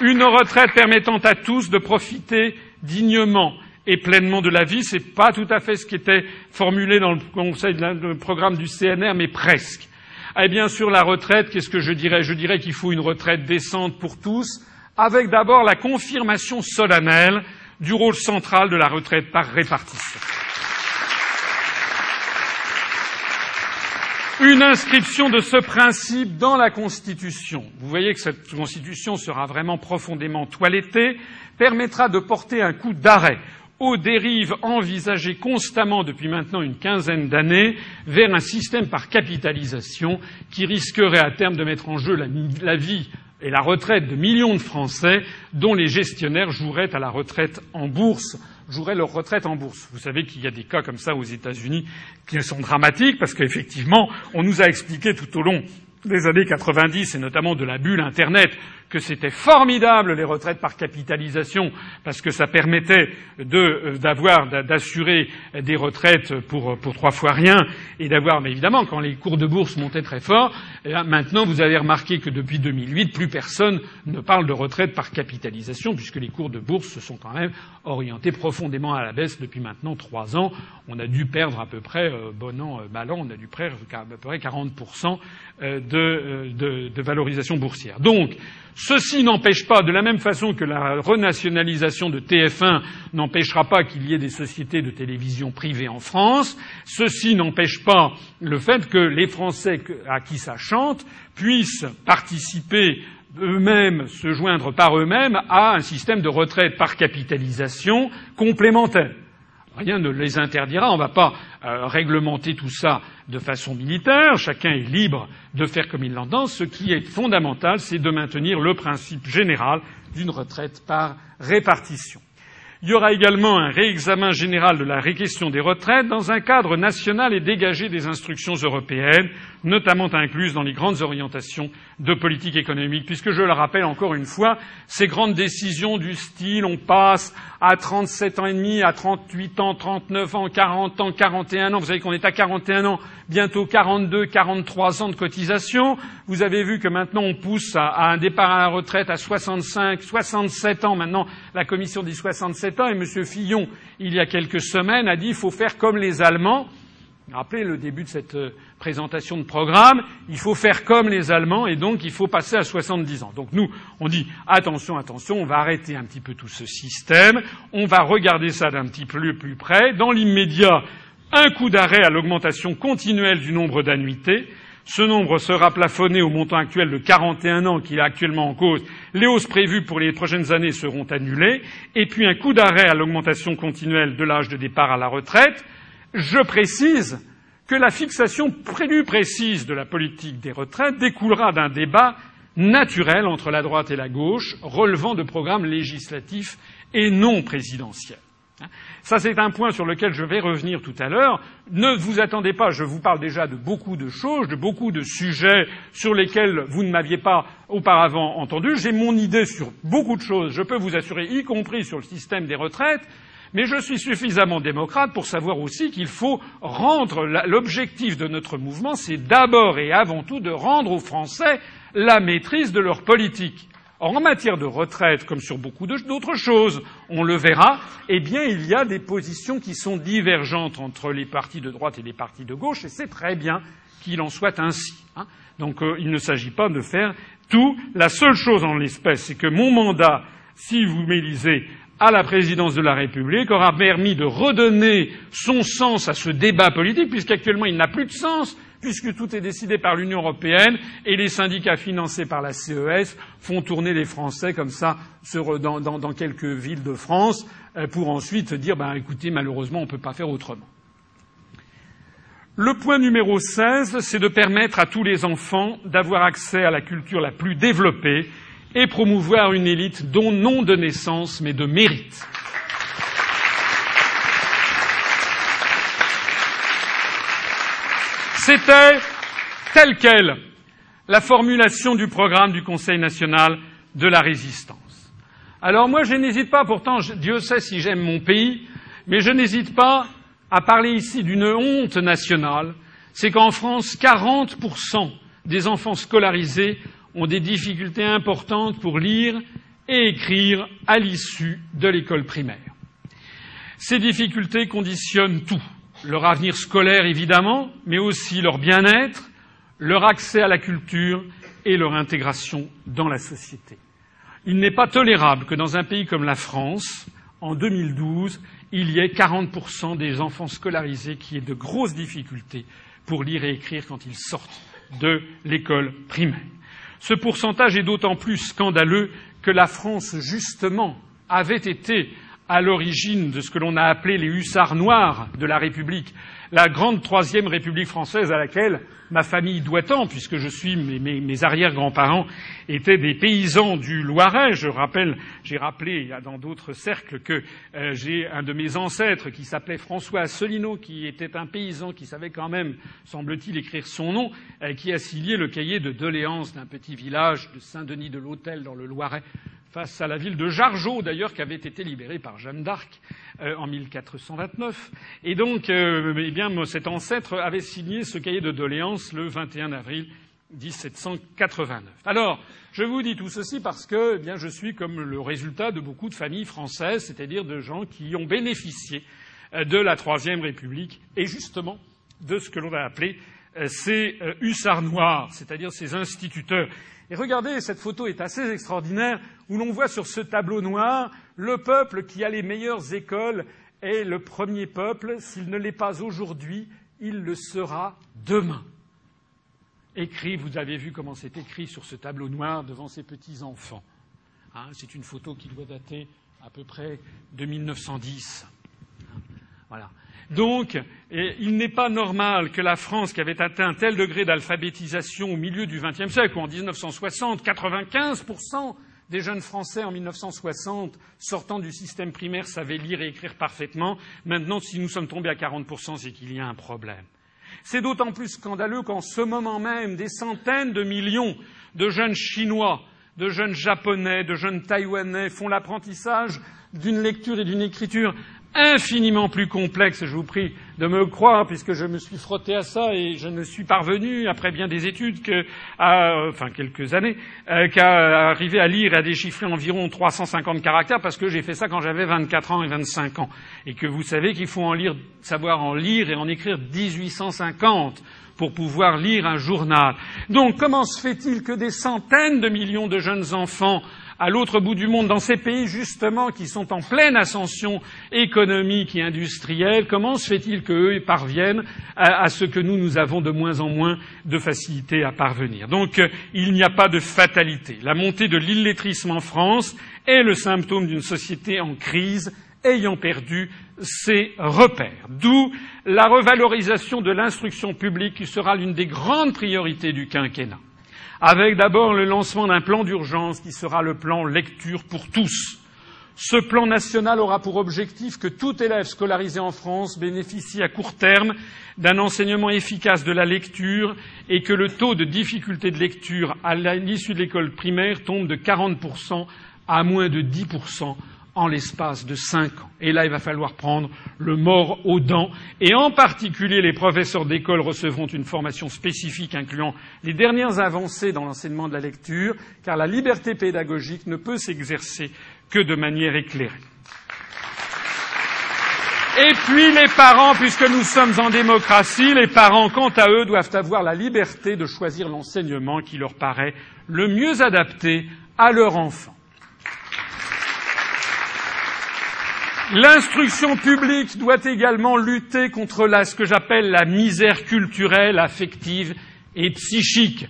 une retraite permettant à tous de profiter dignement et pleinement de la vie, ce n'est pas tout à fait ce qui était formulé dans le, conseil, le programme du CNR, mais presque. Eh bien, sur la retraite, qu'est-ce que je dirais? Je dirais qu'il faut une retraite décente pour tous, avec d'abord la confirmation solennelle du rôle central de la retraite par répartition. Une inscription de ce principe dans la Constitution. Vous voyez que cette Constitution sera vraiment profondément toilettée, permettra de porter un coup d'arrêt aux dérives envisagées constamment depuis maintenant une quinzaine d'années vers un système par capitalisation qui risquerait à terme de mettre en jeu la, vie et la retraite de millions de Français dont les gestionnaires joueraient à la retraite en bourse joueraient leur retraite en bourse. Vous savez qu'il y a des cas comme ça aux États-Unis qui sont dramatiques parce qu'effectivement, on nous a expliqué tout au long des années 90 et notamment de la bulle Internet que c'était formidable les retraites par capitalisation parce que ça permettait euh, d'avoir d'assurer des retraites pour, pour trois fois rien et d'avoir mais évidemment quand les cours de bourse montaient très fort eh maintenant vous avez remarqué que depuis 2008 plus personne ne parle de retraite par capitalisation puisque les cours de bourse se sont quand même orientés profondément à la baisse depuis maintenant trois ans. On a dû perdre à peu près euh, bon an euh, mal an on a dû perdre à peu près 40 de, de, de valorisation boursière. Donc Ceci n'empêche pas, de la même façon que la renationalisation de TF1 n'empêchera pas qu'il y ait des sociétés de télévision privées en France, ceci n'empêche pas le fait que les Français à qui ça chante puissent participer eux-mêmes, se joindre par eux-mêmes à un système de retraite par capitalisation complémentaire. Rien ne les interdira. On ne va pas euh, réglementer tout ça de façon militaire. Chacun est libre de faire comme il l'entend. Ce qui est fondamental, c'est de maintenir le principe général d'une retraite par répartition. Il y aura également un réexamen général de la question des retraites dans un cadre national et dégagé des instructions européennes, notamment incluses dans les grandes orientations de politique économique, puisque je le rappelle encore une fois, ces grandes décisions du style on passe à 37 ans et demi, à 38 ans, 39 ans, 40 ans, 41 ans, vous savez qu'on est à 41 ans, bientôt 42, 43 ans de cotisation, vous avez vu que maintenant on pousse à, un départ à la retraite à 65, 67 ans, maintenant la commission dit 67 ans, et M. Fillon, il y a quelques semaines, a dit il faut faire comme les Allemands, Rappelez le début de cette euh, présentation de programme, il faut faire comme les Allemands et donc il faut passer à 70 ans. Donc nous, on dit attention, attention, on va arrêter un petit peu tout ce système, on va regarder ça d'un petit peu plus près. Dans l'immédiat, un coup d'arrêt à l'augmentation continuelle du nombre d'annuités. Ce nombre sera plafonné au montant actuel de 41 ans qu'il est actuellement en cause. Les hausses prévues pour les prochaines années seront annulées. Et puis un coup d'arrêt à l'augmentation continuelle de l'âge de départ à la retraite je précise que la fixation plus précise de la politique des retraites découlera d'un débat naturel entre la droite et la gauche, relevant de programmes législatifs et non présidentiels. Ça, c'est un point sur lequel je vais revenir tout à l'heure. Ne vous attendez pas, je vous parle déjà de beaucoup de choses, de beaucoup de sujets sur lesquels vous ne m'aviez pas auparavant entendu. J'ai mon idée sur beaucoup de choses, je peux vous assurer, y compris sur le système des retraites, mais je suis suffisamment démocrate pour savoir aussi qu'il faut rendre l'objectif de notre mouvement, c'est d'abord et avant tout de rendre aux Français la maîtrise de leur politique. Or, en matière de retraite, comme sur beaucoup d'autres choses, on le verra, eh bien, il y a des positions qui sont divergentes entre les partis de droite et les partis de gauche, et c'est très bien qu'il en soit ainsi. Hein. Donc, euh, il ne s'agit pas de faire tout. La seule chose en l'espèce, c'est que mon mandat, si vous m'élisez à la présidence de la République, aura permis de redonner son sens à ce débat politique, puisqu'actuellement il n'a plus de sens, puisque tout est décidé par l'Union européenne et les syndicats financés par la CES font tourner les Français comme ça dans, quelques villes de France euh, pour ensuite dire ben, écoutez, malheureusement, on ne peut pas faire autrement. Le point numéro 16, c'est de permettre à tous les enfants d'avoir accès à la culture la plus développée et promouvoir une élite dont non de naissance mais de mérite. C'était telle quelle la formulation du programme du Conseil national de la résistance. Alors moi, je n'hésite pas, pourtant, Dieu sait si j'aime mon pays, mais je n'hésite pas à parler ici d'une honte nationale. C'est qu'en France, 40% des enfants scolarisés ont des difficultés importantes pour lire et écrire à l'issue de l'école primaire. Ces difficultés conditionnent tout leur avenir scolaire évidemment, mais aussi leur bien-être, leur accès à la culture et leur intégration dans la société. Il n'est pas tolérable que dans un pays comme la France, en 2012, il y ait 40% des enfants scolarisés qui aient de grosses difficultés pour lire et écrire quand ils sortent de l'école primaire. Ce pourcentage est d'autant plus scandaleux que la France, justement, avait été à l'origine de ce que l'on a appelé les hussards noirs de la République, la grande troisième République française à laquelle ma famille doit tant, puisque je suis mes, arrière-grands-parents étaient des paysans du Loiret. Je rappelle, j'ai rappelé dans d'autres cercles que euh, j'ai un de mes ancêtres qui s'appelait François Asselineau, qui était un paysan qui savait quand même, semble-t-il, écrire son nom, euh, qui a signé le cahier de doléances d'un petit village de Saint-Denis de l'Hôtel dans le Loiret face à la ville de Jargeau, d'ailleurs, qui avait été libérée par Jeanne d'Arc euh, en 1429. Et donc, euh, eh bien, cet ancêtre avait signé ce cahier de doléances le 21 avril 1789. Alors, je vous dis tout ceci parce que eh bien, je suis comme le résultat de beaucoup de familles françaises, c'est-à-dire de gens qui ont bénéficié euh, de la Troisième République et justement de ce que l'on a appelé ces hussards noirs, c'est-à-dire ces instituteurs et regardez, cette photo est assez extraordinaire, où l'on voit sur ce tableau noir le peuple qui a les meilleures écoles est le premier peuple. S'il ne l'est pas aujourd'hui, il le sera demain. Écrit, vous avez vu comment c'est écrit sur ce tableau noir devant ces petits-enfants. Hein, c'est une photo qui doit dater à peu près de 1910. Voilà. Donc, il n'est pas normal que la France, qui avait atteint un tel degré d'alphabétisation au milieu du XXe siècle, ou en 1960, 95% des jeunes Français en 1960 sortant du système primaire savaient lire et écrire parfaitement. Maintenant, si nous sommes tombés à 40%, c'est qu'il y a un problème. C'est d'autant plus scandaleux qu'en ce moment même, des centaines de millions de jeunes Chinois, de jeunes Japonais, de jeunes Taïwanais font l'apprentissage d'une lecture et d'une écriture infiniment plus complexe, je vous prie de me croire, puisque je me suis frotté à ça et je ne suis parvenu, après bien des études, que, enfin quelques années, euh, qu'à arriver à lire et à déchiffrer environ 350 caractères, parce que j'ai fait ça quand j'avais 24 ans et 25 ans, et que vous savez qu'il faut en lire, savoir en lire et en écrire 1850 pour pouvoir lire un journal. Donc comment se fait-il que des centaines de millions de jeunes enfants à l'autre bout du monde, dans ces pays justement qui sont en pleine ascension économique et industrielle, comment se fait-il qu'eux parviennent à, ce que nous, nous avons de moins en moins de facilité à parvenir? Donc euh, il n'y a pas de fatalité. La montée de l'illettrisme en France est le symptôme d'une société en crise ayant perdu ses repères. D'où la revalorisation de l'instruction publique qui sera l'une des grandes priorités du quinquennat. Avec d'abord le lancement d'un plan d'urgence qui sera le plan lecture pour tous. Ce plan national aura pour objectif que tout élève scolarisé en France bénéficie à court terme d'un enseignement efficace de la lecture et que le taux de difficulté de lecture à l'issue de l'école primaire tombe de 40% à moins de 10% en l'espace de cinq ans. Et là, il va falloir prendre le mort aux dents. Et en particulier, les professeurs d'école recevront une formation spécifique incluant les dernières avancées dans l'enseignement de la lecture, car la liberté pédagogique ne peut s'exercer que de manière éclairée. Et puis les parents, puisque nous sommes en démocratie, les parents, quant à eux, doivent avoir la liberté de choisir l'enseignement qui leur paraît le mieux adapté à leur enfant. L'instruction publique doit également lutter contre ce que j'appelle la misère culturelle, affective et psychique.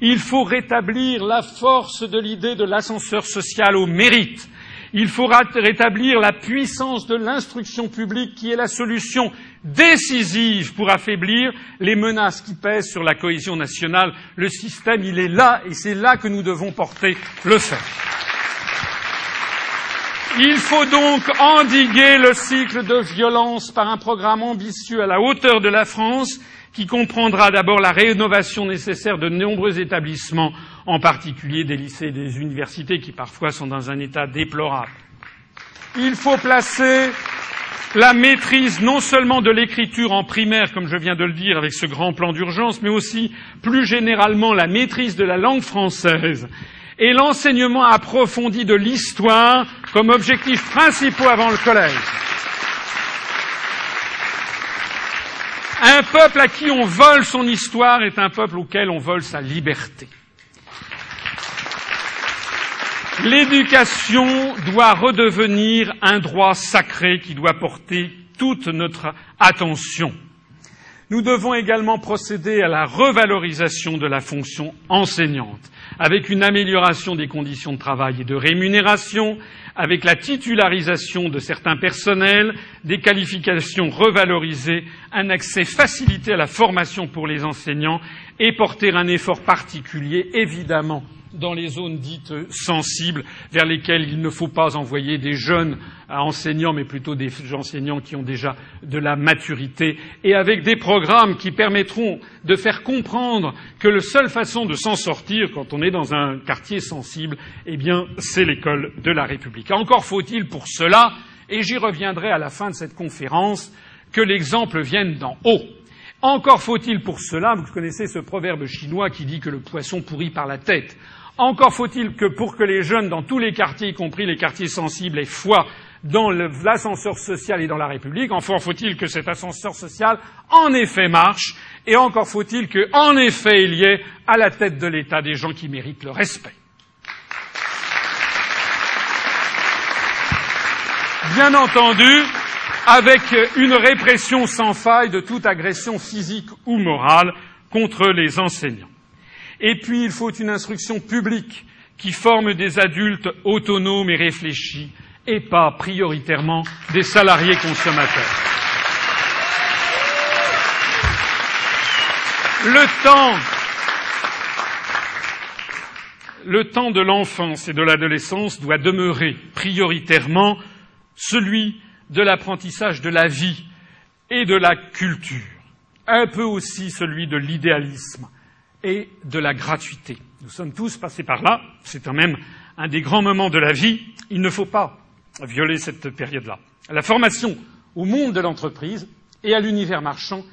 Il faut rétablir la force de l'idée de l'ascenseur social au mérite. Il faut rétablir la puissance de l'instruction publique qui est la solution décisive pour affaiblir les menaces qui pèsent sur la cohésion nationale. Le système, il est là et c'est là que nous devons porter le fer. Il faut donc endiguer le cycle de violence par un programme ambitieux à la hauteur de la France qui comprendra d'abord la rénovation nécessaire de nombreux établissements, en particulier des lycées et des universités qui parfois sont dans un état déplorable. Il faut placer la maîtrise non seulement de l'écriture en primaire, comme je viens de le dire avec ce grand plan d'urgence, mais aussi plus généralement la maîtrise de la langue française et l'enseignement approfondi de l'histoire comme objectif principal avant le collège. Un peuple à qui on vole son histoire est un peuple auquel on vole sa liberté. L'éducation doit redevenir un droit sacré qui doit porter toute notre attention. Nous devons également procéder à la revalorisation de la fonction enseignante avec une amélioration des conditions de travail et de rémunération, avec la titularisation de certains personnels, des qualifications revalorisées, un accès facilité à la formation pour les enseignants et porter un effort particulier, évidemment, dans les zones dites sensibles vers lesquelles il ne faut pas envoyer des jeunes enseignants, mais plutôt des enseignants qui ont déjà de la maturité, et avec des programmes qui permettront de faire comprendre que la seule façon de s'en sortir quand on est dans un quartier sensible, eh bien, c'est l'école de la République. Encore faut-il pour cela, et j'y reviendrai à la fin de cette conférence, que l'exemple vienne d'en haut. Encore faut-il pour cela, vous connaissez ce proverbe chinois qui dit que le poisson pourrit par la tête. Encore faut-il que pour que les jeunes dans tous les quartiers, y compris les quartiers sensibles, aient foi dans l'ascenseur social et dans la République, encore faut-il que cet ascenseur social en effet marche, et encore faut-il qu'en effet il y ait à la tête de l'État des gens qui méritent le respect. Bien entendu, avec une répression sans faille de toute agression physique ou morale contre les enseignants. Et puis, il faut une instruction publique qui forme des adultes autonomes et réfléchis, et pas prioritairement des salariés consommateurs. Le temps, le temps de l'enfance et de l'adolescence doit demeurer prioritairement celui de l'apprentissage de la vie et de la culture, un peu aussi celui de l'idéalisme et de la gratuité. Nous sommes tous passés par là, c'est quand même un des grands moments de la vie, il ne faut pas violer cette période-là. La formation au monde de l'entreprise et à l'univers marchand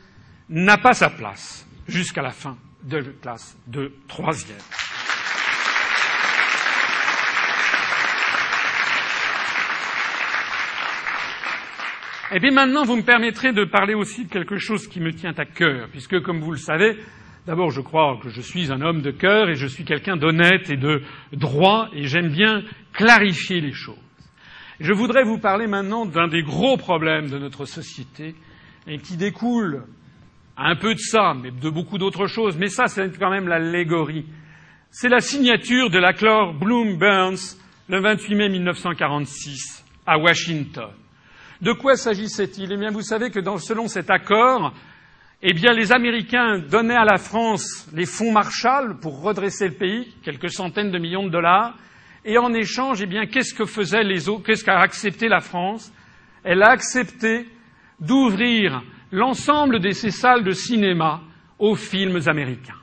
n'a pas sa place jusqu'à la fin de la classe de troisième. Et eh bien maintenant, vous me permettrez de parler aussi de quelque chose qui me tient à cœur, puisque, comme vous le savez, D'abord, je crois que je suis un homme de cœur et je suis quelqu'un d'honnête et de droit et j'aime bien clarifier les choses. Je voudrais vous parler maintenant d'un des gros problèmes de notre société et qui découle un peu de ça, mais de beaucoup d'autres choses. Mais ça, c'est quand même l'allégorie. C'est la signature de l'accord Bloom-Burns le 28 mai 1946 à Washington. De quoi s'agissait-il? Eh bien, vous savez que selon cet accord, eh bien, les Américains donnaient à la France les fonds Marshall pour redresser le pays, quelques centaines de millions de dollars, et en échange, eh bien, qu'est-ce que faisaient les autres Qu'est-ce qu'a accepté la France? Elle a accepté d'ouvrir l'ensemble de ces salles de cinéma aux films américains.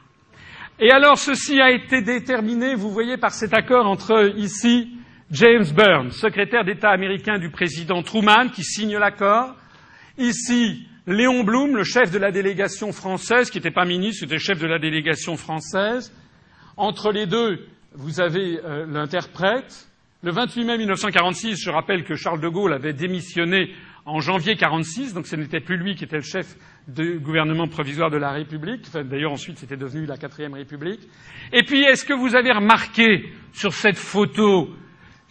Et alors, ceci a été déterminé, vous voyez, par cet accord entre ici James Burns, secrétaire d'État américain du président Truman, qui signe l'accord, ici Léon Blum, le chef de la délégation française, qui n'était pas ministre, c'était chef de la délégation française. Entre les deux, vous avez euh, l'interprète. Le 28 mai 1946, je rappelle que Charles de Gaulle avait démissionné en janvier 1946, donc ce n'était plus lui qui était le chef du gouvernement provisoire de la République. D'ailleurs, ensuite, c'était devenu la quatrième République. Et puis, est-ce que vous avez remarqué sur cette photo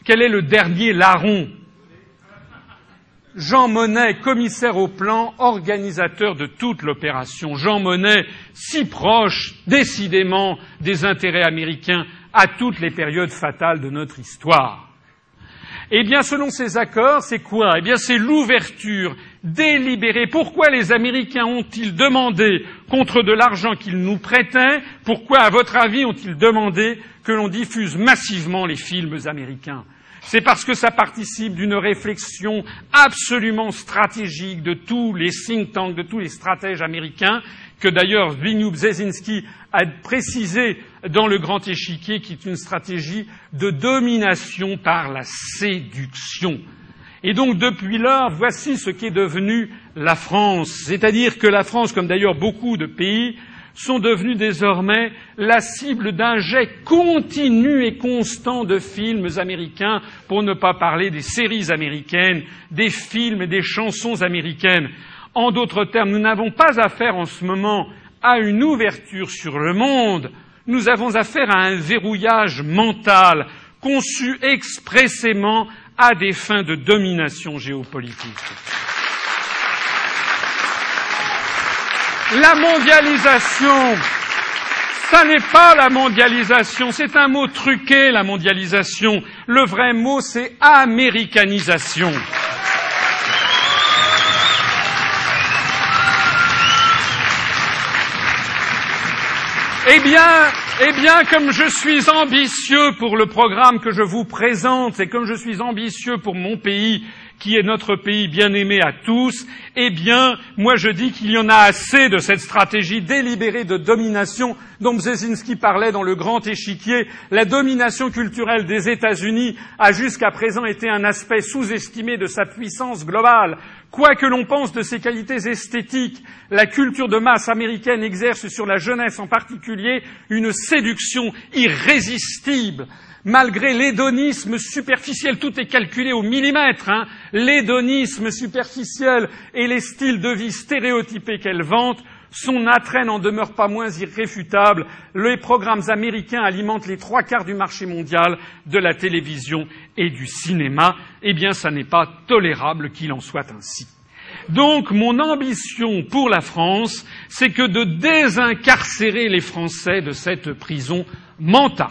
quel est le dernier larron Jean Monnet, commissaire au plan, organisateur de toute l'opération. Jean Monnet, si proche, décidément, des intérêts américains à toutes les périodes fatales de notre histoire. Eh bien, selon ces accords, c'est quoi? Eh bien, c'est l'ouverture délibérée. Pourquoi les Américains ont-ils demandé, contre de l'argent qu'ils nous prêtaient, pourquoi, à votre avis, ont-ils demandé que l'on diffuse massivement les films américains? C'est parce que ça participe d'une réflexion absolument stratégique de tous les think tanks, de tous les stratèges américains, que d'ailleurs Zbigniew Brzezinski a précisé dans le grand échiquier, qui est une stratégie de domination par la séduction. Et donc, depuis lors, voici ce qu'est devenu la France. C'est-à-dire que la France, comme d'ailleurs beaucoup de pays, sont devenus désormais la cible d'un jet continu et constant de films américains, pour ne pas parler des séries américaines, des films et des chansons américaines. En d'autres termes, nous n'avons pas affaire en ce moment à une ouverture sur le monde, nous avons affaire à un verrouillage mental conçu expressément à des fins de domination géopolitique. La mondialisation, ça n'est pas la mondialisation, c'est un mot truqué, la mondialisation. Le vrai mot, c'est américanisation. Eh bien, eh bien, comme je suis ambitieux pour le programme que je vous présente et comme je suis ambitieux pour mon pays, qui est notre pays bien aimé à tous, eh bien, moi je dis qu'il y en a assez de cette stratégie délibérée de domination dont Brzezinski parlait dans le grand échiquier. La domination culturelle des États-Unis a jusqu'à présent été un aspect sous-estimé de sa puissance globale. Quoi que l'on pense de ses qualités esthétiques, la culture de masse américaine exerce sur la jeunesse en particulier une séduction irrésistible malgré l'hédonisme superficiel, tout est calculé au millimètre, hein, l'hédonisme superficiel et les styles de vie stéréotypés qu'elle vante, son attrait n'en demeure pas moins irréfutable. Les programmes américains alimentent les trois quarts du marché mondial de la télévision et du cinéma. Eh bien, ça n'est pas tolérable qu'il en soit ainsi. Donc, mon ambition pour la France, c'est que de désincarcérer les Français de cette prison mentale.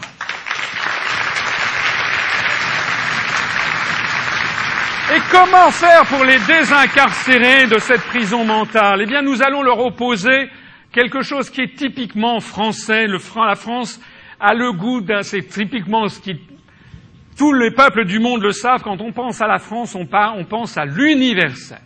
Et comment faire pour les désincarcérer de cette prison mentale? Eh bien, nous allons leur opposer quelque chose qui est typiquement français. La France a le goût d'un, c'est typiquement ce qui, tous les peuples du monde le savent, quand on pense à la France, on, on pense à l'universel.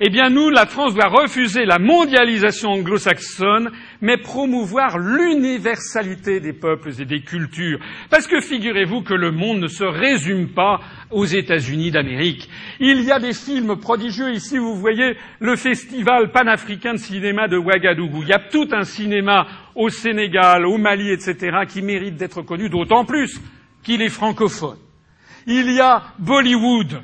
Eh bien, nous, la France doit refuser la mondialisation anglo-saxonne, mais promouvoir l'universalité des peuples et des cultures. Parce que figurez-vous que le monde ne se résume pas aux États-Unis d'Amérique. Il y a des films prodigieux. Ici, vous voyez le festival panafricain de cinéma de Ouagadougou. Il y a tout un cinéma au Sénégal, au Mali, etc., qui mérite d'être connu, d'autant plus qu'il est francophone. Il y a Bollywood,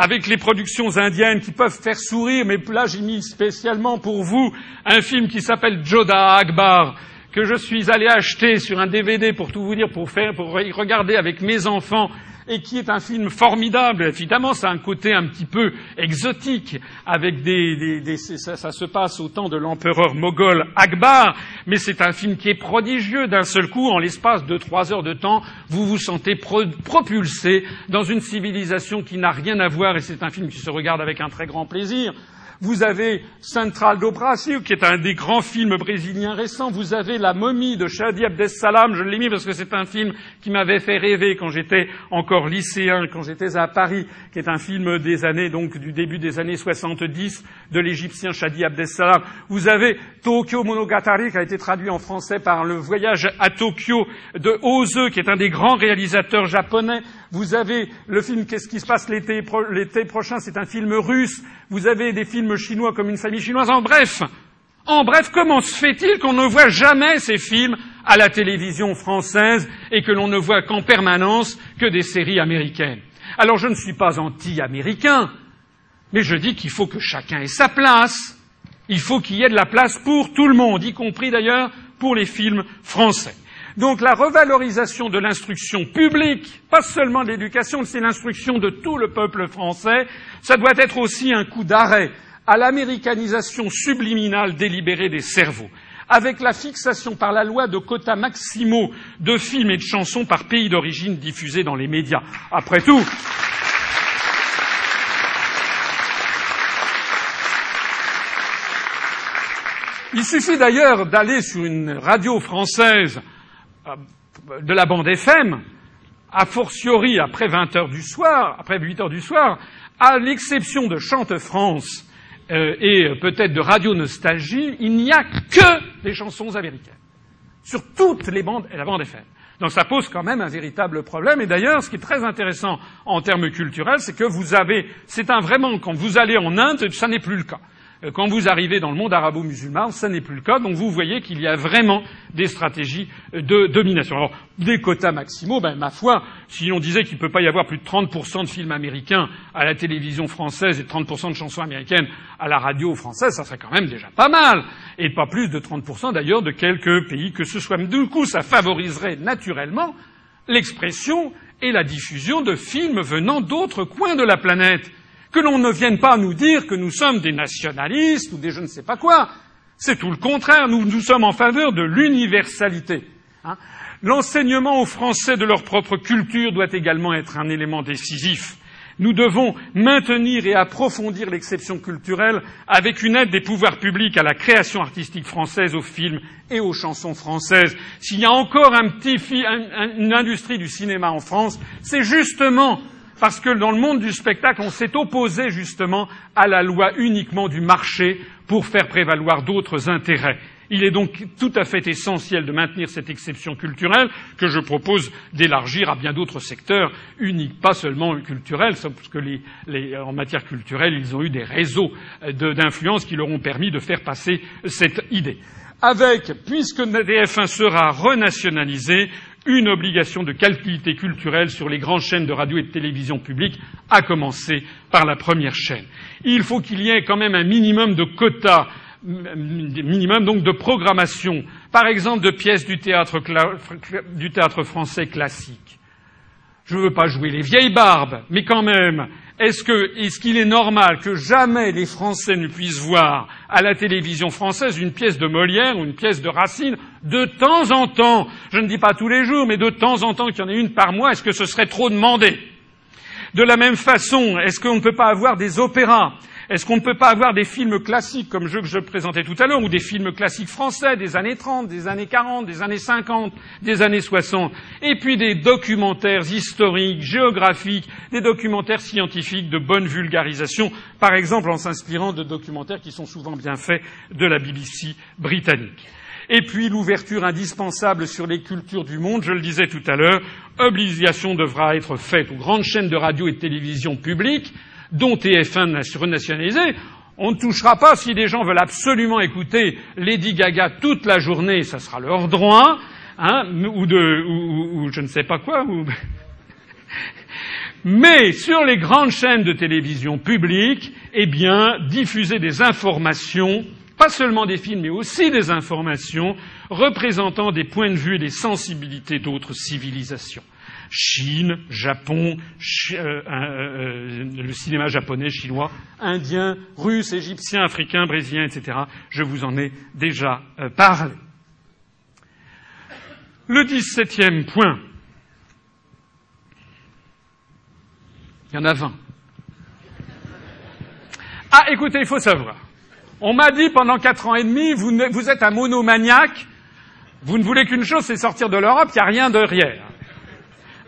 avec les productions indiennes qui peuvent faire sourire, mais là j'ai mis spécialement pour vous un film qui s'appelle Joda Akbar, que je suis allé acheter sur un DVD pour tout vous dire, pour faire, pour regarder avec mes enfants et qui est un film formidable. Évidemment, ça a un côté un petit peu exotique, avec des, des, ça, ça, se passe au temps de l'empereur moghol Akbar, mais c'est un film qui est prodigieux. D'un seul coup, en l'espace de trois heures de temps, vous vous sentez pro propulsé dans une civilisation qui n'a rien à voir, et c'est un film qui se regarde avec un très grand plaisir. Vous avez Central do Brasil, qui est un des grands films brésiliens récents. Vous avez La momie de Shadi Abdessalam. Je l'ai mis parce que c'est un film qui m'avait fait rêver quand j'étais encore lycéen, quand j'étais à Paris, qui est un film des années, donc du début des années 70 de l'égyptien Shadi Abdessalam. Vous avez Tokyo Monogatari, qui a été traduit en français par Le voyage à Tokyo de Oze, qui est un des grands réalisateurs japonais. Vous avez le film Qu'est-ce qui se passe l'été prochain, c'est un film russe. Vous avez des films chinois comme une famille chinoise. En bref, en bref, comment se fait-il qu'on ne voit jamais ces films à la télévision française et que l'on ne voit qu'en permanence que des séries américaines? Alors je ne suis pas anti-américain, mais je dis qu'il faut que chacun ait sa place. Il faut qu'il y ait de la place pour tout le monde, y compris d'ailleurs pour les films français. Donc la revalorisation de l'instruction publique, pas seulement de l'éducation, c'est l'instruction de tout le peuple français, ça doit être aussi un coup d'arrêt à l'américanisation subliminale délibérée des cerveaux, avec la fixation par la loi de quotas maximaux de films et de chansons par pays d'origine diffusés dans les médias. Après tout, il suffit d'ailleurs d'aller sur une radio française de la bande FM, a fortiori après 20 heures du soir, après 8 heures du soir, à l'exception de Chante France, euh, et peut-être de radio nostalgie, il n'y a que des chansons américaines. Sur toutes les bandes et la bande FM. Donc ça pose quand même un véritable problème. Et d'ailleurs, ce qui est très intéressant en termes culturels, c'est que vous avez, c'est un vraiment, quand vous allez en Inde, ça n'est plus le cas. Euh, quand vous arrivez dans le monde arabo-musulman, ça n'est plus le cas. Donc vous voyez qu'il y a vraiment des stratégies de domination. Alors, des quotas maximaux, ben, ma foi, si on disait qu'il ne peut pas y avoir plus de 30% de films américains à la télévision française et 30% de chansons américaines à la radio française, ça serait quand même déjà pas mal. Et pas plus de 30% d'ailleurs de quelques pays que ce soit. Du coup, ça favoriserait naturellement l'expression et la diffusion de films venant d'autres coins de la planète. Que l'on ne vienne pas nous dire que nous sommes des nationalistes ou des je ne sais pas quoi. C'est tout le contraire. Nous, nous sommes en faveur de l'universalité. Hein. L'enseignement aux Français de leur propre culture doit également être un élément décisif. Nous devons maintenir et approfondir l'exception culturelle avec une aide des pouvoirs publics à la création artistique française, aux films et aux chansons françaises. S'il y a encore un petit, une industrie du cinéma en France, c'est justement parce que dans le monde du spectacle, on s'est opposé justement à la loi uniquement du marché pour faire prévaloir d'autres intérêts. Il est donc tout à fait essentiel de maintenir cette exception culturelle que je propose d'élargir à bien d'autres secteurs uniques, pas seulement culturels, parce que en matière culturelle, ils ont eu des réseaux d'influence qui leur ont permis de faire passer cette idée. Avec, puisque TF1 sera renationalisé, une obligation de qualité culturelle sur les grandes chaînes de radio et de télévision publiques, à commencer par la première chaîne. Il faut qu'il y ait quand même un minimum de quotas, minimum donc de programmation, par exemple de pièces du théâtre, du théâtre français classique. Je ne veux pas jouer les vieilles barbes, mais quand même, est-ce qu'il est, est normal que jamais les Français ne puissent voir à la télévision française une pièce de Molière ou une pièce de Racine de temps en temps? Je ne dis pas tous les jours, mais de temps en temps qu'il y en ait une par mois, est-ce que ce serait trop demandé? De la même façon, est-ce qu'on ne peut pas avoir des opéras est-ce qu'on ne peut pas avoir des films classiques comme ceux que je présentais tout à l'heure, ou des films classiques français des années 30, des années 40, des années 50, des années 60, et puis des documentaires historiques, géographiques, des documentaires scientifiques de bonne vulgarisation, par exemple en s'inspirant de documentaires qui sont souvent bien faits de la BBC britannique. Et puis l'ouverture indispensable sur les cultures du monde, je le disais tout à l'heure, obligation devra être faite aux grandes chaînes de radio et de télévision publiques dont TF1 renationalisé, on ne touchera pas si les gens veulent absolument écouter Lady Gaga toute la journée, ça sera leur droit, hein, ou, de, ou, je ne sais pas quoi. Mais sur les grandes chaînes de télévision publiques, eh bien, diffuser des informations, pas seulement des films, mais aussi des informations représentant des points de vue et des sensibilités d'autres civilisations. Chine, Japon, euh, euh, le cinéma japonais, chinois, indien, russe, égyptien, africain, brésilien, etc. Je vous en ai déjà parlé. Le dix-septième point. Il y en a vingt. Ah, écoutez, il faut savoir. On m'a dit pendant quatre ans et demi, vous, vous êtes un monomaniaque, vous ne voulez qu'une chose, c'est sortir de l'Europe, il n'y a rien derrière.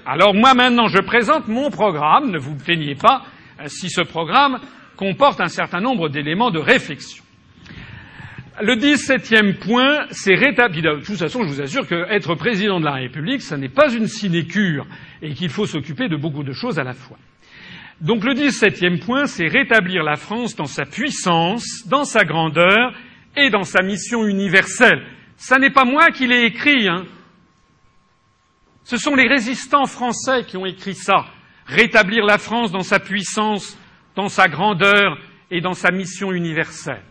Alors moi maintenant, je présente mon programme, ne vous plaignez pas si ce programme comporte un certain nombre d'éléments de réflexion. Le dix-septième point, c'est rétablir. De toute façon, je vous assure qu'être président de la République, ce n'est pas une sinécure et qu'il faut s'occuper de beaucoup de choses à la fois. Donc le dix-septième point, c'est rétablir la France dans sa puissance, dans sa grandeur et dans sa mission universelle. Ce n'est pas moi qui l'ai écrit, hein. Ce sont les résistants français qui ont écrit ça. Rétablir la France dans sa puissance, dans sa grandeur et dans sa mission universelle.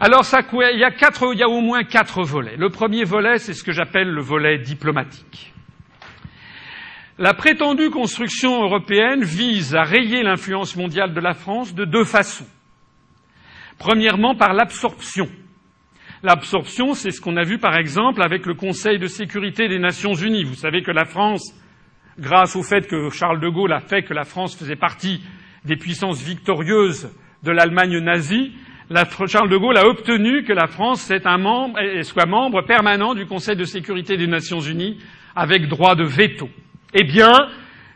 Alors, ça, il, y a quatre, il y a au moins quatre volets. Le premier volet, c'est ce que j'appelle le volet diplomatique. La prétendue construction européenne vise à rayer l'influence mondiale de la France de deux façons. Premièrement, par l'absorption. L'absorption, c'est ce qu'on a vu par exemple avec le Conseil de sécurité des Nations Unies. Vous savez que la France, grâce au fait que Charles de Gaulle a fait que la France faisait partie des puissances victorieuses de l'Allemagne nazie, Charles de Gaulle a obtenu que la France soit membre permanent du Conseil de sécurité des Nations Unies avec droit de veto. Eh bien,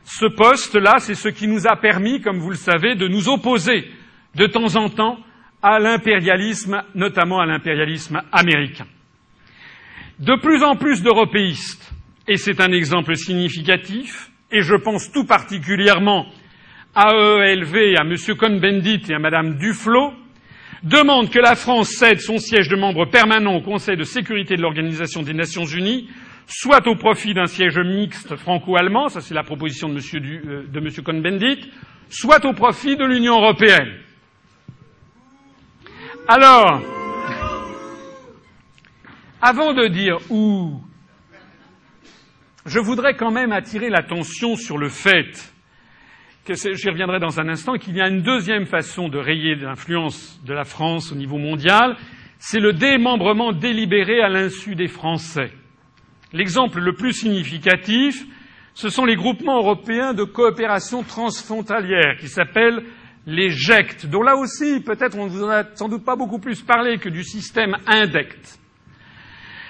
ce poste-là, c'est ce qui nous a permis, comme vous le savez, de nous opposer de temps en temps à l'impérialisme, notamment à l'impérialisme américain. De plus en plus d'européistes, et c'est un exemple significatif, et je pense tout particulièrement à EELV, à M. Cohn-Bendit et à Mme Duflot, demande que la France cède son siège de membre permanent au Conseil de sécurité de l'Organisation des Nations Unies, soit au profit d'un siège mixte franco-allemand, ça c'est la proposition de M. Euh, Cohn-Bendit, soit au profit de l'Union européenne. Alors, avant de dire où, je voudrais quand même attirer l'attention sur le fait j'y reviendrai dans un instant, qu'il y a une deuxième façon de rayer l'influence de la France au niveau mondial, c'est le démembrement délibéré à l'insu des Français. L'exemple le plus significatif, ce sont les groupements européens de coopération transfrontalière qui s'appellent les GECT, dont là aussi, peut-être on ne vous en a sans doute pas beaucoup plus parlé que du système INDECT.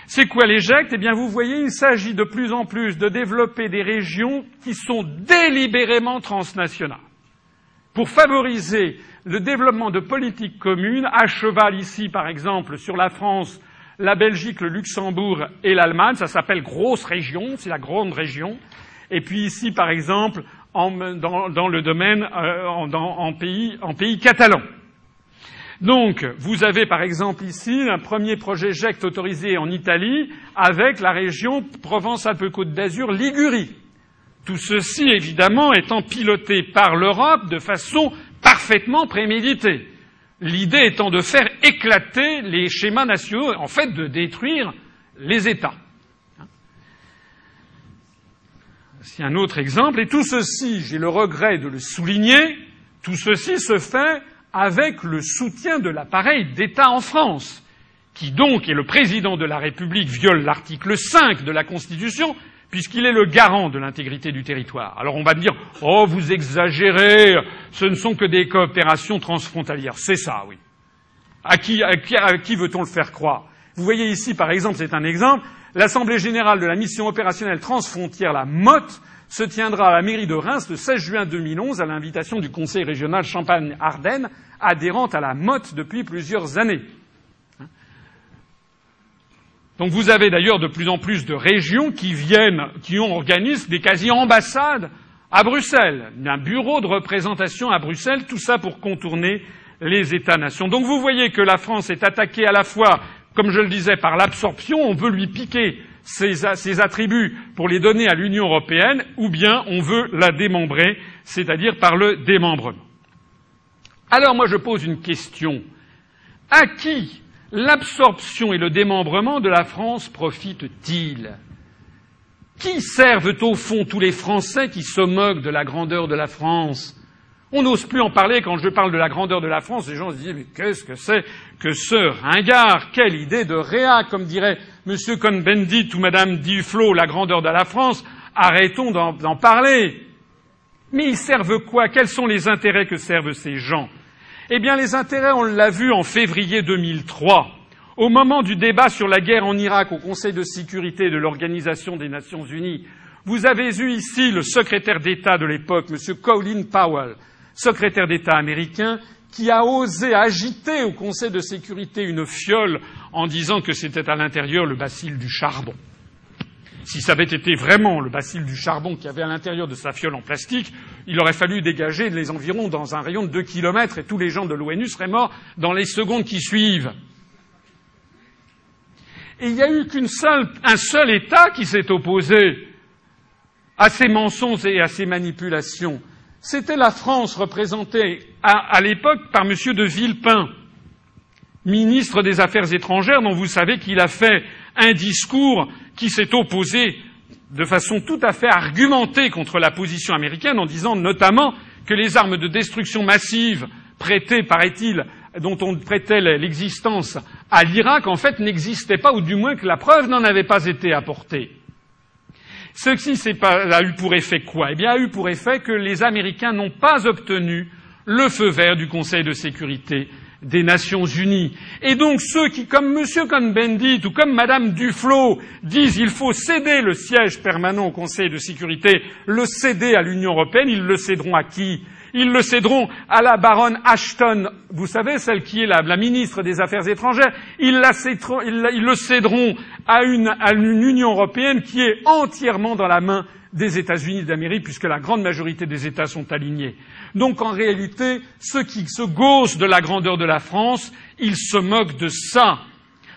C'est quoi l'éjecte Eh bien, vous voyez, il s'agit de plus en plus de développer des régions qui sont délibérément transnationales pour favoriser le développement de politiques communes à cheval ici, par exemple, sur la France, la Belgique, le Luxembourg et l'Allemagne. Ça s'appelle grosse région, c'est la grande région. Et puis ici, par exemple, dans, le domaine euh, en, pays, catalan. Donc, vous avez par exemple ici un premier projet GECT autorisé en Italie avec la région Provence-Alpes-Côte d'Azur Ligurie. Tout ceci, évidemment, étant piloté par l'Europe de façon parfaitement préméditée. L'idée étant de faire éclater les schémas nationaux, en fait de détruire les États. C'est un autre exemple, et tout ceci, j'ai le regret de le souligner, tout ceci se fait avec le soutien de l'appareil d'État en France, qui donc est le président de la République, viole l'article 5 de la Constitution, puisqu'il est le garant de l'intégrité du territoire. Alors on va me dire Oh, vous exagérez, ce ne sont que des coopérations transfrontalières. C'est ça, oui. À qui, qui veut-on le faire croire? Vous voyez ici, par exemple, c'est un exemple, l'Assemblée générale de la mission opérationnelle transfrontière, la MOT, se tiendra à la mairie de Reims le 16 juin 2011 à l'invitation du Conseil régional Champagne-Ardenne, adhérente à la MOT depuis plusieurs années. Donc vous avez d'ailleurs de plus en plus de régions qui viennent, qui ont organisent des quasi-ambassades à Bruxelles, un bureau de représentation à Bruxelles, tout ça pour contourner les États-nations. Donc vous voyez que la France est attaquée à la fois, comme je le disais, par l'absorption, on veut lui piquer ses, attributs pour les donner à l'Union européenne, ou bien on veut la démembrer, c'est-à-dire par le démembrement. Alors moi je pose une question. À qui l'absorption et le démembrement de la France profitent-ils? Qui servent au fond tous les Français qui se moquent de la grandeur de la France? On n'ose plus en parler quand je parle de la grandeur de la France. Les gens se disent mais qu'est-ce que c'est que ce ringard? Quelle idée de réa, comme dirait M. Cohn-Bendit ou Mme Duflo, la grandeur de la France. Arrêtons d'en parler. Mais ils servent quoi? Quels sont les intérêts que servent ces gens? Eh bien, les intérêts, on l'a vu en février 2003 au moment du débat sur la guerre en Irak au Conseil de sécurité de l'Organisation des Nations Unies, vous avez eu ici le secrétaire d'État de l'époque, M. Colin Powell, secrétaire d'État américain, qui a osé agiter au Conseil de sécurité une fiole en disant que c'était à l'intérieur le bacille du charbon. Si ça avait été vraiment le bacille du charbon qui avait à l'intérieur de sa fiole en plastique, il aurait fallu dégager les environs dans un rayon de deux kilomètres et tous les gens de l'ONU seraient morts dans les secondes qui suivent. Et il n'y a eu qu'un seul État qui s'est opposé à ces mensonges et à ces manipulations. C'était la France représentée à, l'époque par M. de Villepin, ministre des Affaires étrangères, dont vous savez qu'il a fait un discours qui s'est opposé de façon tout à fait argumentée contre la position américaine en disant notamment que les armes de destruction massive prêtées, paraît-il, dont on prêtait l'existence à l'Irak, en fait, n'existait pas, ou du moins que la preuve n'en avait pas été apportée. Ceci a eu pour effet quoi? Eh bien, a eu pour effet que les Américains n'ont pas obtenu le feu vert du Conseil de sécurité des Nations Unies. Et donc ceux qui, comme M. Cohn-Bendit ou comme Mme Duflo, disent qu'il faut céder le siège permanent au Conseil de sécurité, le céder à l'Union européenne, ils le céderont à qui? Ils le céderont à la baronne Ashton, vous savez, celle qui est la, ministre des Affaires étrangères. Ils, le céderont à une, à une Union européenne qui est entièrement dans la main des États-Unis d'Amérique, puisque la grande majorité des États sont alignés. Donc en réalité, ceux qui se gaussent de la grandeur de la France, ils se moquent de ça.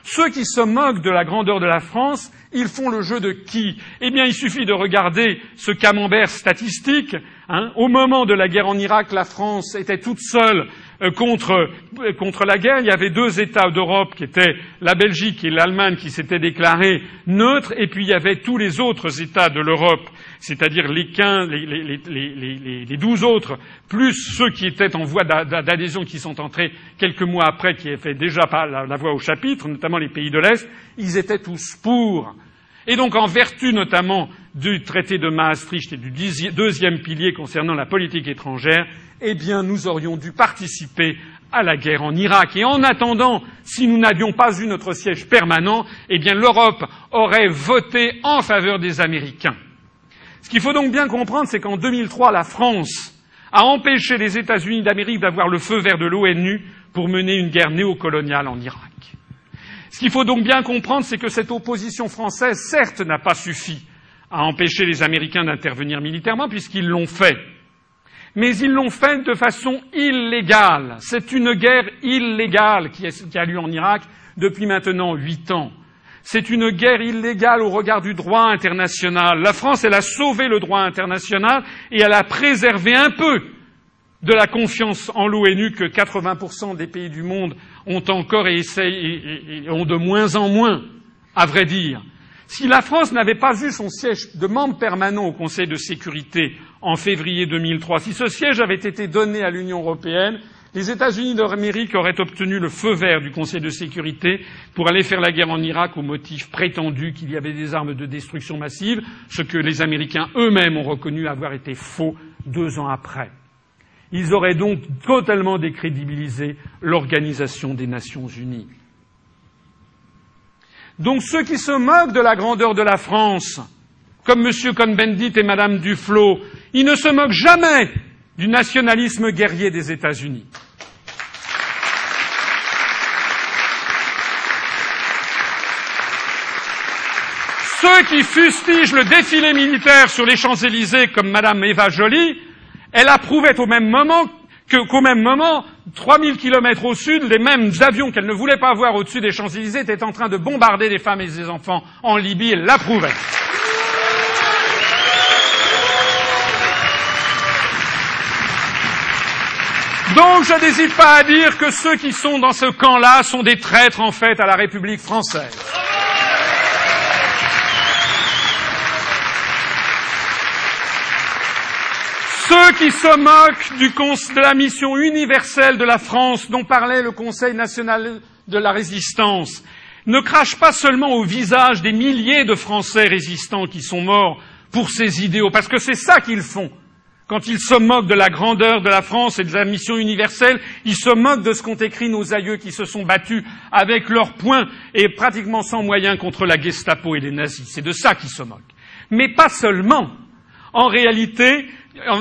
Ceux qui se moquent de la grandeur de la France, ils font le jeu de qui? Eh bien, il suffit de regarder ce camembert statistique. Hein? Au moment de la guerre en Irak, la France était toute seule euh, euh, contre, la guerre. Il y avait deux États d'Europe qui étaient la Belgique et l'Allemagne qui s'étaient déclarés neutres, et puis il y avait tous les autres États de l'Europe, c'est-à-dire les, 15, les, 12 autres, plus ceux qui étaient en voie d'adhésion, qui sont entrés quelques mois après, qui avaient déjà pas la voie au chapitre, notamment les pays de l'Est, ils étaient tous pour. Et donc, en vertu notamment du traité de Maastricht et du deuxième pilier concernant la politique étrangère, eh bien, nous aurions dû participer à la guerre en Irak. Et en attendant, si nous n'avions pas eu notre siège permanent, eh bien, l'Europe aurait voté en faveur des Américains. Ce qu'il faut donc bien comprendre, c'est qu'en 2003, la France a empêché les États-Unis d'Amérique d'avoir le feu vert de l'ONU pour mener une guerre néocoloniale en Irak. Ce qu'il faut donc bien comprendre, c'est que cette opposition française, certes, n'a pas suffi à empêcher les Américains d'intervenir militairement, puisqu'ils l'ont fait. Mais ils l'ont fait de façon illégale. C'est une guerre illégale qui, a lieu en Irak depuis maintenant huit ans. C'est une guerre illégale au regard du droit international. La France, elle a sauvé le droit international et elle a préservé un peu de la confiance en l'ONU que 80% des pays du monde ont encore et essayent et, ont de moins en moins, à vrai dire. Si la France n'avait pas eu son siège de membre permanent au Conseil de sécurité en février 2003, si ce siège avait été donné à l'Union européenne, les États-Unis d'Amérique auraient obtenu le feu vert du Conseil de sécurité pour aller faire la guerre en Irak au motif prétendu qu'il y avait des armes de destruction massive, ce que les Américains eux-mêmes ont reconnu avoir été faux deux ans après. Ils auraient donc totalement décrédibilisé l'Organisation des Nations Unies. Donc ceux qui se moquent de la grandeur de la France, comme M. Cohn-Bendit et Mme Duflo, ils ne se moquent jamais du nationalisme guerrier des États-Unis. Ceux qui fustigent le défilé militaire sur les Champs-Élysées comme Mme Eva Joly elle approuvait au même moment qu'au même moment, 3000 kilomètres au sud, les mêmes avions qu'elle ne voulait pas voir au-dessus des Champs-Élysées étaient en train de bombarder des femmes et des enfants en Libye. Elle l'approuvait. Donc je n'hésite pas à dire que ceux qui sont dans ce camp-là sont des traîtres en fait à la République française. Ceux qui se moquent de la mission universelle de la France dont parlait le Conseil national de la résistance ne crachent pas seulement au visage des milliers de Français résistants qui sont morts pour ces idéaux, parce que c'est ça qu'ils font. Quand ils se moquent de la grandeur de la France et de la mission universelle, ils se moquent de ce qu'ont écrit nos aïeux qui se sont battus avec leurs poings et pratiquement sans moyens contre la Gestapo et les nazis. C'est de ça qu'ils se moquent. Mais pas seulement. En réalité,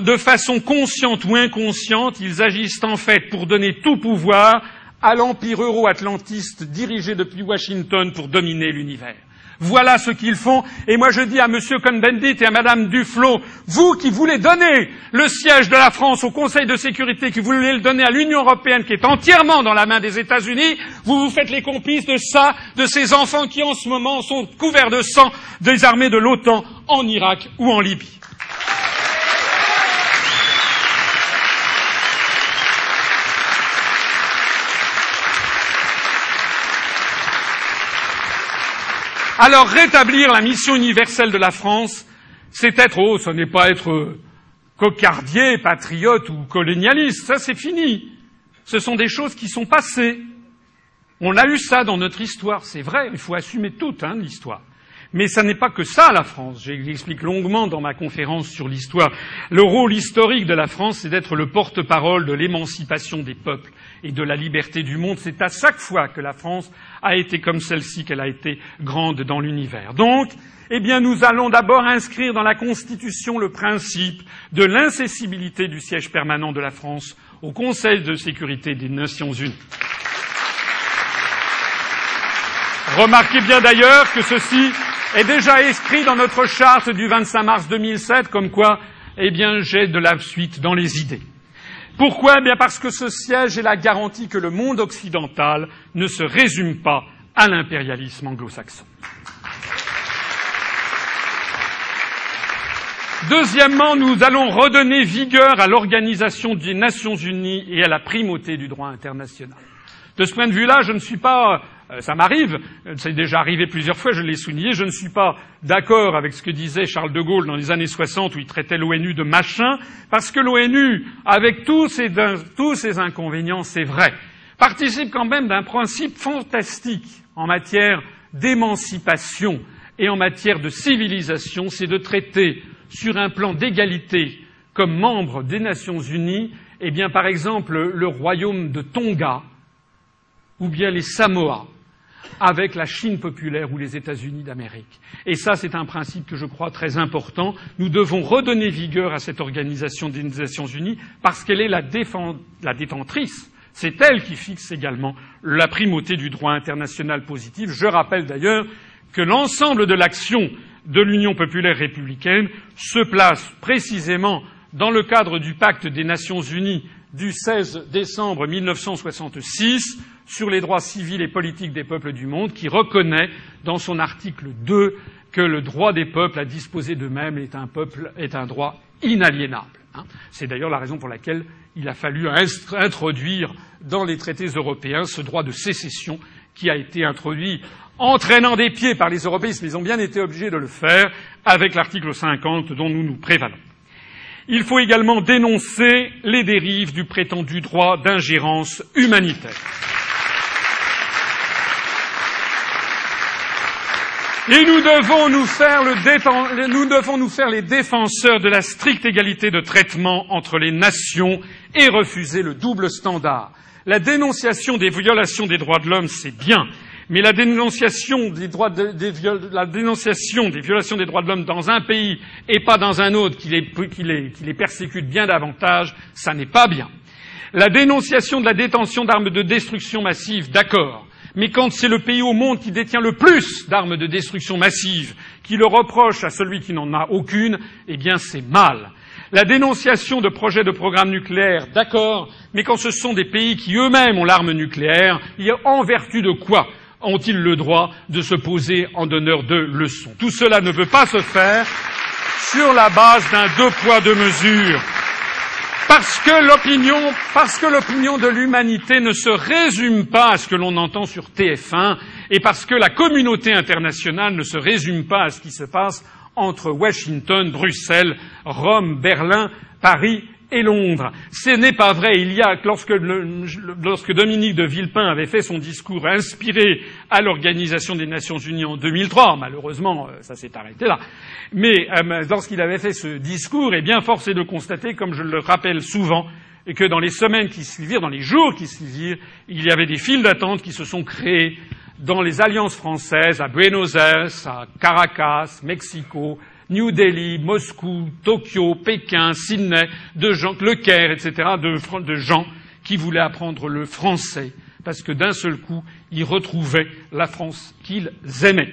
de façon consciente ou inconsciente, ils agissent en fait pour donner tout pouvoir à l'empire euro-atlantiste dirigé depuis Washington pour dominer l'univers. Voilà ce qu'ils font. Et moi, je dis à M. Cohn-Bendit et à Mme Duflot, vous qui voulez donner le siège de la France au Conseil de sécurité, qui voulez le donner à l'Union européenne, qui est entièrement dans la main des États-Unis, vous vous faites les complices de ça, de ces enfants qui en ce moment sont couverts de sang des armées de l'OTAN en Irak ou en Libye. Alors rétablir la mission universelle de la France, c'est être, oh, ce n'est pas être cocardier, patriote ou colonialiste, ça c'est fini. Ce sont des choses qui sont passées. On a eu ça dans notre histoire, c'est vrai, il faut assumer toute hein, l'histoire. Mais ça n'est pas que ça, la France. J'explique longuement dans ma conférence sur l'histoire. Le rôle historique de la France, c'est d'être le porte-parole de l'émancipation des peuples et de la liberté du monde. C'est à chaque fois que la France a été comme celle-ci qu'elle a été grande dans l'univers. Donc, eh bien, nous allons d'abord inscrire dans la Constitution le principe de l'incessibilité du siège permanent de la France au Conseil de sécurité des Nations Unies. Remarquez bien d'ailleurs que ceci est déjà inscrit dans notre charte du 25 mars 2007, comme quoi, eh bien, j'ai de la suite dans les idées. Pourquoi? Eh bien parce que ce siège est la garantie que le monde occidental ne se résume pas à l'impérialisme anglo-saxon. Deuxièmement, nous allons redonner vigueur à l'organisation des Nations Unies et à la primauté du droit international. De ce point de vue-là, je ne suis pas ça m'arrive, c'est déjà arrivé plusieurs fois, je l'ai souligné, je ne suis pas d'accord avec ce que disait Charles de Gaulle dans les années 60 où il traitait l'ONU de machin, parce que l'ONU, avec tous ses, tous ses inconvénients, c'est vrai, participe quand même d'un principe fantastique en matière d'émancipation et en matière de civilisation, c'est de traiter sur un plan d'égalité comme membre des Nations Unies, eh bien, par exemple, le royaume de Tonga, ou bien les Samoa, avec la Chine populaire ou les États-Unis d'Amérique. Et ça, c'est un principe que je crois très important. Nous devons redonner vigueur à cette organisation des Nations Unies parce qu'elle est la, la détentrice. C'est elle qui fixe également la primauté du droit international positif. Je rappelle d'ailleurs que l'ensemble de l'action de l'Union populaire républicaine se place précisément dans le cadre du pacte des Nations unies du 16 décembre 1966 sur les droits civils et politiques des peuples du monde, qui reconnaît dans son article 2 que le droit des peuples à disposer d'eux-mêmes est est un droit inaliénable. Hein. C'est d'ailleurs la raison pour laquelle il a fallu introduire dans les traités européens ce droit de sécession qui a été introduit entraînant des pieds par les européistes, mais ils ont bien été obligés de le faire avec l'article 50 dont nous nous prévalons. Il faut également dénoncer les dérives du prétendu droit d'ingérence humanitaire. Et nous devons nous, faire les défenseurs de la stricte égalité de traitement entre les nations et refuser le double standard. La dénonciation des violations des droits de l'homme, c'est bien, mais la dénonciation des, violations des droits de l'homme dans un pays et pas dans un autre qui les, qui les, qui les persécute bien davantage, ça n'est pas bien. La dénonciation de la détention d'armes de destruction massive, d'accord. Mais quand c'est le pays au monde qui détient le plus d'armes de destruction massive, qui le reproche à celui qui n'en a aucune, eh bien c'est mal. La dénonciation de projets de programmes nucléaires, d'accord, mais quand ce sont des pays qui eux-mêmes ont l'arme nucléaire, en vertu de quoi ont-ils le droit de se poser en donneur de leçons? Tout cela ne peut pas se faire sur la base d'un deux poids deux mesures parce que l'opinion, parce que l'opinion de l'humanité ne se résume pas à ce que l'on entend sur TF1 et parce que la communauté internationale ne se résume pas à ce qui se passe entre Washington, Bruxelles, Rome, Berlin, Paris et Londres. Ce n'est pas vrai. Il y a, lorsque, lorsque, Dominique de Villepin avait fait son discours inspiré à l'Organisation des Nations Unies en 2003, malheureusement, euh, ça s'est arrêté là. Mais euh, lorsqu'il avait fait ce discours, eh bien, force est de constater, comme je le rappelle souvent, que dans les semaines qui suivirent, dans les jours qui suivirent, il y avait des files d'attente qui se sont créés dans les alliances françaises, à Buenos Aires, à Caracas, Mexico, New Delhi, Moscou, Tokyo, Pékin, Sydney, de gens, Le Caire, etc., de, de gens qui voulaient apprendre le français, parce que d'un seul coup, ils retrouvaient la France qu'ils aimaient.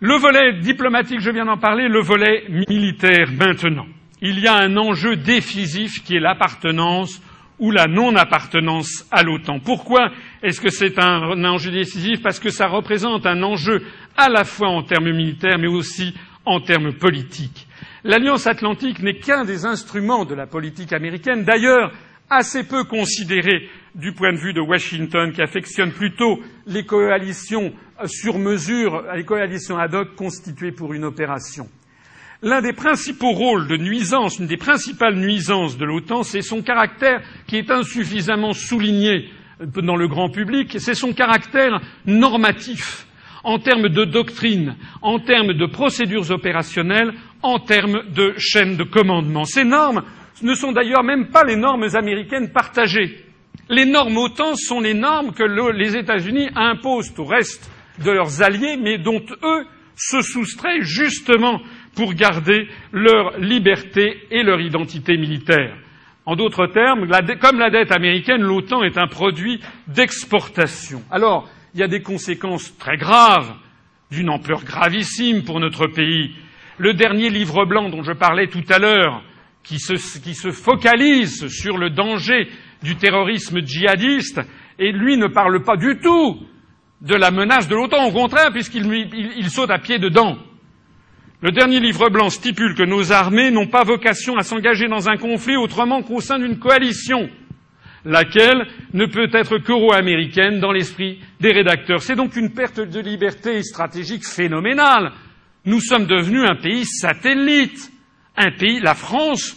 Le volet diplomatique, je viens d'en parler, le volet militaire maintenant. Il y a un enjeu décisif qui est l'appartenance ou la non-appartenance à l'OTAN. Pourquoi est-ce que c'est un enjeu décisif? Parce que ça représente un enjeu à la fois en termes militaires, mais aussi en termes politiques. L'Alliance atlantique n'est qu'un des instruments de la politique américaine, d'ailleurs assez peu considéré du point de vue de Washington, qui affectionne plutôt les coalitions sur mesure, les coalitions ad hoc constituées pour une opération. L'un des principaux rôles de nuisance, une des principales nuisances de l'OTAN, c'est son caractère qui est insuffisamment souligné dans le grand public, c'est son caractère normatif en termes de doctrine, en termes de procédures opérationnelles, en termes de chaîne de commandement. Ces normes ne sont d'ailleurs même pas les normes américaines partagées. Les normes OTAN sont les normes que les États-Unis imposent au reste de leurs alliés, mais dont eux se soustraient justement pour garder leur liberté et leur identité militaire. En d'autres termes, comme la dette américaine, l'OTAN est un produit d'exportation. Alors, il y a des conséquences très graves, d'une ampleur gravissime pour notre pays. Le dernier livre blanc dont je parlais tout à l'heure, qui se, focalise sur le danger du terrorisme djihadiste, et lui ne parle pas du tout de la menace de l'OTAN, au contraire, puisqu'il il, il saute à pied dedans. Le dernier livre blanc stipule que nos armées n'ont pas vocation à s'engager dans un conflit autrement qu'au sein d'une coalition, laquelle ne peut être qu'euro-américaine dans l'esprit des rédacteurs. C'est donc une perte de liberté stratégique phénoménale. Nous sommes devenus un pays satellite, un pays, la France,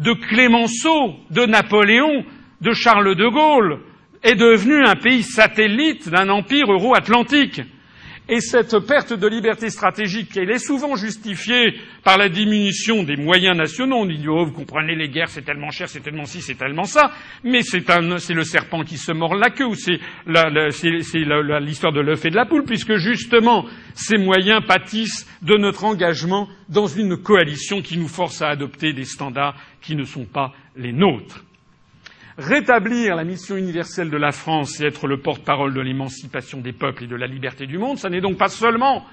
de Clémenceau, de Napoléon, de Charles de Gaulle, est devenu un pays satellite d'un empire euro-atlantique. Et cette perte de liberté stratégique, elle est souvent justifiée par la diminution des moyens nationaux. On dit, oh, vous comprenez, les guerres, c'est tellement cher, c'est tellement ci, c'est tellement ça. Mais c'est le serpent qui se mord la queue, ou c'est l'histoire de l'œuf et de la poule, puisque justement, ces moyens pâtissent de notre engagement dans une coalition qui nous force à adopter des standards qui ne sont pas les nôtres. Rétablir la mission universelle de la France et être le porte-parole de l'émancipation des peuples et de la liberté du monde, ce n'est donc pas seulement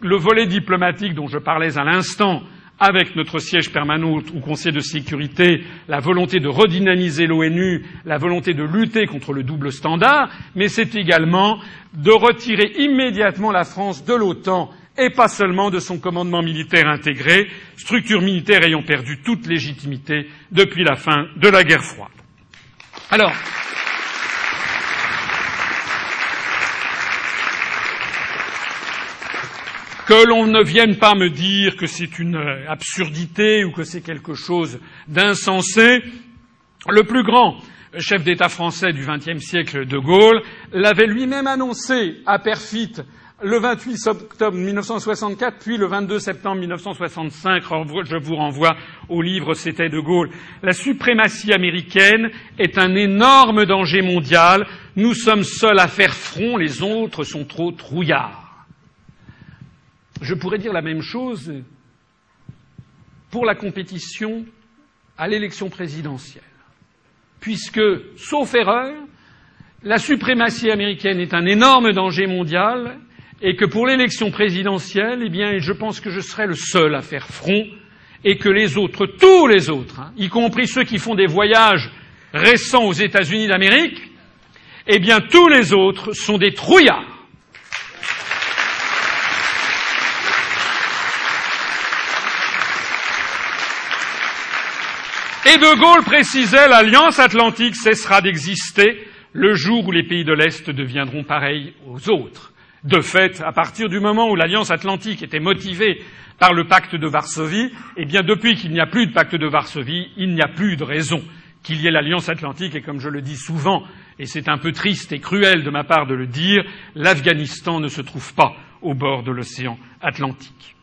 le volet diplomatique dont je parlais à l'instant avec notre siège permanent au Conseil de sécurité, la volonté de redynamiser l'ONU, la volonté de lutter contre le double standard, mais c'est également de retirer immédiatement la France de l'OTAN et pas seulement de son commandement militaire intégré, structure militaire ayant perdu toute légitimité depuis la fin de la guerre froide. Alors, que l'on ne vienne pas me dire que c'est une absurdité ou que c'est quelque chose d'insensé, le plus grand chef d'État français du XXe siècle, De Gaulle, l'avait lui-même annoncé à Perfit le 28 octobre 1964, puis le 22 septembre 1965, je vous renvoie au livre C'était de Gaulle. La suprématie américaine est un énorme danger mondial. Nous sommes seuls à faire front, les autres sont trop trouillards. Je pourrais dire la même chose pour la compétition à l'élection présidentielle, puisque, sauf erreur, la suprématie américaine est un énorme danger mondial et que pour l'élection présidentielle, eh bien, je pense que je serai le seul à faire front et que les autres, tous les autres, hein, y compris ceux qui font des voyages récents aux États-Unis d'Amérique, eh bien, tous les autres sont des trouillards. Et De Gaulle précisait l'Alliance atlantique cessera d'exister le jour où les pays de l'Est deviendront pareils aux autres. De fait, à partir du moment où l'Alliance atlantique était motivée par le pacte de Varsovie, eh bien depuis qu'il n'y a plus de pacte de Varsovie, il n'y a plus de raison qu'il y ait l'Alliance atlantique et comme je le dis souvent, et c'est un peu triste et cruel de ma part de le dire, l'Afghanistan ne se trouve pas au bord de l'océan Atlantique.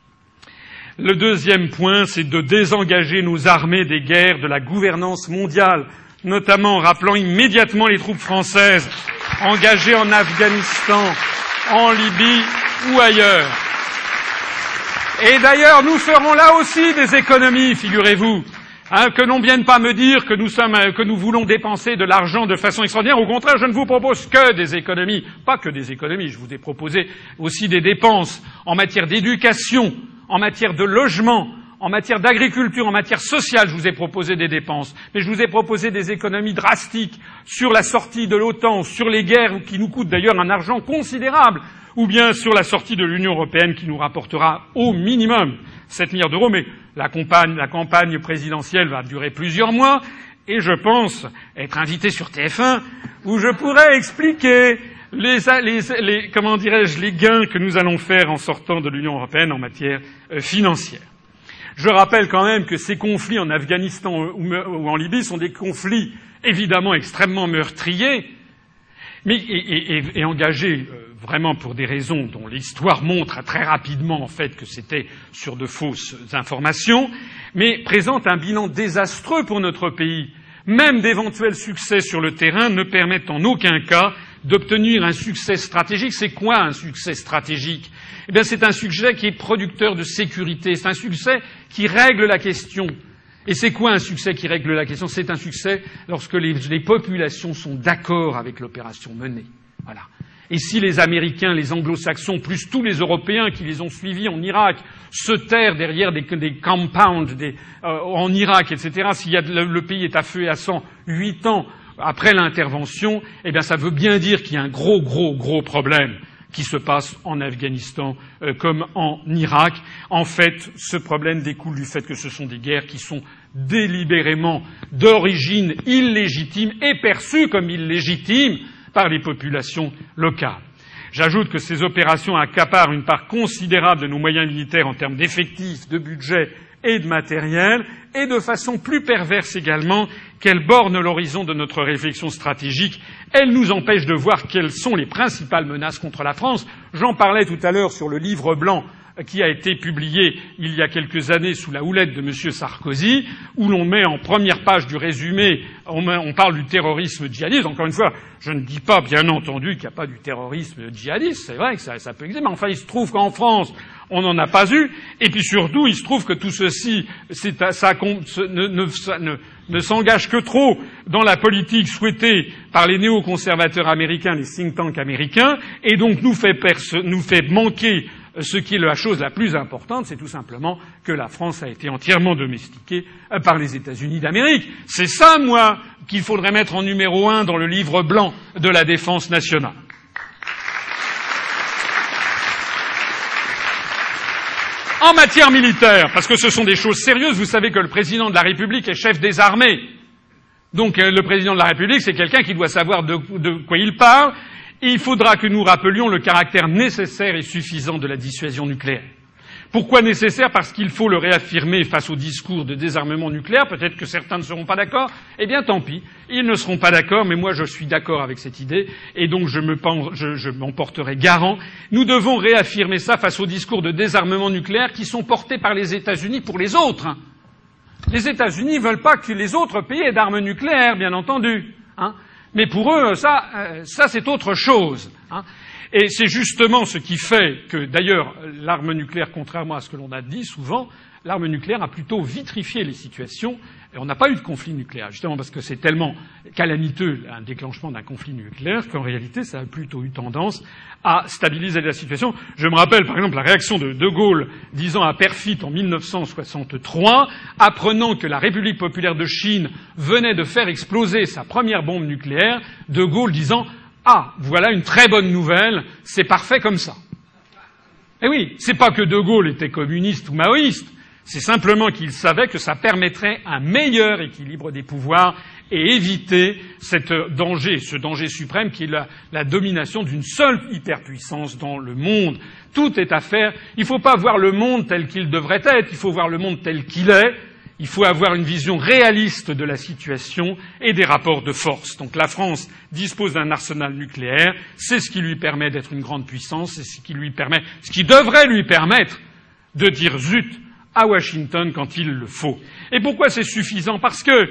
Le deuxième point, c'est de désengager nos armées des guerres de la gouvernance mondiale, notamment en rappelant immédiatement les troupes françaises engagées en Afghanistan, en Libye ou ailleurs. Et d'ailleurs, nous ferons là aussi des économies, figurez-vous. Hein, que l'on vienne pas me dire que nous, sommes, que nous voulons dépenser de l'argent de façon extraordinaire. Au contraire, je ne vous propose que des économies. Pas que des économies, je vous ai proposé aussi des dépenses en matière d'éducation, en matière de logement, en matière d'agriculture, en matière sociale, je vous ai proposé des dépenses, mais je vous ai proposé des économies drastiques sur la sortie de l'OTAN, sur les guerres qui nous coûtent d'ailleurs un argent considérable, ou bien sur la sortie de l'Union européenne qui nous rapportera au minimum 7 milliards d'euros, mais la campagne, présidentielle va durer plusieurs mois, et je pense être invité sur TF1 où je pourrais expliquer les comment dirais-je les gains que nous allons faire en sortant de l'Union européenne en matière euh, financière. Je rappelle quand même que ces conflits en Afghanistan ou en Libye sont des conflits évidemment extrêmement meurtriers, mais et, engagés euh, vraiment pour des raisons dont l'histoire montre très rapidement en fait que c'était sur de fausses informations, mais présente un bilan désastreux pour notre pays. Même d'éventuels succès sur le terrain ne permettent en aucun cas d'obtenir un succès stratégique. C'est quoi un succès stratégique? Eh bien, c'est un succès qui est producteur de sécurité. C'est un succès qui règle la question. Et c'est quoi un succès qui règle la question? C'est un succès lorsque les, populations sont d'accord avec l'opération menée. Voilà. Et si les Américains, les Anglo-Saxons, plus tous les Européens qui les ont suivis en Irak, se tairent derrière des, compounds euh, en Irak, etc., si le, pays est à feu à sang huit ans après l'intervention, eh bien ça veut bien dire qu'il y a un gros, gros, gros problème qui se passe en Afghanistan euh, comme en Irak. En fait, ce problème découle du fait que ce sont des guerres qui sont délibérément d'origine illégitime et perçues comme illégitimes par les populations locales. J'ajoute que ces opérations accaparent une part considérable de nos moyens militaires en termes d'effectifs, de budget et de matériel, et de façon plus perverse également, qu'elles bornent l'horizon de notre réflexion stratégique. Elles nous empêchent de voir quelles sont les principales menaces contre la France. J'en parlais tout à l'heure sur le livre blanc qui a été publié il y a quelques années sous la houlette de M. Sarkozy, où l'on met en première page du résumé, on, parle du terrorisme djihadiste. Encore une fois, je ne dis pas, bien entendu, qu'il n'y a pas du terrorisme djihadiste. C'est vrai que ça, peut exister, mais enfin, il se trouve qu'en France, on n'en a pas eu. Et puis surtout, il se trouve que tout ceci, ça, ne s'engage que trop dans la politique souhaitée par les néoconservateurs américains, les think tanks américains, et donc nous fait, nous fait manquer ce qui est la chose la plus importante, c'est tout simplement que la France a été entièrement domestiquée par les États-Unis d'Amérique. C'est ça, moi, qu'il faudrait mettre en numéro un dans le livre blanc de la défense nationale. En matière militaire, parce que ce sont des choses sérieuses, vous savez que le président de la République est chef des armées. Donc le président de la République, c'est quelqu'un qui doit savoir de, de quoi il parle, il faudra que nous rappelions le caractère nécessaire et suffisant de la dissuasion nucléaire. Pourquoi nécessaire? Parce qu'il faut le réaffirmer face au discours de désarmement nucléaire. Peut-être que certains ne seront pas d'accord. Eh bien, tant pis. Ils ne seront pas d'accord, mais moi, je suis d'accord avec cette idée, et donc je, me, je, je m'en porterai garant. Nous devons réaffirmer ça face au discours de désarmement nucléaire qui sont portés par les États-Unis pour les autres. Les États-Unis ne veulent pas que les autres pays aient d'armes nucléaires, bien entendu. Hein. Mais pour eux, ça, ça c'est autre chose. Hein. Et c'est justement ce qui fait que, d'ailleurs, l'arme nucléaire, contrairement à ce que l'on a dit souvent, l'arme nucléaire a plutôt vitrifié les situations et on n'a pas eu de conflit nucléaire, justement parce que c'est tellement calamiteux un déclenchement d'un conflit nucléaire qu'en réalité ça a plutôt eu tendance à stabiliser la situation. Je me rappelle par exemple la réaction de De Gaulle disant à Perfit en 1963, apprenant que la République populaire de Chine venait de faire exploser sa première bombe nucléaire, De Gaulle disant Ah, voilà une très bonne nouvelle, c'est parfait comme ça. Eh oui, c'est pas que De Gaulle était communiste ou maoïste, c'est simplement qu'il savait que ça permettrait un meilleur équilibre des pouvoirs et éviter cet danger, ce danger suprême qui est la, domination d'une seule hyperpuissance dans le monde. Tout est à faire. Il ne faut pas voir le monde tel qu'il devrait être, il faut voir le monde tel qu'il est. Il faut avoir une vision réaliste de la situation et des rapports de force. Donc la France dispose d'un arsenal nucléaire, c'est ce qui lui permet d'être une grande puissance, c'est ce qui lui permet, ce qui devrait lui permettre de dire zut à Washington quand il le faut. Et pourquoi c'est suffisant? Parce que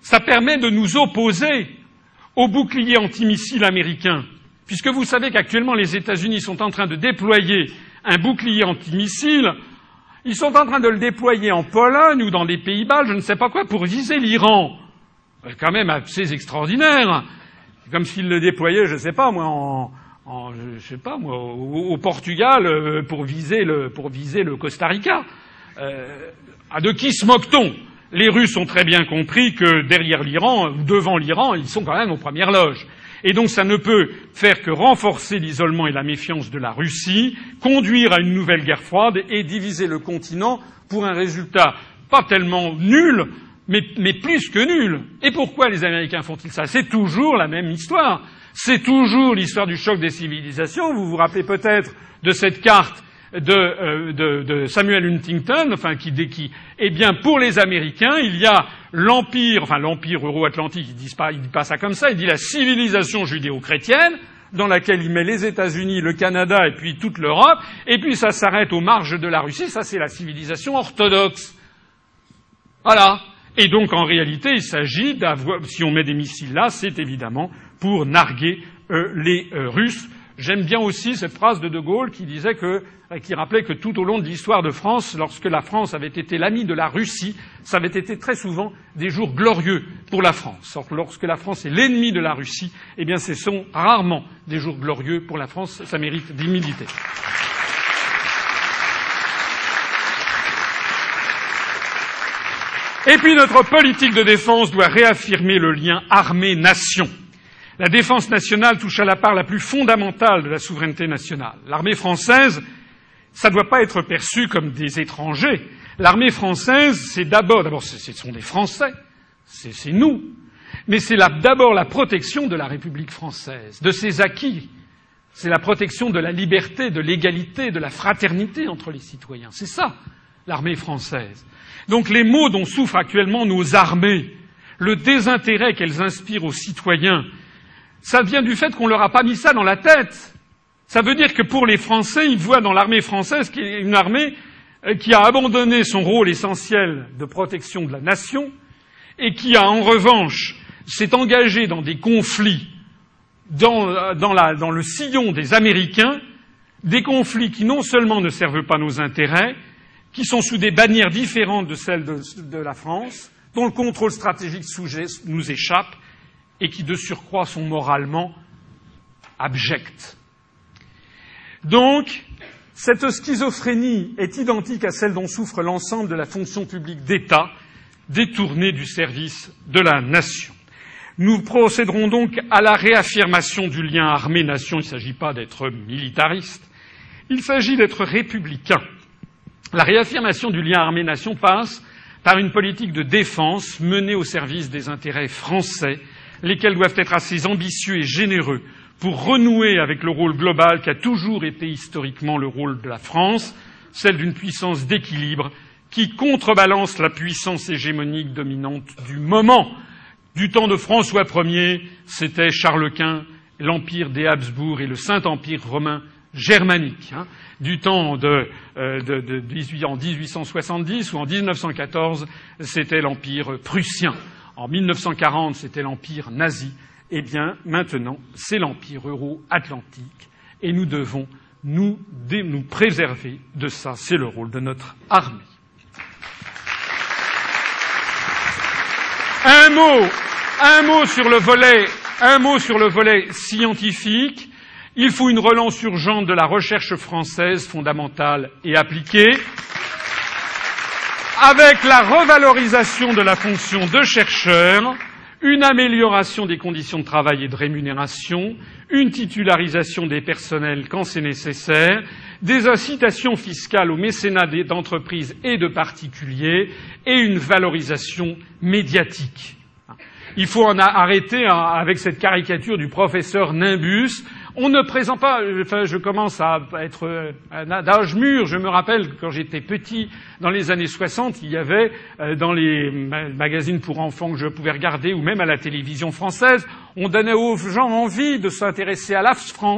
ça permet de nous opposer au bouclier antimissile américain, puisque vous savez qu'actuellement les États-Unis sont en train de déployer un bouclier antimissile ils sont en train de le déployer en Pologne ou dans des pays bas, je ne sais pas quoi, pour viser l'Iran. C'est quand même assez extraordinaire. Comme s'ils le déployaient, je ne sais pas moi, en, en je sais pas moi, au, au Portugal euh, pour viser le, pour viser le Costa Rica. Euh, de qui se moque-t-on? Les Russes ont très bien compris que derrière l'Iran, ou devant l'Iran, ils sont quand même aux premières loges. Et donc ça ne peut faire que renforcer l'isolement et la méfiance de la Russie, conduire à une nouvelle guerre froide et diviser le continent pour un résultat pas tellement nul, mais, mais plus que nul. Et pourquoi les Américains font-ils ça? C'est toujours la même histoire. C'est toujours l'histoire du choc des civilisations. Vous vous rappelez peut-être de cette carte de, euh, de, Samuel Huntington, enfin qui, qui, eh bien, pour les Américains, il y a l'empire, enfin l'empire euro-atlantique, il dit pas, il dit pas ça comme ça, il dit la civilisation judéo-chrétienne, dans laquelle il met les États-Unis, le Canada et puis toute l'Europe, et puis ça s'arrête aux marges de la Russie, ça c'est la civilisation orthodoxe. Voilà. Et donc en réalité, il s'agit d'avoir, si on met des missiles là, c'est évidemment pour narguer euh, les euh, Russes J'aime bien aussi cette phrase de De Gaulle qui disait que, euh, qui rappelait que tout au long de l'histoire de France, lorsque la France avait été l'amie de la Russie, ça avait été très souvent des jours glorieux pour la France. Or, lorsque la France est l'ennemi de la Russie, eh bien, ce sont rarement des jours glorieux pour la France. Ça mérite d'humilité. Et puis notre politique de défense doit réaffirmer le lien armée-nation. La défense nationale touche à la part la plus fondamentale de la souveraineté nationale. L'armée française, ça ne doit pas être perçu comme des étrangers. L'armée française, c'est d'abord, d'abord, ce sont des Français, c'est nous, mais c'est d'abord la protection de la République française, de ses acquis. C'est la protection de la liberté, de l'égalité, de la fraternité entre les citoyens. C'est ça, l'armée française. Donc les maux dont souffrent actuellement nos armées, le désintérêt qu'elles inspirent aux citoyens, ça vient du fait qu'on leur a pas mis ça dans la tête. Ça veut dire que pour les Français, ils voient dans l'armée française une armée euh, qui a abandonné son rôle essentiel de protection de la nation et qui a en revanche s'est engagée dans des conflits dans, euh, dans, le sillon des Américains, des conflits qui non seulement ne servent pas nos intérêts, qui sont sous des bannières différentes de celles de, de la France, dont le contrôle stratégique nous échappe, et qui de surcroît sont moralement abjects. Donc, cette schizophrénie est identique à celle dont souffre l'ensemble de la fonction publique d'État, détournée du service de la nation. Nous procéderons donc à la réaffirmation du lien armée-nation. Il ne s'agit pas d'être militariste, il s'agit d'être républicain. La réaffirmation du lien armée-nation passe par une politique de défense menée au service des intérêts français lesquels doivent être assez ambitieux et généreux pour renouer avec le rôle global qui a toujours été historiquement le rôle de la France, celle d'une puissance d'équilibre qui contrebalance la puissance hégémonique dominante du moment. Du temps de François Ier, c'était Charles Quint, l'empire des Habsbourg et le Saint-Empire romain germanique. Hein. Du temps de, euh, de, de 18, en 1870 ou en 1914, c'était l'empire prussien. En 1940, c'était l'empire nazi. Eh bien, maintenant, c'est l'empire euro-atlantique. Et nous devons nous, préserver de ça. C'est le rôle de notre armée. Un mot, un mot sur le volet, un mot sur le volet scientifique. Il faut une relance urgente de la recherche française fondamentale et appliquée avec la revalorisation de la fonction de chercheur, une amélioration des conditions de travail et de rémunération, une titularisation des personnels quand c'est nécessaire, des incitations fiscales au mécénat d'entreprises et de particuliers et une valorisation médiatique. il faut en arrêter avec cette caricature du professeur Nimbus on ne présente pas, enfin, je commence à être euh, d'âge mûr. Je me rappelle quand j'étais petit, dans les années 60, il y avait euh, dans les magazines pour enfants que je pouvais regarder, ou même à la télévision française, on donnait aux gens envie de s'intéresser à la,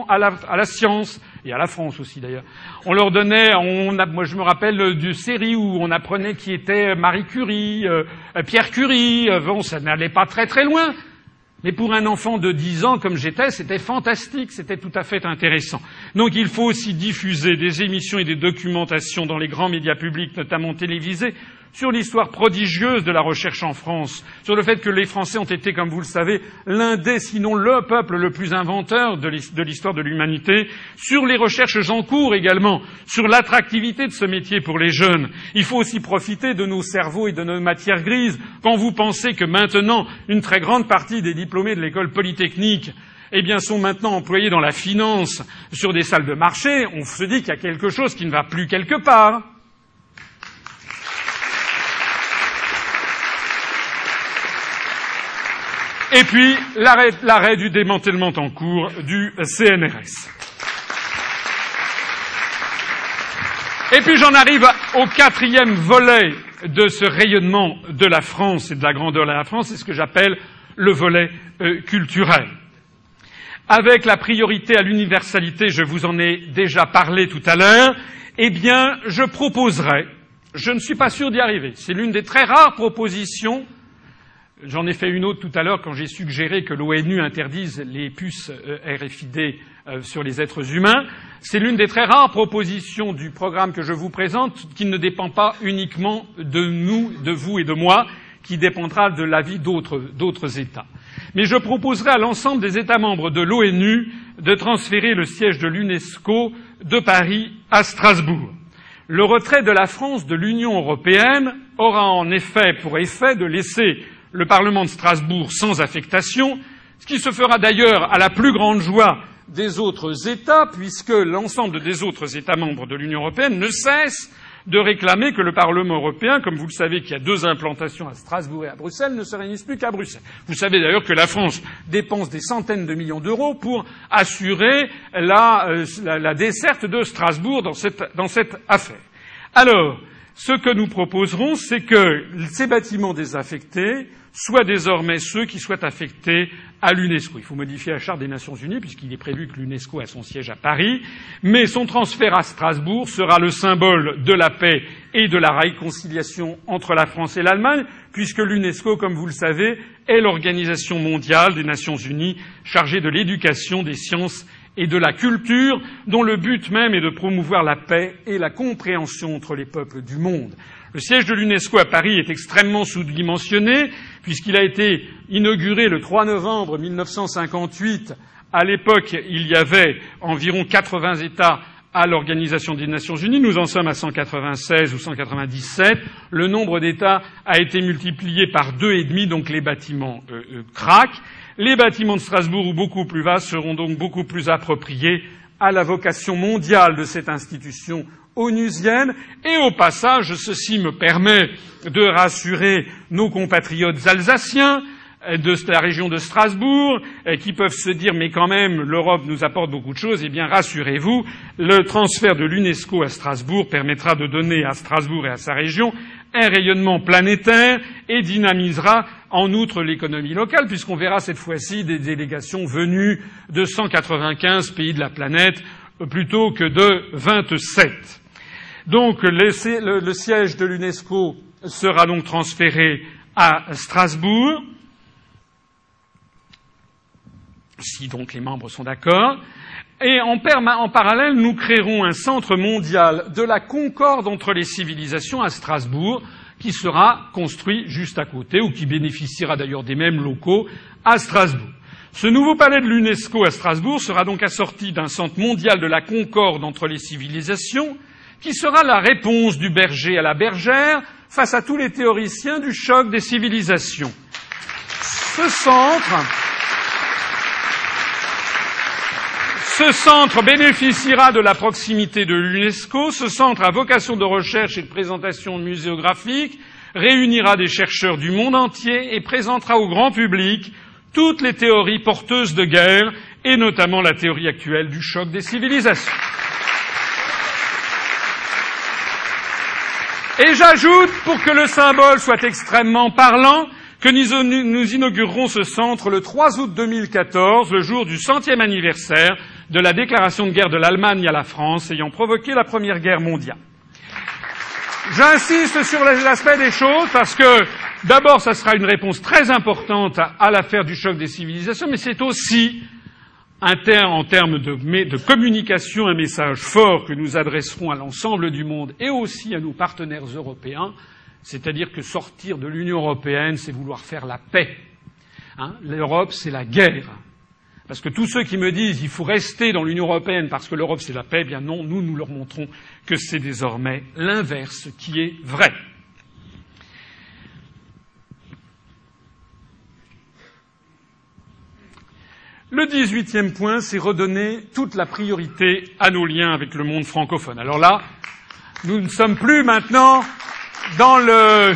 à, la, à la, science et à la France aussi d'ailleurs. On leur donnait, moi je me rappelle du série où on apprenait qui était Marie Curie, euh, Pierre Curie. bon, ça n'allait pas très très loin. Mais pour un enfant de 10 ans comme j'étais, c'était fantastique, c'était tout à fait intéressant. Donc il faut aussi diffuser des émissions et des documentations dans les grands médias publics, notamment télévisés, sur l'histoire prodigieuse de la recherche en France, sur le fait que les Français ont été, comme vous le savez, l'un des, sinon le peuple le plus inventeur de l'histoire de l'humanité, sur les recherches en cours également, sur l'attractivité de ce métier pour les jeunes. Il faut aussi profiter de nos cerveaux et de nos matières grises. Quand vous pensez que maintenant, une très grande partie des diplômés de l'école polytechnique eh bien, sont maintenant employés dans la finance sur des salles de marché, on se dit qu'il y a quelque chose qui ne va plus quelque part. Et puis l'arrêt du démantèlement en cours du CNRS. Et puis j'en arrive au quatrième volet de ce rayonnement de la France et de la grandeur de la France, c'est ce que j'appelle le volet euh, culturel. Avec la priorité à l'universalité, je vous en ai déjà parlé tout à l'heure, eh bien, je proposerai, je ne suis pas sûr d'y arriver, c'est l'une des très rares propositions J'en ai fait une autre tout à l'heure quand j'ai suggéré que l'ONU interdise les puces euh, RFID euh, sur les êtres humains. C'est l'une des très rares propositions du programme que je vous présente qui ne dépend pas uniquement de nous, de vous et de moi, qui dépendra de l'avis d'autres États. Mais je proposerai à l'ensemble des États membres de l'ONU de transférer le siège de l'UNESCO de Paris à Strasbourg. Le retrait de la France de l'Union européenne aura en effet pour effet de laisser le Parlement de Strasbourg sans affectation, ce qui se fera d'ailleurs à la plus grande joie des autres États, puisque l'ensemble des autres États membres de l'Union européenne ne cessent de réclamer que le Parlement européen, comme vous le savez qu'il y a deux implantations à Strasbourg et à Bruxelles, ne se réunisse plus qu'à Bruxelles. Vous savez d'ailleurs que la France dépense des centaines de millions d'euros pour assurer la, euh, desserte de Strasbourg dans cette, dans cette affaire. Alors, ce que nous proposerons, c'est que ces bâtiments désaffectés soient désormais ceux qui soient affectés à l'UNESCO. Il faut modifier la charte des Nations Unies puisqu'il est prévu que l'UNESCO a son siège à Paris, mais son transfert à Strasbourg sera le symbole de la paix et de la réconciliation entre la France et l'Allemagne, puisque l'UNESCO, comme vous le savez, est l'organisation mondiale des Nations Unies chargée de l'éducation, des sciences et de la culture, dont le but même est de promouvoir la paix et la compréhension entre les peuples du monde. Le siège de l'UNESCO à Paris est extrêmement sous-dimensionné, puisqu'il a été inauguré le 3 novembre 1958. À l'époque, il y avait environ 80 États à l'Organisation des Nations Unies. Nous en sommes à 196 ou 197. Le nombre d'États a été multiplié par deux et demi, donc les bâtiments euh, euh, craquent. Les bâtiments de Strasbourg, ou beaucoup plus vastes, seront donc beaucoup plus appropriés à la vocation mondiale de cette institution onusienne. Et au passage, ceci me permet de rassurer nos compatriotes alsaciens de la région de Strasbourg, qui peuvent se dire mais quand même l'Europe nous apporte beaucoup de choses, eh bien rassurez-vous, le transfert de l'UNESCO à Strasbourg permettra de donner à Strasbourg et à sa région un rayonnement planétaire et dynamisera en outre l'économie locale, puisqu'on verra cette fois-ci des délégations venues de 195 pays de la planète plutôt que de 27. Donc le, siège de l'UNESCO sera donc transféré à Strasbourg, si donc les membres sont d'accord. Et en, parallèle, nous créerons un centre mondial de la concorde entre les civilisations à Strasbourg, qui sera construit juste à côté, ou qui bénéficiera d'ailleurs des mêmes locaux à Strasbourg. Ce nouveau palais de l'UNESCO à Strasbourg sera donc assorti d'un centre mondial de la concorde entre les civilisations, qui sera la réponse du berger à la bergère face à tous les théoriciens du choc des civilisations. Ce centre, Ce centre bénéficiera de la proximité de l'UNESCO. Ce centre a vocation de recherche et de présentation muséographique réunira des chercheurs du monde entier et présentera au grand public toutes les théories porteuses de guerre, et notamment la théorie actuelle du choc des civilisations. Et j'ajoute, pour que le symbole soit extrêmement parlant, que nous inaugurerons ce centre le 3 août 2014, le jour du centième anniversaire de la déclaration de guerre de l'Allemagne à la France ayant provoqué la Première Guerre mondiale. J'insiste sur l'aspect des choses parce que d'abord, ça sera une réponse très importante à, l'affaire du choc des civilisations, mais c'est aussi en termes de, communication un message fort que nous adresserons à l'ensemble du monde et aussi à nos partenaires européens, c'est-à-dire que sortir de l'Union européenne, c'est vouloir faire la paix. Hein L'Europe, c'est la guerre. Parce que tous ceux qui me disent qu'il faut rester dans l'Union européenne parce que l'Europe c'est la paix, eh bien non, nous, nous leur montrons que c'est désormais l'inverse qui est vrai. Le dix-huitième point, c'est redonner toute la priorité à nos liens avec le monde francophone. Alors là, nous ne sommes plus maintenant dans le,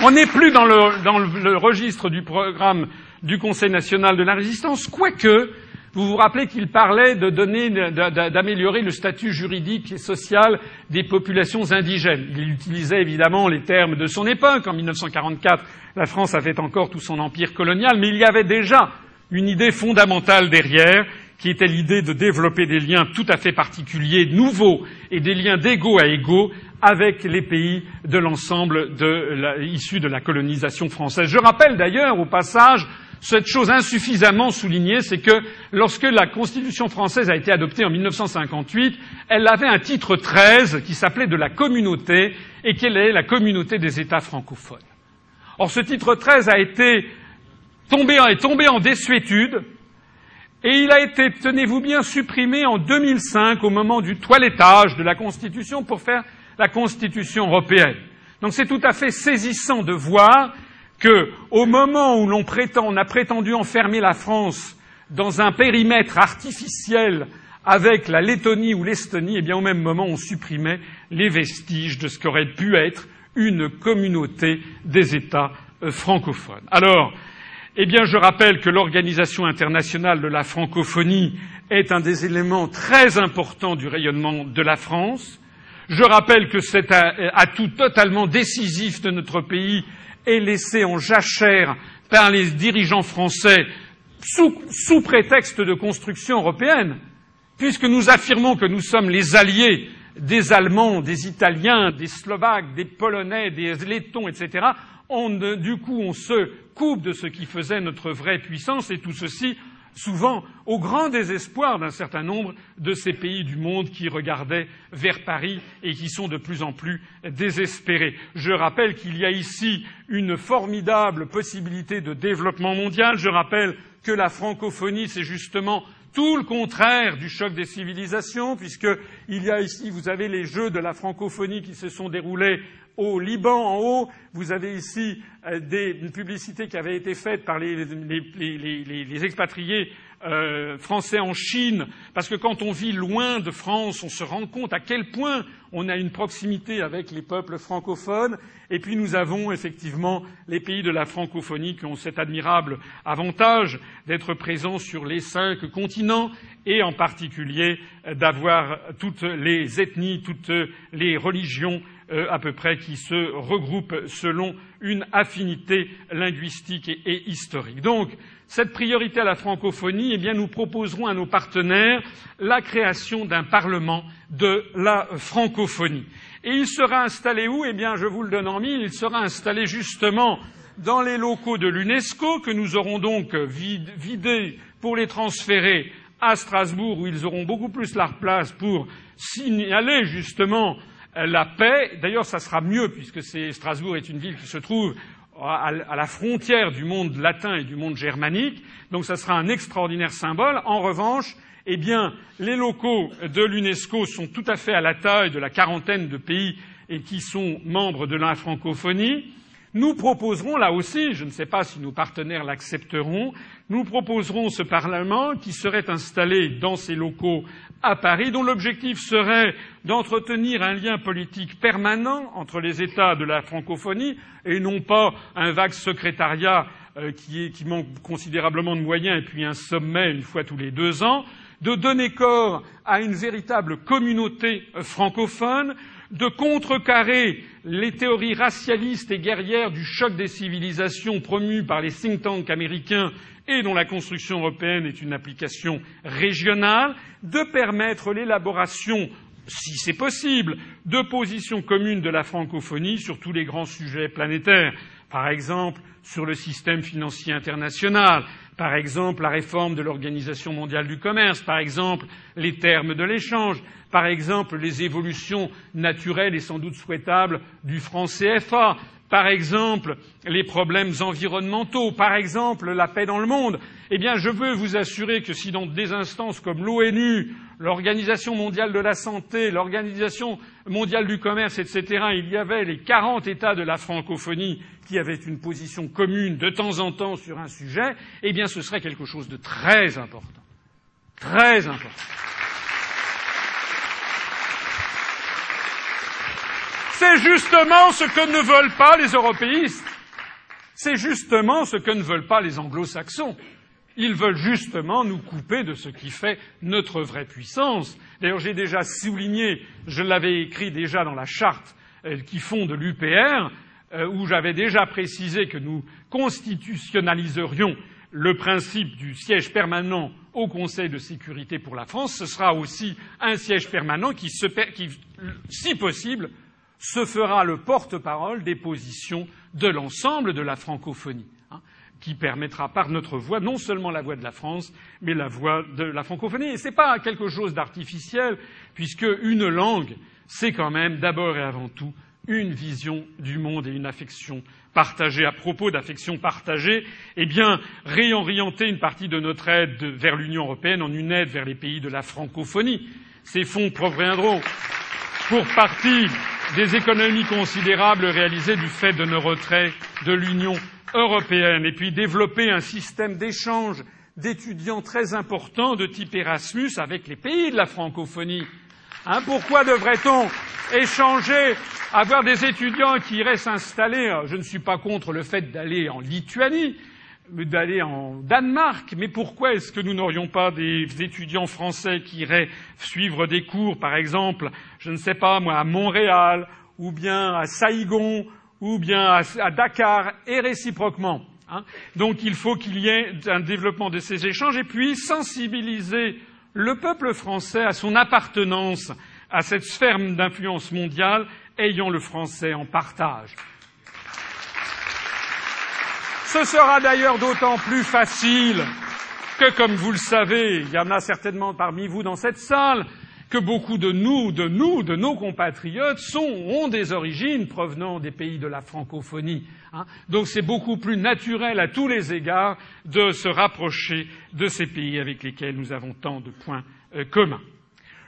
on n'est plus dans le, dans le registre du programme du Conseil national de la résistance, quoique vous vous rappelez qu'il parlait d'améliorer le statut juridique et social des populations indigènes. Il utilisait évidemment les termes de son époque. En 1944, la France avait encore tout son empire colonial, mais il y avait déjà une idée fondamentale derrière, qui était l'idée de développer des liens tout à fait particuliers, nouveaux, et des liens d'égaux à égaux avec les pays de l'ensemble issus de la colonisation française. Je rappelle d'ailleurs, au passage, cette chose insuffisamment soulignée, c'est que lorsque la Constitution française a été adoptée en 1958, elle avait un titre 13 qui s'appelait de la communauté et qu'elle est la communauté des États francophones. Or, ce titre 13 a été tombé, est tombé en désuétude et il a été, tenez-vous bien, supprimé en 2005 au moment du toilettage de la Constitution pour faire la Constitution européenne. Donc c'est tout à fait saisissant de voir que, au moment où l'on prétend, on a prétendu enfermer la France dans un périmètre artificiel avec la Lettonie ou l'Estonie, eh bien, au même moment, on supprimait les vestiges de ce qu'aurait pu être une communauté des États euh, francophones. Alors, eh bien, je rappelle que l'Organisation internationale de la francophonie est un des éléments très importants du rayonnement de la France. Je rappelle que c'est un atout totalement décisif de notre pays est laissé en jachère par les dirigeants français sous, prétexte de construction européenne, puisque nous affirmons que nous sommes les alliés des Allemands, des Italiens, des Slovaques, des Polonais, des Lettons, etc., du coup, on se coupe de ce qui faisait notre vraie puissance, et tout ceci souvent au grand désespoir d'un certain nombre de ces pays du monde qui regardaient vers Paris et qui sont de plus en plus désespérés. Je rappelle qu'il y a ici une formidable possibilité de développement mondial. Je rappelle que la francophonie, c'est justement tout le contraire du choc des civilisations, puisqu'il y a ici, vous avez les Jeux de la francophonie qui se sont déroulés au Liban en haut, vous avez ici euh, des, une publicité qui avait été faite par les, expatriés euh, français en Chine, parce que quand on vit loin de France, on se rend compte à quel point on a une proximité avec les peuples francophones, et puis nous avons effectivement les pays de la francophonie qui ont cet admirable avantage d'être présents sur les cinq continents, et en particulier d'avoir toutes les ethnies, toutes les religions à peu près qui se regroupent selon une affinité linguistique et, historique. Donc, cette priorité à la francophonie, eh bien, nous proposerons à nos partenaires la création d'un parlement de la francophonie. Et il sera installé où? Eh bien, je vous le donne en mille, il sera installé justement dans les locaux de l'UNESCO, que nous aurons donc vidés pour les transférer à Strasbourg, où ils auront beaucoup plus la place pour signaler justement la paix. D'ailleurs, ça sera mieux puisque Strasbourg est une ville qui se trouve à la frontière du monde latin et du monde germanique. Donc, ça sera un extraordinaire symbole. En revanche, eh bien, les locaux de l'UNESCO sont tout à fait à la taille de la quarantaine de pays qui sont membres de la francophonie. Nous proposerons, là aussi, je ne sais pas si nos partenaires l'accepteront, nous proposerons ce Parlement qui serait installé dans ses locaux à Paris, dont l'objectif serait d'entretenir un lien politique permanent entre les États de la francophonie et non pas un vague secrétariat euh, qui, qui manque considérablement de moyens et puis un sommet une fois tous les deux ans, de donner corps à une véritable communauté francophone, de contrecarrer les théories racialistes et guerrières du choc des civilisations promues par les think tanks américains et dont la construction européenne est une application régionale, de permettre l'élaboration, si c'est possible, de positions communes de la francophonie sur tous les grands sujets planétaires, par exemple sur le système financier international, par exemple la réforme de l'Organisation mondiale du commerce, par exemple les termes de l'échange, par exemple les évolutions naturelles et sans doute souhaitables du franc CFA, par exemple les problèmes environnementaux, par exemple la paix dans le monde, eh bien je veux vous assurer que si dans des instances comme l'ONU, l'Organisation mondiale de la santé, l'Organisation mondiale du commerce, etc., il y avait les quarante États de la francophonie qui avaient une position commune de temps en temps sur un sujet, eh bien ce serait quelque chose de très important. Très important. C'est justement ce que ne veulent pas les européistes. C'est justement ce que ne veulent pas les anglo-saxons. Ils veulent justement nous couper de ce qui fait notre vraie puissance. D'ailleurs, j'ai déjà souligné, je l'avais écrit déjà dans la charte euh, qui fonde l'UPR, euh, où j'avais déjà précisé que nous constitutionnaliserions le principe du siège permanent au Conseil de sécurité pour la France. Ce sera aussi un siège permanent qui, qui si possible, se fera le porte-parole des positions de l'ensemble de la francophonie, hein, qui permettra par notre voix non seulement la voix de la France, mais la voix de la francophonie. Et ce n'est pas quelque chose d'artificiel, puisque une langue, c'est quand même d'abord et avant tout une vision du monde et une affection partagée. À propos d'affection partagée, eh bien, réorienter une partie de notre aide vers l'Union européenne en une aide vers les pays de la francophonie. Ces fonds proviendront pour partie des économies considérables réalisées du fait de nos retraits de l'Union européenne, et puis développer un système d'échange d'étudiants très important de type Erasmus avec les pays de la francophonie. Hein, pourquoi devrait-on échanger, avoir des étudiants qui iraient s'installer Je ne suis pas contre le fait d'aller en Lituanie, d'aller en Danemark, mais pourquoi est-ce que nous n'aurions pas des étudiants français qui iraient suivre des cours, par exemple, je ne sais pas moi, à Montréal, ou bien à Saïgon, ou bien à, Dakar, et réciproquement hein Donc il faut qu'il y ait un développement de ces échanges, et puis sensibiliser le peuple français à son appartenance à cette sphère d'influence mondiale ayant le français en partage. Ce sera d'ailleurs d'autant plus facile que, comme vous le savez, il y en a certainement parmi vous dans cette salle, que beaucoup de nous, de nous, de nos compatriotes sont, ont des origines provenant des pays de la francophonie. Hein. Donc c'est beaucoup plus naturel à tous les égards de se rapprocher de ces pays avec lesquels nous avons tant de points euh, communs.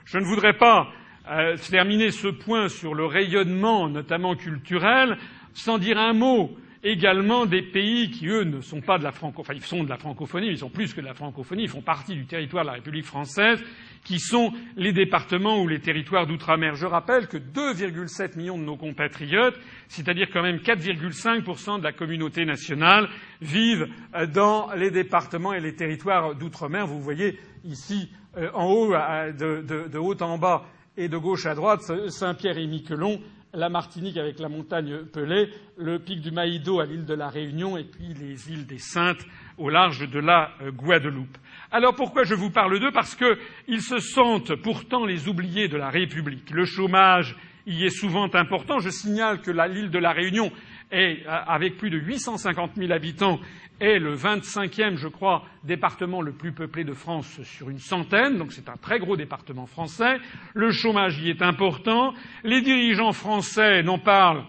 Je ne voudrais pas euh, terminer ce point sur le rayonnement, notamment culturel, sans dire un mot également des pays qui, eux, ne sont pas de la francophonie, enfin, ils sont de la francophonie, ils sont plus que de la francophonie, ils font partie du territoire de la République française, qui sont les départements ou les territoires d'outre-mer. Je rappelle que 2,7 millions de nos compatriotes, c'est-à-dire quand même 4,5% de la communauté nationale, vivent euh, dans les départements et les territoires d'outre-mer. Vous voyez ici, euh, en haut, de, de, haut en bas et de gauche à droite, Saint-Pierre et Miquelon, la Martinique avec la montagne Pelée, le pic du Maïdo à l'île de la Réunion et puis les îles des Saintes au large de la euh, Guadeloupe. Alors pourquoi je vous parle d'eux? Parce qu'ils se sentent pourtant les oubliés de la République. Le chômage y est souvent important. Je signale que l'île de la Réunion est, avec plus de 850 000 habitants, est le 25e, je crois, département le plus peuplé de France sur une centaine, donc c'est un très gros département français. Le chômage y est important. Les dirigeants français n'en parlent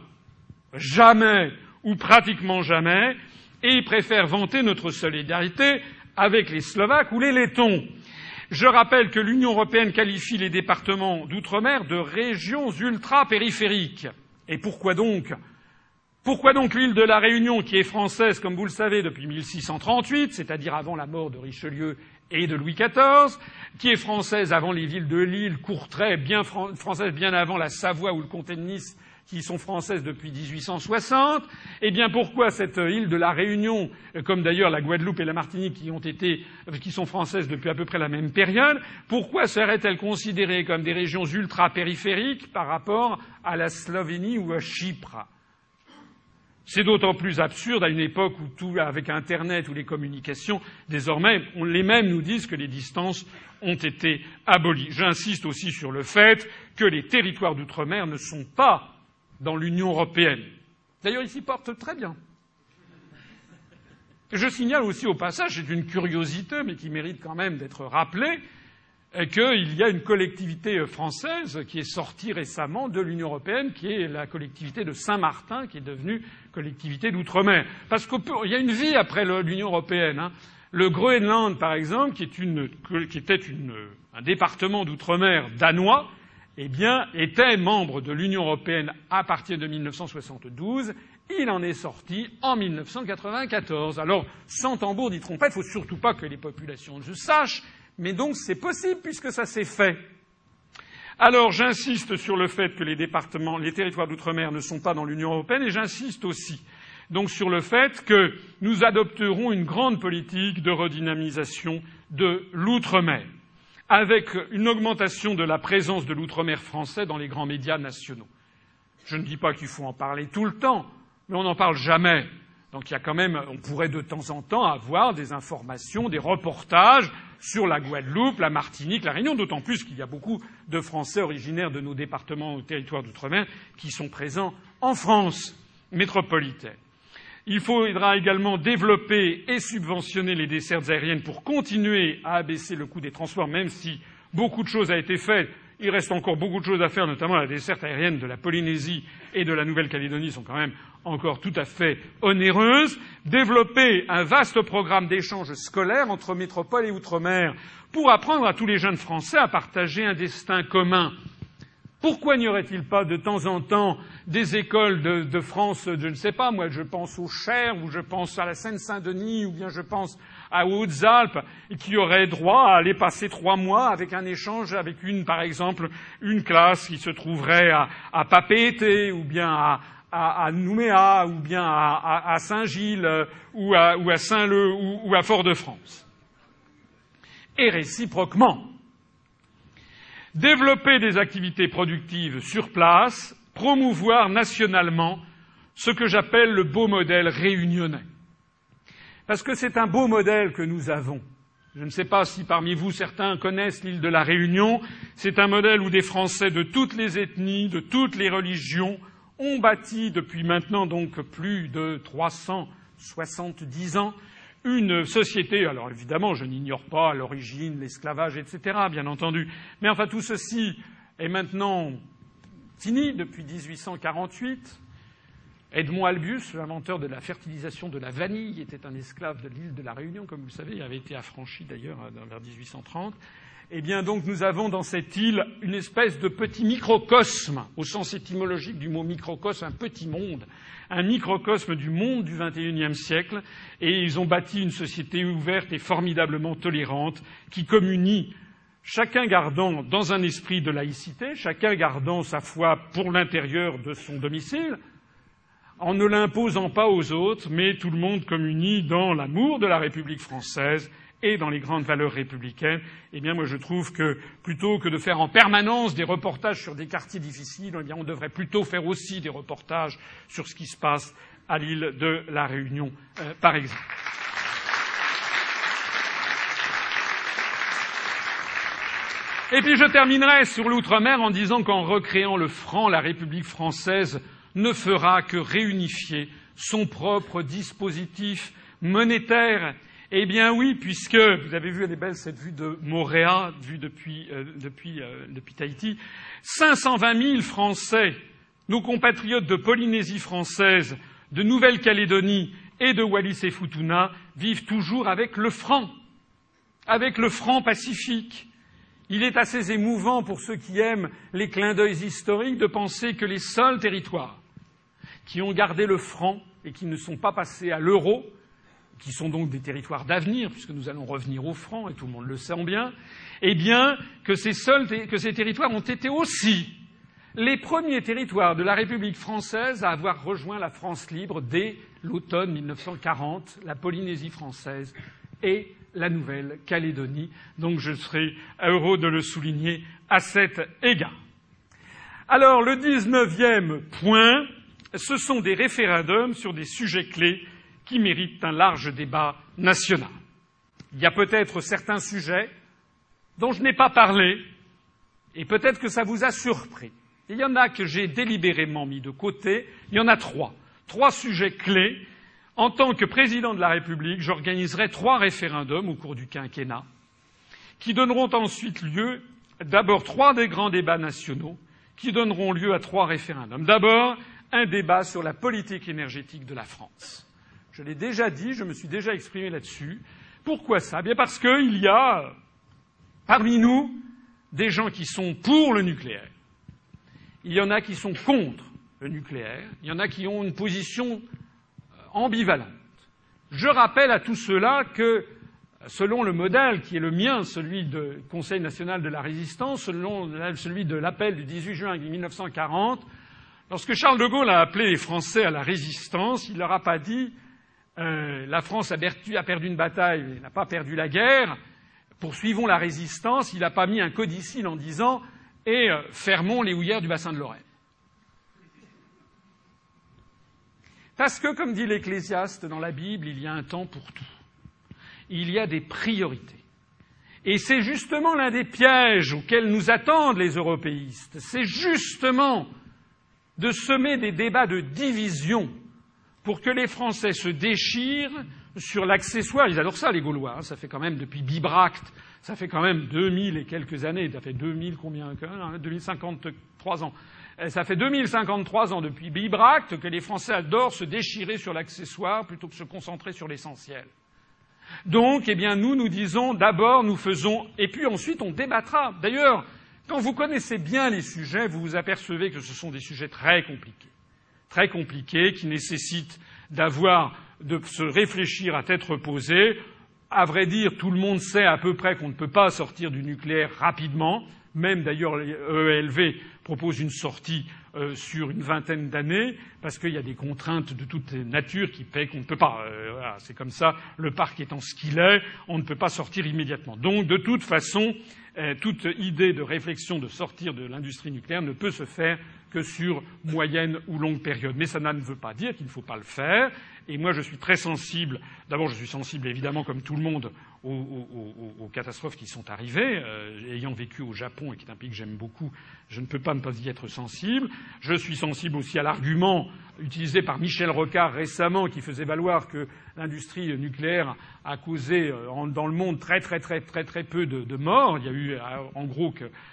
jamais ou pratiquement jamais, et ils préfèrent vanter notre solidarité avec les Slovaques ou les Lettons. Je rappelle que l'Union européenne qualifie les départements d'outre-mer de régions ultra-périphériques. Et pourquoi donc? Pourquoi donc l'île de la Réunion, qui est française, comme vous le savez, depuis 1638, c'est-à-dire avant la mort de Richelieu et de Louis XIV, qui est française avant les villes de Lille, Courtrai, bien française bien avant la Savoie ou le comté de Nice, qui sont françaises depuis 1860. Eh bien, pourquoi cette île de la Réunion, comme d'ailleurs la Guadeloupe et la Martinique, qui ont été, qui sont françaises depuis à peu près la même période, pourquoi seraient-elles considérées comme des régions ultra-périphériques par rapport à la Slovénie ou à Chypre? C'est d'autant plus absurde à une époque où tout, avec Internet ou les communications, désormais, les mêmes nous disent que les distances ont été abolies. J'insiste aussi sur le fait que les territoires d'outre-mer ne sont pas dans l'Union européenne. D'ailleurs, ils s'y portent très bien. Je signale aussi au passage, c'est une curiosité, mais qui mérite quand même d'être rappelée, qu'il y a une collectivité française qui est sortie récemment de l'Union européenne, qui est la collectivité de Saint-Martin, qui est devenue collectivité d'outre-mer. Parce qu'il y a une vie après l'Union européenne. Hein. Le Groenland, par exemple, qui, était un département d'outre-mer danois, eh bien, était membre de l'Union européenne à partir de 1972. Il en est sorti en 1994. Alors, sans tambour ni trompette, il ne faut surtout pas que les populations le sachent, mais donc c'est possible puisque ça s'est fait. Alors j'insiste sur le fait que les départements, les territoires d'outre-mer ne sont pas dans l'Union européenne et j'insiste aussi donc sur le fait que nous adopterons une grande politique de redynamisation de l'outre-mer, avec une augmentation de la présence de l'outre-mer français dans les grands médias nationaux. Je ne dis pas qu'il faut en parler tout le temps, mais on n'en parle jamais. Donc il y a quand même, on pourrait de temps en temps avoir des informations, des reportages sur la Guadeloupe, la Martinique, la Réunion, d'autant plus qu'il y a beaucoup de Français originaires de nos départements ou territoires d'outre-mer qui sont présents en France métropolitaine. Il faudra également développer et subventionner les dessertes aériennes pour continuer à abaisser le coût des transports, même si beaucoup de choses ont été faites. Il reste encore beaucoup de choses à faire, notamment la desserte aérienne de la Polynésie et de la Nouvelle-Calédonie sont quand même encore tout à fait onéreuse, développer un vaste programme d'échanges scolaires entre métropole et outre-mer pour apprendre à tous les jeunes Français à partager un destin commun. Pourquoi n'y aurait-il pas de temps en temps des écoles de, France, je ne sais pas, moi je pense au Cher, ou je pense à la Seine-Saint-Denis, ou bien je pense à Hautes-Alpes, qui auraient droit à aller passer trois mois avec un échange avec une, par exemple, une classe qui se trouverait à, à Papeete, ou bien à, Nouméa ou bien à, Saint-Gilles ou à, ou à Saint-Leu ou à Fort-de-France. Et réciproquement, développer des activités productives sur place, promouvoir nationalement ce que j'appelle le beau modèle réunionnais. Parce que c'est un beau modèle que nous avons. Je ne sais pas si parmi vous certains connaissent l'île de la Réunion. C'est un modèle où des Français de toutes les ethnies, de toutes les religions, ont bâti depuis maintenant donc plus de 370 ans une société, alors évidemment je n'ignore pas l'origine, l'esclavage, etc., bien entendu, mais enfin tout ceci est maintenant fini depuis 1848. Edmond Albius, l'inventeur de la fertilisation de la vanille, était un esclave de l'île de la Réunion, comme vous le savez, il avait été affranchi d'ailleurs vers 1830. Eh bien, donc, nous avons dans cette île une espèce de petit microcosme, au sens étymologique du mot microcosme, un petit monde, un microcosme du monde du XXIe siècle, et ils ont bâti une société ouverte et formidablement tolérante, qui communie, chacun gardant dans un esprit de laïcité, chacun gardant sa foi pour l'intérieur de son domicile, en ne l'imposant pas aux autres, mais tout le monde communie dans l'amour de la République française et dans les grandes valeurs républicaines, eh bien, moi, je trouve que plutôt que de faire en permanence des reportages sur des quartiers difficiles, eh on devrait plutôt faire aussi des reportages sur ce qui se passe à l'île de la Réunion, euh, par exemple. Et puis je terminerai sur l'outre-mer en disant qu'en recréant le franc, la République française ne fera que réunifier son propre dispositif monétaire eh bien oui, puisque vous avez vu, elle est belle cette vue de Moréa, vue depuis, euh, depuis, euh, depuis Tahiti. 520 000 Français, nos compatriotes de Polynésie française, de Nouvelle-Calédonie et de Wallis et Futuna vivent toujours avec le franc, avec le franc pacifique. Il est assez émouvant pour ceux qui aiment les clins d'œil historiques de penser que les seuls territoires qui ont gardé le franc et qui ne sont pas passés à l'euro, qui sont donc des territoires d'avenir, puisque nous allons revenir au franc, et tout le monde le sait bien, eh bien, que ces, que ces territoires ont été aussi les premiers territoires de la République française à avoir rejoint la France libre dès l'automne 1940, la Polynésie française et la Nouvelle-Calédonie. Donc je serai heureux de le souligner à cet égard. Alors le dix-neuvième point, ce sont des référendums sur des sujets clés qui méritent un large débat national. Il y a peut-être certains sujets dont je n'ai pas parlé, et peut-être que ça vous a surpris. Il y en a que j'ai délibérément mis de côté. Il y en a trois. Trois sujets clés. En tant que président de la République, j'organiserai trois référendums au cours du quinquennat qui donneront ensuite lieu, d'abord, trois des grands débats nationaux qui donneront lieu à trois référendums. D'abord, un débat sur la politique énergétique de la France. Je l'ai déjà dit, je me suis déjà exprimé là-dessus. Pourquoi ça? Bien parce qu'il y a parmi nous des gens qui sont pour le nucléaire il y en a qui sont contre le nucléaire, il y en a qui ont une position euh, ambivalente. Je rappelle à tout cela que, selon le modèle qui est le mien, celui du Conseil national de la résistance, selon celui de l'appel du 18 juin 1940, lorsque Charles de Gaulle a appelé les Français à la résistance, il leur a pas dit euh, la France a perdu, une bataille, elle n'a pas perdu la guerre, poursuivons la résistance, il n'a pas mis un codicile en disant et euh, fermons les houillères du bassin de Lorraine. Parce que, comme dit l'Ecclésiaste dans la Bible, il y a un temps pour tout. Il y a des priorités. Et c'est justement l'un des pièges auxquels nous attendent les européistes. C'est justement de semer des débats de division pour que les Français se déchirent sur l'accessoire. Ils adorent ça, les Gaulois. Hein. Ça fait quand même depuis Bibracte ça fait quand même 2000 et quelques années, ça fait 2000 combien 2053 ans. Ça fait 2053 ans depuis Bibracte que les Français adorent se déchirer sur l'accessoire plutôt que se concentrer sur l'essentiel. Donc, eh bien, nous, nous disons d'abord, nous faisons, et puis ensuite, on débattra. D'ailleurs, quand vous connaissez bien les sujets, vous vous apercevez que ce sont des sujets très compliqués. Très compliqués, qui nécessitent d'avoir, de se réfléchir à tête reposée à vrai dire, tout le monde sait à peu près qu'on ne peut pas sortir du nucléaire rapidement. Même d'ailleurs, l'ELV propose une sortie euh, sur une vingtaine d'années, parce qu'il y a des contraintes de toute nature qui paient qu'on ne peut pas. Euh, c'est comme ça, le parc étant ce qu'il est, on ne peut pas sortir immédiatement. Donc, de toute façon, euh, toute idée de réflexion de sortir de l'industrie nucléaire ne peut se faire que sur moyenne ou longue période. Mais ça ne veut pas dire qu'il ne faut pas le faire. Et moi, je suis très sensible. D'abord, je suis sensible, évidemment, comme tout le monde, aux, catastrophes qui sont arrivées. Euh, ayant vécu au Japon, et qui est un pays que j'aime beaucoup, je ne peux pas ne pas y être sensible. Je suis sensible aussi à l'argument utilisé par Michel Rocard récemment, qui faisait valoir que l'industrie nucléaire a causé euh, dans le monde très très très très très peu de, morts. Il y a eu, euh, en gros,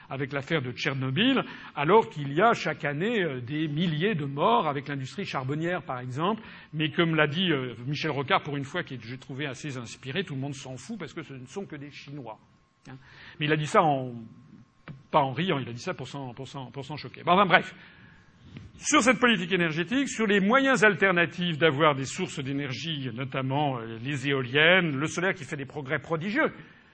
avec l'affaire de Tchernobyl, alors qu'il y a chaque année des milliers de morts avec l'industrie charbonnière, par exemple. Mais comme l'a dit Michel Rocard, pour une fois, qui j'ai trouvé assez inspiré, tout le monde s'en fout parce que ce ne sont que des Chinois. Hein. Mais il a dit ça en, pas en riant, il a dit ça pour s'en, choquer. enfin bref, sur cette politique énergétique, sur les moyens alternatifs d'avoir des sources d'énergie, notamment euh, les éoliennes, le solaire qui fait des progrès prodigieux,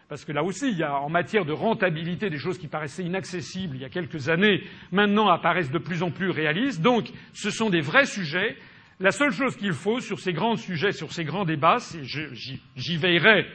parce que là aussi, il y a en matière de rentabilité des choses qui paraissaient inaccessibles il y a quelques années, maintenant apparaissent de plus en plus réalistes. Donc, ce sont des vrais sujets. La seule chose qu'il faut sur ces grands sujets, sur ces grands débats, c'est j'y veillerai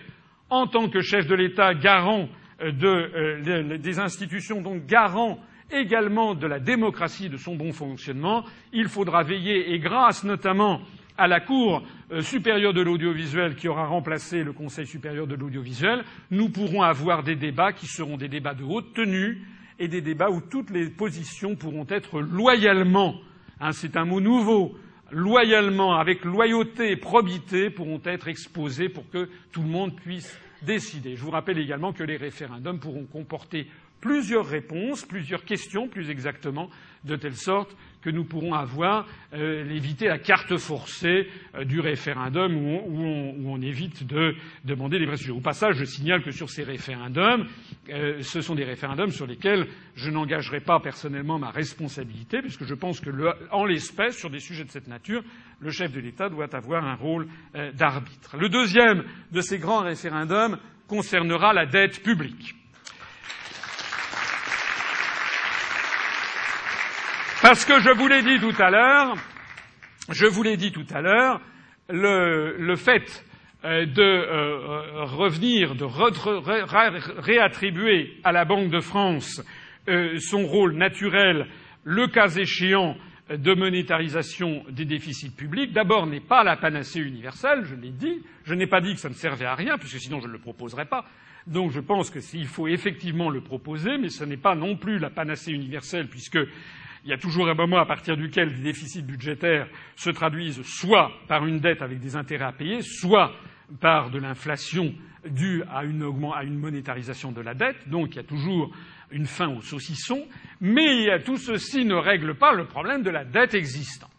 en tant que chef de l'État, garant de, euh, des institutions, donc garant également de la démocratie, de son bon fonctionnement, il faudra veiller, et grâce notamment à la Cour euh, supérieure de l'audiovisuel qui aura remplacé le Conseil supérieur de l'audiovisuel, nous pourrons avoir des débats qui seront des débats de haute tenue et des débats où toutes les positions pourront être loyalement, hein, c'est un mot nouveau, loyalement, avec loyauté et probité, pourront être exposées pour que tout le monde puisse Je vous rappelle également que les référendums pourront comporter plusieurs réponses, plusieurs questions plus exactement, de telle sorte que nous pourrons avoir euh, éviter la carte forcée euh, du référendum où on, évite de demander des vrais. Au passage, je signale que sur ces référendums, euh, ce sont des référendums sur lesquels je n'engagerai pas personnellement ma responsabilité, puisque je pense que, le, en l'espèce, sur des sujets de cette nature, le chef de l'État doit avoir un rôle euh, d'arbitre. Le deuxième de ces grands référendums concernera la dette publique. Parce que je vous l'ai dit tout à l'heure, je vous l'ai dit tout à l'heure, le, le, fait euh, de euh, revenir, de ré, réattribuer à la Banque de France euh, son rôle naturel, le cas échéant, de monétarisation des déficits publics, d'abord n'est pas la panacée universelle, je l'ai dit. Je n'ai pas dit que ça ne servait à rien, puisque sinon je ne le proposerais pas. Donc je pense qu'il faut effectivement le proposer, mais ce n'est pas non plus la panacée universelle, puisque il y a toujours un moment à partir duquel les déficits budgétaires se traduisent soit par une dette avec des intérêts à payer, soit par de l'inflation due à une, monétarisation de la dette. Donc il y a toujours une fin au saucisson. Mais tout ceci ne règle pas le problème de la dette existante.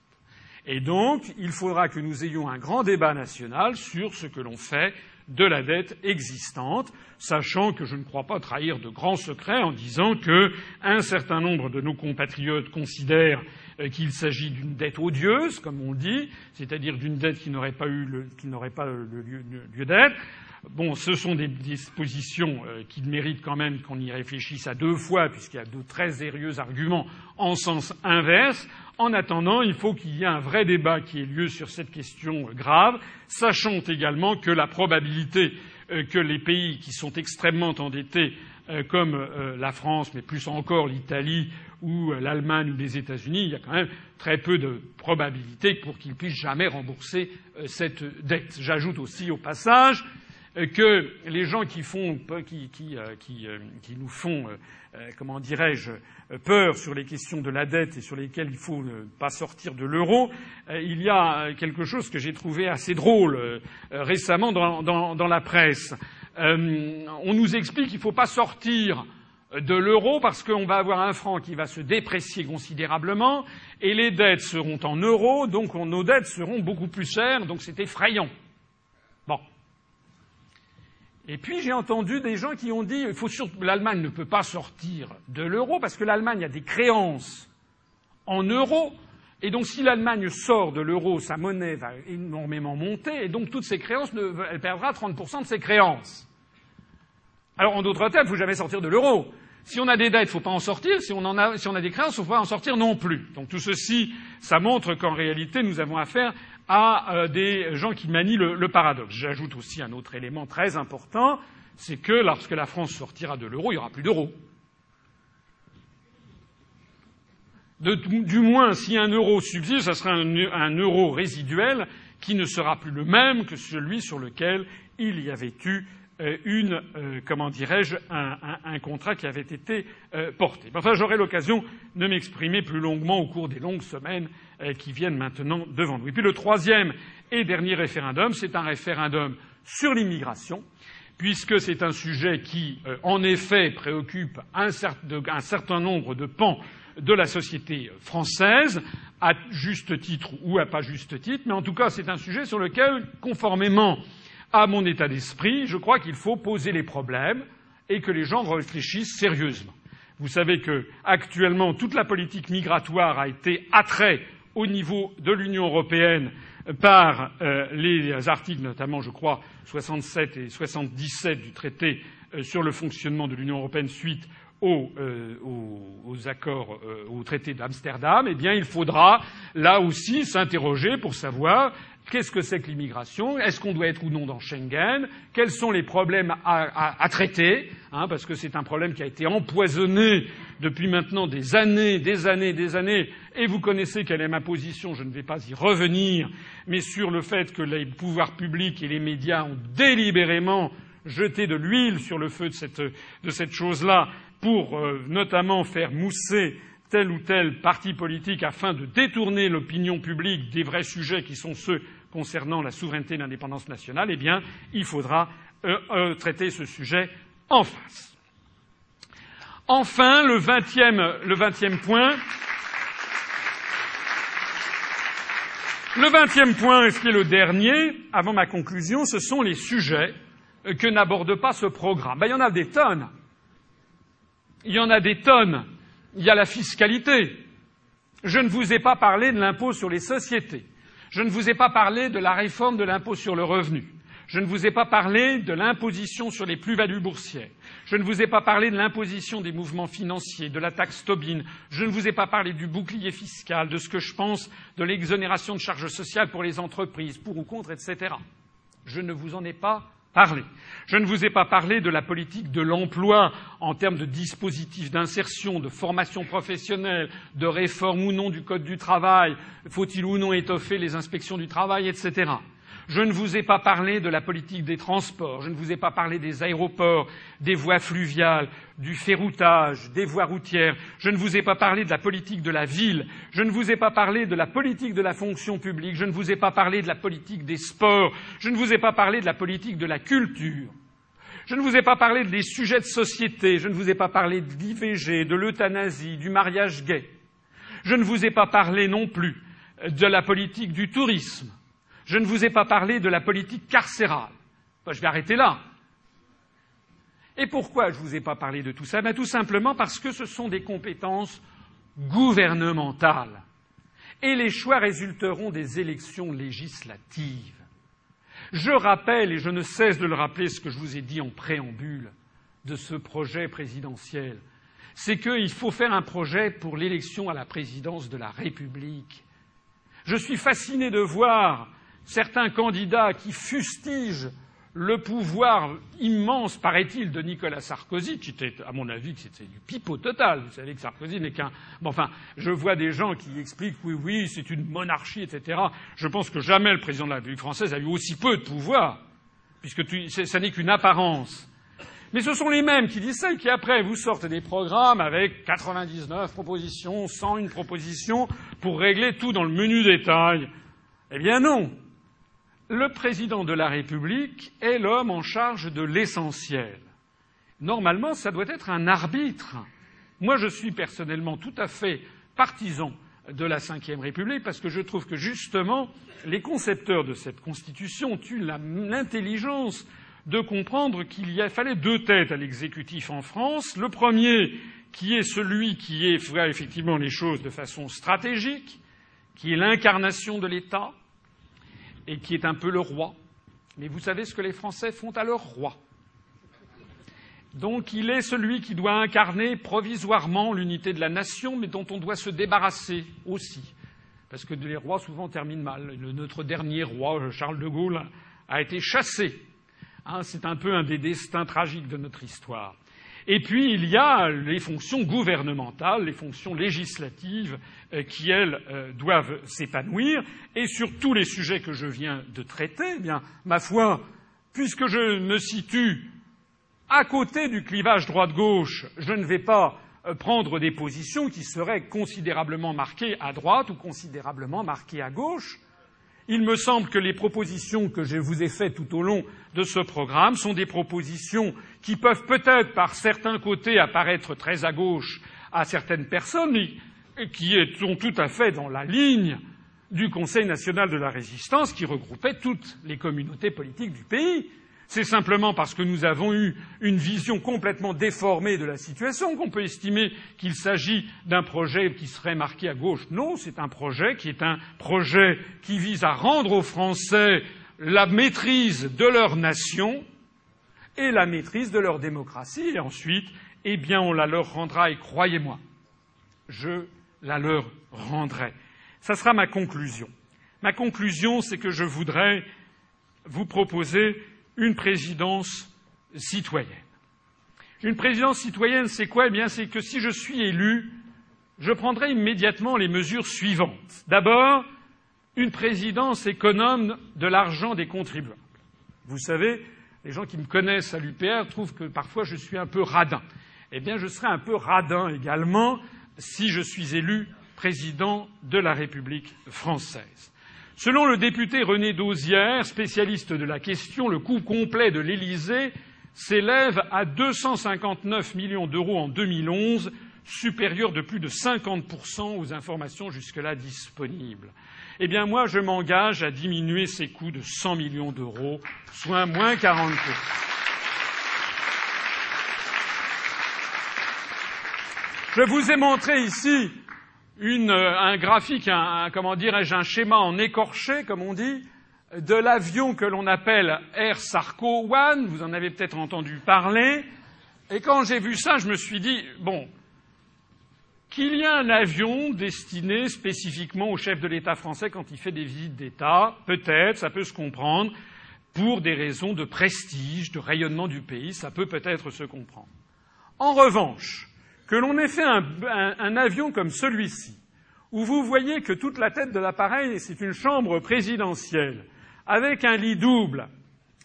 Et donc, il faudra que nous ayons un grand débat national sur ce que l'on fait de la dette existante, sachant que je ne crois pas trahir de grands secrets en disant qu'un certain nombre de nos compatriotes considèrent euh, qu'il s'agit d'une dette odieuse, comme on dit, c'est-à-dire d'une dette qui n'aurait pas eu le, lieu, lieu d'être. Bon, ce sont des dispositions euh, qui méritent quand même qu'on y réfléchisse à deux fois, puisqu'il y a de très sérieux arguments en sens inverse. En attendant, il faut qu'il y ait un vrai débat qui ait lieu sur cette question grave, sachant également que la probabilité euh, que les pays qui sont extrêmement endettés, euh, comme la France, mais plus encore l'Italie ou l'Allemagne ou les États-Unis, il y a quand même très peu de probabilité pour qu'ils puissent jamais rembourser cette dette. J'ajoute aussi au passage que les gens qui, font, qui, qui, qui nous font, comment dirais-je, peur sur les questions de la dette et sur lesquelles il faut ne pas sortir de l'euro, il y a quelque chose que j'ai trouvé assez drôle récemment dans la presse. on nous explique qu'il ne faut pas sortir de l'euro parce qu'on va avoir un franc qui va se déprécier considérablement et les dettes seront en euros, donc nos dettes seront beaucoup plus chères, donc c'est effrayant. Et puis j'ai entendu des gens qui ont dit faut l'Allemagne ne peut pas sortir de l'euro parce que l'Allemagne a des créances en euros. Et donc si l'Allemagne sort de l'euro, sa monnaie va énormément monter et donc toutes ses créances, elle perdra 30% de ses créances. Alors en d'autres termes, il ne faut jamais sortir de l'euro. Si on a des dettes, il ne faut pas en sortir. Si on, en a, si on a des créances, il ne faut pas en sortir non plus. Donc tout ceci, ça montre qu'en réalité, nous avons affaire à euh, des gens qui manient le, paradoxe. J'ajoute aussi un autre élément très important, c'est que lorsque la France sortira de l'euro, il n'y aura plus d'euro. du moins, si un euro subsiste, ce sera un, euro résiduel qui ne sera plus le même que celui sur lequel il y avait eu euh, une, euh, comment dirais-je, un, contrat qui avait été porté. Enfin, j'aurai l'occasion de m'exprimer plus longuement au cours des longues semaines qui viennent maintenant devant nous. Et puis le troisième et dernier référendum, c'est un référendum sur l'immigration, puisque c'est un sujet qui, euh, en effet, préoccupe un, un certain nombre de pans de la société française, à juste titre ou à pas juste titre, mais en tout cas, c'est un sujet sur lequel, conformément à mon état d'esprit, je crois qu'il faut poser les problèmes et que les gens réfléchissent sérieusement. Vous savez que, actuellement, toute la politique migratoire a été attrait au niveau de l'Union européenne par euh, les articles, notamment, je crois, 67 et 77 du traité euh, sur le fonctionnement de l'Union européenne suite aux, euh, aux, accords, euh, au traité d'Amsterdam, eh bien, il faudra là aussi s'interroger pour savoir Qu'est-ce que c'est que l'immigration Est-ce qu'on doit être ou non dans Schengen Quels sont les problèmes à, à, à traiter hein, Parce que c'est un problème qui a été empoisonné depuis maintenant des années, des années, des années. Et vous connaissez quelle est ma position, je ne vais pas y revenir, mais sur le fait que les pouvoirs publics et les médias ont délibérément jeté de l'huile sur le feu de cette, de cette chose-là pour euh, notamment faire mousser tel ou tel parti politique afin de détourner l'opinion publique des vrais sujets qui sont ceux concernant la souveraineté et l'indépendance nationale, eh bien, il faudra euh, euh, traiter ce sujet en face. Enfin, le vingtième, point. Le vingtième point, ce qui est le dernier, avant ma conclusion, ce sont les sujets que n'aborde pas ce programme. Ben, il y en a des tonnes. Il y en a des tonnes. Il y a la fiscalité. Je ne vous ai pas parlé de l'impôt sur les sociétés. Je ne vous ai pas parlé de la réforme de l'impôt sur le revenu. Je ne vous ai pas parlé de l'imposition sur les plus-values boursières. Je ne vous ai pas parlé de l'imposition des mouvements financiers, de la taxe Tobin. Je ne vous ai pas parlé du bouclier fiscal, de ce que je pense de l'exonération de charges sociales pour les entreprises, pour ou contre, etc. Je ne vous en ai pas parlé. Je ne vous ai pas parlé de la politique de l'emploi en termes de dispositifs d'insertion, de formation professionnelle, de réforme ou non du Code du travail, faut-il ou non étoffer les inspections du travail, etc. Je ne vous ai pas parlé de la politique des transports, je ne vous ai pas parlé des aéroports, des voies fluviales, du ferroutage, des voies routières, je ne vous ai pas parlé de la politique de la ville, je ne vous ai pas parlé de la politique de la fonction publique, je ne vous ai pas parlé de la politique des sports, je ne vous ai pas parlé de la politique de la culture. Je ne vous ai pas parlé des sujets de société, je ne vous ai pas parlé de l'IVG, de l'euthanasie, du mariage gay. Je ne vous ai pas parlé non plus de la politique du tourisme. Je ne vous ai pas parlé de la politique carcérale. je vais arrêter là. Et pourquoi je ne vous ai pas parlé de tout ça? Ben, Tout simplement parce que ce sont des compétences gouvernementales. Et les choix résulteront des élections législatives. Je rappelle, et je ne cesse de le rappeler, ce que je vous ai dit en préambule de ce projet présidentiel, c'est qu'il faut faire un projet pour l'élection à la présidence de la République. Je suis fasciné de voir certains candidats qui fustigent le pouvoir immense, paraît-il, de Nicolas Sarkozy, qui était, à mon avis, c'était du pipeau total. Vous savez que Sarkozy n'est qu'un. Bon, enfin, je vois des gens qui expliquent oui, oui, c'est une monarchie, etc. Je pense que jamais le président de la République française a eu aussi peu de pouvoir, puisque ça n'est qu'une apparence. Mais ce sont les mêmes qui disent ça et qui après vous sortent des programmes avec 99 propositions, 101 propositions pour régler tout dans le menu détail. Eh bien non le président de la République est l'homme en charge de l'essentiel. Normalement, ça doit être un arbitre. Moi, je suis personnellement tout à fait partisan de la Ve République parce que je trouve que justement les concepteurs de cette Constitution ont eu l'intelligence de comprendre qu'il fallait deux têtes à l'exécutif en France. Le premier, qui est celui qui fait effectivement les choses de façon stratégique, qui est l'incarnation de l'État, et qui est un peu le roi. Mais vous savez ce que les Français font à leur roi. Donc il est celui qui doit incarner provisoirement l'unité de la nation, mais dont on doit se débarrasser aussi. Parce que les rois souvent terminent mal. notre dernier roi, Charles de Gaulle, a été chassé. Hein, c'est un peu un des destins tragiques de notre histoire. Et puis il y a les fonctions gouvernementales, les fonctions législatives euh, qui, elles, euh, doivent s'épanouir. Et sur tous les sujets que je viens de traiter, eh bien, ma foi, puisque je me situe à côté du clivage droite-gauche, je ne vais pas euh, prendre des positions qui seraient considérablement marquées à droite ou considérablement marquées à gauche. Il me semble que les propositions que je vous ai faites tout au long de ce programme sont des propositions qui peuvent peut-être par certains côtés apparaître très à gauche à certaines personnes, mais qui sont tout à fait dans la ligne du Conseil national de la résistance qui regroupait toutes les communautés politiques du pays. C'est simplement parce que nous avons eu une vision complètement déformée de la situation qu'on peut estimer qu'il s'agit d'un projet qui serait marqué à gauche. Non, c'est un projet qui est un projet qui vise à rendre aux Français la maîtrise de leur nation et la maîtrise de leur démocratie. Et ensuite, eh bien, on la leur rendra, et croyez-moi, je la leur rendrai. Ça sera ma conclusion. Ma conclusion, c'est que je voudrais vous proposer une présidence citoyenne. Une présidence citoyenne, c'est quoi? Eh bien, c'est que si je suis élu, je prendrai immédiatement les mesures suivantes. D'abord, une présidence économe de l'argent des contribuables. Vous savez, les gens qui me connaissent à l'UPR trouvent que parfois je suis un peu radin. Eh bien, je serai un peu radin également si je suis élu président de la République française. Selon le député René Dauzière, spécialiste de la question, le coût complet de l'Élysée s'élève à 259 millions d'euros en 2011, supérieur de plus de 50% aux informations jusque-là disponibles. Eh bien, moi, je m'engage à diminuer ces coûts de 100 millions d'euros, soit moins 40%. Je vous ai montré ici une, un graphique, un, comment dirais-je, un schéma en écorché, comme on dit, de l'avion que l'on appelle Air Sarko One. Vous en avez peut-être entendu parler. Et quand j'ai vu ça, je me suis dit, bon, qu'il y a un avion destiné spécifiquement au chef de l'État français quand il fait des visites d'État, peut-être, ça peut se comprendre, pour des raisons de prestige, de rayonnement du pays, ça peut peut-être se comprendre. En revanche, que l'on ait fait un, un, avion comme celui-ci, où vous voyez que toute la tête de l'appareil, c'est une chambre présidentielle, avec un lit double,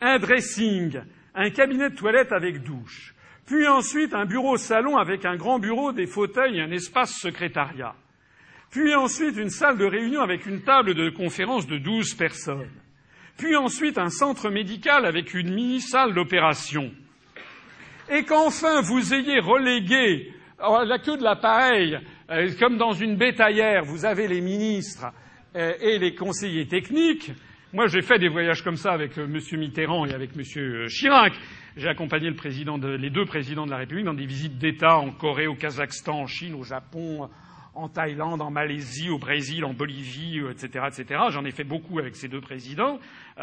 un dressing, un cabinet de toilette avec douche, puis ensuite un bureau-salon avec un grand bureau, des fauteuils et un espace secrétariat, puis ensuite une salle de réunion avec une table de conférence de douze personnes, puis ensuite un centre médical avec une mini-salle d'opération, et qu'enfin vous ayez relégué la queue de l'appareil, euh, comme dans une bétaillère, vous avez les ministres euh, et les conseillers techniques, moi, j'ai fait des voyages comme ça avec euh, M. Mitterrand et avec M. Chirac. J'ai accompagné le président de, les deux présidents de la République dans des visites d'État en Corée, au Kazakhstan, en Chine, au Japon, en Thaïlande, en Malaisie, au Brésil, en Bolivie, etc., etc. J'en ai fait beaucoup avec ces deux présidents,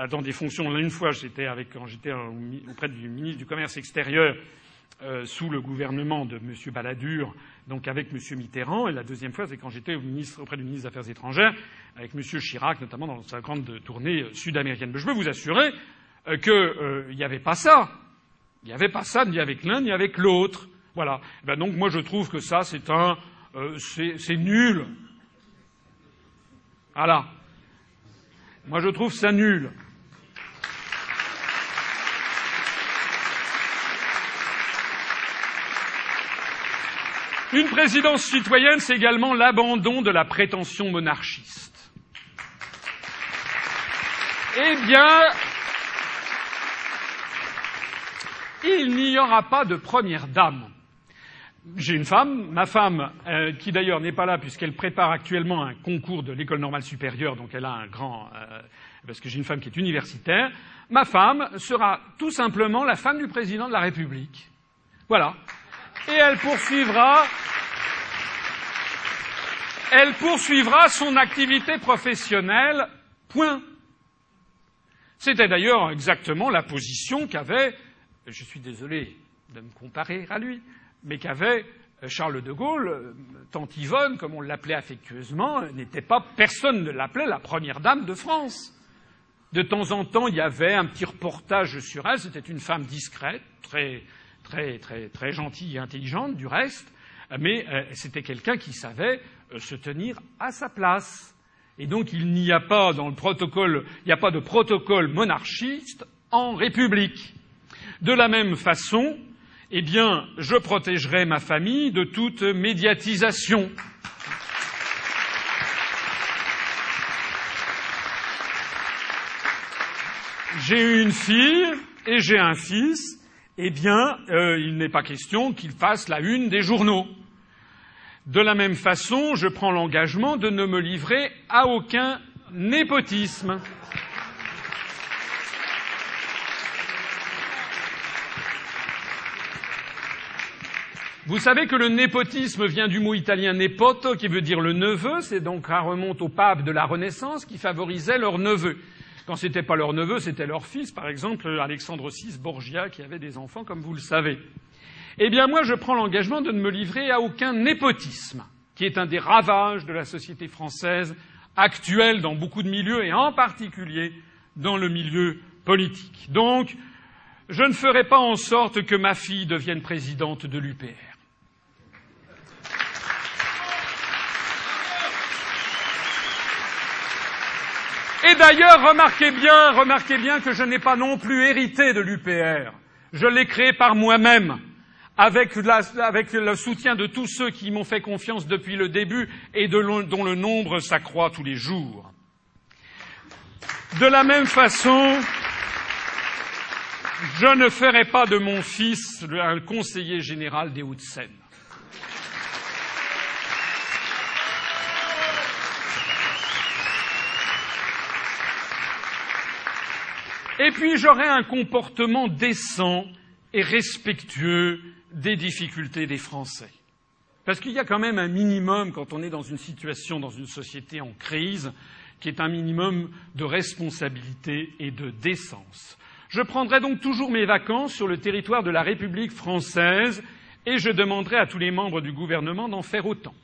dans des fonctions. Une fois, j'étais avec, quand j'étais auprès du ministre du Commerce extérieur euh, sous le gouvernement de M. Balladur, donc avec M. Mitterrand, et la deuxième fois, c'est quand j'étais auprès du ministre des Affaires étrangères, avec M. Chirac, notamment dans sa grande tournée euh, sud-américaine. Mais je peux vous assurer euh, qu'il n'y avait pas ça. Il n'y avait pas ça ni avec l'un ni avec l'autre. Voilà. Eh ben donc moi je trouve que ça c'est un euh, c'est nul. Voilà. Moi je trouve ça nul. Une présidence citoyenne, c'est également l'abandon de la prétention monarchiste. Eh bien, il n'y aura pas de première dame. J'ai une femme, ma femme, euh, qui d'ailleurs n'est pas là puisqu'elle prépare actuellement un concours de l'école normale supérieure, donc elle a un grand, euh, parce que j'ai une femme qui est universitaire. Ma femme sera tout simplement la femme du président de la République. Voilà et elle poursuivra elle poursuivra son activité professionnelle, point. C'était d'ailleurs exactement la position qu'avait, je suis désolé de me comparer à lui, mais qu'avait Charles de Gaulle, tante Yvonne, comme on l'appelait affectueusement, n'était pas, personne ne l'appelait la première dame de France. De temps en temps, il y avait un petit reportage sur elle, c'était une femme discrète, très, très, très, très gentille et intelligente du reste, mais euh, c'était quelqu'un qui savait euh, se tenir à sa place. Et donc il n'y a pas dans le protocole, il n'y a pas de protocole monarchiste en République. De la même façon, eh bien, je protégerai ma famille de toute médiatisation. J'ai une fille et j'ai un fils eh bien, euh, il n'est pas question qu'il fasse la une des journaux. De la même façon, je prends l'engagement de ne me livrer à aucun népotisme. Vous savez que le népotisme vient du mot italien nepoto, qui veut dire le neveu, c'est donc ça remonte au pape de la Renaissance qui favorisait leur neveu. Quand ce n'était pas leur neveu, c'était leur fils, par exemple Alexandre VI Borgia, qui avait des enfants, comme vous le savez. Eh bien, moi, je prends l'engagement de ne me livrer à aucun népotisme, qui est un des ravages de la société française actuelle dans beaucoup de milieux, et en particulier dans le milieu politique. Donc, je ne ferai pas en sorte que ma fille devienne présidente de l'UPR. Et d'ailleurs, remarquez bien, remarquez bien que je n'ai pas non plus hérité de l'UPR. Je l'ai créé par moi-même, avec, avec, le soutien de tous ceux qui m'ont fait confiance depuis le début et dont le nombre s'accroît tous les jours. De la même façon, je ne ferai pas de mon fils un conseiller général des Hauts-de-Seine. Et puis j'aurai un comportement décent et respectueux des difficultés des Français. Parce qu'il y a quand même un minimum quand on est dans une situation, dans une société en crise, qui est un minimum de responsabilité et de décence. Je prendrai donc toujours mes vacances sur le territoire de la République française et je demanderai à tous les membres du gouvernement d'en faire autant.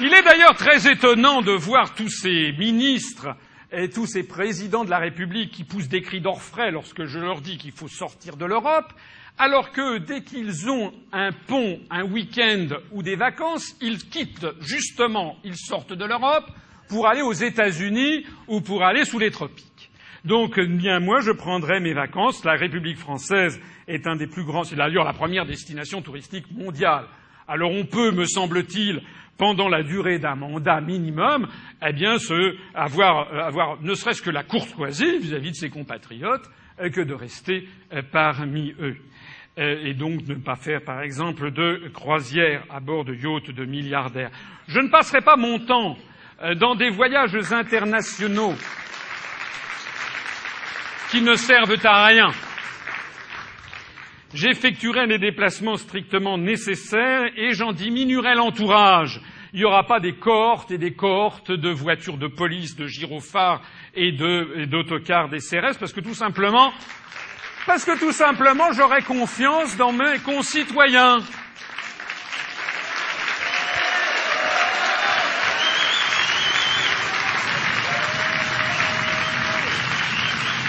Il est d'ailleurs très étonnant de voir tous ces ministres et tous ces présidents de la République qui poussent des cris d'orfraie lorsque je leur dis qu'il faut sortir de l'Europe, alors que dès qu'ils ont un pont, un week-end ou des vacances, ils quittent justement, ils sortent de l'Europe pour aller aux États-Unis ou pour aller sous les tropiques. Donc, bien moi, je prendrai mes vacances. La République française est un des plus grands, c'est d'ailleurs la première destination touristique mondiale. Alors on peut, me semble-t-il, pendant la durée d'un mandat minimum, eh bien, avoir, euh, avoir ne serait-ce que la courtoisie vis-à-vis de ses compatriotes euh, que de rester euh, parmi eux. Et donc ne pas faire, par exemple, de croisière à bord de yachts de milliardaires. Je ne passerai pas mon temps dans des voyages internationaux qui ne servent à rien. J'effectuerai les déplacements strictement nécessaires et j'en diminuerai l'entourage. Il n'y aura pas des cohortes et des cohortes de voitures de police, de gyrophares et d'autocars des CRS parce que tout simplement, parce que tout simplement, j'aurai confiance dans mes concitoyens.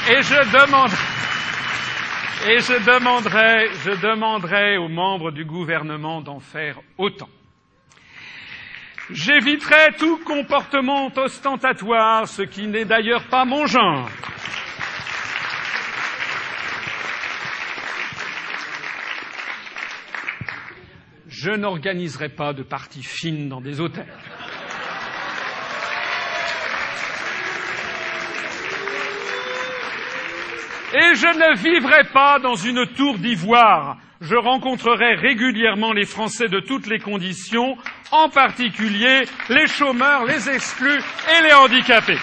Et je demande, et je demanderai, je demanderai aux membres du gouvernement d'en faire autant. J'éviterai tout comportement ostentatoire, ce qui n'est d'ailleurs pas mon genre. Je n'organiserai pas de parties fines dans des hôtels. Et je ne vivrai pas dans une tour d'ivoire. Je rencontrerai régulièrement les Français de toutes les conditions, en particulier les chômeurs, les exclus et les handicapés.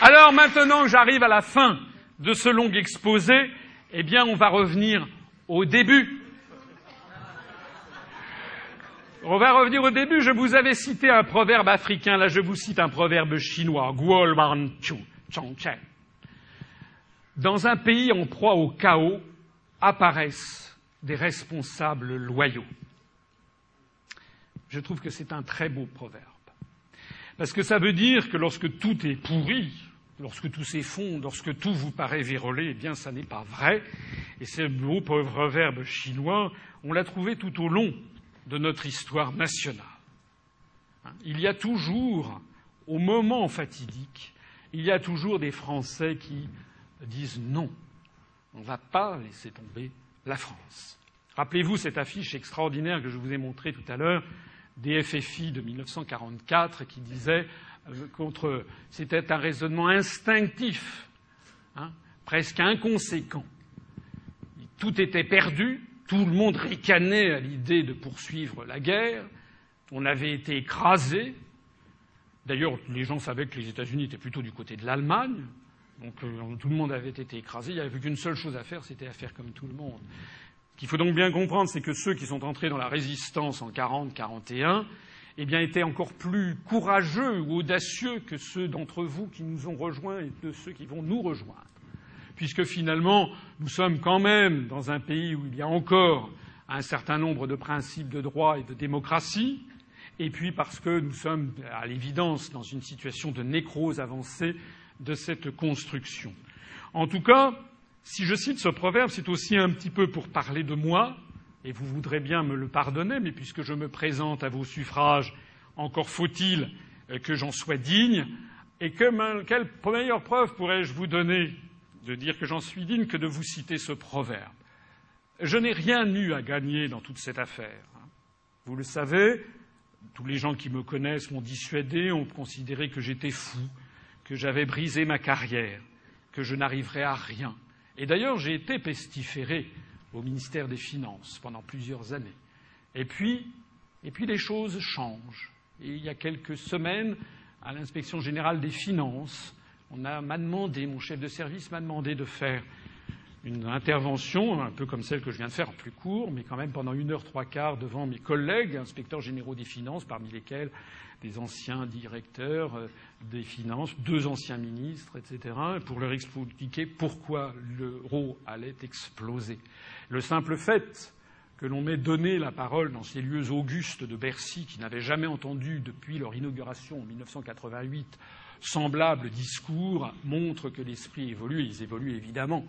Alors maintenant que j'arrive à la fin de ce long exposé, eh bien on va revenir au début on va revenir au début. Je vous avais cité un proverbe africain. Là, je vous cite un proverbe chinois. Dans un pays en proie au chaos apparaissent des responsables loyaux. Je trouve que c'est un très beau proverbe. Parce que ça veut dire que lorsque tout est pourri, lorsque tout s'effondre, lorsque tout vous paraît vérolé, eh bien, ça n'est pas vrai. Et ce beau proverbe chinois, on l'a trouvé tout au long de notre histoire nationale. Il y a toujours, au moment fatidique, il y a toujours des Français qui disent non, on ne va pas laisser tomber la France. Rappelez-vous cette affiche extraordinaire que je vous ai montrée tout à l'heure des FFI de 1944 qui disait euh, contre c'était un raisonnement instinctif, hein, presque inconséquent. Tout était perdu, tout le monde ricanait à l'idée de poursuivre la guerre. On avait été écrasé. D'ailleurs, les gens savaient que les États-Unis étaient plutôt du côté de l'Allemagne. Donc euh, tout le monde avait été écrasé. Il n'y avait qu'une seule chose à faire, c'était à faire comme tout le monde. Ce qu'il faut donc bien comprendre, c'est que ceux qui sont entrés dans la résistance en 40-41, eh bien, étaient encore plus courageux ou audacieux que ceux d'entre vous qui nous ont rejoints et de ceux qui vont nous rejoindre puisque finalement nous sommes quand même dans un pays où il y a encore un certain nombre de principes de droit et de démocratie, et puis parce que nous sommes à l'évidence dans une situation de nécrose avancée de cette construction. En tout cas, si je cite ce proverbe, c'est aussi un petit peu pour parler de moi, et vous voudrez bien me le pardonner, mais puisque je me présente à vos suffrages, encore faut-il que j'en sois digne, et que, quelle meilleure preuve pourrais-je vous donner de dire que j'en suis digne que de vous citer ce proverbe. Je n'ai rien eu à gagner dans toute cette affaire. Vous le savez, tous les gens qui me connaissent m'ont dissuadé, ont considéré que j'étais fou, que j'avais brisé ma carrière, que je n'arriverais à rien. Et d'ailleurs, j'ai été pestiféré au ministère des Finances pendant plusieurs années. Et puis, et puis les choses changent. Et il y a quelques semaines, à l'inspection générale des finances, m'a demandé, mon chef de service m'a demandé de faire une intervention, un peu comme celle que je viens de faire en plus court, mais quand même pendant une heure trois quarts devant mes collègues, inspecteurs généraux des finances, parmi lesquels des anciens directeurs euh, des finances, deux anciens ministres, etc., pour leur expliquer pourquoi l'euro allait exploser. Le simple fait que l'on m'ait donné la parole dans ces lieux augustes de Bercy, qui n'avaient jamais entendu depuis leur inauguration en 1988 semblable discours, montre que l'esprit évolue, ils évoluent évidemment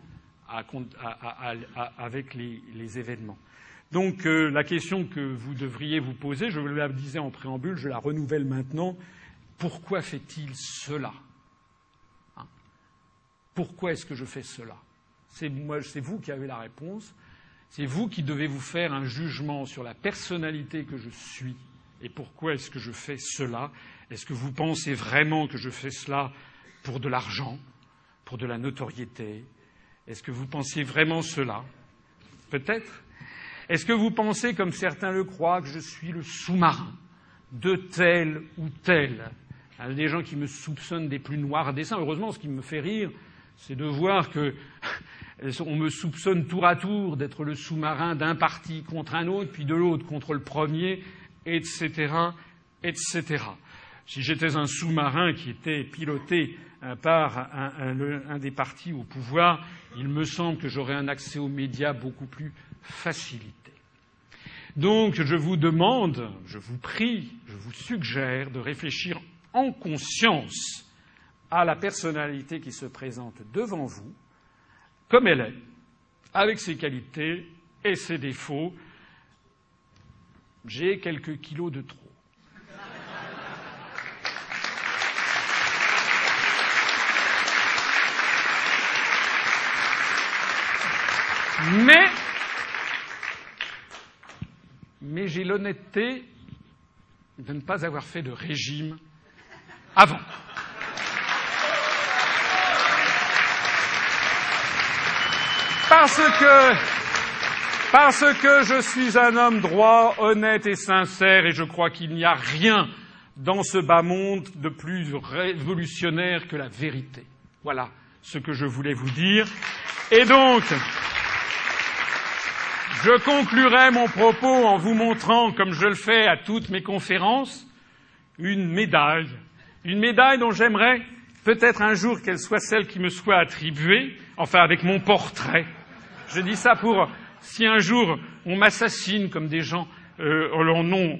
avec les, événements. Donc euh, la question que vous devriez vous poser, je vous la disais en préambule, je la renouvelle maintenant, pourquoi fait-il cela? Hein? Pourquoi est-ce que je fais cela? C'est vous qui avez la réponse. C'est vous qui devez vous faire un jugement sur la personnalité que je suis et pourquoi est-ce que je fais cela. Est-ce que vous pensez vraiment que je fais cela pour de l'argent, pour de la notoriété, est-ce que vous pensiez vraiment cela? Peut-être. Est-ce que vous pensez, comme certains le croient, que je suis le sous-marin de tel ou tel? Il des gens qui me soupçonnent des plus noirs dessins. Heureusement, ce qui me fait rire, c'est de voir que on me soupçonne tour à tour d'être le sous-marin d'un parti contre un autre, puis de l'autre contre le premier, etc., etc. Si j'étais un sous-marin qui était piloté euh, par un, des partis au pouvoir, il me semble que j'aurais un accès aux médias beaucoup plus facilité. Donc je vous demande, je vous prie, je vous suggère de réfléchir en conscience à la personnalité qui se présente devant vous, comme elle est, avec ses qualités et ses défauts. J'ai quelques kilos de trop. Mais, mais j'ai l'honnêteté de ne pas avoir fait de régime avant. Parce que, parce que je suis un homme droit, honnête et sincère, et je crois qu'il n'y a rien dans ce bas monde de plus révolutionnaire que la vérité. Voilà ce que je voulais vous dire. Et donc, je conclurai mon propos en vous montrant, comme je le fais à toutes mes conférences, une médaille. Une médaille dont j'aimerais peut-être un jour qu'elle soit celle qui me soit attribuée, enfin avec mon portrait. Je dis ça pour si un jour on m'assassine comme des gens euh,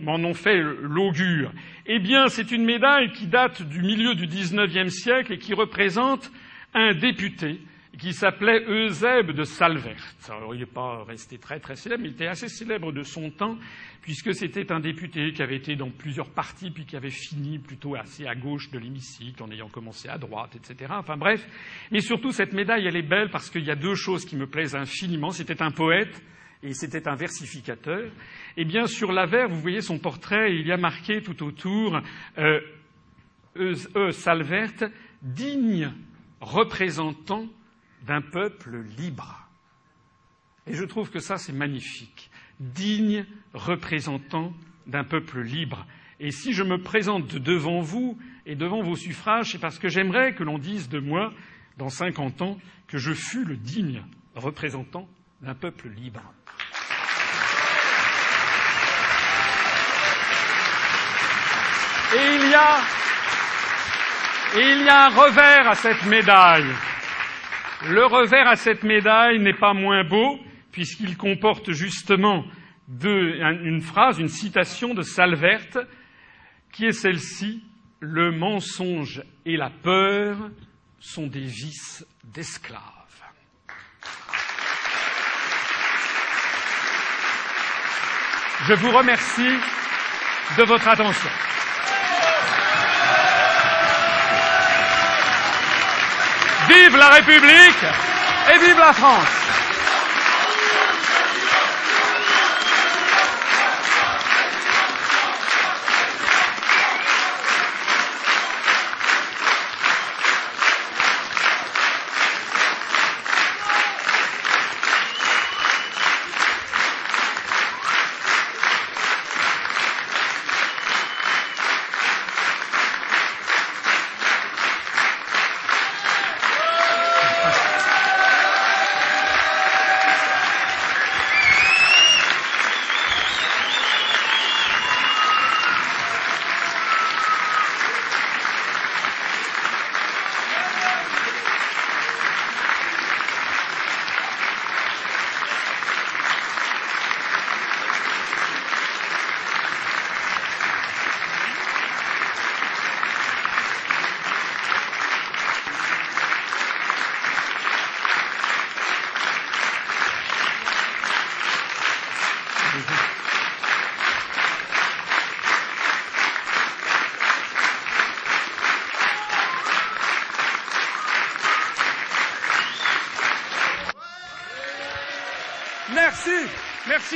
m'en ont fait l'augure. Eh bien, c'est une médaille qui date du milieu du XIXe siècle et qui représente un député qui s'appelait Eusèbe de Salvert. Alors, il n'est pas resté très très célèbre, mais il était assez célèbre de son temps, puisque c'était un député qui avait été dans plusieurs partis, puis qui avait fini plutôt assez à gauche de l'hémicycle, en ayant commencé à droite, etc. Enfin bref. Mais surtout, cette médaille, elle est belle parce qu'il y a deux choses qui me plaisent infiniment. C'était un poète et c'était un versificateur. Eh bien, sur l'avers, vous voyez son portrait, il y a marqué tout autour euh, e, Salvert, digne représentant d'un peuple libre. Et je trouve que ça, c'est magnifique. Digne représentant d'un peuple libre. Et si je me présente devant vous et devant vos suffrages, c'est parce que j'aimerais que l'on dise de moi, dans cinquante ans, que je fus le digne représentant d'un peuple libre. Et il y a, et il y a un revers à cette médaille. Le revers à cette médaille n'est pas moins beau, puisqu'il comporte justement une phrase, une citation de Salverte, qui est celle-ci Le mensonge et la peur sont des vices d'esclaves. Je vous remercie de votre attention. Vive la République et vive la France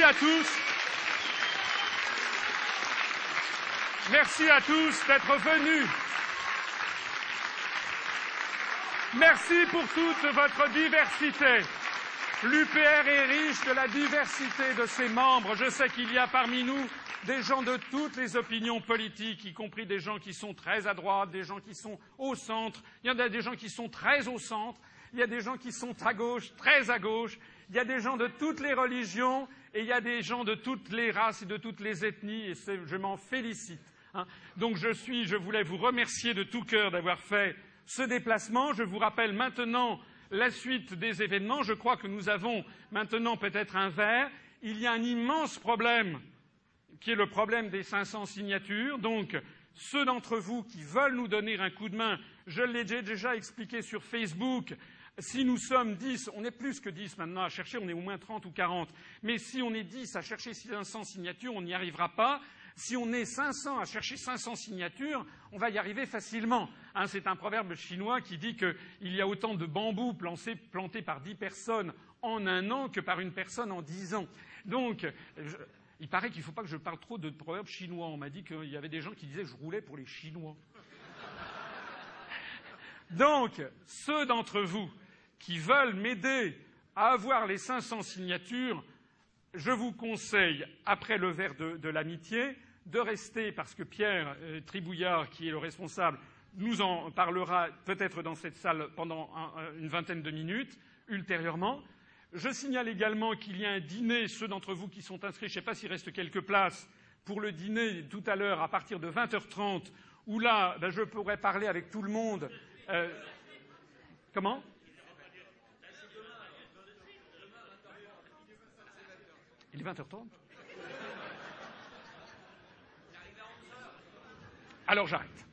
à tous. Merci à tous d'être venus. Merci pour toute votre diversité. L'UPR est riche de la diversité de ses membres. Je sais qu'il y a parmi nous des gens de toutes les opinions politiques, y compris des gens qui sont très à droite, des gens qui sont au centre. Il y en a des gens qui sont très au centre. Il y a des gens qui sont à gauche, très à gauche. Il y a des gens de toutes les religions et il y a des gens de toutes les races et de toutes les ethnies et je m'en félicite. Hein. Donc je, suis, je voulais vous remercier de tout cœur d'avoir fait ce déplacement. Je vous rappelle maintenant la suite des événements. Je crois que nous avons maintenant peut-être un verre. Il y a un immense problème qui est le problème des 500 signatures. Donc, ceux d'entre vous qui veulent nous donner un coup de main, je l'ai déjà expliqué sur Facebook, si nous sommes 10, on est plus que 10 maintenant à chercher, on est au moins 30 ou 40, mais si on est 10 à chercher 500 signatures, on n'y arrivera pas. Si on est 500 à chercher 500 signatures, on va y arriver facilement. Hein, c'est un proverbe chinois qui dit qu'il y a autant de bambous plantés, par 10 personnes en un an que par une personne en 10 ans. Donc, il paraît qu'il ne faut pas que je parle trop de proverbes chinois. On m'a dit qu'il y avait des gens qui disaient que je roulais pour les Chinois. Donc, ceux d'entre vous qui veulent m'aider à avoir les 500 signatures, je vous conseille, après le verre de, l'amitié, de rester, parce que Pierre euh, Tribouillard, qui est le responsable, nous en parlera peut-être dans cette salle pendant une vingtaine de minutes, ultérieurement. Je signale également qu'il y a un dîner, ceux d'entre vous qui sont inscrits, je ne sais pas s'il reste quelques places, pour le dîner tout à l'heure à partir de 20h30, où là, ben, je pourrais parler avec tout le monde. Euh, comment? Il est 20h30 Alors j'arrête.